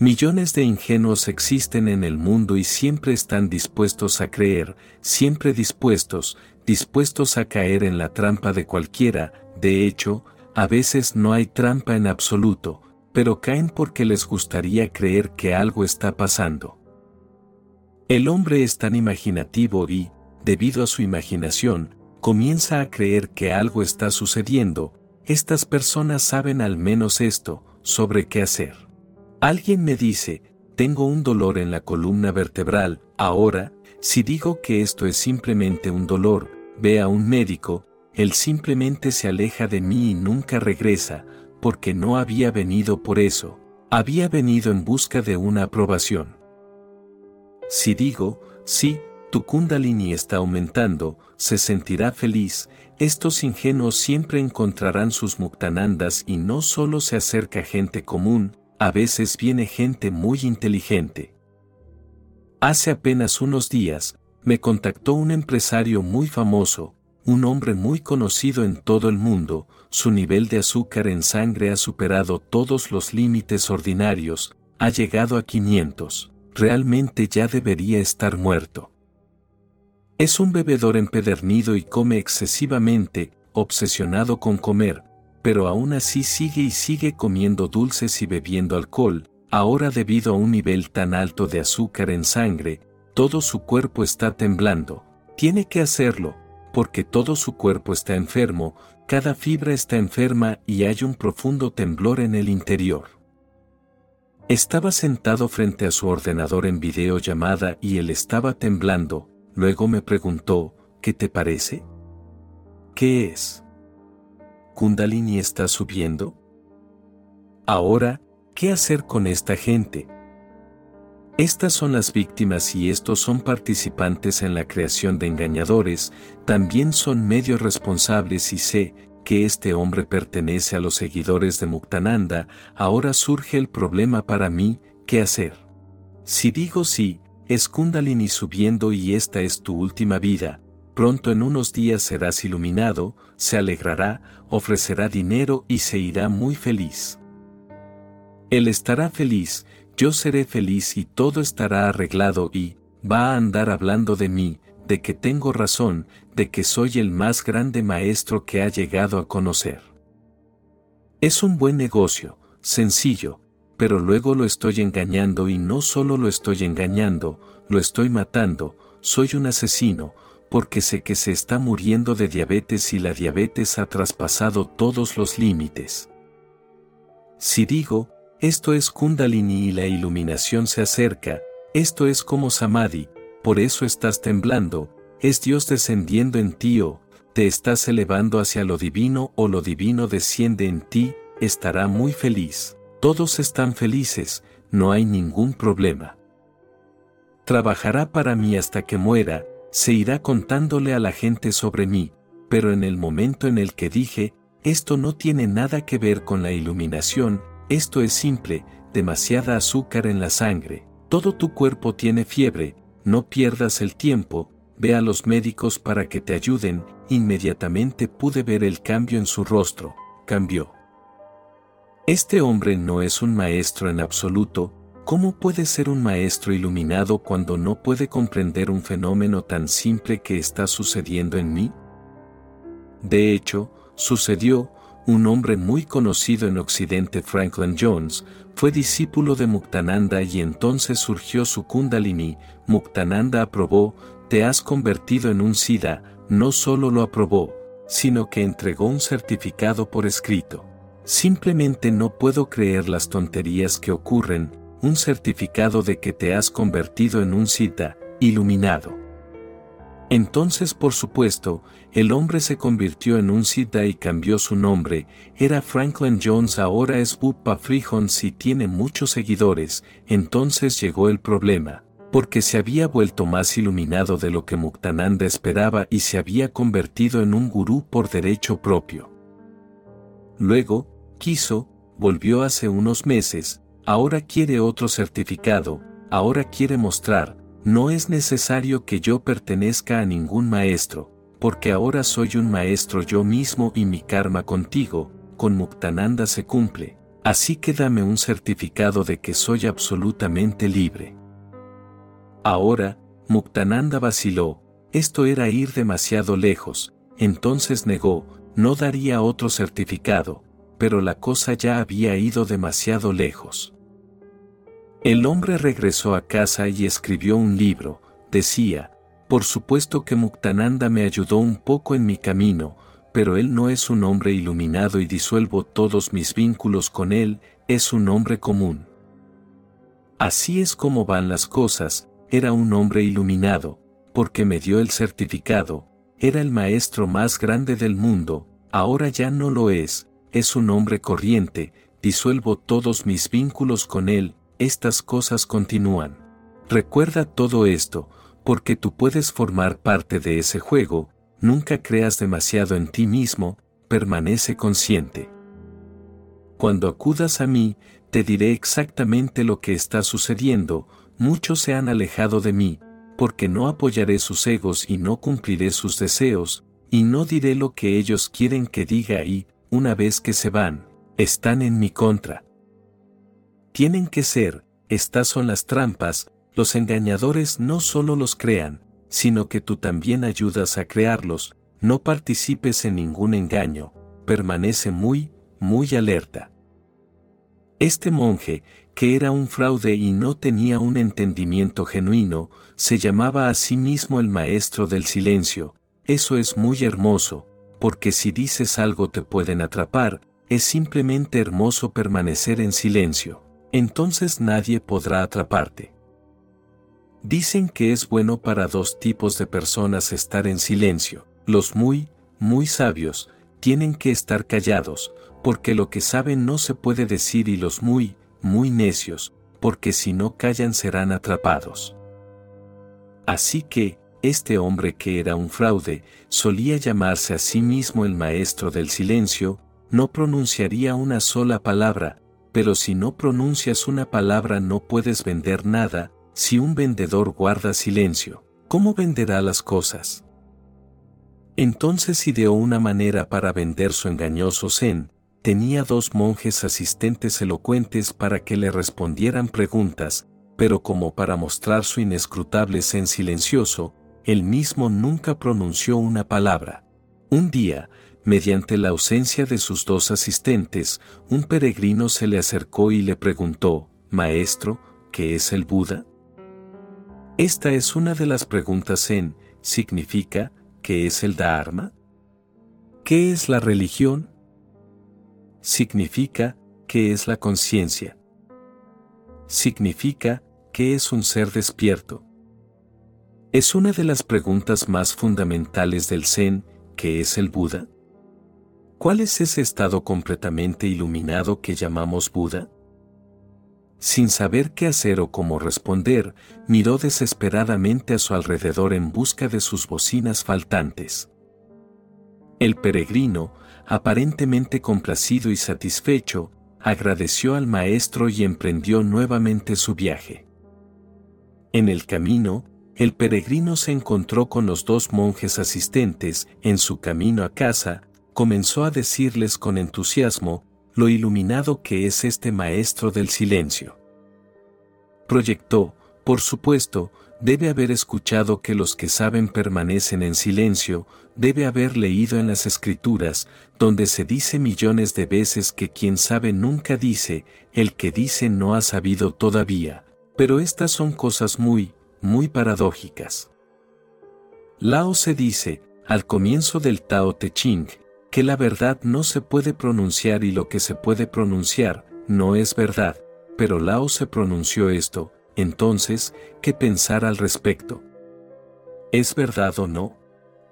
A: Millones de ingenuos existen en el mundo y siempre están dispuestos a creer, siempre dispuestos, dispuestos a caer en la trampa de cualquiera, de hecho, a veces no hay trampa en absoluto, pero caen porque les gustaría creer que algo está pasando. El hombre es tan imaginativo y, debido a su imaginación, comienza a creer que algo está sucediendo, estas personas saben al menos esto, sobre qué hacer. Alguien me dice, tengo un dolor en la columna vertebral, ahora, si digo que esto es simplemente un dolor, ve a un médico, él simplemente se aleja de mí y nunca regresa, porque no había venido por eso, había venido en busca de una aprobación. Si digo, sí, tu kundalini está aumentando, se sentirá feliz, estos ingenuos siempre encontrarán sus muktanandas y no solo se acerca gente común, a veces viene gente muy inteligente. Hace apenas unos días, me contactó un empresario muy famoso, un hombre muy conocido en todo el mundo, su nivel de azúcar en sangre ha superado todos los límites ordinarios, ha llegado a 500, realmente ya debería estar muerto. Es un bebedor empedernido y come excesivamente, obsesionado con comer, pero aún así sigue y sigue comiendo dulces y bebiendo alcohol, ahora debido a un nivel tan alto de azúcar en sangre, todo su cuerpo está temblando, tiene que hacerlo, porque todo su cuerpo está enfermo, cada fibra está enferma y hay un profundo temblor en el interior. Estaba sentado frente a su ordenador en videollamada y él estaba temblando, luego me preguntó, ¿qué te parece? ¿Qué es? ¿Kundalini está subiendo? Ahora, ¿qué hacer con esta gente? Estas son las víctimas y estos son participantes en la creación de engañadores, también son medio responsables y sé que este hombre pertenece a los seguidores de Muktananda, ahora surge el problema para mí, ¿qué hacer? Si digo sí, es Kundalini subiendo y esta es tu última vida, pronto en unos días serás iluminado, se alegrará, ofrecerá dinero y se irá muy feliz. Él estará feliz, yo seré feliz y todo estará arreglado y, va a andar hablando de mí, de que tengo razón, de que soy el más grande maestro que ha llegado a conocer. Es un buen negocio, sencillo, pero luego lo estoy engañando y no solo lo estoy engañando, lo estoy matando, soy un asesino, porque sé que se está muriendo de diabetes y la diabetes ha traspasado todos los límites. Si digo, esto es Kundalini y la iluminación se acerca, esto es como Samadhi, por eso estás temblando, es Dios descendiendo en ti o, te estás elevando hacia lo divino o lo divino desciende en ti, estará muy feliz. Todos están felices, no hay ningún problema. Trabajará para mí hasta que muera, se irá contándole a la gente sobre mí, pero en el momento en el que dije, esto no tiene nada que ver con la iluminación, esto es simple, demasiada azúcar en la sangre, todo tu cuerpo tiene fiebre, no pierdas el tiempo, ve a los médicos para que te ayuden, inmediatamente pude ver el cambio en su rostro, cambió. Este hombre no es un maestro en absoluto, ¿cómo puede ser un maestro iluminado cuando no puede comprender un fenómeno tan simple que está sucediendo en mí? De hecho, sucedió, un hombre muy conocido en Occidente Franklin Jones, fue discípulo de Muktananda y entonces surgió su Kundalini, Muktananda aprobó, te has convertido en un Siddha, no solo lo aprobó, sino que entregó un certificado por escrito. Simplemente no puedo creer las tonterías que ocurren, un certificado de que te has convertido en un Siddha, iluminado. Entonces por supuesto, el hombre se convirtió en un Siddha y cambió su nombre, era Franklin Jones ahora es Bupa Frihons y tiene muchos seguidores, entonces llegó el problema, porque se había vuelto más iluminado de lo que Muktananda esperaba y se había convertido en un gurú por derecho propio. Luego, quiso, volvió hace unos meses, ahora quiere otro certificado, ahora quiere mostrar, no es necesario que yo pertenezca a ningún maestro, porque ahora soy un maestro yo mismo y mi karma contigo, con Muktananda se cumple, así que dame un certificado de que soy absolutamente libre. Ahora, Muktananda vaciló, esto era ir demasiado lejos, entonces negó, no daría otro certificado, pero la cosa ya había ido demasiado lejos. El hombre regresó a casa y escribió un libro, decía, por supuesto que Muktananda me ayudó un poco en mi camino, pero él no es un hombre iluminado y disuelvo todos mis vínculos con él, es un hombre común. Así es como van las cosas, era un hombre iluminado, porque me dio el certificado, era el maestro más grande del mundo, ahora ya no lo es, es un hombre corriente, disuelvo todos mis vínculos con él, estas cosas continúan. Recuerda todo esto, porque tú puedes formar parte de ese juego, nunca creas demasiado en ti mismo, permanece consciente. Cuando acudas a mí, te diré exactamente lo que está sucediendo, muchos se han alejado de mí, porque no apoyaré sus egos y no cumpliré sus deseos, y no diré lo que ellos quieren que diga y, una vez que se van, están en mi contra. Tienen que ser, estas son las trampas, los engañadores no solo los crean, sino que tú también ayudas a crearlos, no participes en ningún engaño, permanece muy, muy alerta. Este monje, que era un fraude y no tenía un entendimiento genuino, se llamaba a sí mismo el maestro del silencio, eso es muy hermoso, porque si dices algo te pueden atrapar, es simplemente hermoso permanecer en silencio, entonces nadie podrá atraparte. Dicen que es bueno para dos tipos de personas estar en silencio. Los muy, muy sabios, tienen que estar callados, porque lo que saben no se puede decir y los muy, muy necios, porque si no callan serán atrapados. Así que, este hombre que era un fraude, solía llamarse a sí mismo el maestro del silencio, no pronunciaría una sola palabra, pero si no pronuncias una palabra no puedes vender nada, si un vendedor guarda silencio, ¿cómo venderá las cosas? Entonces ideó una manera para vender su engañoso zen, tenía dos monjes asistentes elocuentes para que le respondieran preguntas, pero como para mostrar su inescrutable zen silencioso, él mismo nunca pronunció una palabra. Un día, mediante la ausencia de sus dos asistentes, un peregrino se le acercó y le preguntó, Maestro, ¿qué es el Buda? Esta es una de las preguntas en, ¿significa qué es el Dharma? ¿Qué es la religión? Significa qué es la conciencia. Significa qué es un ser despierto. Es una de las preguntas más fundamentales del Zen, ¿qué es el Buda? ¿Cuál es ese estado completamente iluminado que llamamos Buda? sin saber qué hacer o cómo responder, miró desesperadamente a su alrededor en busca de sus bocinas faltantes. El peregrino, aparentemente complacido y satisfecho, agradeció al maestro y emprendió nuevamente su viaje. En el camino, el peregrino se encontró con los dos monjes asistentes, en su camino a casa, comenzó a decirles con entusiasmo, lo iluminado que es este maestro del silencio. Proyectó, por supuesto, debe haber escuchado que los que saben permanecen en silencio, debe haber leído en las escrituras, donde se dice millones de veces que quien sabe nunca dice, el que dice no ha sabido todavía, pero estas son cosas muy, muy paradójicas. Lao se dice, al comienzo del Tao Te Ching, que la verdad no se puede pronunciar y lo que se puede pronunciar, no es verdad, pero Lao se pronunció esto, entonces, ¿qué pensar al respecto? ¿Es verdad o no?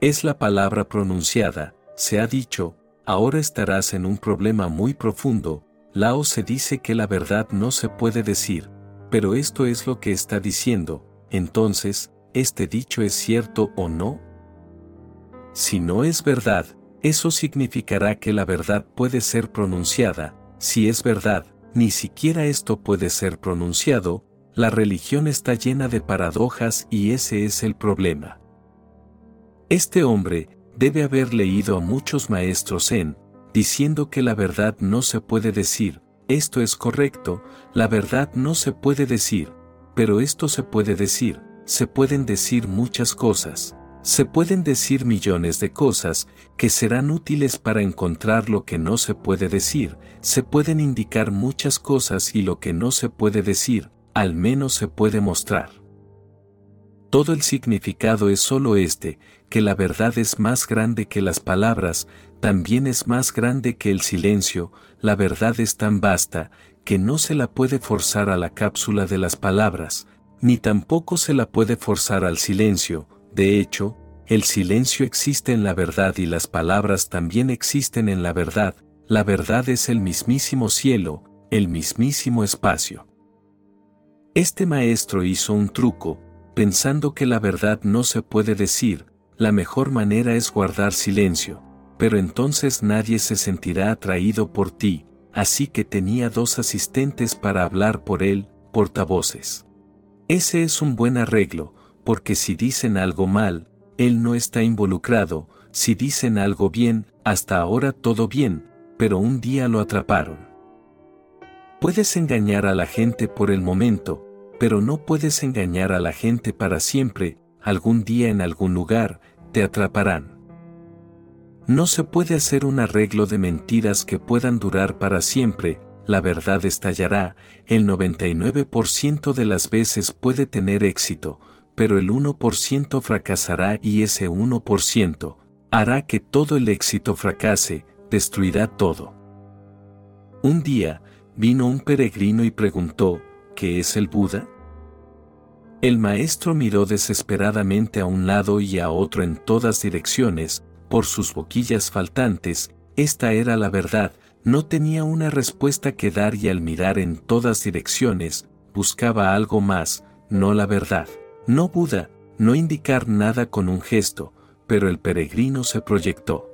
A: Es la palabra pronunciada, se ha dicho, ahora estarás en un problema muy profundo, Lao se dice que la verdad no se puede decir, pero esto es lo que está diciendo, entonces, ¿este dicho es cierto o no? Si no es verdad, eso significará que la verdad puede ser pronunciada, si es verdad, ni siquiera esto puede ser pronunciado, la religión está llena de paradojas y ese es el problema. Este hombre debe haber leído a muchos maestros en, diciendo que la verdad no se puede decir, esto es correcto, la verdad no se puede decir, pero esto se puede decir, se pueden decir muchas cosas, se pueden decir millones de cosas que serán útiles para encontrar lo que no se puede decir, se pueden indicar muchas cosas y lo que no se puede decir, al menos se puede mostrar. Todo el significado es solo este, que la verdad es más grande que las palabras, también es más grande que el silencio, la verdad es tan vasta, que no se la puede forzar a la cápsula de las palabras, ni tampoco se la puede forzar al silencio, de hecho, el silencio existe en la verdad y las palabras también existen en la verdad, la verdad es el mismísimo cielo, el mismísimo espacio. Este maestro hizo un truco, pensando que la verdad no se puede decir, la mejor manera es guardar silencio, pero entonces nadie se sentirá atraído por ti, así que tenía dos asistentes para hablar por él, portavoces. Ese es un buen arreglo, porque si dicen algo mal, él no está involucrado, si dicen algo bien, hasta ahora todo bien, pero un día lo atraparon. Puedes engañar a la gente por el momento, pero no puedes engañar a la gente para siempre, algún día en algún lugar, te atraparán. No se puede hacer un arreglo de mentiras que puedan durar para siempre, la verdad estallará, el 99% de las veces puede tener éxito, pero el 1% fracasará y ese 1% hará que todo el éxito fracase, destruirá todo. Un día, vino un peregrino y preguntó, ¿qué es el Buda? El maestro miró desesperadamente a un lado y a otro en todas direcciones, por sus boquillas faltantes, esta era la verdad, no tenía una respuesta que dar y al mirar en todas direcciones, buscaba algo más, no la verdad. No Buda, no indicar nada con un gesto, pero el peregrino se proyectó.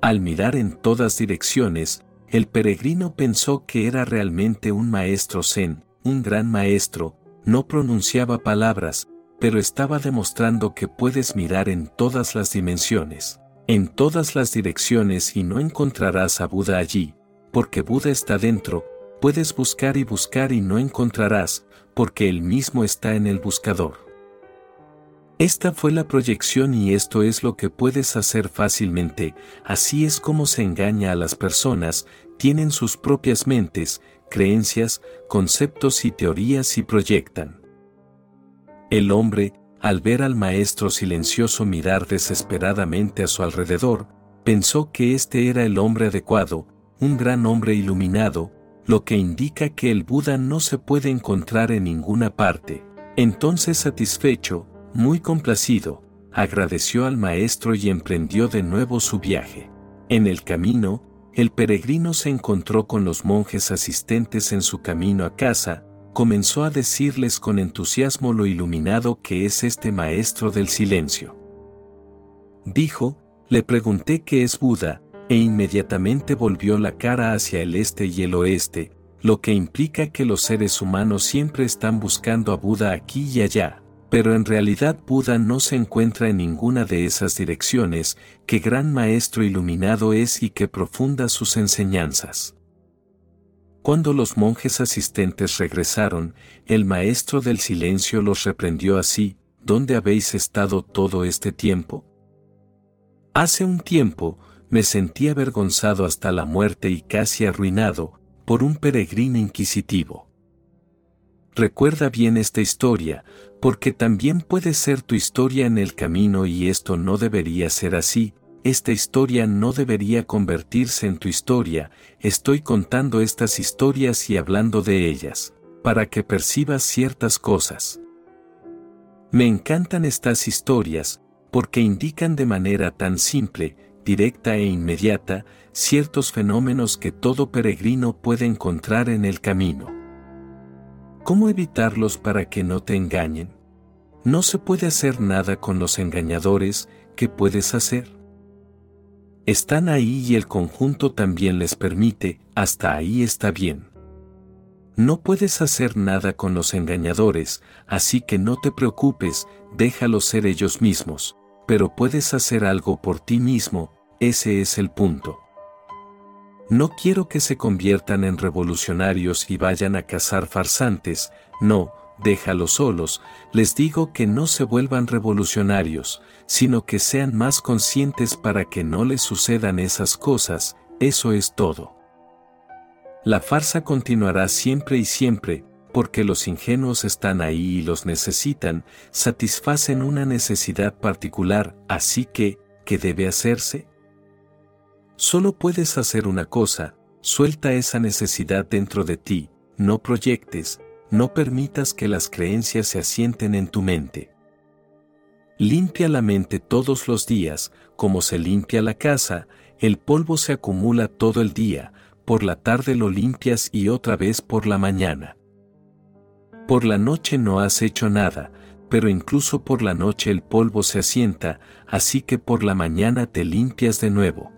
A: Al mirar en todas direcciones, el peregrino pensó que era realmente un maestro zen, un gran maestro, no pronunciaba palabras, pero estaba demostrando que puedes mirar en todas las dimensiones, en todas las direcciones y no encontrarás a Buda allí, porque Buda está dentro, puedes buscar y buscar y no encontrarás, porque él mismo está en el buscador. Esta fue la proyección y esto es lo que puedes hacer fácilmente, así es como se engaña a las personas, tienen sus propias mentes, creencias, conceptos y teorías y proyectan. El hombre, al ver al maestro silencioso mirar desesperadamente a su alrededor, pensó que este era el hombre adecuado, un gran hombre iluminado, lo que indica que el Buda no se puede encontrar en ninguna parte. Entonces satisfecho, muy complacido, agradeció al maestro y emprendió de nuevo su viaje. En el camino, el peregrino se encontró con los monjes asistentes en su camino a casa, comenzó a decirles con entusiasmo lo iluminado que es este maestro del silencio. Dijo, le pregunté qué es Buda, e inmediatamente volvió la cara hacia el este y el oeste, lo que implica que los seres humanos siempre están buscando a Buda aquí y allá, pero en realidad Buda no se encuentra en ninguna de esas direcciones, qué gran maestro iluminado es y qué profundas sus enseñanzas. Cuando los monjes asistentes regresaron, el maestro del silencio los reprendió así, ¿dónde habéis estado todo este tiempo? Hace un tiempo, me sentí avergonzado hasta la muerte y casi arruinado, por un peregrino inquisitivo. Recuerda bien esta historia, porque también puede ser tu historia en el camino y esto no debería ser así, esta historia no debería convertirse en tu historia, estoy contando estas historias y hablando de ellas, para que percibas ciertas cosas. Me encantan estas historias, porque indican de manera tan simple, directa e inmediata, ciertos fenómenos que todo peregrino puede encontrar en el camino. ¿Cómo evitarlos para que no te engañen? No se puede hacer nada con los engañadores, ¿qué puedes hacer? Están ahí y el conjunto también les permite, hasta ahí está bien. No puedes hacer nada con los engañadores, así que no te preocupes, déjalos ser ellos mismos, pero puedes hacer algo por ti mismo, ese es el punto. No quiero que se conviertan en revolucionarios y vayan a cazar farsantes, no, déjalos solos, les digo que no se vuelvan revolucionarios, sino que sean más conscientes para que no les sucedan esas cosas, eso es todo. La farsa continuará siempre y siempre, porque los ingenuos están ahí y los necesitan, satisfacen una necesidad particular, así que, ¿qué debe hacerse? Solo puedes hacer una cosa, suelta esa necesidad dentro de ti, no proyectes, no permitas que las creencias se asienten en tu mente. Limpia la mente todos los días, como se limpia la casa, el polvo se acumula todo el día, por la tarde lo limpias y otra vez por la mañana. Por la noche no has hecho nada, pero incluso por la noche el polvo se asienta, así que por la mañana te limpias de nuevo.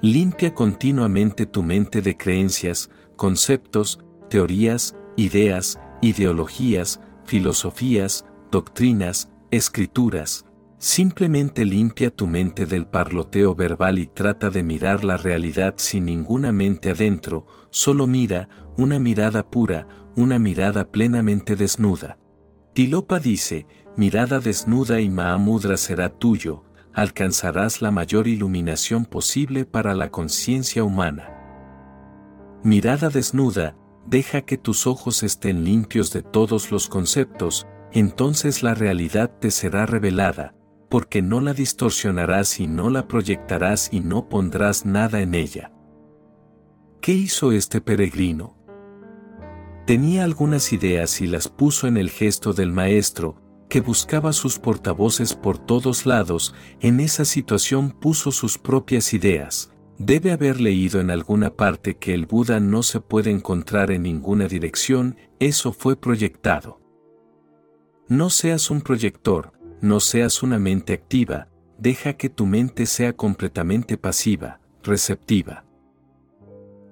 A: Limpia continuamente tu mente de creencias, conceptos, teorías, ideas, ideologías, filosofías, doctrinas, escrituras. Simplemente limpia tu mente del parloteo verbal y trata de mirar la realidad sin ninguna mente adentro, solo mira, una mirada pura, una mirada plenamente desnuda. Tilopa dice, mirada desnuda y Mahamudra será tuyo, alcanzarás la mayor iluminación posible para la conciencia humana. Mirada desnuda, deja que tus ojos estén limpios de todos los conceptos, entonces la realidad te será revelada, porque no la distorsionarás y no la proyectarás y no pondrás nada en ella. ¿Qué hizo este peregrino? Tenía algunas ideas y las puso en el gesto del maestro, que buscaba sus portavoces por todos lados, en esa situación puso sus propias ideas, Debe haber leído en alguna parte que el Buda no se puede encontrar en ninguna dirección, eso fue proyectado. No seas un proyector, no seas una mente activa, deja que tu mente sea completamente pasiva, receptiva.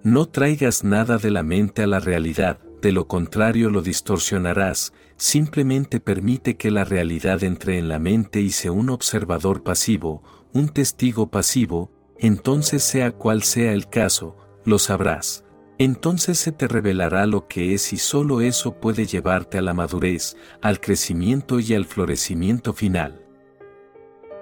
A: No traigas nada de la mente a la realidad, de lo contrario lo distorsionarás, simplemente permite que la realidad entre en la mente y sea un observador pasivo, un testigo pasivo, entonces sea cual sea el caso, lo sabrás. Entonces se te revelará lo que es y solo eso puede llevarte a la madurez, al crecimiento y al florecimiento final.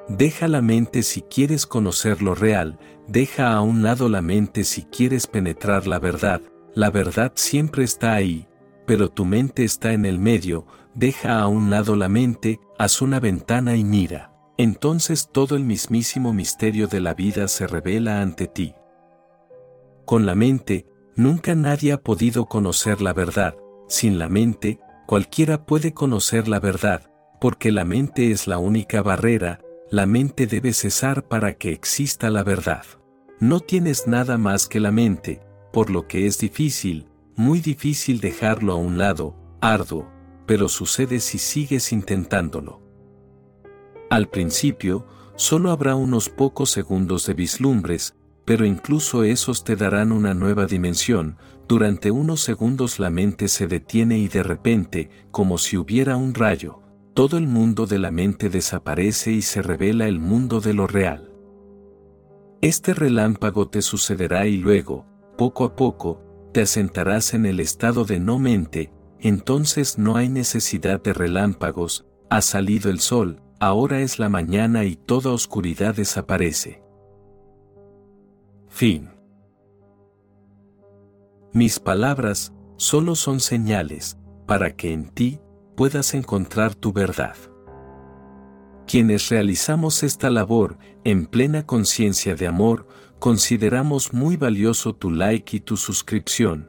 A: Deja la mente si quieres conocer lo real, deja a un lado la mente si quieres penetrar la verdad, la verdad siempre está ahí, pero tu mente está en el medio, deja a un lado la mente, haz una ventana y mira entonces todo el mismísimo misterio de la vida se revela ante ti. Con la mente, nunca nadie ha podido conocer la verdad, sin la mente, cualquiera puede conocer la verdad, porque la mente es la única barrera, la mente debe cesar para que exista la verdad. No tienes nada más que la mente, por lo que es difícil, muy difícil dejarlo a un lado, arduo, pero sucede si sigues intentándolo. Al principio, solo habrá unos pocos segundos de vislumbres, pero incluso esos te darán una nueva dimensión, durante unos segundos la mente se detiene y de repente, como si hubiera un rayo, todo el mundo de la mente desaparece y se revela el mundo de lo real. Este relámpago te sucederá y luego, poco a poco, te asentarás en el estado de no mente, entonces no hay necesidad de relámpagos, ha salido el sol, ahora es la mañana y toda oscuridad desaparece. Fin. Mis palabras solo son señales para que en ti puedas encontrar tu verdad. Quienes realizamos esta labor en plena conciencia de amor, consideramos muy valioso tu like y tu suscripción,